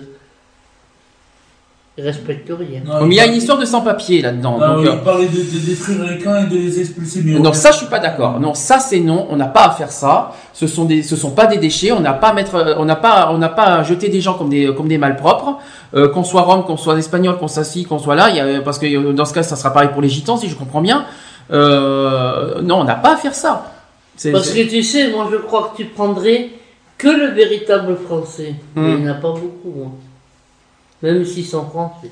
Speaker 3: ils respectent rien.
Speaker 4: Non,
Speaker 2: mais il y a une histoire de sans-papier là-dedans.
Speaker 4: Non,
Speaker 2: donc,
Speaker 4: il
Speaker 2: euh,
Speaker 4: parlait de, de détruire les camps et de les expulser. Mais
Speaker 2: Non, ça je suis pas d'accord. Non, ça c'est non. On n'a pas à faire ça. Ce sont des, ce sont pas des déchets. On n'a pas à mettre, euh, on n'a pas, on n'a pas à jeter des gens comme des, comme des malpropres. Euh, qu'on soit rome, qu'on soit espagnol, qu'on soit ci, qu'on soit là. Il y a, parce que dans ce cas, ça sera pareil pour les gitans, si je comprends bien. Euh, non, on n'a pas à faire ça. C'est-
Speaker 3: Parce
Speaker 2: c'est-
Speaker 3: que tu sais, moi je crois que tu prendrais que le véritable français.
Speaker 2: Hmm.
Speaker 3: Mais il n'y en a pas beaucoup. hein. Même s'ils sont français.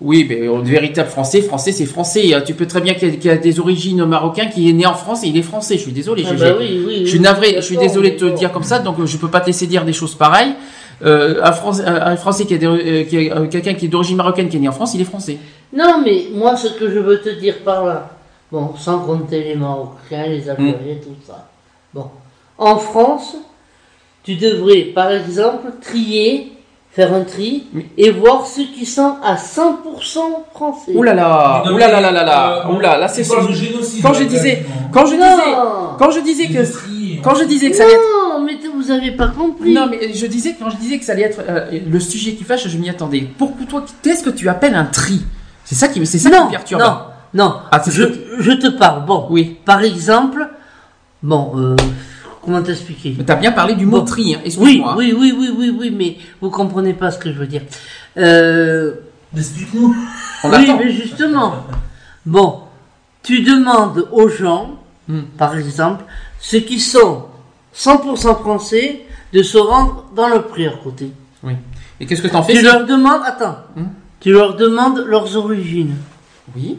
Speaker 2: Oui, mais euh, véritable français, français, c'est français. Euh, Tu peux très bien qu'il y, y a des origines marocains qui est né en France et il est français. Je suis désolé.
Speaker 3: Ah
Speaker 2: je,
Speaker 3: bah
Speaker 2: je-
Speaker 3: oui, oui,
Speaker 2: je suis navré. Je suis désolé de te dire comme ça. Donc euh, je peux pas te laisser dire des choses pareilles. Euh, un, Français, un Français qui euh, qui est, euh, quelqu'un qui est d'origine marocaine qui est né en France, il est français.
Speaker 3: Non, mais moi, ce que je veux te dire par là, bon, sans compter les Marocains, les
Speaker 2: Hmm.
Speaker 3: Algériens, tout ça. Bon, en France, tu devrais, par exemple, trier, faire un tri, et voir ceux qui sont à 100% français.
Speaker 2: Ouh là là,
Speaker 4: Mais non,
Speaker 2: ouh là
Speaker 4: mais,
Speaker 2: là là là là,
Speaker 4: euh,
Speaker 2: ouh là, là c'est
Speaker 4: génocide,
Speaker 2: quand je disais, quand je disais, quand je disais que, quand je disais que ça allait être
Speaker 3: Non, mais vous avez pas compris.
Speaker 2: Non, mais je disais quand je disais que ça allait être euh, le sujet qui fâche, je m'y attendais. Pourquoi toi, qu'est-ce que tu appelles un tri? C'est ça qui, c'est ça qui
Speaker 3: non,
Speaker 2: me perturbe.
Speaker 3: non, non.
Speaker 2: Ah,
Speaker 3: je, je te parle. Bon,
Speaker 2: Oui.
Speaker 3: par exemple, bon, euh, comment t'expliquer
Speaker 2: Mais t'as bien parlé du mot
Speaker 3: Bon.
Speaker 2: tri. Hein.
Speaker 3: Oui,
Speaker 2: Excuse-moi.
Speaker 3: oui, oui, oui, oui, oui, mais vous comprenez pas ce que je veux dire. Euh,
Speaker 4: Explique-nous.
Speaker 2: On
Speaker 3: oui,
Speaker 2: attend.
Speaker 3: mais justement. Bon, tu demandes aux gens,
Speaker 2: Hmm.
Speaker 3: par exemple, ceux qui sont 100% français, de se rendre dans le prix à côté.
Speaker 2: Oui. Et qu'est-ce que t'en fais
Speaker 3: Tu leur demandes, attends,
Speaker 2: Hmm.
Speaker 3: tu leur demandes leurs origines.
Speaker 2: Oui.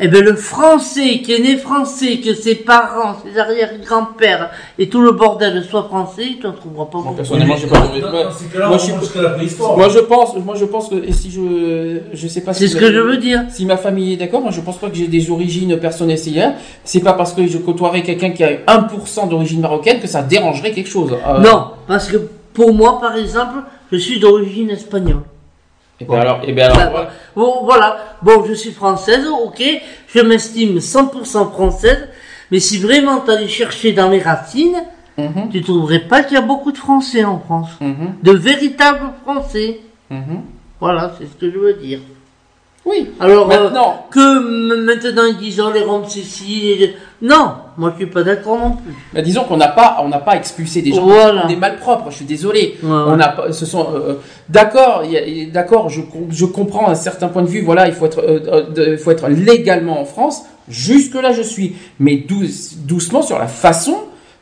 Speaker 3: Eh ben le français qui est né français, que ses parents, ses arrière-grands-pères et tout le bordel soit français, tu en trouveras pas beaucoup.
Speaker 2: Personnellement, j'ai pas de-
Speaker 4: Dans-
Speaker 2: moi- je
Speaker 4: la préhistoire.
Speaker 2: Moi je pense, moi je pense que et si je, je sais pas.
Speaker 3: C'est
Speaker 2: si
Speaker 3: ce que je veux dire.
Speaker 2: Si ma famille est d'accord, moi je pense pas que j'ai des origines personnelles essayères. C'est pas parce que je côtoierais quelqu'un qui a 1% d'origine marocaine que ça dérangerait quelque chose. Euh,
Speaker 3: Non, parce que pour moi, par exemple, je suis d'origine espagnole.
Speaker 2: Et ben alors, et ben alors,
Speaker 3: bah, bon, voilà. Bon, je suis française, ok. Je m'estime 100% française. Mais si vraiment tu allais chercher dans les racines,
Speaker 2: Mhm,
Speaker 3: tu trouverais pas qu'il y a beaucoup de Français en France.
Speaker 2: mhm,
Speaker 3: De véritables Français.
Speaker 2: mhm.
Speaker 3: Voilà, c'est ce que je veux dire.
Speaker 2: Oui.
Speaker 3: Alors, euh,
Speaker 2: Maintenant,
Speaker 3: que maintenant ils disent oh, les Roms c'est ci, et- Non, moi je suis pas d'accord non plus.
Speaker 2: bah, disons qu'on n'a pas, on n'a pas expulsé des gens
Speaker 3: Voilà.
Speaker 2: des malpropres. Je suis désolé.
Speaker 3: Ouais, ouais.
Speaker 2: On n'a pas, ce sont, euh, d'accord, il y a- d'accord, je, je comprends un certain point de vue. Voilà, il faut être, euh, euh, il faut être légalement en France. Jusque là, je suis, mais douce- doucement sur la façon.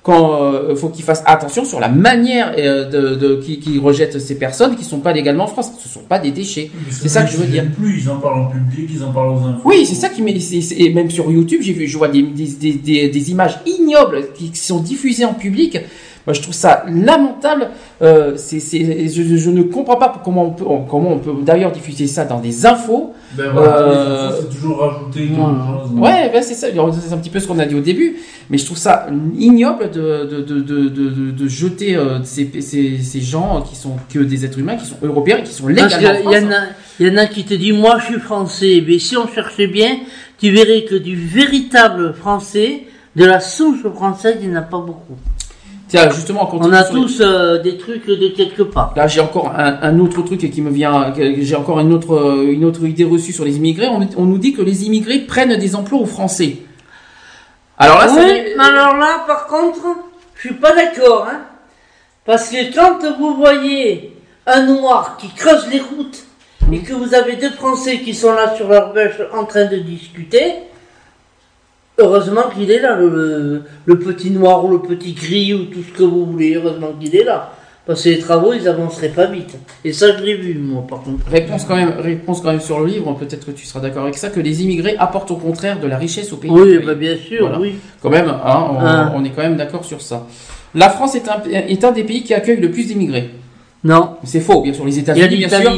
Speaker 2: Quand euh, faut qu'ils fassent attention sur la manière euh, de, de qui, qui rejettent ces personnes qui sont pas légalement en France. Ce sont pas des déchets. C'est ça que je veux dire.
Speaker 4: plus, ils en parlent en public, ils en parlent aux infos.
Speaker 2: Oui, c'est ça qui c'est- Et même sur YouTube, j'ai vu, je vois des, des, des, des- des images ignobles qui sont diffusées en public. Moi, je trouve ça lamentable. Euh, c'est, c'est, je, je ne comprends pas comment on peut, comment on peut d'ailleurs diffuser ça dans des infos.
Speaker 4: Ben voilà,
Speaker 2: Euh,
Speaker 4: les infos, c'est toujours rajouter quelque chose.
Speaker 2: Ouais, ben c'est ça. C'est un petit peu ce qu'on a dit au début. Mais je trouve ça ignoble de, de, de, de, de, de jeter euh, ces, ces, ces gens qui sont que des êtres humains, qui sont européens, qui sont
Speaker 3: a- il y en a qui te disent moi je suis français. Mais si on cherchait bien, tu verrais que du véritable français, de la souche française, il n'y en a pas beaucoup.
Speaker 2: Tiens, justement, on
Speaker 3: a
Speaker 2: les-
Speaker 3: tous euh, des trucs de quelque part.
Speaker 2: Là, j'ai encore un, un autre truc qui me vient. J'ai encore une autre, euh, une autre idée reçue sur les immigrés. On, on nous dit que les immigrés prennent des emplois aux Français. Alors là, ça
Speaker 3: oui, mais alors là, par contre, je suis pas d'accord, hein. Parce que quand vous voyez un noir qui creuse les routes et que vous avez deux Français qui sont là sur leur bêche en train de discuter, heureusement qu'il est là, le, le petit noir ou le petit gris ou tout ce que vous voulez, heureusement qu'il est là. Parce que les travaux, ils avanceraient pas vite. Et ça, je l'ai vu, moi, par contre.
Speaker 2: réponse quand même, réponse quand même sur le livre. Peut-être que tu seras d'accord avec ça que les immigrés apportent au contraire de la richesse au pays.
Speaker 3: Oui, bah, bien sûr,
Speaker 2: Voilà.
Speaker 3: oui.
Speaker 2: Quand même, hein, on,
Speaker 3: Ah.
Speaker 2: on est quand même d'accord sur ça. La France est un, est un des pays qui accueille le plus d'immigrés.
Speaker 3: Non.
Speaker 2: C'est faux, bien sûr. Les États-Unis, bien sûr.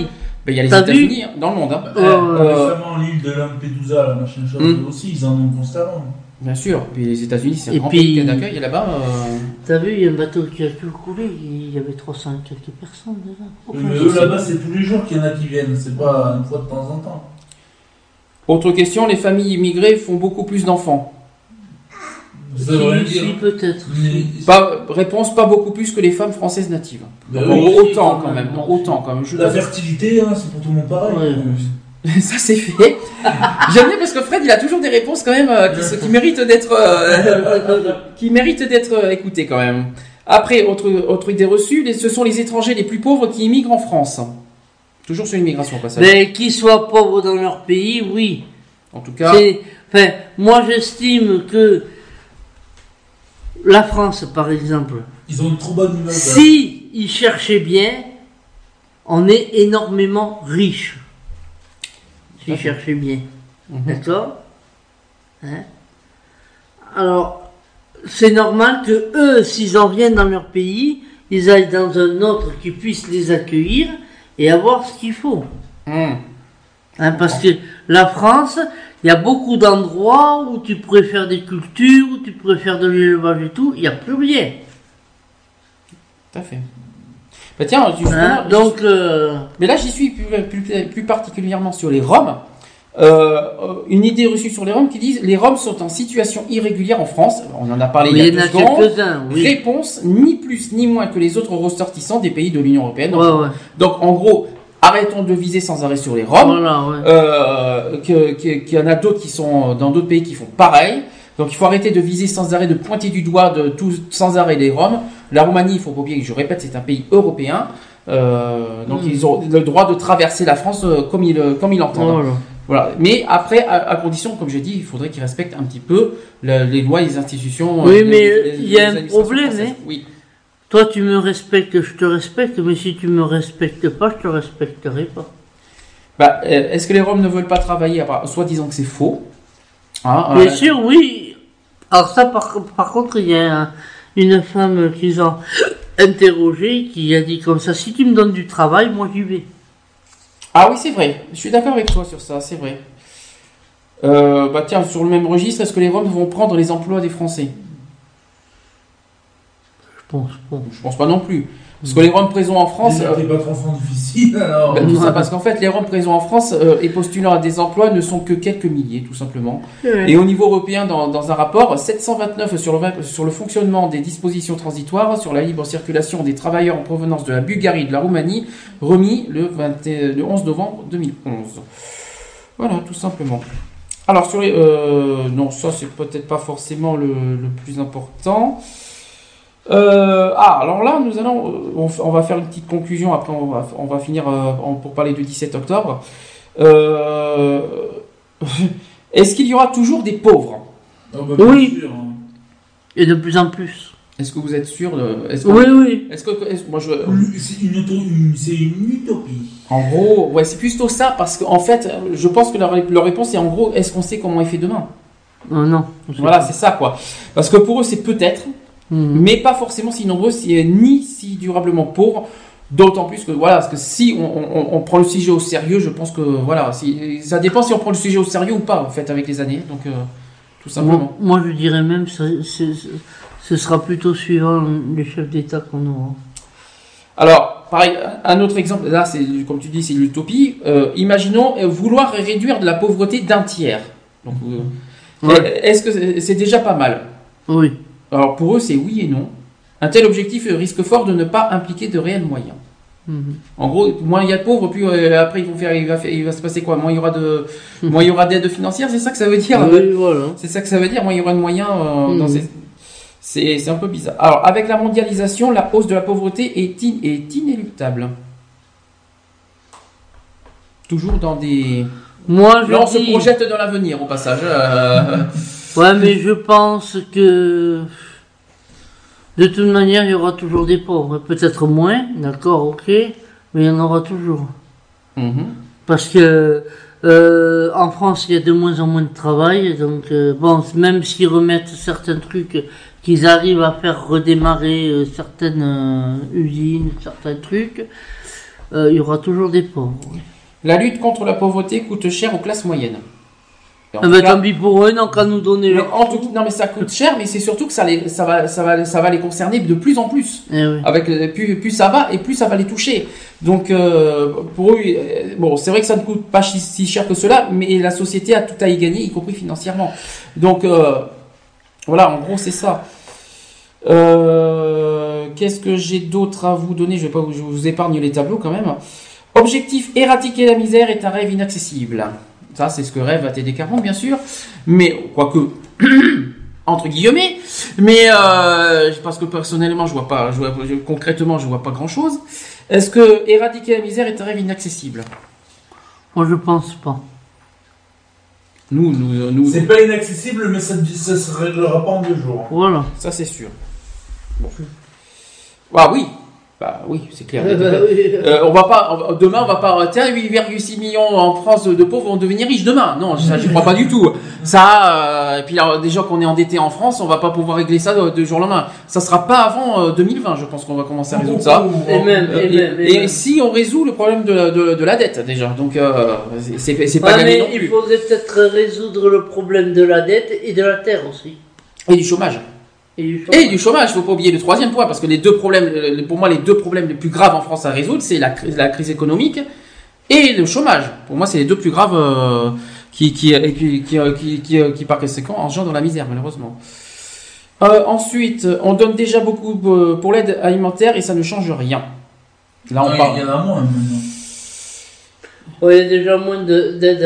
Speaker 2: Ben, il y a les États-Unis hein, dans le monde. hein. Euh,
Speaker 4: Récemment, l'île de Lampedusa, la machin chose
Speaker 2: Hmm.
Speaker 4: aussi, ils en ont constamment.
Speaker 2: Bien sûr. Puis les États-Unis, c'est un
Speaker 3: Et
Speaker 2: grand
Speaker 3: puis-
Speaker 2: pays d'accueil. Et là-bas. euh,
Speaker 3: T'as vu, il y a un bateau qui a tout coulé, il y avait 300 et quelques personnes déjà.
Speaker 4: Mais eux là-bas, c'est tous les jours qu'il y en a qui viennent, c'est pas une fois de temps en temps.
Speaker 2: Autre question, les familles immigrées font beaucoup plus d'enfants.
Speaker 4: Ça rien
Speaker 3: Si,
Speaker 4: dire.
Speaker 3: peut-être.
Speaker 2: Pas, réponse, pas beaucoup plus que les femmes françaises natives.
Speaker 4: Bah
Speaker 2: Donc,
Speaker 4: oui,
Speaker 2: autant quand même, non, autant quand même. Je
Speaker 4: La fertilité, hein, c'est pour tout le monde pareil.
Speaker 3: Ouais. *laughs*
Speaker 2: Ça c'est fait. J'aime bien parce que Fred, il a toujours des réponses quand même euh, qui, méritent d'être, euh, *laughs* qui méritent d'être euh, écoutées quand même. Après, autre, autre idée reçue, les- ce sont les étrangers les plus pauvres qui immigrent en France. Toujours sur l'immigration, au passage.
Speaker 3: Mais qu'ils soient pauvres dans leur pays, oui.
Speaker 2: En tout cas,
Speaker 3: Enfin, moi j'estime que la France, par exemple,
Speaker 4: Ils ont une trop bonne image.
Speaker 3: si ils cherchaient bien, on est énormément riche. S'ils cherchaient bien.
Speaker 2: Mhm.
Speaker 3: D'accord Hein Alors, c'est normal que eux, s'ils en viennent dans leur pays, ils aillent dans un autre qui puisse les accueillir et avoir ce qu'il faut.
Speaker 2: hum,
Speaker 3: Hein, parce que la France, il y a beaucoup d'endroits où tu pourrais faire des cultures, où tu pourrais faire de l'élevage et tout, il n'y a plus rien.
Speaker 2: tout à fait. Bah tiens,
Speaker 3: Hein, donc, euh,
Speaker 2: Mais là, j'y suis plus, plus- plus particulièrement sur les Roms. Euh, une idée reçue sur les Roms qui disent les Roms sont en situation irrégulière en France. On en a parlé
Speaker 3: oui,
Speaker 2: il
Speaker 3: il
Speaker 2: y
Speaker 3: y
Speaker 2: a secondes.
Speaker 3: quelques-uns, oui.
Speaker 2: Réponse ni plus ni moins que les autres ressortissants des pays de l'Union européenne. Donc,
Speaker 3: Ouais, ouais.
Speaker 2: donc, en gros, arrêtons de viser sans arrêt sur les Roms.
Speaker 3: Voilà, ouais.
Speaker 2: Euh, qu'il y en a d'autres qui sont dans d'autres pays qui font pareil. Donc il faut arrêter de viser sans arrêt, de pointer du doigt de tout, sans arrêt les Roms. La Roumanie, il faut pas oublier que je répète, c'est un pays européen. Euh, donc
Speaker 3: Mm.
Speaker 2: ils ont le droit de traverser la France euh, comme ils euh, comme ils l'entendent.
Speaker 3: Voilà.
Speaker 2: Voilà. Mais après, à, à condition, comme j'ai dit, il faudrait qu'ils respectent un petit peu le- les lois et les institutions.
Speaker 3: Oui,
Speaker 2: euh,
Speaker 3: mais
Speaker 2: les- les-
Speaker 3: il y a un problème, hein.
Speaker 2: Oui.
Speaker 3: Toi, tu me respectes, je te respecte, mais si tu me respectes pas, je te respecterai pas.
Speaker 2: Bah, euh, est-ce que les Roms ne veulent pas travailler? Soit disant que c'est faux. Ah,
Speaker 3: Bien
Speaker 2: ouais.
Speaker 3: sûr, oui. Alors ça, par, par contre, il y a un- une femme qu'ils ont interrogée qui a dit comme ça, si tu me donnes du travail, moi j'y vais.
Speaker 2: Ah oui, c'est vrai. Je suis d'accord avec toi sur ça, c'est vrai. Euh, bah tiens, sur le même registre, est-ce que les Roms vont prendre les emplois des Français?
Speaker 3: Pense pas.
Speaker 2: Je pense pas non plus. Parce que les Roms présents en France...
Speaker 4: Déjà,
Speaker 2: euh,
Speaker 4: pas trop enfant difficile alors.
Speaker 2: tout ça, parce qu'en fait, les Roms présents en France euh, et postulant à des emplois ne sont que quelques milliers, tout simplement. Et au niveau européen, dans, dans un rapport, 729 sur le, va- sur le fonctionnement des dispositions transitoires sur la libre circulation des travailleurs en provenance de la Bulgarie et de la Roumanie, remis le, 20 et- le 11 novembre 2011. Voilà, tout simplement. Alors, sur les. euh, non, ça, c'est peut-être pas forcément le, le plus important. Euh, ah, alors là, nous allons. euh, On, va faire une petite conclusion, après, on va, on va finir euh, en- pour parler du 17 octobre. Euh, *laughs* Est-ce qu'il y aura toujours des pauvres?
Speaker 4: Ah bah,
Speaker 3: Oui.
Speaker 4: sûr, hein.
Speaker 3: Et de plus en plus.
Speaker 2: Est-ce que vous êtes sûr de...
Speaker 3: Oui, oui.
Speaker 2: Est-ce que, moi je,
Speaker 4: C'est une, auto- une- c'est une utopie.
Speaker 2: en gros, ouais, c'est plutôt ça parce qu'en fait, je pense que leur, leur réponse est en gros, est-ce qu'on sait comment il fait demain?
Speaker 3: Non.
Speaker 2: Voilà, c'est ça quoi. Parce que pour eux, c'est peut-être,
Speaker 3: Mhm.
Speaker 2: mais pas forcément si nombreux, si, ni si durablement pauvres. D'autant plus que voilà, parce que si on, on- on prend le sujet au sérieux, je pense que voilà, si, ça dépend si on prend le sujet au sérieux ou pas en fait avec les années. Donc euh, tout simplement.
Speaker 3: Moi, moi, je dirais même que ce- ce- sera plutôt suivant les chefs d'État qu'on aura.
Speaker 2: Alors, pareil, un autre exemple, là, c'est comme tu dis, c'est l'utopie. Euh, imaginons euh, vouloir réduire de la pauvreté d'un tiers. Donc, euh,
Speaker 3: Ouais.
Speaker 2: Est-ce que c'est déjà pas mal?
Speaker 3: Oui.
Speaker 2: Alors pour eux, c'est oui et non. Un tel objectif risque fort de ne pas impliquer de réels moyens.
Speaker 3: Mhm.
Speaker 2: En gros, moins il y a de pauvres, plus euh, après ils vont faire, il va, faire- il va se passer quoi? Moins il y aura de, moins il y aura d'aide financière, c'est ça que ça veut dire?
Speaker 3: Oui, voilà.
Speaker 2: C'est ça que ça veut dire. Moins il y aura de moyens. euh,
Speaker 3: Mhm.
Speaker 2: dans ces- C'est c'est un peu bizarre. Alors avec la mondialisation, la hausse de la pauvreté est, in- est inéluctable. Toujours dans des.
Speaker 3: Moi, je
Speaker 2: Là, on se projette dans l'avenir au passage. euh, *laughs*
Speaker 3: Ouais, mais je pense que de toute manière, il y aura toujours des pauvres. Peut-être moins, d'accord, ok, mais il y en aura toujours.
Speaker 2: mhm.
Speaker 3: Parce que euh, en France, il y a de moins en moins de travail, donc euh, bon, même s'ils remettent certains trucs, qu'ils arrivent à faire redémarrer euh, certaines euh, usines, certains trucs, il y aura toujours des pauvres.
Speaker 2: La lutte contre la pauvreté coûte cher aux classes moyennes. En
Speaker 3: Ah
Speaker 2: cas-
Speaker 3: tant pis pour eux, non qu'à nous donner leur
Speaker 2: en tout, non mais ça coûte cher, mais c'est surtout que ça, les, ça, va, ça, va, ça va les concerner de plus en plus.
Speaker 3: Eh oui.
Speaker 2: Avec euh, plus, plus ça va et plus ça va les toucher. Donc euh, pour eux, euh, bon, c'est vrai que ça ne coûte pas si, si cher que cela, mais la société a tout à y gagner, y compris financièrement. Donc euh, voilà, en gros c'est ça. Euh, Qu'est-ce que j'ai d'autre à vous donner? Je vais pas, je vous épargne les tableaux quand même. Objectif éradiquer la misère est un rêve inaccessible. Ça, c'est ce que rêve ATD40, bien sûr. Mais, quoique, *clears throat* entre guillemets. Mais, euh, parce que personnellement, je vois pas, je vois, je- concrètement, je vois pas grand chose. Est-ce que éradiquer la misère est un rêve inaccessible?
Speaker 3: Moi, je pense pas.
Speaker 2: Nous, nous, nous.
Speaker 4: C'est pas inaccessible, mais ça, ça se réglera pas en deux jours.
Speaker 3: Voilà.
Speaker 2: Ça, c'est sûr. Bon. Ah oui. Bah oui, c'est clair. *laughs*
Speaker 3: Oui.
Speaker 2: Euh, on va pas, on demain, on va pas, tiens, 8,6 millions en France de pauvres vont devenir riches demain. Non, ça, j'y crois pas du tout. Ça, euh, et puis déjà qu'on est endetté en France, on va pas pouvoir régler ça de, de jour au lendemain. Ça sera pas avant euh, 2020, je pense qu'on va commencer à résoudre ça.
Speaker 3: Et même,
Speaker 2: Euh,
Speaker 3: et même, et
Speaker 2: et
Speaker 3: même.
Speaker 2: si on résout le problème de, de, de la dette, déjà. Donc, euh, c'est- c'est pas
Speaker 3: Ouais,
Speaker 2: gagné
Speaker 3: mais
Speaker 2: non
Speaker 3: il
Speaker 2: plus.
Speaker 3: faudrait peut-être résoudre le problème de la dette et de la terre aussi.
Speaker 2: Et du chômage.
Speaker 3: Et du chômage.
Speaker 2: Et du chômage, faut pas oublier le troisième point, parce que les deux problèmes, pour moi, les deux problèmes les plus graves en France à résoudre, c'est la, crise- la crise économique et le chômage. Pour moi, c'est les deux plus graves euh, qui, qui, euh, qui, qui, euh, qui, qui, euh, qui, par conséquent, engendrent la misère, malheureusement. Euh, ensuite, on donne déjà beaucoup pour l'aide alimentaire et ça ne change rien. Là, on
Speaker 4: Non,
Speaker 2: parle.
Speaker 4: Il y en a moins maintenant.
Speaker 3: Ouais, il y a déjà moins de- d'aide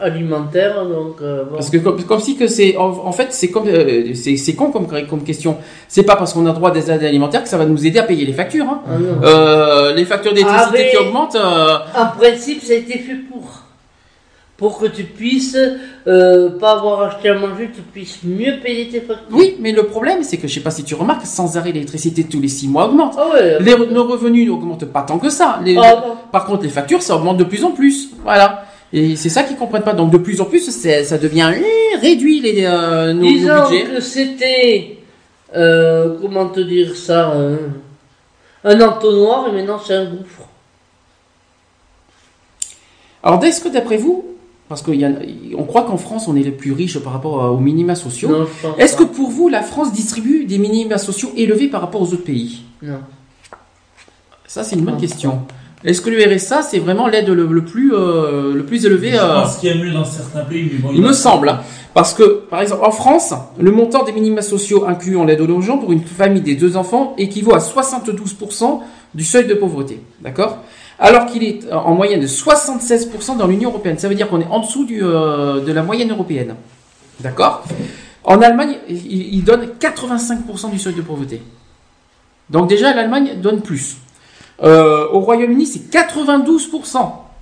Speaker 3: alimentaire, donc euh, bon.
Speaker 2: Parce que comme, comme si que c'est en, en fait c'est comme euh, c'est c'est con comme comme question. C'est pas parce qu'on a droit à des aides alimentaires que ça va nous aider à payer les factures. Hein.
Speaker 3: Ah.
Speaker 2: Euh, les factures d'électricité
Speaker 3: Ah,
Speaker 2: qui augmentent. euh,
Speaker 3: En principe, ça a été fait pour. Pour que tu puisses euh, pas avoir acheté à manger, tu puisses mieux payer tes factures.
Speaker 2: Oui, mais le problème c'est que je sais pas si tu remarques, sans arrêt l'électricité tous les six mois augmente.
Speaker 3: Ah ouais.
Speaker 2: Les, nos revenus n'augmentent pas tant que ça. Les-
Speaker 3: Ah
Speaker 2: par contre, les factures ça augmente de plus en plus. Voilà. Et c'est ça qu'ils comprennent pas. Donc de plus en plus, ça devient réduit les euh, nos, nos
Speaker 3: Disons
Speaker 2: budgets.
Speaker 3: que c'était, euh, comment te dire ça, euh, un entonnoir et maintenant c'est un gouffre.
Speaker 2: Alors est-ce que d'après vous, parce qu'on croit qu'en France on est les plus riches par rapport aux minima sociaux, est-ce que pour vous la France distribue des minima sociaux élevés par rapport aux autres pays?
Speaker 3: Non.
Speaker 2: Ça c'est une bonne question. Est-ce que le RSA c'est vraiment l'aide le, le plus euh, le plus élevé
Speaker 4: Je
Speaker 2: euh,
Speaker 4: pense qu'il y a mieux dans certains pays, mais bon.
Speaker 2: Il me semble, parce que, par exemple, en France, le montant des minima sociaux incluant l'aide aux logements pour une famille des deux enfants équivaut à 72% du seuil de pauvreté, d'accord? Alors qu'il est en moyenne de 76% dans l'Union européenne. Ça veut dire qu'on est en dessous euh, de la moyenne européenne, d'accord? En Allemagne, il, donne 85% du seuil de pauvreté. Donc déjà, l'Allemagne donne plus. Euh, au Royaume-Uni, c'est 92%.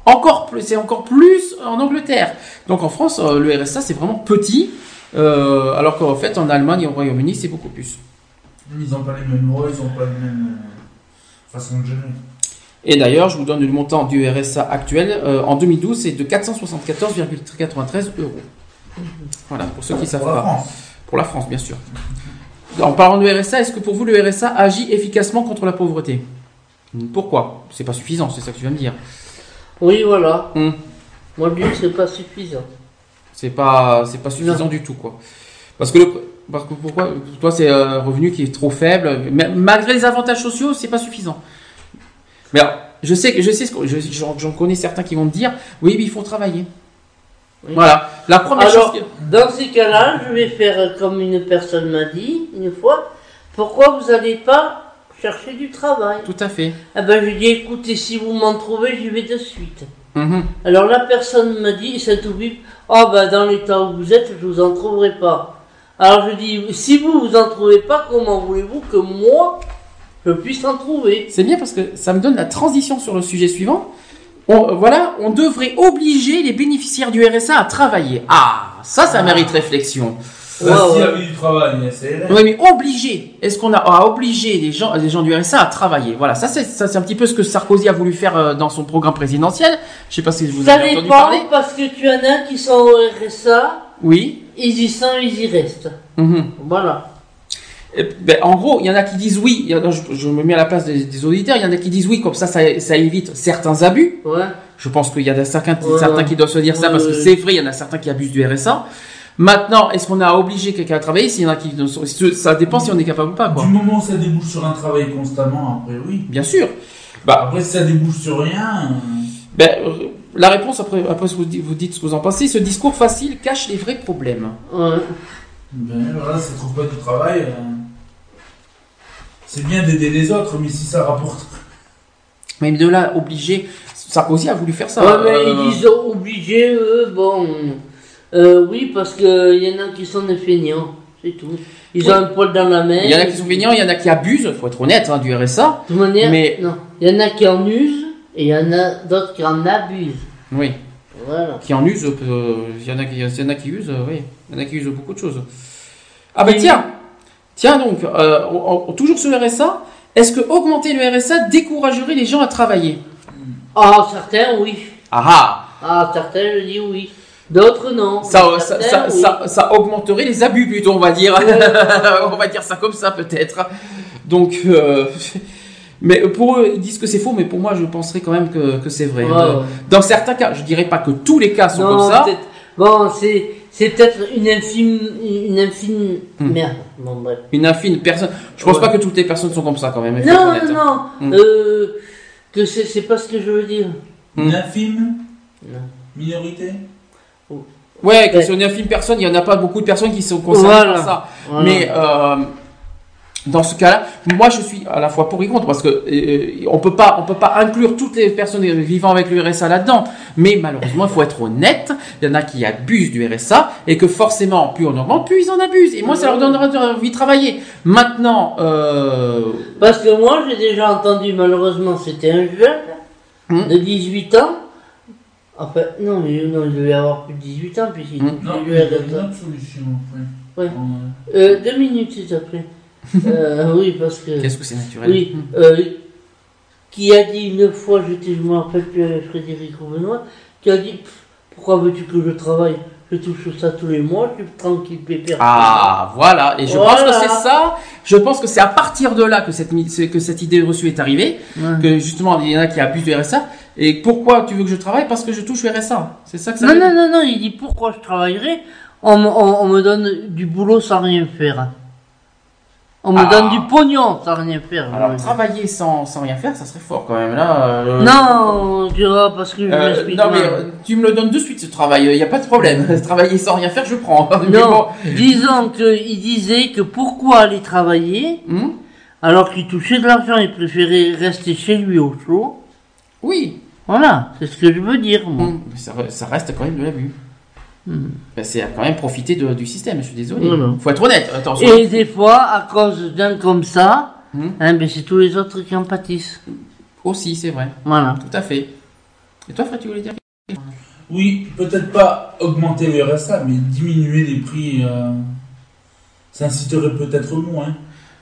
Speaker 2: Encore plus, c'est encore plus en Angleterre. Donc en France, euh, le RSA c'est vraiment petit, alors qu'en fait en Allemagne et au Royaume-Uni c'est beaucoup plus.
Speaker 4: Ils n'ont pas les mêmes lois, ils n'ont pas les mêmes façons de gérer.
Speaker 2: Et d'ailleurs, je vous donne le montant du RSA actuel. euh, en 2012, c'est de 474,93 euros. Voilà, pour ceux qui savent
Speaker 4: Pour la
Speaker 2: pas.
Speaker 4: France.
Speaker 2: Pour la France, bien sûr. En parlant du RSA, est-ce que pour vous le RSA agit efficacement contre la pauvreté? Pourquoi? C'est pas suffisant, c'est ça que tu viens de dire.
Speaker 3: Oui, voilà.
Speaker 2: Hmm.
Speaker 3: Moi, je dis que c'est pas suffisant.
Speaker 2: C'est pas, c'est pas suffisant du tout, quoi. Parce que, le, parce que pourquoi? Pour Toi, c'est un revenu qui est trop faible. Malgré les avantages sociaux, c'est pas suffisant. Mais alors, je sais que je sais ce que j'en connais certains qui vont me dire, oui, mais il faut travailler.
Speaker 3: Oui.
Speaker 2: Voilà. La première
Speaker 3: Alors,
Speaker 2: chose. que-
Speaker 3: dans ces cas-là, je vais faire comme une personne m'a dit une fois. Pourquoi vous n'allez pas chercher du travail?
Speaker 2: Tout à fait.
Speaker 3: Ah ben, je dit, écoutez, si vous m'en trouvez, j'y vais de suite.
Speaker 2: Mhm.
Speaker 3: Alors la personne m'a dit, c'est tout vite, oh ben dans l'état où vous êtes, je vous en trouverai pas. Alors je dis, si vous vous en trouvez pas, comment voulez-vous que moi, je puisse en trouver
Speaker 2: C'est bien parce que ça me donne la transition sur le sujet suivant. On, euh, voilà, on devrait obliger les bénéficiaires du RSA à travailler. Ah, ça, ça mérite réflexion.
Speaker 4: S'il y
Speaker 3: ouais.
Speaker 4: avait du travail, c'est
Speaker 2: Oui, mais obligé. Est-ce qu'on a à obliger les gens, les gens du RSA à travailler? Voilà, ça c'est ça c'est un petit peu ce que Sarkozy a voulu faire euh, dans son programme présidentiel. Je sais pas si vous
Speaker 3: Ça
Speaker 2: avez entendu
Speaker 3: dépend,
Speaker 2: parler.
Speaker 3: parce que tu en as qui sont au RSA,
Speaker 2: Oui.
Speaker 3: ils y sont, ils y restent.
Speaker 2: Mhm.
Speaker 3: Voilà.
Speaker 2: Ben, en gros, il y en a qui disent oui. en a- je, je me mets à la place des, des auditeurs. Il y en a qui disent oui, comme ça, ça, ça évite certains abus.
Speaker 3: Ouais.
Speaker 2: Je pense qu'il y a des- certains,
Speaker 3: Ouais,
Speaker 2: certains qui doivent se dire ça parce que c'est vrai, il y en a certains qui abusent du RSA. Maintenant, est-ce qu'on a obligé quelqu'un à travailler S'il y en a qui ça dépend si on est capable ou pas, quoi.
Speaker 4: Du moment où ça débouche sur un travail constamment, après oui.
Speaker 2: Bien sûr. Bah,
Speaker 4: Après, si ça débouche sur rien. euh,
Speaker 2: ben, euh, la réponse après, après ce que vous dites, vous dites ce que vous en pensez. Ce discours facile cache les vrais problèmes.
Speaker 3: Ouais.
Speaker 4: Ben voilà, ça trouve pas du travail. euh, C'est bien d'aider les autres, mais si ça rapporte.
Speaker 2: Mais de là, obligé, Sarkozy a voulu faire ça.
Speaker 3: Ouais, mais
Speaker 2: Euh,
Speaker 3: ils sont obligés, eux, bon. Euh, oui, parce qu'il y en a qui sont des feignants, c'est tout. Ils ont un poil dans la main.
Speaker 2: il y en a qui sont feignants, il y en a qui abusent, faut être honnête, hein, du RSA.
Speaker 3: De toute manière,
Speaker 2: Mais-
Speaker 3: non. Il y en a qui en usent et il y en a d'autres qui en abusent.
Speaker 2: Oui.
Speaker 3: Voilà.
Speaker 2: Qui en usent, euh, il y en a qui, y en a qui usent, oui. Il y en a qui usent beaucoup de choses. Ah ben
Speaker 3: Oui.
Speaker 2: tiens, tiens donc, euh, on- on- toujours sur le RSA, est-ce que augmenter le RSA découragerait les gens à travailler?
Speaker 3: Ah, certains, oui.
Speaker 2: Ah ah
Speaker 3: Ah, certains, je dis oui. D'autres, non.
Speaker 2: ça, ça, ça,
Speaker 3: oui.
Speaker 2: ça- augmenterait les abus plutôt, on va dire. *laughs* on va dire ça comme ça peut-être. Donc, euh, *laughs* mais pour eux, ils disent que c'est faux, mais pour moi, je penserais quand même que, que c'est vrai.
Speaker 3: Ouais, ouais.
Speaker 2: Dans certains cas, je dirais pas que tous les cas sont
Speaker 3: Non,
Speaker 2: comme ça.
Speaker 3: Bon, c'est, c'est peut-être une infime, une infime,
Speaker 2: Hmm.
Speaker 3: merde. Bon, bref.
Speaker 2: Une infime personne. Je pense
Speaker 3: Ouais.
Speaker 2: pas que toutes les personnes sont comme ça quand même. être
Speaker 3: Non,
Speaker 2: honnête.
Speaker 3: non, non.
Speaker 2: Hmm.
Speaker 3: Euh, que c'est, c'est pas ce que je veux dire.
Speaker 2: Hmm.
Speaker 4: Une infime
Speaker 3: Non.
Speaker 4: minorité
Speaker 2: Ouais, que
Speaker 3: Ouais.
Speaker 2: sur une infime personne, il y en a pas beaucoup de personnes qui sont concernées
Speaker 3: Voilà.
Speaker 2: par ça.
Speaker 3: Voilà.
Speaker 2: Mais euh, dans ce cas-là, moi je suis à la fois pour et contre parce que euh, on peut pas, on peut pas inclure toutes les personnes vivant avec le RSA là-dedans. Mais malheureusement, il faut être honnête. Il y en a qui abusent du RSA et que forcément, plus on augmente, plus ils en abusent. Et moi, ça leur donnera envie de travailler. Maintenant, euh,
Speaker 3: Parce que moi, j'ai déjà entendu, malheureusement, c'était un jeune
Speaker 2: Hmm.
Speaker 3: de 18 ans. Enfin, non, mais non, il devait avoir plus de 18 ans, puisqu'il
Speaker 2: Hmm.
Speaker 4: Non, il y a une autre solution après.
Speaker 3: Ouais.
Speaker 4: On,
Speaker 3: Euh, deux minutes, s'il te plaît. Euh, oui, parce que.
Speaker 2: qu'est-ce que c'est naturel
Speaker 3: Oui, euh, qui a dit une fois, je me rappelle plus avec Frédéric ou Benoît, qui a dit Pourquoi veux-tu que je travaille? Je touche ça tous les mois, je suis tranquille, pépère.
Speaker 2: Ah, voilà. Et je
Speaker 3: Voilà.
Speaker 2: pense que c'est ça. Je pense que c'est à partir de là que cette, que cette idée reçue est arrivée.
Speaker 3: Ouais.
Speaker 2: Que justement, il y en a qui abusent du RSA. Et pourquoi tu veux que je travaille? Parce que je touche le RSA. C'est ça que ça
Speaker 3: Non,
Speaker 2: veut
Speaker 3: non,
Speaker 2: dire.
Speaker 3: non, non, il dit pourquoi je travaillerai? On, on me donne du boulot sans rien faire. On me
Speaker 2: Ah.
Speaker 3: donne du pognon sans rien faire.
Speaker 2: Alors, travailler sans, sans rien faire, ça serait fort quand même. Là, euh,
Speaker 3: Non, tu vois, parce que je
Speaker 2: euh,
Speaker 3: m'explique
Speaker 2: non, mais euh, tu me le donnes de suite ce travail, il n'y a pas de problème. *laughs* Travailler sans rien faire, je prends. *laughs*
Speaker 3: Non, disons qu'il disait que pourquoi aller travailler
Speaker 2: Hmm
Speaker 3: alors qu'il touchait de l'argent, il préférait rester chez lui au chaud.
Speaker 2: Oui.
Speaker 3: Voilà, c'est ce que je veux dire, moi.
Speaker 2: Hmm, ça reste quand même de l'abus.
Speaker 3: Hmm.
Speaker 2: Ben, c'est quand même profiter de- du système, je suis désolé.
Speaker 3: Voilà.
Speaker 2: Faut être honnête, attention.
Speaker 3: Et des fois, à cause d'un comme ça,
Speaker 2: Hmm.
Speaker 3: hein, ben c'est tous les autres qui en pâtissent.
Speaker 2: Aussi, c'est vrai.
Speaker 3: Voilà.
Speaker 2: Tout à fait. Et toi, Fred, tu voulais dire
Speaker 4: Oui, peut-être pas augmenter le RSA, mais diminuer les prix. euh, ça inciterait peut-être moins.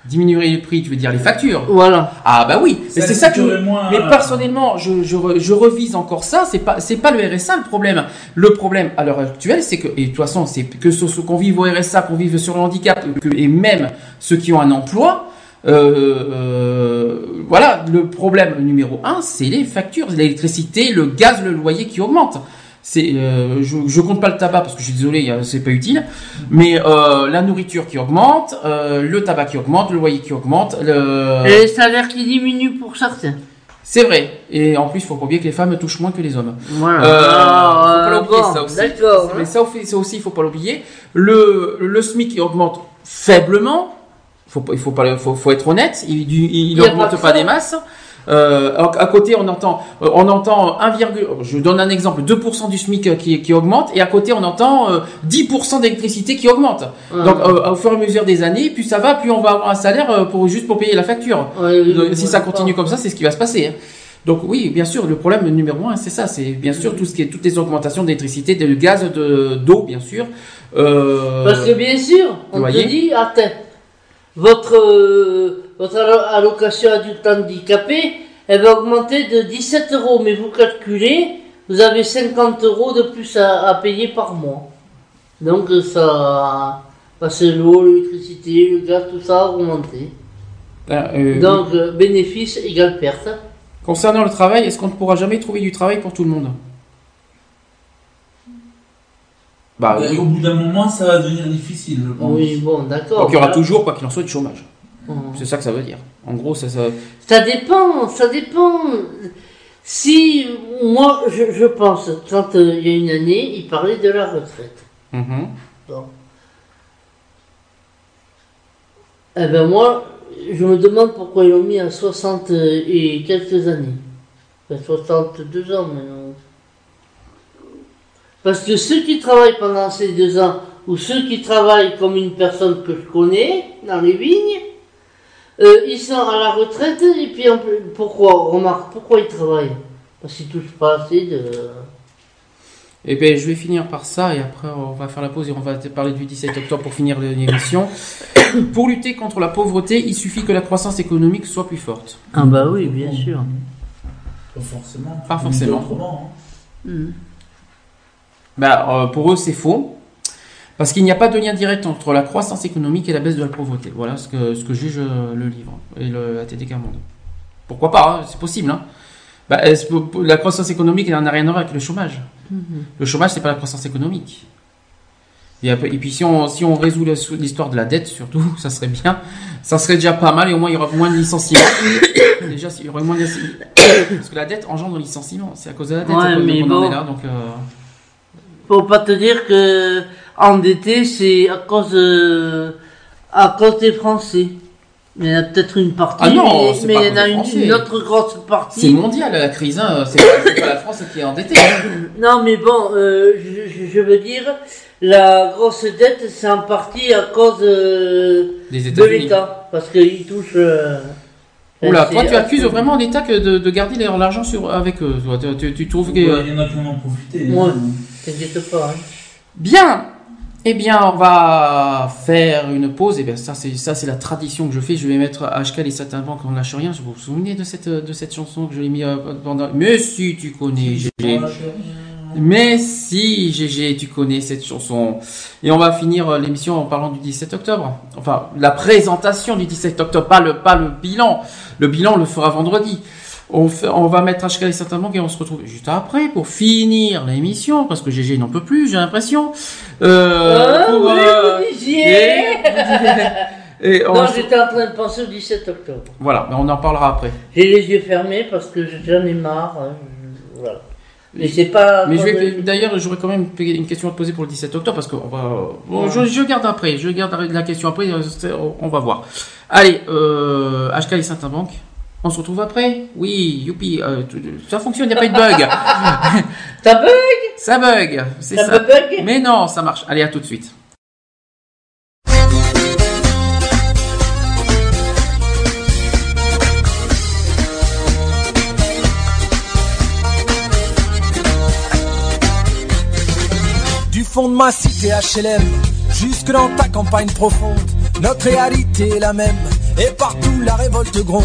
Speaker 2: Diminuer les prix, tu veux dire les factures
Speaker 3: Voilà.
Speaker 2: Ah bah oui, mais
Speaker 4: Ça
Speaker 2: c'est ça que.
Speaker 4: moins,
Speaker 2: Mais
Speaker 4: euh,
Speaker 2: personnellement, je, je, je revise encore ça. C'est pas c'est pas le RSA le problème. Le problème à l'heure actuelle, c'est que et de toute façon, c'est que ce, ce qu'on vive au RSA, qu'on vive sur le handicap, que- et même ceux qui ont un emploi. euh, euh, voilà, le problème numéro un, c'est les factures, l'électricité, le gaz, le loyer qui augmentent. C'est, euh, je, je compte pas le tabac parce que je suis désolé, euh, c'est pas utile, mais euh, la nourriture qui augmente, euh, le tabac qui augmente, le loyer qui augmente, le...
Speaker 3: Et les salaires qui diminuent pour certains.
Speaker 2: C'est vrai. Et en plus, faut pas oublier que les femmes touchent moins que les hommes.
Speaker 3: Voilà.
Speaker 2: Euh,
Speaker 3: Ah,
Speaker 2: faut pas l'oublier,
Speaker 3: bon,
Speaker 2: ça aussi.
Speaker 3: d'accord,
Speaker 2: Mais
Speaker 3: hein.
Speaker 2: ça, aussi- ça aussi, il faut pas l'oublier. Le, le SMIC il augmente faiblement. Faut, pas- il faut, pas, faut, faut être honnête. Il, il, augmente
Speaker 3: pas
Speaker 2: des masses. Euh, à côté, on entend, euh, on entend 1, je donne un exemple, 2% du SMIC qui, qui augmente, et à côté, on entend euh, 10% d'électricité qui augmente.
Speaker 3: Ouais.
Speaker 2: Donc, euh, au fur et à mesure des années, plus ça va, plus on va avoir un salaire euh, pour juste pour payer la facture.
Speaker 3: Ouais,
Speaker 2: Donc, si ça continue comme ça, c'est ce qui va se passer. hein. Donc oui, bien sûr, le problème numéro un, c'est ça, c'est bien sûr tout ce qui est toutes les augmentations d'électricité, de gaz, de d'eau, bien sûr. Euh,
Speaker 3: Parce que bien sûr, on te dit, attends, votre, euh, votre allo- allocation adulte handicapé, elle va augmenter de 17 euros, mais vous calculez, vous avez 50 euros de plus à, à payer par mois. Donc ça, parce que l'eau, l'électricité, le gaz, tout ça a augmenté.
Speaker 2: euh,
Speaker 3: Donc euh, bénéfice égale perte.
Speaker 2: concernant le travail, est-ce qu'on ne pourra jamais trouver du travail pour tout le monde? Bah
Speaker 4: Et
Speaker 2: oui.
Speaker 4: Au bout d'un moment, ça va devenir difficile, je pense.
Speaker 3: Oui, bon, d'accord.
Speaker 2: Donc il y aura
Speaker 3: Voilà.
Speaker 2: toujours, quoi qu'il en soit, du chômage.
Speaker 3: Mhm.
Speaker 2: C'est ça que ça veut dire. En gros, ça, ça...
Speaker 3: Ça dépend, ça dépend. Si, moi, je, je pense, quand euh, il y a une année, il parlait de la retraite. Bon. Eh ben moi, je me demande pourquoi ils l'ont mis à 60 et quelques années. Enfin, 62 ans maintenant. Parce que ceux qui travaillent pendant ces deux ans, ou ceux qui travaillent comme une personne que je connais, dans les vignes, euh, ils sont à la retraite, et puis en plus- pourquoi, remarque, pourquoi ils travaillent Parce qu'ils touchent pas assez de...
Speaker 2: Et ben, je vais finir par ça et après on va faire la pause et on va te parler du 17 octobre pour finir l'émission. *coughs* pour lutter contre la pauvreté, il suffit que la croissance économique soit plus forte.
Speaker 3: Ah bah oui, bien sûr.
Speaker 4: Pas forcément.
Speaker 2: Pas forcément.
Speaker 4: Autrement, hein.
Speaker 2: Bah, euh, pour eux, c'est faux. Parce qu'il n'y a pas de lien direct entre la croissance économique et la baisse de la pauvreté. Voilà ce que, ce que juge euh, le livre et le, la TDK Monde. Pourquoi pas, hein, c'est possible. Hein. Bah, la croissance économique, elle n'a rien à voir avec le chômage. Le chômage, c'est pas la croissance économique. Et, puis si on, si on résout l'histoire de la dette, surtout, *laughs* ça serait bien. Ça serait déjà pas mal et au moins il y aura moins de licenciements. *coughs* déjà, il y aurait moins de *coughs* Parce que la dette engendre le licenciement. C'est à cause de la dette
Speaker 3: Ouais,
Speaker 2: qu'on en
Speaker 3: bon.
Speaker 2: est là. Donc, euh,
Speaker 3: Faut pas te dire que endetté, c'est à cause, euh, à cause des Français. Il y en a peut-être une partie,
Speaker 2: Ah non,
Speaker 3: mais,
Speaker 2: c'est
Speaker 3: il y en a
Speaker 2: à cause des
Speaker 3: une, autre grosse
Speaker 2: C'est
Speaker 3: partie.
Speaker 2: mondial la crise, hein. c'est pas, c'est pas la France qui est endettée. *coughs*
Speaker 3: Non, mais bon, euh, je, veux dire, la grosse dette, c'est en partie à cause euh,
Speaker 2: Des
Speaker 3: de l'État, parce qu'il touche. euh,
Speaker 2: Oula,
Speaker 3: c'est-
Speaker 2: toi tu accuses vraiment l'État que de, de garder leur- l'argent sur avec eux. Tu, tu- tu trouves que
Speaker 4: Ouais, Il y en a qui en ont profité.
Speaker 3: Ouais,
Speaker 4: hein.
Speaker 3: t'inquiète pas. hein.
Speaker 2: bien. Eh bien, on va faire une pause. Et bien, ça c'est ça c'est la tradition que je fais. Je vais mettre HK les satin avant qu'on lâche rien. Vous vous souvenez de cette de cette chanson que je l'ai mis euh, pendant? Mais si tu connais,
Speaker 4: On rien.
Speaker 2: Mais si, GG, tu connais cette chanson. Et on va finir euh, l'émission en parlant du 17 octobre. Enfin, la présentation du 17 octobre, pas le, pas le bilan. Le bilan, on le fera vendredi. On, fait- on va mettre HK certainement et on se retrouve juste après pour finir l'émission parce que GG n'en peut plus, j'ai l'impression. Euh,
Speaker 3: Oh,
Speaker 2: pour,
Speaker 3: oui,
Speaker 2: euh, et *laughs*
Speaker 3: non, j'étais en train de penser au 17 octobre.
Speaker 2: Voilà, mais on en parlera après.
Speaker 3: J'ai les yeux fermés parce que j'en ai marre. hein, Voilà. Mais c'est pas.
Speaker 2: Mais je d'ailleurs, j'aurais quand même une question à te poser pour le 17 octobre parce que on va, bon, je, je garde après, je garde la question après, euh, on va voir. Allez, euh, HK et Saint-Banque, on se retrouve après Oui, youpi, euh, tout- ça fonctionne, il n'y a pas eu de bug. *laughs*
Speaker 3: ça bug?
Speaker 2: Ça bug, c'est
Speaker 3: Ça
Speaker 2: ça.
Speaker 3: bug?
Speaker 2: Mais non, ça marche. Allez, à tout de suite.
Speaker 8: Du fond de ma cité HLM, jusque dans ta campagne profonde, notre réalité est la même, et partout la révolte gronde.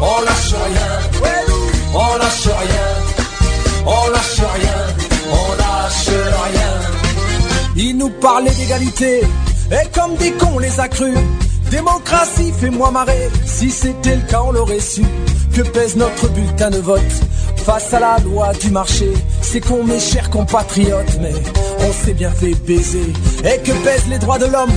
Speaker 8: on lâche rien, on lâche rien, on lâche rien, on lâche rien. Ils nous parlaient d'égalité, et comme des cons on les a crus. Démocratie, fais-moi marrer. Si c'était le cas, on l'aurait su. Que pèse notre bulletin de vote? Face à la loi du marché C'est con, mes chers compatriotes, mais on s'est bien fait baiser. Et que pèsent les droits de l'homme?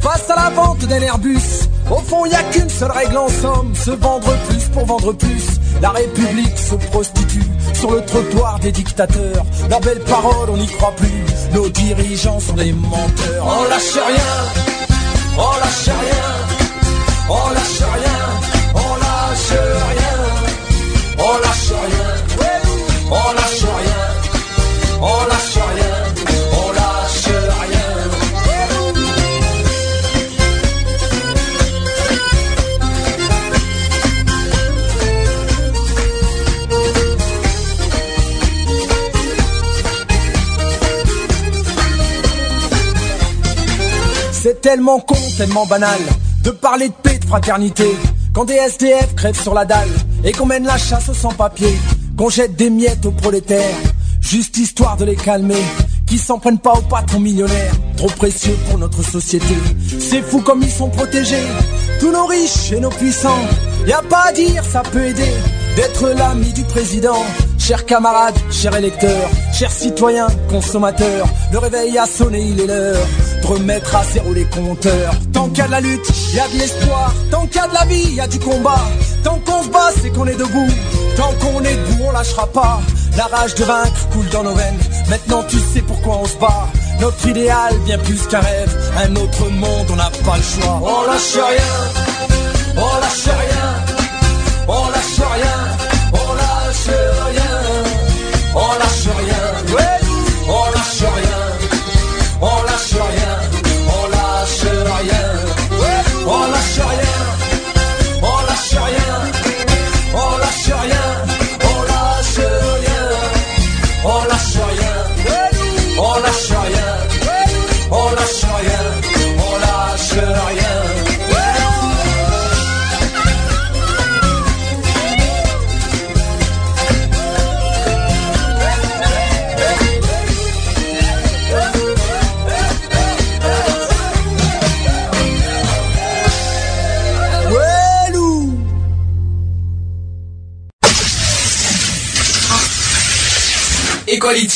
Speaker 8: Face à la vente d'un Airbus Au fond, y a qu'une seule règle en somme se vendre plus pour vendre plus. La République se prostitue sur le trottoir des dictateurs. Leurs belles paroles, on n'y croit plus. Nos dirigeants sont des menteurs. On lâche rien. On lâche rien, Tellement con, tellement banal de parler de paix, de fraternité. Quand des SDF crèvent sur la dalle et qu'on mène la chasse aux sans-papiers, qu'on jette des miettes aux prolétaires, juste histoire de les calmer. Qui s'en prennent pas aux patrons millionnaires, trop précieux pour notre société. C'est fou comme ils sont protégés, tous nos riches et nos puissants. Y a pas à dire, ça peut aider d'être l'ami du président. Chers camarades, chers électeurs, chers citoyens, consommateurs, le réveil a sonné, il est l'heure de remettre à zéro les compteurs. Tant qu'il y a de la lutte, il y a de l'espoir. Tant qu'il y a de la vie, il y a du combat. Tant qu'on se bat, c'est qu'on est debout. Tant qu'on est debout, on lâchera pas. La rage de vaincre coule dans nos veines. Maintenant tu sais pourquoi on se bat. Notre idéal, bien plus qu'un rêve. Un autre monde, on n'a pas le choix. On lâche rien, on lâche rien, on lâche rien,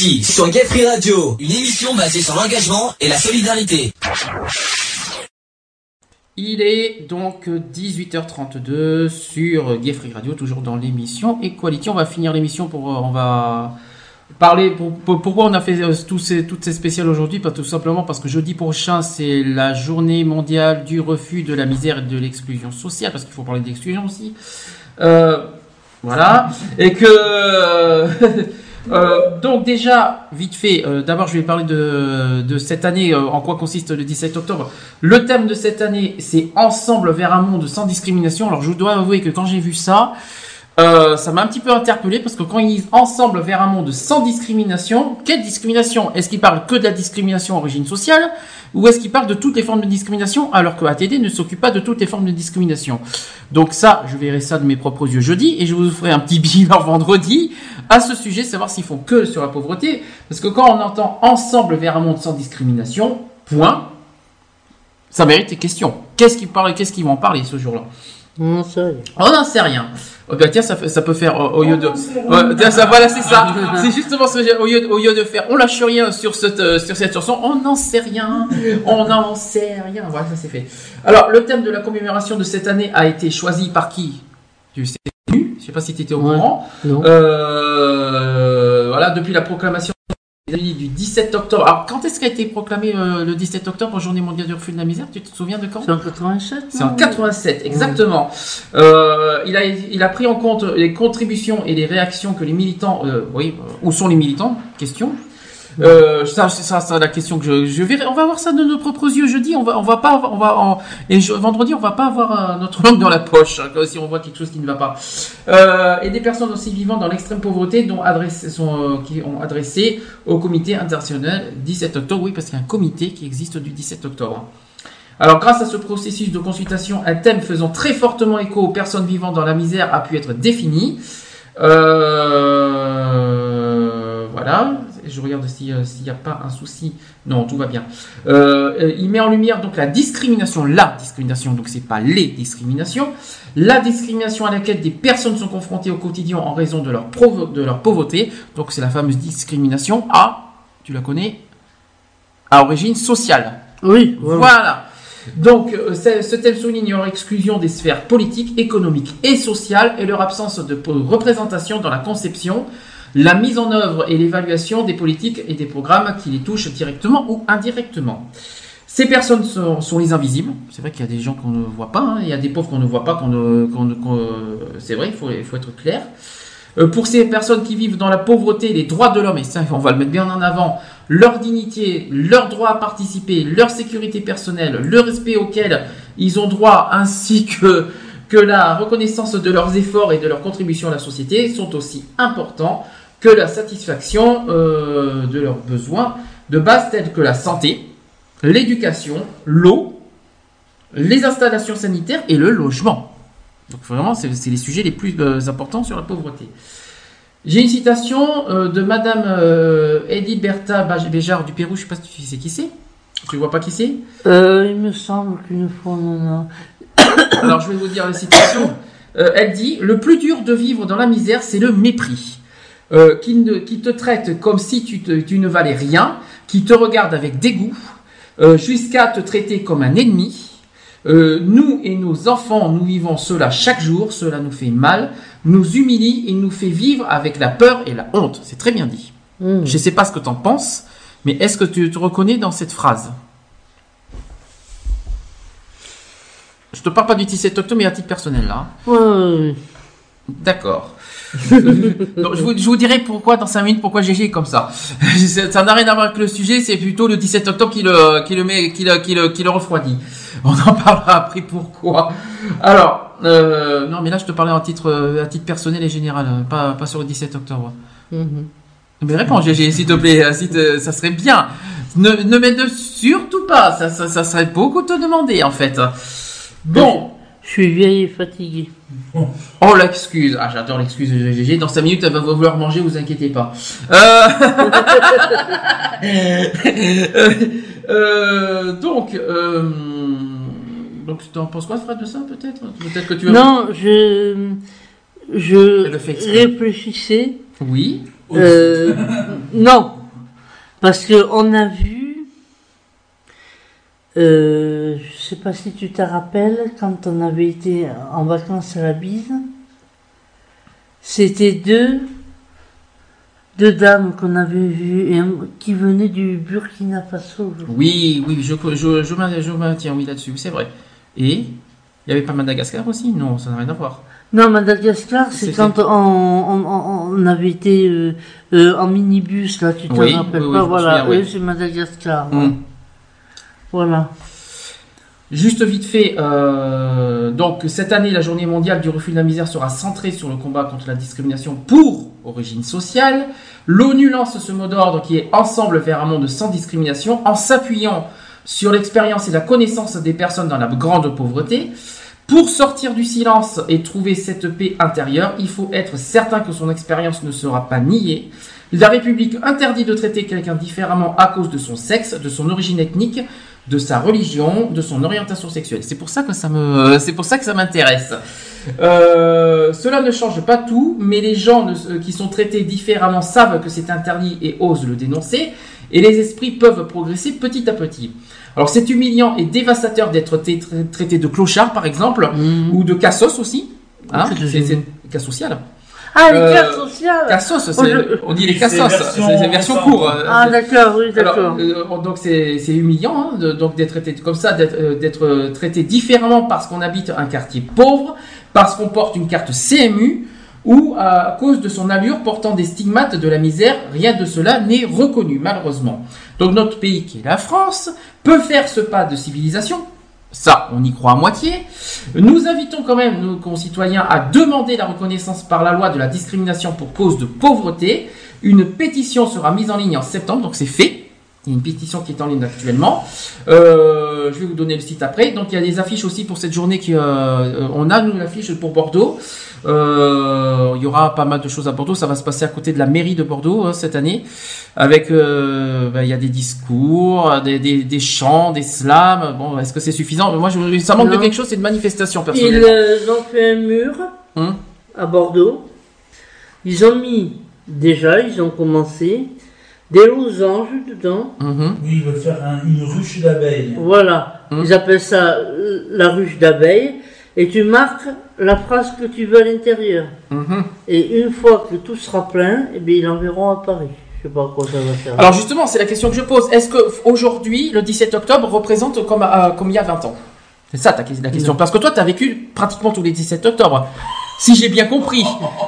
Speaker 5: Sur Gay Free Radio, une émission basée sur l'engagement et la solidarité.
Speaker 2: Il est donc 18h32 sur Gay Free Radio, toujours dans l'émission Equality. On va finir l'émission pour, euh, on va parler pour- pour- pourquoi on a fait euh, toutes ces spéciales aujourd'hui, tout simplement parce que jeudi prochain c'est la journée mondiale du refus de la misère et de l'exclusion sociale, parce qu'il faut parler d'exclusion aussi. Euh, voilà, et que *laughs* donc déjà, vite fait, euh, d'abord je vais parler de, de cette année, euh, en quoi consiste le 17 octobre. Le thème de cette année, c'est Ensemble vers un monde sans discrimination. Alors je dois avouer que quand j'ai vu ça, euh, ça m'a un petit peu interpellé parce que quand ils disent Ensemble vers un monde sans discrimination, quelle discrimination? Est-ce qu'ils parlent que de la discrimination origine sociale ou est-ce qu'ils parlent de toutes les formes de discrimination alors que ATD ne s'occupe pas de toutes les formes de discrimination? Donc ça, je verrai ça de mes propres yeux jeudi et je vous ferai un petit *laughs* bilan vendredi à ce sujet, savoir s'ils font que sur la pauvreté. Parce que quand on entend ensemble vers un monde sans discrimination, point, ça mérite des questions. Qu'est-ce qu'ils parlent, qu'est-ce qu'ils vont en parler ce jour-là?
Speaker 3: On n'en sait rien.
Speaker 2: On n'en sait rien. Oh, bah, tiens, ça, fait- ça peut faire euh, au lieu de. Ouais, tiens, ça, voilà, c'est ça. *laughs* C'est justement ce que j'ai- au lieu, de- au lieu de faire. On lâche rien sur cette euh, sur cette chanson. On n'en sait rien. On n'en sait rien. Voilà, ça c'est fait. Alors, le thème de la commémoration de cette année a été choisi par qui? Tu sais, je sais pas si tu étais au courant. Euh, voilà, depuis la proclamation du 17 octobre. Alors, quand est-ce qu'a été proclamé euh, le 17 octobre, Journée mondiale du refus de la misère? Tu te souviens de quand?
Speaker 3: C'est en 87
Speaker 2: C'est en
Speaker 3: non?
Speaker 2: 87, exactement. Euh, il, a, il a pris en compte les contributions et les réactions que les militants. euh, oui, euh, où sont les militants? Question. Euh, ça, c'est la question que je, je verrai. On va voir ça de nos propres yeux jeudi. On va, on va pas, on va, et vendredi, on va pas avoir notre langue dans la poche hein, si on voit quelque chose qui ne va pas. Euh, et des personnes aussi vivant dans l'extrême pauvreté, dont sont, euh, qui ont adressé au comité international 17 octobre. Oui, parce qu'il y a un comité qui existe du 17 octobre. Alors, grâce à ce processus de consultation, un thème faisant très fortement écho aux personnes vivant dans la misère a pu être défini. Euh, voilà. Je regarde si, s'il n'y a pas un souci. Non, tout va bien. Euh, euh, il met en lumière donc la discrimination, la discrimination, donc c'est pas les discriminations, la discrimination à laquelle des personnes sont confrontées au quotidien en raison de leur, de leur pauvreté. Donc c'est la fameuse discrimination à, tu la connais, à origine sociale.
Speaker 3: Oui,
Speaker 2: Voilà. Donc, euh, ce thème souligne leur exclusion des sphères politiques, économiques et sociales et leur absence de représentation dans la conception, la mise en œuvre et l'évaluation des politiques et des programmes qui les touchent directement ou indirectement. Ces personnes sont, sont les invisibles. C'est vrai qu'il y a des gens qu'on ne voit pas. hein. Il y a des pauvres qu'on ne voit pas. Qu'on ne, qu'on qu'on- c'est vrai, il faut, il faut être clair. Euh, pour ces personnes qui vivent dans la pauvreté, les droits de l'homme, et ça on va le mettre bien en avant, leur dignité, leur droit à participer, leur sécurité personnelle, le respect auquel ils ont droit, ainsi que, que la reconnaissance de leurs efforts et de leur contribution à la société sont aussi importants que la satisfaction euh, de leurs besoins de base tels que la santé, l'éducation, l'eau, les installations sanitaires et le logement. Donc vraiment, c'est les sujets les plus euh, importants sur la pauvreté. J'ai une citation euh, de Madame euh, Baj- Béjart du Pérou. Je sais pas si tu sais qui c'est. Tu vois pas qui c'est?
Speaker 3: Il me semble qu'une fois, non, non. *coughs*
Speaker 2: Alors je vais vous dire la citation. Elle dit Le plus dur de vivre dans la misère, c'est le mépris. Euh, qui, ne- qui te traite comme si tu, te- tu ne valais rien, qui te regarde avec dégoût, euh, jusqu'à te traiter comme un ennemi. Euh, nous et nos enfants, nous vivons cela chaque jour, cela nous fait mal, nous humilie et nous fait vivre avec la peur et la honte. C'est très bien dit.
Speaker 3: Hmm.
Speaker 2: Je ne sais pas ce que tu en penses, mais est-ce que tu te reconnais dans cette phrase? Je te parle pas du 17 octobre, mais à titre personnel là.
Speaker 3: Ouais, ouais, ouais.
Speaker 2: D'accord. *laughs* Donc, je, vous, je vous dirai pourquoi dans 5 minutes pourquoi GG est comme *laughs* ça. ça n'a rien à voir avec le sujet, c'est plutôt le 17 octobre qui le, qui le met, qui le, qui le, qui le refroidit. *laughs* On en parlera après pourquoi. Alors, euh, non mais là je te parlais à titre, euh, à titre personnel et général, hein, pas, pas sur le 17 octobre.
Speaker 3: Mhm.
Speaker 2: Mais réponds GG s'il te plaît, euh, si te- ça serait bien. Ne, ne m'aide surtout pas, ça, ça, ça serait beaucoup te demander en fait. Bon.
Speaker 3: Je suis vieille et fatiguée.
Speaker 2: Oh l'excuse, ah j'adore l'excuse de GG. Dans 5 minutes elle va vouloir manger, vous inquiétez pas. Euh... *laughs* euh, donc, euh... donc tu en penses quoi Fred de ça peut-être? Peut-être que tu as...
Speaker 3: Non, je, je réfléchissais.
Speaker 2: Oui.
Speaker 3: Non, parce que on a vu, euh, je sais pas si tu te rappelles, quand on avait été en vacances à la bise, c'était deux, deux dames qu'on avait vues et qui venaient du Burkina Faso. je.
Speaker 2: Oui, oui, je, je, je, maintiens oui là-dessus, c'est vrai. Et il y avait pas Madagascar aussi? Non, ça n'a rien à voir.
Speaker 3: Non, Madagascar, c'est quand on, on, on- avait été euh, euh, en minibus, là, tu te
Speaker 2: Oui,
Speaker 3: rappelles
Speaker 2: oui, oui,
Speaker 3: pas
Speaker 2: je me
Speaker 3: Voilà,
Speaker 2: oui.
Speaker 3: c'est Madagascar.
Speaker 2: Mm. Juste vite fait, euh, donc cette année, la journée mondiale du refus de la misère sera centrée sur le combat contre la discrimination pour origine sociale. L'ONU lance ce mot d'ordre qui est Ensemble vers un monde sans discrimination en s'appuyant sur l'expérience et la connaissance des personnes dans la grande pauvreté. Pour sortir du silence et trouver cette paix intérieure, il faut être certain que son expérience ne sera pas niée. La République interdit de traiter quelqu'un différemment à cause de son sexe, de son origine ethnique, de sa religion, de son orientation sexuelle. C'est pour ça que ça me, c'est pour ça que ça m'intéresse. Euh, cela ne change pas tout, mais les gens ne- qui sont traités différemment savent que c'est interdit et osent le dénoncer, et les esprits peuvent progresser petit à petit. Alors c'est humiliant et dévastateur d'être tra- tra- traité de clochard, par exemple, ou de cassos aussi. Hein,
Speaker 3: c'est
Speaker 2: cas social.
Speaker 3: Ah, les
Speaker 2: Euh,
Speaker 3: cartes sociales
Speaker 2: Cassos,
Speaker 3: Oh, je-
Speaker 2: on dit les
Speaker 4: C'est
Speaker 2: cassos, c'est c'est version courte.
Speaker 3: Ah, d'accord, oui, d'accord.
Speaker 2: euh, donc c'est c'est humiliant hein, de- donc d'être traité comme ça, d'être d'être, euh, traité différemment parce qu'on habite un quartier pauvre, parce qu'on porte une carte CMU ou à cause de son allure portant des stigmates de la misère. Rien de cela n'est reconnu malheureusement. Donc notre pays qui est la France peut faire ce pas de civilisation. Ça, on y croit à moitié. Nous invitons quand même nos concitoyens à demander la reconnaissance par la loi de la discrimination pour cause de pauvreté. Une pétition sera mise en ligne en septembre, donc c'est fait. Il y a une pétition qui est en ligne actuellement. Euh, je vais vous donner le site après. Donc il y a des affiches aussi pour cette journée. Qui, euh, on a nous l'affiche pour Bordeaux. Euh, il y aura pas mal de choses à Bordeaux. Ça va se passer à côté de la mairie de Bordeaux hein, cette année. Avec, euh, ben, il y a des discours, des, des, des chants, des slams. Bon, est-ce que c'est suffisant? Moi, je, ça manque de quelque chose. C'est une manifestation
Speaker 3: Ils
Speaker 2: personnellement.
Speaker 3: euh, ont fait un mur
Speaker 2: Hum.
Speaker 3: à Bordeaux. Ils ont mis, déjà, ils ont commencé, des losanges dedans.
Speaker 2: Mhm.
Speaker 4: Oui, ils veulent faire un- une ruche d'abeilles.
Speaker 3: Voilà.
Speaker 2: Hum.
Speaker 3: Ils appellent ça la ruche d'abeilles. Et tu marques la phrase que tu veux à l'intérieur.
Speaker 2: Mhm.
Speaker 3: Et une fois que tout sera plein, eh bien, ils l'enverront à Paris. Je sais pas à quoi ça va faire.
Speaker 2: Alors justement, c'est la question que je pose. Est-ce que aujourd'hui, le 17 octobre représente comme, euh, comme il y a 20 ans? C'est ça ta, la question. Parce que toi, tu as vécu pratiquement tous les 17 octobre. Si j'ai bien compris.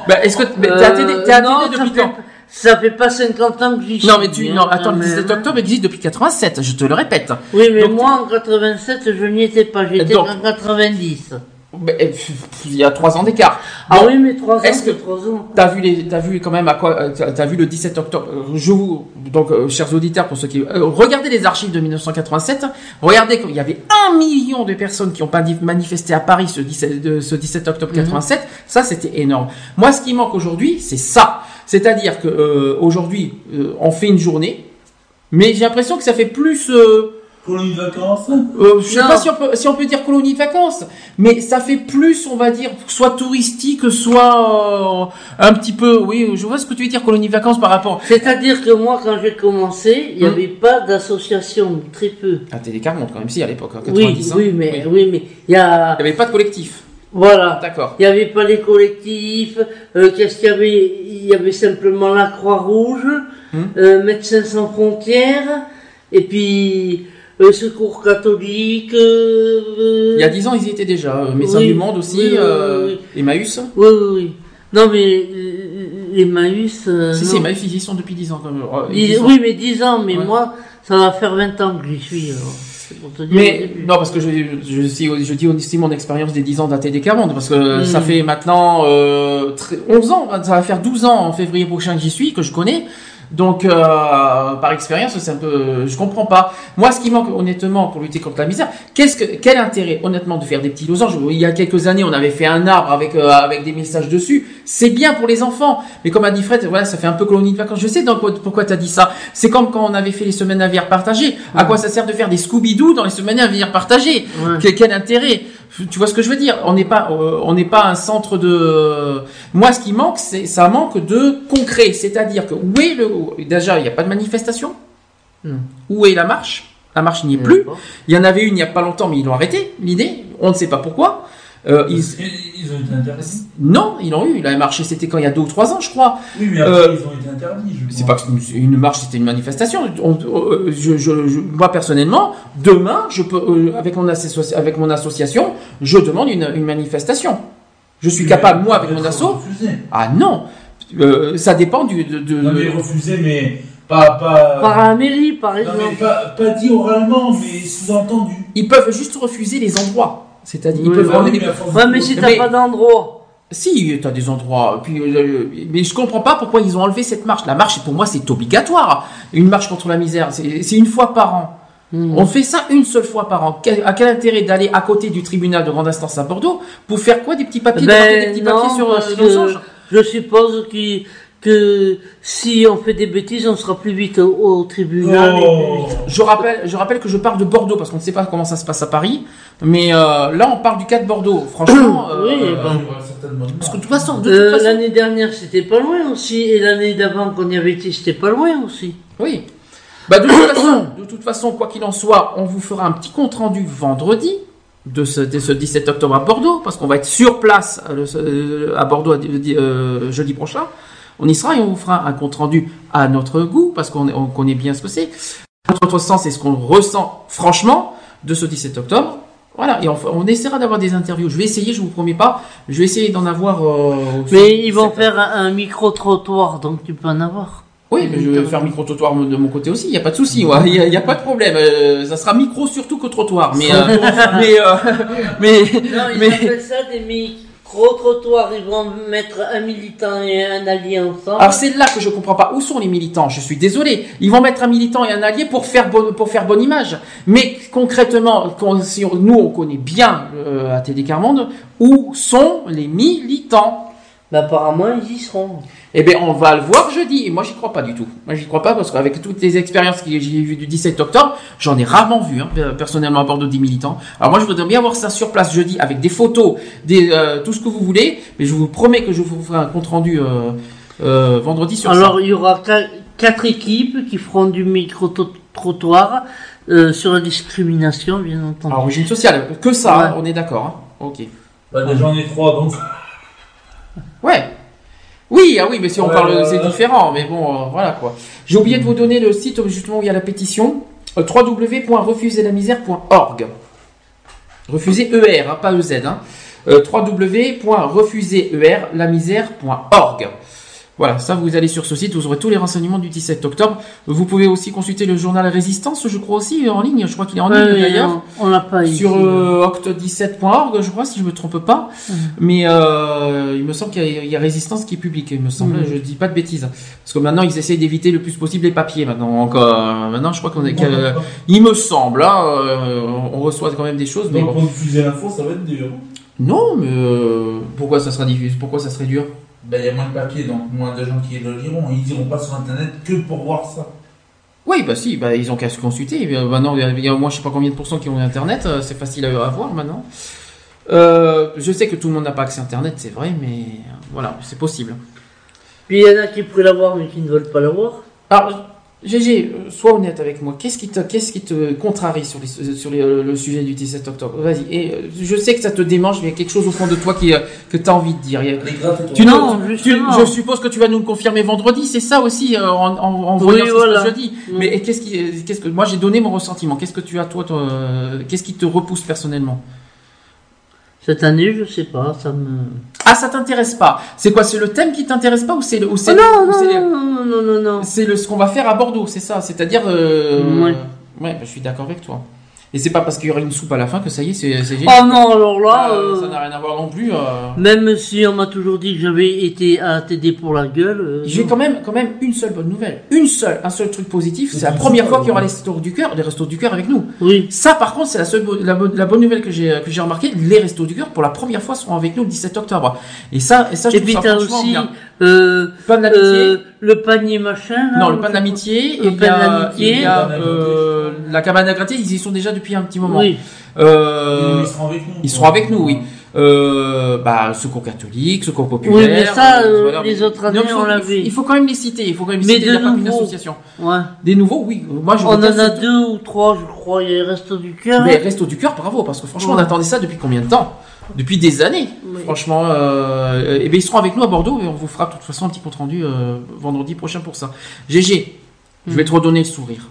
Speaker 2: Ben, Est-ce que
Speaker 3: Euh,
Speaker 2: atténué
Speaker 3: non,
Speaker 2: depuis quand?
Speaker 3: ça fait pas 50 ans que j'y suis.
Speaker 2: Non mais tu
Speaker 3: hein,
Speaker 2: non attends le 17
Speaker 3: même.
Speaker 2: octobre existe depuis 87 je te le répète.
Speaker 3: Oui, mais
Speaker 2: Donc,
Speaker 3: moi en 87, je n'y étais pas, j'étais en 90.
Speaker 2: Pff, il y a trois ans d'écart.
Speaker 3: Ah oui, mais 3 ans,
Speaker 2: est-ce que-
Speaker 3: c'est 3 ans.
Speaker 2: T'as vu les, t'as vu quand même à quoi, euh, t'as vu le 17 octobre. euh, Je vous, donc, euh, chers auditeurs, pour ceux qui, euh, regardez les archives de 1987. Regardez qu'il y avait un million de personnes qui ont pas manifesté à Paris ce 17, de- ce 17 octobre 87. Ça, c'était énorme. Moi, ce qui manque aujourd'hui, c'est ça. C'est-à-dire que euh, aujourd'hui, on fait une journée, mais j'ai l'impression que ça fait plus.
Speaker 4: Colonie de vacances
Speaker 2: euh, je sais pas si on, peut, si on peut dire colonie de vacances, mais ça fait plus, on va dire, soit touristique, soit euh, un petit peu, oui, je vois ce que tu veux dire, colonie de vacances par rapport
Speaker 3: C'est-à-dire que moi, quand j'ai commencé, il n'y
Speaker 2: Hum.
Speaker 3: avait pas d'association, très peu.
Speaker 2: à Télécar monte quand même si à l'époque, en
Speaker 3: Oui,
Speaker 2: 90. hein.
Speaker 3: oui, mais
Speaker 2: Oui.
Speaker 3: oui, mais il y a,
Speaker 2: Il n'y avait pas de collectif.
Speaker 3: voilà,
Speaker 2: D'accord.
Speaker 3: il n'y avait pas les collectifs. euh, Qu'est-ce qu'il y avait? Il y avait simplement la Croix-Rouge,
Speaker 2: Hum.
Speaker 3: euh, Médecins sans frontières, et puis euh, Secours catholique. euh,
Speaker 2: Il y a 10 ans, ils y étaient déjà. euh, Médecins
Speaker 3: Oui,
Speaker 2: du Monde aussi,
Speaker 3: oui, oui,
Speaker 2: euh,
Speaker 3: oui,
Speaker 2: Emmaüs.
Speaker 3: Oui, oui, oui. Non, mais euh, les Maüs. euh,
Speaker 2: Si, si, Emmaüs, ils y sont depuis 10 ans. Quand même. Euh,
Speaker 3: Dix-
Speaker 2: ils y sont.
Speaker 3: Oui, mais 10 ans, mais
Speaker 2: Ouais.
Speaker 3: moi, ça va faire 20 ans que j'y suis. pour te dire
Speaker 2: Mais non, parce que je, je, je, je dis aussi mon expérience des 10 ans d'ATD Monde, parce que
Speaker 3: Mm.
Speaker 2: ça fait maintenant euh, très- 11 ans, ça va faire 12 ans en février prochain que j'y suis, que je connais. Donc, euh, par expérience, c'est un peu, je comprends pas. Moi, ce qui manque honnêtement pour lutter contre la misère, qu'est-ce que, quel intérêt honnêtement de faire des petits losanges? Il y a quelques années, on avait fait un arbre avec euh, avec des messages dessus. C'est bien pour les enfants, mais comme a dit Fred, voilà, ça fait un peu colonie de vacances. Je sais donc pourquoi tu as dit ça. C'est comme quand on avait fait les semaines aviaires partagées. À quoi ça sert de faire des Scooby-Doo dans les semaines aviaires partagées?
Speaker 3: Ouais.
Speaker 2: quel, quel intérêt? Tu vois ce que je veux dire? On n'est pas, euh, on n'est pas un centre de. Moi, ce qui manque, c'est ça manque de concret. C'est-à-dire que où est le déjà, il n'y a pas de manifestation.
Speaker 3: Non.
Speaker 2: Où est la marche? La marche n'y est
Speaker 3: a
Speaker 2: plus. Il y en avait une il n'y a pas longtemps, mais ils l'ont arrêté. L'idée, on ne sait pas pourquoi. Euh, ils-
Speaker 4: Ils, ont été interdits.
Speaker 2: Non, ils l'ont eu. La marche, c'était quand il y a deux ou trois ans, je crois.
Speaker 4: Oui, mais après,
Speaker 2: Euh,
Speaker 4: ils ont été interdits. Je
Speaker 2: C'est pas que c'est une marche, c'était une manifestation. On- euh, je, je- je- moi personnellement, demain, je peux, euh, avec mon, associ- avec mon association, je demande une, une manifestation. Je suis
Speaker 4: Oui,
Speaker 2: capable, moi, avec mon assaut. Ah non, Euh, ça dépend du. De, de-
Speaker 4: Non, mais refuser, mais pas. pas...
Speaker 3: Par la mairie, par
Speaker 4: Non,
Speaker 3: exemple.
Speaker 4: mais pas, pas dit oralement, mais sous-entendu.
Speaker 2: Ils peuvent juste refuser les endroits. C'est-à-dire, ils
Speaker 3: Oui,
Speaker 2: peuvent
Speaker 4: bah oui, mais
Speaker 3: Ouais, si t'as
Speaker 2: Mais-
Speaker 3: pas d'endroit.
Speaker 2: Si, t'as des endroits. Puis, euh, mais je comprends pas pourquoi ils ont enlevé cette marche. La marche, pour moi, c'est obligatoire. Une marche contre la misère, c'est c'est une fois par an.
Speaker 3: Hmm.
Speaker 2: On fait ça une seule fois par an. Quel- à quel intérêt d'aller à côté du tribunal de grande instance à Bordeaux pour faire quoi Des petits papiers, de marquer des
Speaker 3: Ben
Speaker 2: petits
Speaker 3: non,
Speaker 2: papiers sur, euh,
Speaker 3: je suppose qu'il- que si on fait des bêtises, on sera plus vite au, au tribunal.
Speaker 4: Oh.
Speaker 2: Je rappelle, je rappelle que je parle de Bordeaux parce qu'on ne sait pas comment ça se passe à Paris. Mais euh, là, on parle du cas de Bordeaux. Franchement, euh, *coughs*
Speaker 3: Oui,
Speaker 2: euh, parce que de
Speaker 4: une
Speaker 2: toute façon, de
Speaker 3: Euh,
Speaker 2: toute façon,
Speaker 3: L'année dernière, c'était pas loin aussi. Et l'année d'avant, qu'on y avait été, c'était pas loin aussi.
Speaker 2: Oui. Bah de toute façon, *coughs* de toute façon, quoi qu'il en soit, on vous fera un petit compte rendu vendredi de ce, de ce 17 octobre à Bordeaux, parce qu'on va être sur place euh, euh, à Bordeaux euh, jeudi prochain. On y sera et on vous fera un compte rendu à notre goût, parce qu'on on connaît bien ce que c'est. Notre sens, c'est ce qu'on ressent franchement de ce 17 octobre. Voilà, et on, on essaiera d'avoir des interviews. Je vais essayer, je vous promets pas, je vais essayer d'en avoir. euh,
Speaker 3: Mais ils vont faire un, un micro-trottoir, donc tu peux en avoir.
Speaker 2: Oui, mais je vais faire micro-trottoir de mon côté aussi, il n'y a pas de souci, ouais, il n'y a, y a pas de problème. Euh, ça sera micro surtout que trottoir. Mais, euh, mais, euh, mais,
Speaker 3: Non, ils
Speaker 2: mais-
Speaker 3: appellent ça des micro-trottoirs. Ils vont mettre un militant et un allié ensemble.
Speaker 2: Alors c'est là que je comprends pas. Où sont les militants Je suis désolé. Ils vont mettre un militant et un allié pour faire bonne, pour faire bonne image. Mais concrètement, quand- si on- nous on connaît bien euh, à TD Carmonde, où sont les militants?
Speaker 3: Bah, apparemment, ils y seront.
Speaker 2: Eh bien, on va le voir jeudi. Et moi, j'y crois pas du tout. Moi, j'y crois pas parce qu'avec toutes les expériences que j'ai vues du 17 octobre, j'en ai rarement vu, hein, personnellement, à Bordeaux, des militants. Alors moi, je voudrais bien voir ça sur place jeudi avec des photos, des, euh, tout ce que vous voulez. Mais je vous promets que je vous ferai un compte rendu euh, euh, vendredi sur
Speaker 3: Alors,
Speaker 2: ça.
Speaker 3: il y aura qua- quatre équipes qui feront du micro-trottoir euh, sur la discrimination, bien entendu.
Speaker 2: À origine sociale, que ça,
Speaker 3: Ouais.
Speaker 2: hein, on est d'accord. hein. Ok.
Speaker 4: Bah, déjà, on est trois, donc.
Speaker 2: Ouais. Oui, ah oui, mais si on parle,
Speaker 4: ouais,
Speaker 2: c'est différent. Mais bon, euh, voilà quoi. J'ai oublié de vous donner le site justement où il y a la pétition euh, www.refuserlamisère.org. Refuser ER, hein, pas EZ. Hein. Euh, www.refuserlamisère.org. Voilà, ça vous allez sur ce site, vous aurez tous les renseignements du 17 octobre. Vous pouvez aussi consulter le journal Résistance, je crois aussi, en ligne. Je crois qu'il est en
Speaker 3: Ouais,
Speaker 2: ligne d'ailleurs
Speaker 3: on- l'a pas ici.
Speaker 2: sur euh, oct17.org, je crois, si je me trompe pas. Mais euh, il me semble qu'il y, a- il y a Résistance qui est public, il me semble. Je dis pas de bêtises. Parce que maintenant, ils essayent d'éviter le plus possible les papiers. Maintenant, euh, maintenant je crois qu'on est. que- il me semble, hein, euh, on reçoit quand même des choses, mais
Speaker 4: Donc,
Speaker 2: bon.
Speaker 4: pour diffuser l'info, ça va être dur.
Speaker 2: Non, mais euh, pourquoi ça sera diffusé Pourquoi ça serait dur?
Speaker 4: Ben, il y a moins de papier, donc moins de gens qui le liront. Ils iront pas sur Internet que pour voir ça.
Speaker 2: Oui, bah si, bah, ils ont qu'à se consulter. Et bien, Maintenant, il y a- il y a au moins je sais pas combien de pourcents qui ont Internet, euh, c'est facile à, à voir maintenant. Euh, je sais que tout le monde n'a pas accès à Internet, c'est vrai, mais euh, voilà, c'est possible.
Speaker 3: Puis il y en a qui pourraient l'avoir, mais qui ne veulent pas l'avoir.
Speaker 2: Alors, GG, euh, sois honnête avec moi. Qu'est-ce qui te, qu'est-ce qui te contrarie sur, les, sur les- euh, le sujet du 17 octobre? Vas-y. Et euh, je sais que ça te démange, mais il y a quelque chose au fond de toi qui, euh, que tu as envie de dire. Il y a-
Speaker 4: Les grattes,
Speaker 2: Tu
Speaker 3: Non,
Speaker 2: tu- je suppose que tu vas nous le confirmer vendredi, c'est ça aussi euh, en, voyant ce passe jeudi.
Speaker 3: Mm.
Speaker 2: Mais qu'est-ce qui, euh, qu'est-ce que moi j'ai donné mon ressentiment. Qu'est-ce que tu as toi, toi, euh, qu'est-ce qui te repousse personnellement?
Speaker 3: Cette année, je sais pas, ça me.
Speaker 2: Ah, ça t'intéresse pas C'est quoi C'est le thème qui t'intéresse pas ou c'est le, ou c'est
Speaker 3: Oh non,
Speaker 2: ou c'est-
Speaker 3: non, non, non, non, non.
Speaker 2: C'est le ce qu'on va faire à Bordeaux, c'est ça. C'est-à-dire. euh,
Speaker 3: Ouais.
Speaker 2: ouais, bah, je suis d'accord avec toi. Et c'est pas parce qu'il y aura une soupe à la fin que ça y est, c'est c'est génial.
Speaker 3: Oh non, alors là,
Speaker 2: Ah,
Speaker 3: euh,
Speaker 2: Ça n'a rien à voir non plus. euh.
Speaker 3: même si on m'a toujours dit que j'avais été à t'aider pour la gueule. euh,
Speaker 2: J'ai quand même, quand même une seule bonne nouvelle. Une seule, un seul truc positif. C'est la première fois qu'il y aura les restos du cœur, les restos du cœur avec nous.
Speaker 3: Oui.
Speaker 2: Ça, par contre, c'est la seule, la, bonne- la bonne nouvelle que j'ai, que j'ai remarqué. Les restos du cœur, pour la première fois, seront avec nous le 17 octobre. Et ça, et ça, je
Speaker 3: Et
Speaker 2: trouve
Speaker 3: puis
Speaker 2: ça
Speaker 3: aussi
Speaker 2: bien.
Speaker 3: Euh,
Speaker 2: Pain d'amitié.
Speaker 3: euh, le panier machin. là,
Speaker 2: Non, le pain d'amitié,
Speaker 3: Le
Speaker 2: et il y
Speaker 3: pain d'amitié.
Speaker 2: il y a, euh, la cabane à gratter, ils y sont déjà depuis un petit moment.
Speaker 3: Oui.
Speaker 2: Euh,
Speaker 4: Ils seront avec nous.
Speaker 2: ils seront avec nous, oui. Euh, bah, secours catholique, secours populaire.
Speaker 3: Oui, mais ça,
Speaker 2: euh, voilà.
Speaker 3: les autres années,
Speaker 2: Non, faut-
Speaker 3: on
Speaker 2: il faut-
Speaker 3: l'avait.
Speaker 2: Il faut quand même les citer. Il faut quand même les
Speaker 3: Mais
Speaker 2: citer. Il n'y a
Speaker 3: de
Speaker 2: pas qu'une
Speaker 3: nouveau.
Speaker 2: association.
Speaker 3: Ouais.
Speaker 2: Des nouveaux, oui. Moi, je
Speaker 3: On en a deux ou trois, je crois. Il y a les restos du cœur.
Speaker 2: Mais Resto du cœur, bravo, parce que franchement, on attendait ça depuis combien de temps? Depuis des années.
Speaker 3: Oui.
Speaker 2: Franchement, euh, et bien ils seront avec nous à Bordeaux et on vous fera de toute façon un petit compte rendu euh, vendredi prochain pour ça. GG, je
Speaker 3: Hmm.
Speaker 2: vais te redonner le sourire.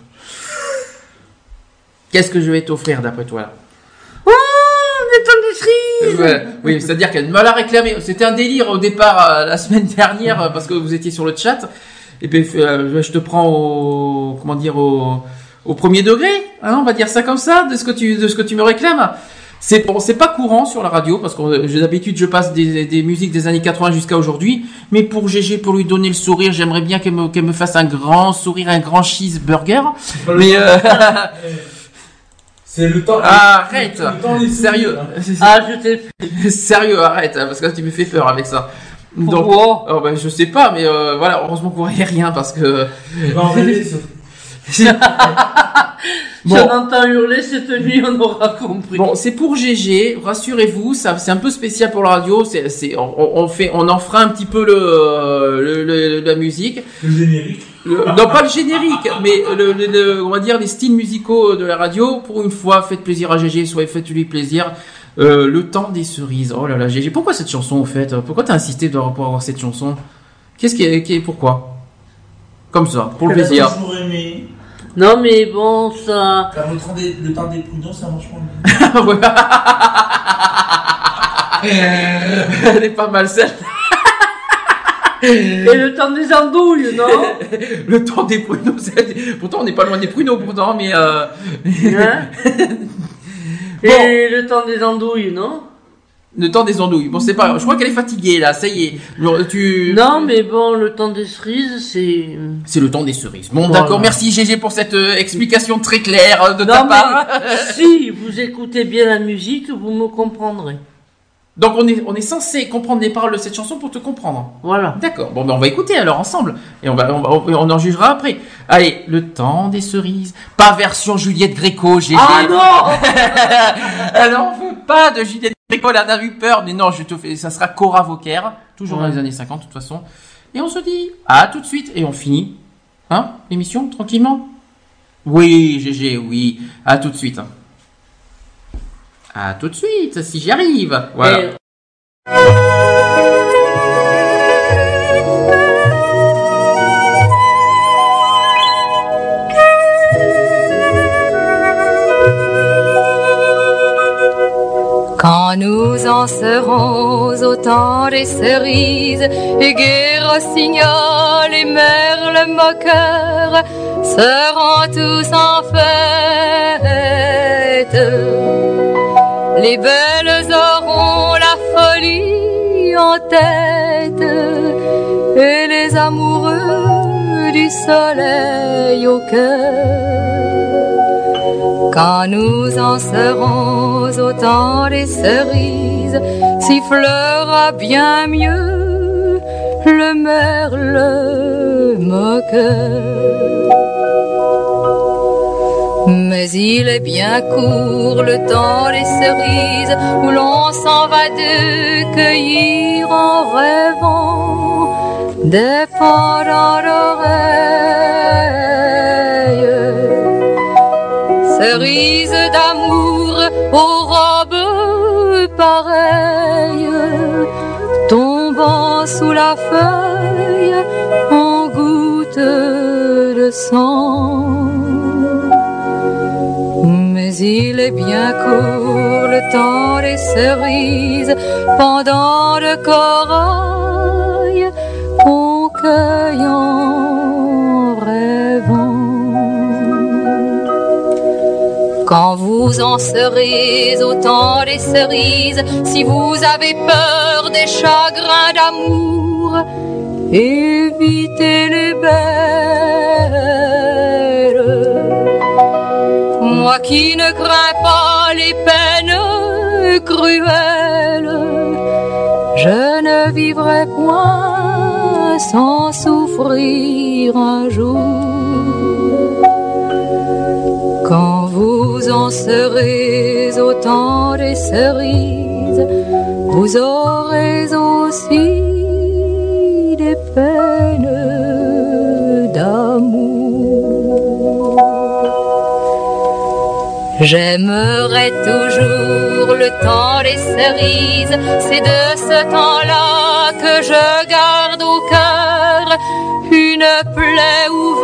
Speaker 2: Qu'est-ce que je vais t'offrir d'après toi là
Speaker 3: Oh, des tonnes de
Speaker 2: oui, c'est-à-dire qu'elle me l'a réclamé. C'était un délire au départ euh, la semaine dernière parce que vous étiez sur le chat. Et puis euh, je te prends au comment dire au, au premier degré, hein, on va dire ça comme ça, de ce que tu de ce que tu me réclames. C'est bon, c'est pas courant sur la radio parce que euh, j'ai d'habitude je passe des, des musiques des années 80 jusqu'à aujourd'hui. Mais pour GG, pour lui donner le sourire, j'aimerais bien qu'elle me, fasse un grand sourire, un grand cheeseburger. Mais
Speaker 4: temps.
Speaker 2: euh, *laughs*
Speaker 4: C'est le temps.
Speaker 2: arrête,
Speaker 4: le temps
Speaker 2: sérieux.
Speaker 4: souvenirs,
Speaker 3: Ah, je t'ai *laughs*
Speaker 2: Sérieux, arrête, hein, parce que tu me fais peur avec ça. Donc,
Speaker 3: Pourquoi?
Speaker 2: oh, ben, je sais pas, mais euh, voilà, heureusement vous voyez rien parce que.
Speaker 4: Il *laughs* ce-
Speaker 3: Si
Speaker 2: Bon.
Speaker 3: on entend hurler cette nuit, on aura compris.
Speaker 2: Bon, c'est pour GG, rassurez-vous, ça, c'est un peu spécial pour la radio. C'est, c'est, on, on fait, on en fera un petit peu le, euh, le, le- la musique.
Speaker 4: Le générique.
Speaker 2: Le- non, pas le générique, mais le, le- le- on va dire les styles musicaux de la radio. Pour une fois, faites plaisir à GG, soit faites-lui plaisir. Euh, le temps des cerises. Oh là là, GG, pourquoi cette chanson au fait? Pourquoi t'as insisté pour avoir cette chanson? Qu'est-ce qui est, qui est- pourquoi? Comme ça, pour le plaisir.
Speaker 4: toujours aimé.
Speaker 3: Non, mais bon, ça.
Speaker 4: Le temps des, le temps des prudents, ça marche pas bien. *laughs* *laughs*
Speaker 2: Elle est pas mal celle.
Speaker 3: Et le temps des andouilles, non *laughs*
Speaker 2: Le temps des pruneaux. c'est- Pourtant, on n'est pas loin des pruneaux, pourtant, mais. Euh...
Speaker 3: Hein Et le temps des andouilles, non
Speaker 2: Le temps des andouilles. Bon, c'est pas. Je crois qu'elle est fatiguée là. Ça y est. Genre, Tu.
Speaker 3: Non, mais bon, le temps des cerises, c'est.
Speaker 2: C'est le temps des cerises. Bon,
Speaker 3: Voilà.
Speaker 2: d'accord. Merci GG pour cette euh, explication très claire euh, de ta part. *laughs*
Speaker 3: si vous écoutez bien la musique, vous me comprendrez.
Speaker 2: Donc, on est, on est censé comprendre les paroles de cette chanson pour te comprendre.
Speaker 3: Voilà.
Speaker 2: D'accord. Bon, ben, on va écouter alors ensemble. Et on va, on, va- on en jugera après. Allez, le temps des cerises. Pas version Juliette Gréco, GG.
Speaker 3: Ah non *laughs*
Speaker 2: Elle en veut pas de Juliette Gréco, elle en a eu peur. Mais non, je te fais, ça sera Cora Vauquer. Toujours dans les années 50, de toute façon. Et on se dit, à tout de suite. Et on finit. Hein? L'émission, tranquillement? Oui, GG, oui. À tout de suite. À tout de suite, si j'y arrive. Voilà.
Speaker 3: Et-
Speaker 9: Nous en serons au temps des cerises, et gai rossignol et merle moqueur seront tous en fête. Les belles auront la folie en tête, et les amoureux du soleil au cœur. Quand nous en serons au temps des cerises, sifflera bien mieux le merle moqueur. Mais il est bien court le temps des cerises où l'on s'en va de cueillir en rêvant des pendants d'oreilles cerises d'amour aux robes pareilles, tombant sous la feuille en gouttes de sang. Mais il est bien court le temps des cerises, pendant de corail qu'on cueille Vous en serez au temps des cerises, si vous avez peur des chagrins d'amour, évitez les belles. Moi qui ne crains pas les peines cruelles, je ne vivrai point sans souffrir un jour. Vous en serez au temps des cerises, vous aurez aussi des peines d'amour. J'aimerai toujours le temps des cerises, c'est de ce temps-là que je garde au cœur une plaie ouverte.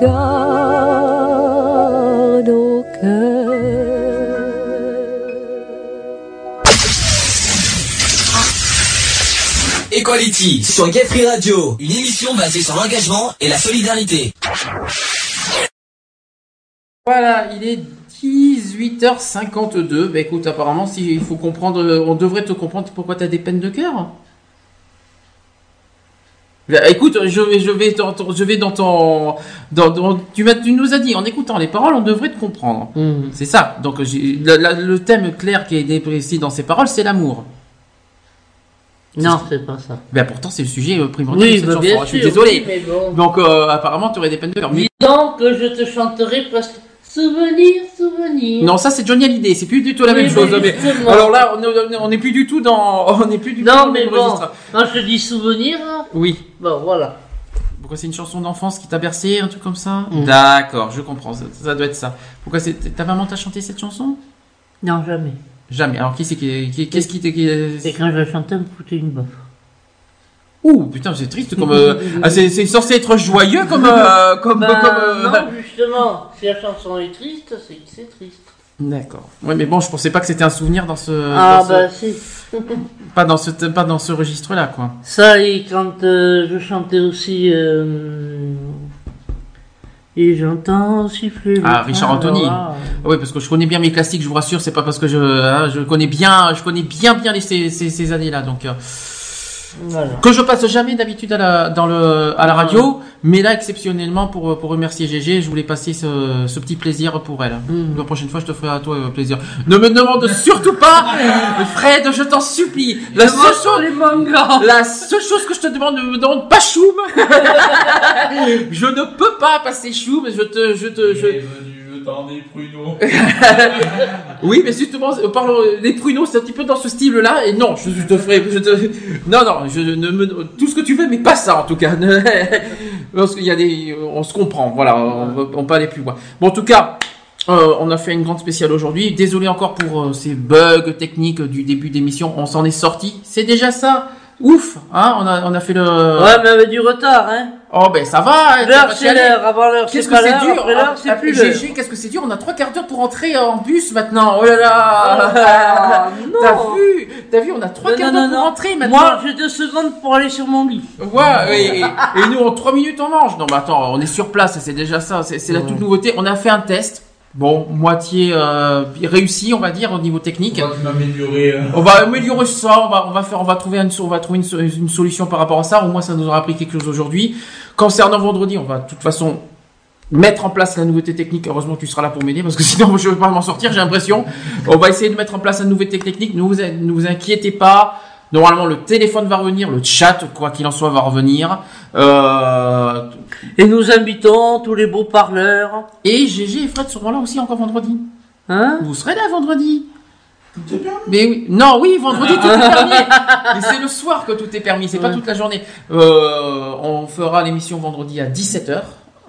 Speaker 9: garde au cœur.
Speaker 5: Equality sur Gay Free Radio, une émission basée sur l'engagement et la solidarité.
Speaker 2: Voilà, il est 18h52. Bah écoute, apparemment, si, il faut comprendre, on devrait te comprendre pourquoi tu as des peines de cœur. Bah, écoute, je vais, je vais, dans ton- je vais dans ton, dans, dans- tu, m'as- tu nous as dit, en écoutant les paroles, on devrait te comprendre. C'est ça. Donc, j'ai- la- la- le thème clair qui est déprécis dans ces paroles, c'est l'amour.
Speaker 3: Non, c'est pas ça.
Speaker 2: Ben pourtant, c'est le sujet euh, primordial
Speaker 3: Oui,
Speaker 2: de cette
Speaker 3: bah,
Speaker 2: chanson.
Speaker 3: bien
Speaker 2: Je suis désolé.
Speaker 3: oui, mais bon.
Speaker 2: Donc, euh, apparemment, tu aurais des peines de cœur. Mais-
Speaker 3: Dis donc que je te chanterai presque souvenir, souvenir.
Speaker 2: Non, ça c'est Johnny Hallyday, c'est plus du tout la
Speaker 3: Oui,
Speaker 2: même chose.
Speaker 3: mais.
Speaker 2: Alors là, on est- on n'est plus du tout dans, *laughs* on n'est plus du tout
Speaker 3: Non,
Speaker 2: dans le
Speaker 3: mais
Speaker 2: même
Speaker 3: bon,
Speaker 2: registre.
Speaker 3: quand je te dis souvenir,
Speaker 2: Oui.
Speaker 3: bon, voilà.
Speaker 2: Pourquoi c'est une chanson d'enfance qui t'a bercé, un truc comme ça
Speaker 3: Mm.
Speaker 2: D'accord, je comprends. Ça, ça doit être ça. Pourquoi c'est ta maman t'a chanté cette chanson?
Speaker 3: Non, jamais.
Speaker 2: Jamais. Alors qui c'est qui, qu'est-ce qui t'est qui-
Speaker 3: Et quand je la chantais, me foutait une baffe.
Speaker 2: Ouh, putain, c'est triste comme. euh, *laughs* ah, c'est, censé être joyeux comme, euh, *laughs* comme,
Speaker 3: Ben,
Speaker 2: comme. euh,
Speaker 3: Non, justement, si la chanson est triste, c'est que c'est triste.
Speaker 2: D'accord. Ouais, mais bon, je pensais pas que c'était un souvenir dans ce.
Speaker 3: ah,
Speaker 2: dans ce-
Speaker 3: bah si. *laughs*
Speaker 2: Pas dans ce, pas dans ce registre-là, quoi.
Speaker 3: Ça, et quand euh, je chantais aussi. euh, et j'entends siffler. le
Speaker 2: Ah, Richard
Speaker 3: train,
Speaker 2: Anthony. Oui, parce que je connais bien mes classiques, je vous rassure, c'est pas parce que je, hein, je connais bien, je connais bien bien les, ces, ces, ces années-là, donc euh,
Speaker 3: Voilà.
Speaker 2: que je passe jamais d'habitude à la, dans le, à la radio, mais là exceptionnellement pour pour remercier GG, je voulais passer ce, ce petit plaisir pour elle.
Speaker 3: Mm.
Speaker 2: La prochaine fois, je te ferai à toi euh, plaisir. Ne me demande surtout pas, Fred, je t'en supplie. La seule chose,
Speaker 3: les mangas.
Speaker 2: la seule chose que je te demande, ne me demande pas Choum. *laughs* je ne peux pas passer Choum, je te, je te, je,
Speaker 4: Des pruneaux. *laughs*
Speaker 2: Oui, mais justement, parlons des pruneaux, c'est un petit peu dans ce style-là. Et non, je, je te ferai, je te, non, non, je ne me, tout ce que tu veux, mais pas ça en tout cas. *laughs* Parce qu'il y a des, on se comprend, voilà, on, on peut aller plus loin. Bon, en tout cas. euh, on a fait une grande spéciale aujourd'hui. Désolé encore pour euh, ces bugs techniques du début d'émission. On s'en est sorti. C'est déjà ça. Ouf, hein, on a, on a fait le.
Speaker 3: Ouais, mais avec du retard, hein.
Speaker 2: Oh ben ça va. hein,
Speaker 3: L'heure, c'est l'heure. Avant l'heure, c'est
Speaker 2: Qu'est-ce que
Speaker 3: pas
Speaker 2: c'est
Speaker 3: l'heure.
Speaker 2: dur
Speaker 3: Après l'heure, c'est
Speaker 2: Ah,
Speaker 3: plus l'heure.
Speaker 2: GG, qu'est-ce que c'est dur On a trois quarts d'heure pour rentrer en bus maintenant. Oh là là *laughs*
Speaker 3: Ah,
Speaker 2: T'as vu T'as vu On a trois quarts d'heure pour rentrer maintenant.
Speaker 3: Moi, j'ai deux secondes pour aller sur mon lit.
Speaker 2: Ouais, et, et- nous en trois minutes on mange. Non mais attends, on est sur place, c'est déjà ça. C'est la toute nouveauté. On a fait un test. Bon, moitié euh, réussi, on va dire au niveau technique.
Speaker 4: Toi, tu m'as amélioré. euh.
Speaker 2: On va améliorer ça, on va, on va faire, on va trouver une, on va trouver une, so- une solution par rapport à ça. Au moins, ça nous aura appris quelque chose aujourd'hui. Concernant vendredi, on va de toute façon mettre en place la nouveauté technique. Heureusement que tu seras là pour m'aider parce que *laughs* sinon je vais pas m'en sortir, j'ai l'impression. On va essayer de mettre en place la nouveauté technique. Ne vous, ne vous inquiétez pas. Normalement, le téléphone va revenir, le chat, quoi qu'il en soit, va revenir. Euh,
Speaker 3: Et nous invitons tous les beaux parleurs.
Speaker 2: et GG et Fred seront là aussi encore vendredi.
Speaker 3: Hein
Speaker 2: Vous serez là vendredi. Mais oui, non, oui, vendredi tout est permis. *laughs* Mais c'est le soir que tout est permis, c'est pas toute la journée. Euh, on fera l'émission vendredi à 17h.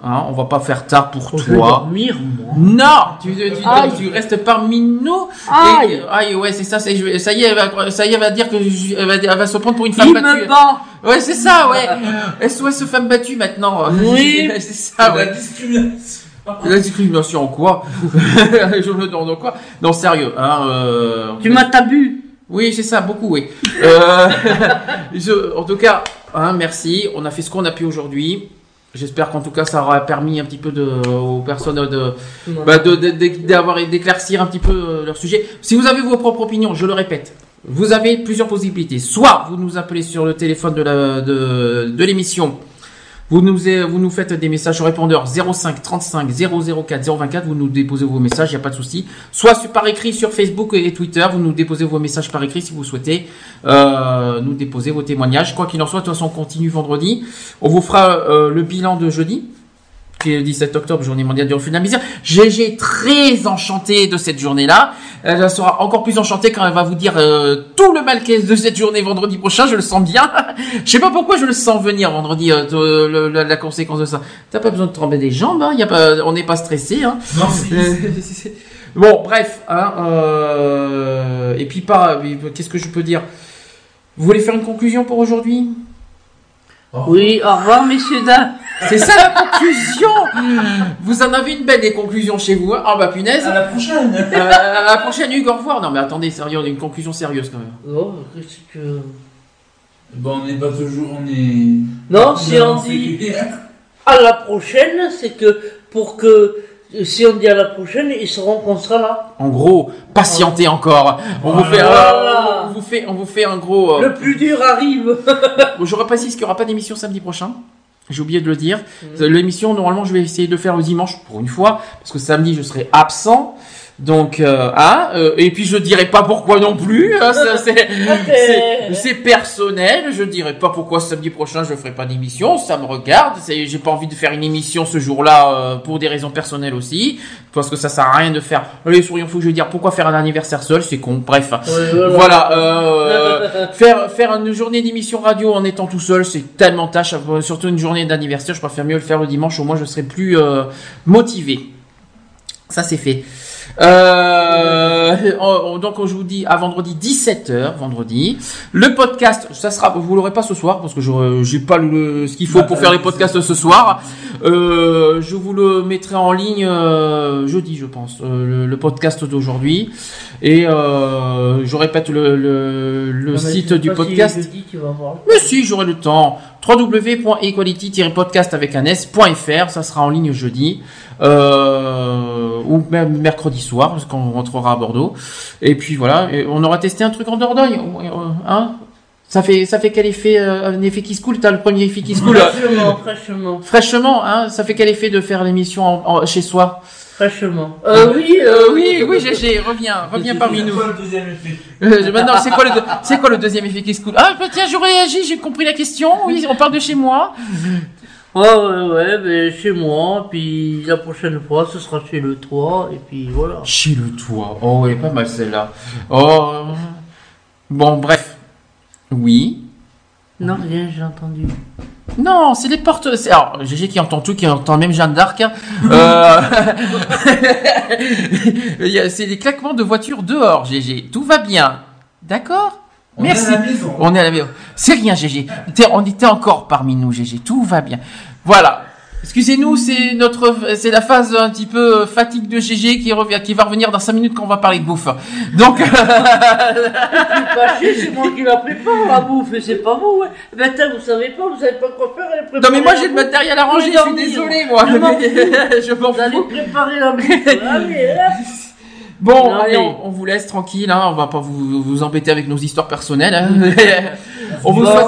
Speaker 2: Hein, on va pas faire tard pour
Speaker 3: Je
Speaker 2: toi.
Speaker 3: dormir, moi.
Speaker 2: Non, tu, tu, tu- tu restes parmi nous.
Speaker 3: Aïe.
Speaker 2: Et- aïe, ouais, c'est ça. c'est- je vais- Ça y est, elle va, ça y est, elle va dire que je- elle va, elle va se prendre pour une femme
Speaker 3: Il
Speaker 2: battue.
Speaker 3: me bat.
Speaker 2: Ouais, c'est ça, ouais. SOS femme battue maintenant.
Speaker 3: Oui. *laughs*
Speaker 2: c'est ça, ouais.
Speaker 4: La discrimination.
Speaker 2: La discrimination en quoi? *laughs* Je me demande en quoi? Non, sérieux. Hein, euh,
Speaker 3: Tu m'as tabu.
Speaker 2: Oui, c'est ça, beaucoup, oui. *laughs* Euh, je- en tout cas, hein, merci. On a fait ce qu'on a pu aujourd'hui. J'espère qu'en tout cas, ça aura permis un petit peu de, aux personnes de, bah, de, de- de- d'avoir d'éclaircir un petit peu euh, leur sujet. Si vous avez vos propres opinions, je le répète, vous avez plusieurs possibilités. Soit vous nous appelez sur le téléphone de la, de, de l'émission. Vous nous, faites des messages au répondeur 05 35 004 024. Vous nous déposez vos messages, il n'y a pas de souci. Soit par écrit sur Facebook et Twitter. Vous nous déposez vos messages par écrit si vous souhaitez. Euh, nous déposer vos témoignages. Quoi qu'il en soit, de toute façon, on continue vendredi. On vous fera euh, le bilan de jeudi. Qui est le 17 octobre, journée mondiale du refus de la misère. GG est très enchantée de cette journée-là. Elle sera encore plus enchantée quand elle va vous dire euh, tout le mal qu'est de cette journée vendredi prochain. Je le sens bien. *laughs* je sais pas pourquoi je le sens venir vendredi, euh, de- le- la, la conséquence de ça. T'as pas besoin de trembler des jambes. Hein, y a pas, on n'est pas stressé. Hein.
Speaker 4: Non, si.
Speaker 2: Euh, *laughs* bon, bref. Hein, euh, et puis pas. Qu'est-ce que je peux dire? Vous voulez faire une conclusion pour aujourd'hui?
Speaker 3: Oui, au revoir, messieurs, dames.
Speaker 2: C'est ça la conclusion Vous en avez une belle des conclusions chez vous, hein Ah bah punaise
Speaker 4: À la prochaine
Speaker 2: Euh, À la prochaine, Hugues, au revoir Non mais attendez, sérieux, on a une conclusion sérieuse quand même.
Speaker 3: Oh, qu'est-ce que...
Speaker 4: Bon, on n'est pas toujours. On est.
Speaker 3: Non, si on dit à la prochaine, c'est que pour que si on dit à la prochaine, ils sauront qu'on sera là.
Speaker 2: En gros, patientez encore. On vous fait,
Speaker 3: Voilà.
Speaker 2: on vous fait, on vous fait un gros. euh,
Speaker 3: Le plus dur arrive. *laughs*
Speaker 2: Bon, Je reprécise qu'il n'y aura pas d'émission samedi prochain. J'ai oublié de le dire. L'émission, normalement, je vais essayer de le faire le dimanche pour une fois, parce que samedi, je serai absent. Donc, euh, ah, euh, et puis je dirai pas pourquoi non plus. hein, *laughs* c'est, personnel. Je dirai pas pourquoi samedi prochain je ferai pas d'émission. Ça me regarde. J'ai pas envie de faire une émission ce jour-là euh, pour des raisons personnelles aussi, parce que ça sert à rien de faire. Allez, sourions fous. Je veux dire, pourquoi faire un anniversaire seul C'est con. Bref,
Speaker 3: voilà.
Speaker 2: voilà. euh, *laughs* faire faire une journée d'émission radio en étant tout seul, c'est tellement tâche. Surtout une journée d'anniversaire, je préfère mieux le faire le dimanche. Au moins, je serai plus euh, motivé. Ça, c'est fait. Euh, on- donc je vous dis à vendredi 17h vendredi. Le podcast, ça sera vous l'aurez pas ce soir parce que je j'ai pas le ce qu'il faut pour faire les podcasts ce soir. Euh, je vous le mettrai en ligne euh, jeudi je pense le, le podcast d'aujourd'hui et je répète le le, le
Speaker 3: Non, mais
Speaker 2: site du podcast.
Speaker 3: jeudi, tu vas voir.
Speaker 2: Mais si, j'aurai le temps. www.equality-podcast avec un s.fr, ça sera en ligne jeudi. Euh, ou même mercredi soir, quand on rentrera à Bordeaux. Et puis voilà, et on aura testé un truc en Dordogne. euh, Hein? Ça fait, ça fait quel effet, euh, un effet qui se coule? T'as le premier effet qui se coule?
Speaker 3: Fraîchement, fraîchement,
Speaker 2: Fraîchement, hein? Ça fait quel effet de faire l'émission chez soi?
Speaker 3: Fraîchement. Euh, oui,
Speaker 2: Euh,
Speaker 3: euh,
Speaker 2: oui, oui, GG, reviens, reviens parmi
Speaker 4: C'est
Speaker 2: nous.
Speaker 4: quoi le deuxième effet
Speaker 2: Euh, maintenant, c'est quoi le, c'est quoi le deuxième effet qui se coule? Ah, bah, tiens, je réagis, j'ai compris la question. Oui, on parle de chez moi.
Speaker 3: Ouais, ouais, ouais, ben, chez moi, puis la prochaine fois, ce sera chez le toit, et puis voilà.
Speaker 2: Chez le toit. Oh, ouais, pas mal celle-là. Oh. Bon, bref. Oui.
Speaker 3: Non, rien, j'ai entendu.
Speaker 2: Non, c'est les portes. Alors, GG qui entend tout, qui entend même Jeanne d'Arc. hein. Euh... *laughs* C'est les claquements de voitures dehors, GG. Tout va bien. D'accord?
Speaker 4: On est
Speaker 2: Merci.
Speaker 4: à la maison.
Speaker 2: On est à la maison. C'est rien, GG. On était encore parmi nous, GG. Tout va bien. Voilà. Excusez-nous, c'est notre, c'est la phase un petit peu euh, fatigue de GG qui revient, qui va revenir dans 5 minutes quand on va parler de bouffe. Donc, *laughs*
Speaker 3: Fâché, c'est moi qui la prépare, la bouffe, et c'est pas vous, ouais. Ben, t'as, vous savez pas, vous savez pas quoi faire, elle prépare.
Speaker 2: non mais moi j'ai le matériel à ranger, je suis désolé moi.
Speaker 3: Je m'en fous.
Speaker 2: je m'en
Speaker 3: Vous allez préparer la bouffe. *laughs* Allez, hein.
Speaker 2: Bon,
Speaker 3: Non,
Speaker 2: allez,
Speaker 3: mais-
Speaker 2: on, on vous laisse tranquille, hein, on va pas vous, vous embêter avec nos histoires personnelles. hein. *laughs* on, vous souhaite,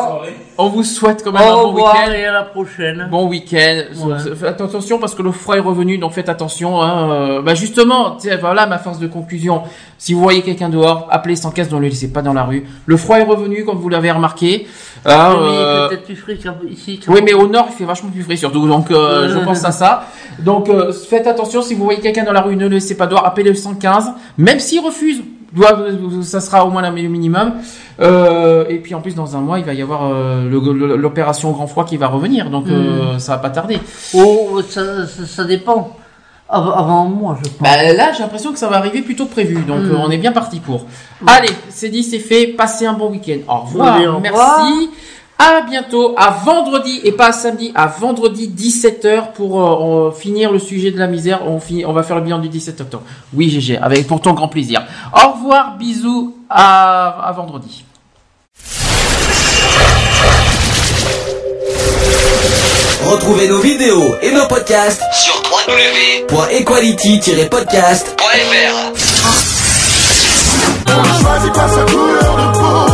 Speaker 2: on vous souhaite quand même un bon week-end.
Speaker 3: et à la prochaine.
Speaker 2: Bon week-end.
Speaker 3: Ouais.
Speaker 2: Faites attention parce que le froid est revenu, donc faites attention. Hein. Euh, Bah justement, voilà ma phase de conclusion. Si vous voyez quelqu'un dehors, appelez sans casse, ne le laissez pas dans la rue. Le froid est revenu, comme vous l'avez remarqué. Hein,
Speaker 3: Oui,
Speaker 2: euh,
Speaker 3: peut-être plus frais
Speaker 2: oui, mais au nord, il fait vachement plus frais surtout. Donc, euh, je pense à ça. Donc, euh, faites attention. Si vous voyez quelqu'un dans la rue, ne le laissez pas dehors. Appelez le 115. Même s'il refuse, ça sera au moins le minimum. Euh, et puis, en plus, dans un mois, il va y avoir euh, l'opération grand froid qui va revenir. Donc, euh, ça va pas tarder.
Speaker 3: Oh, ça, ça, ça dépend. Avant, moi, je pense.
Speaker 2: Bah, là, j'ai l'impression que ça va arriver plutôt que prévu. Donc,
Speaker 3: Mm.
Speaker 2: euh, on est bien parti pour. Allez, c'est dit, c'est fait. Passez un bon week-end. Au revoir.
Speaker 3: Oui, au revoir.
Speaker 2: Merci. À bientôt, à vendredi et pas à samedi, à vendredi 17h pour euh, finir le sujet de la misère. On, finit, on va faire le bilan du 17 octobre. Oui, GG, avec pour ton grand plaisir. Au revoir, bisous, à, à vendredi.
Speaker 5: Retrouvez nos vidéos et nos podcasts
Speaker 10: Sur www.equality-podcast.fr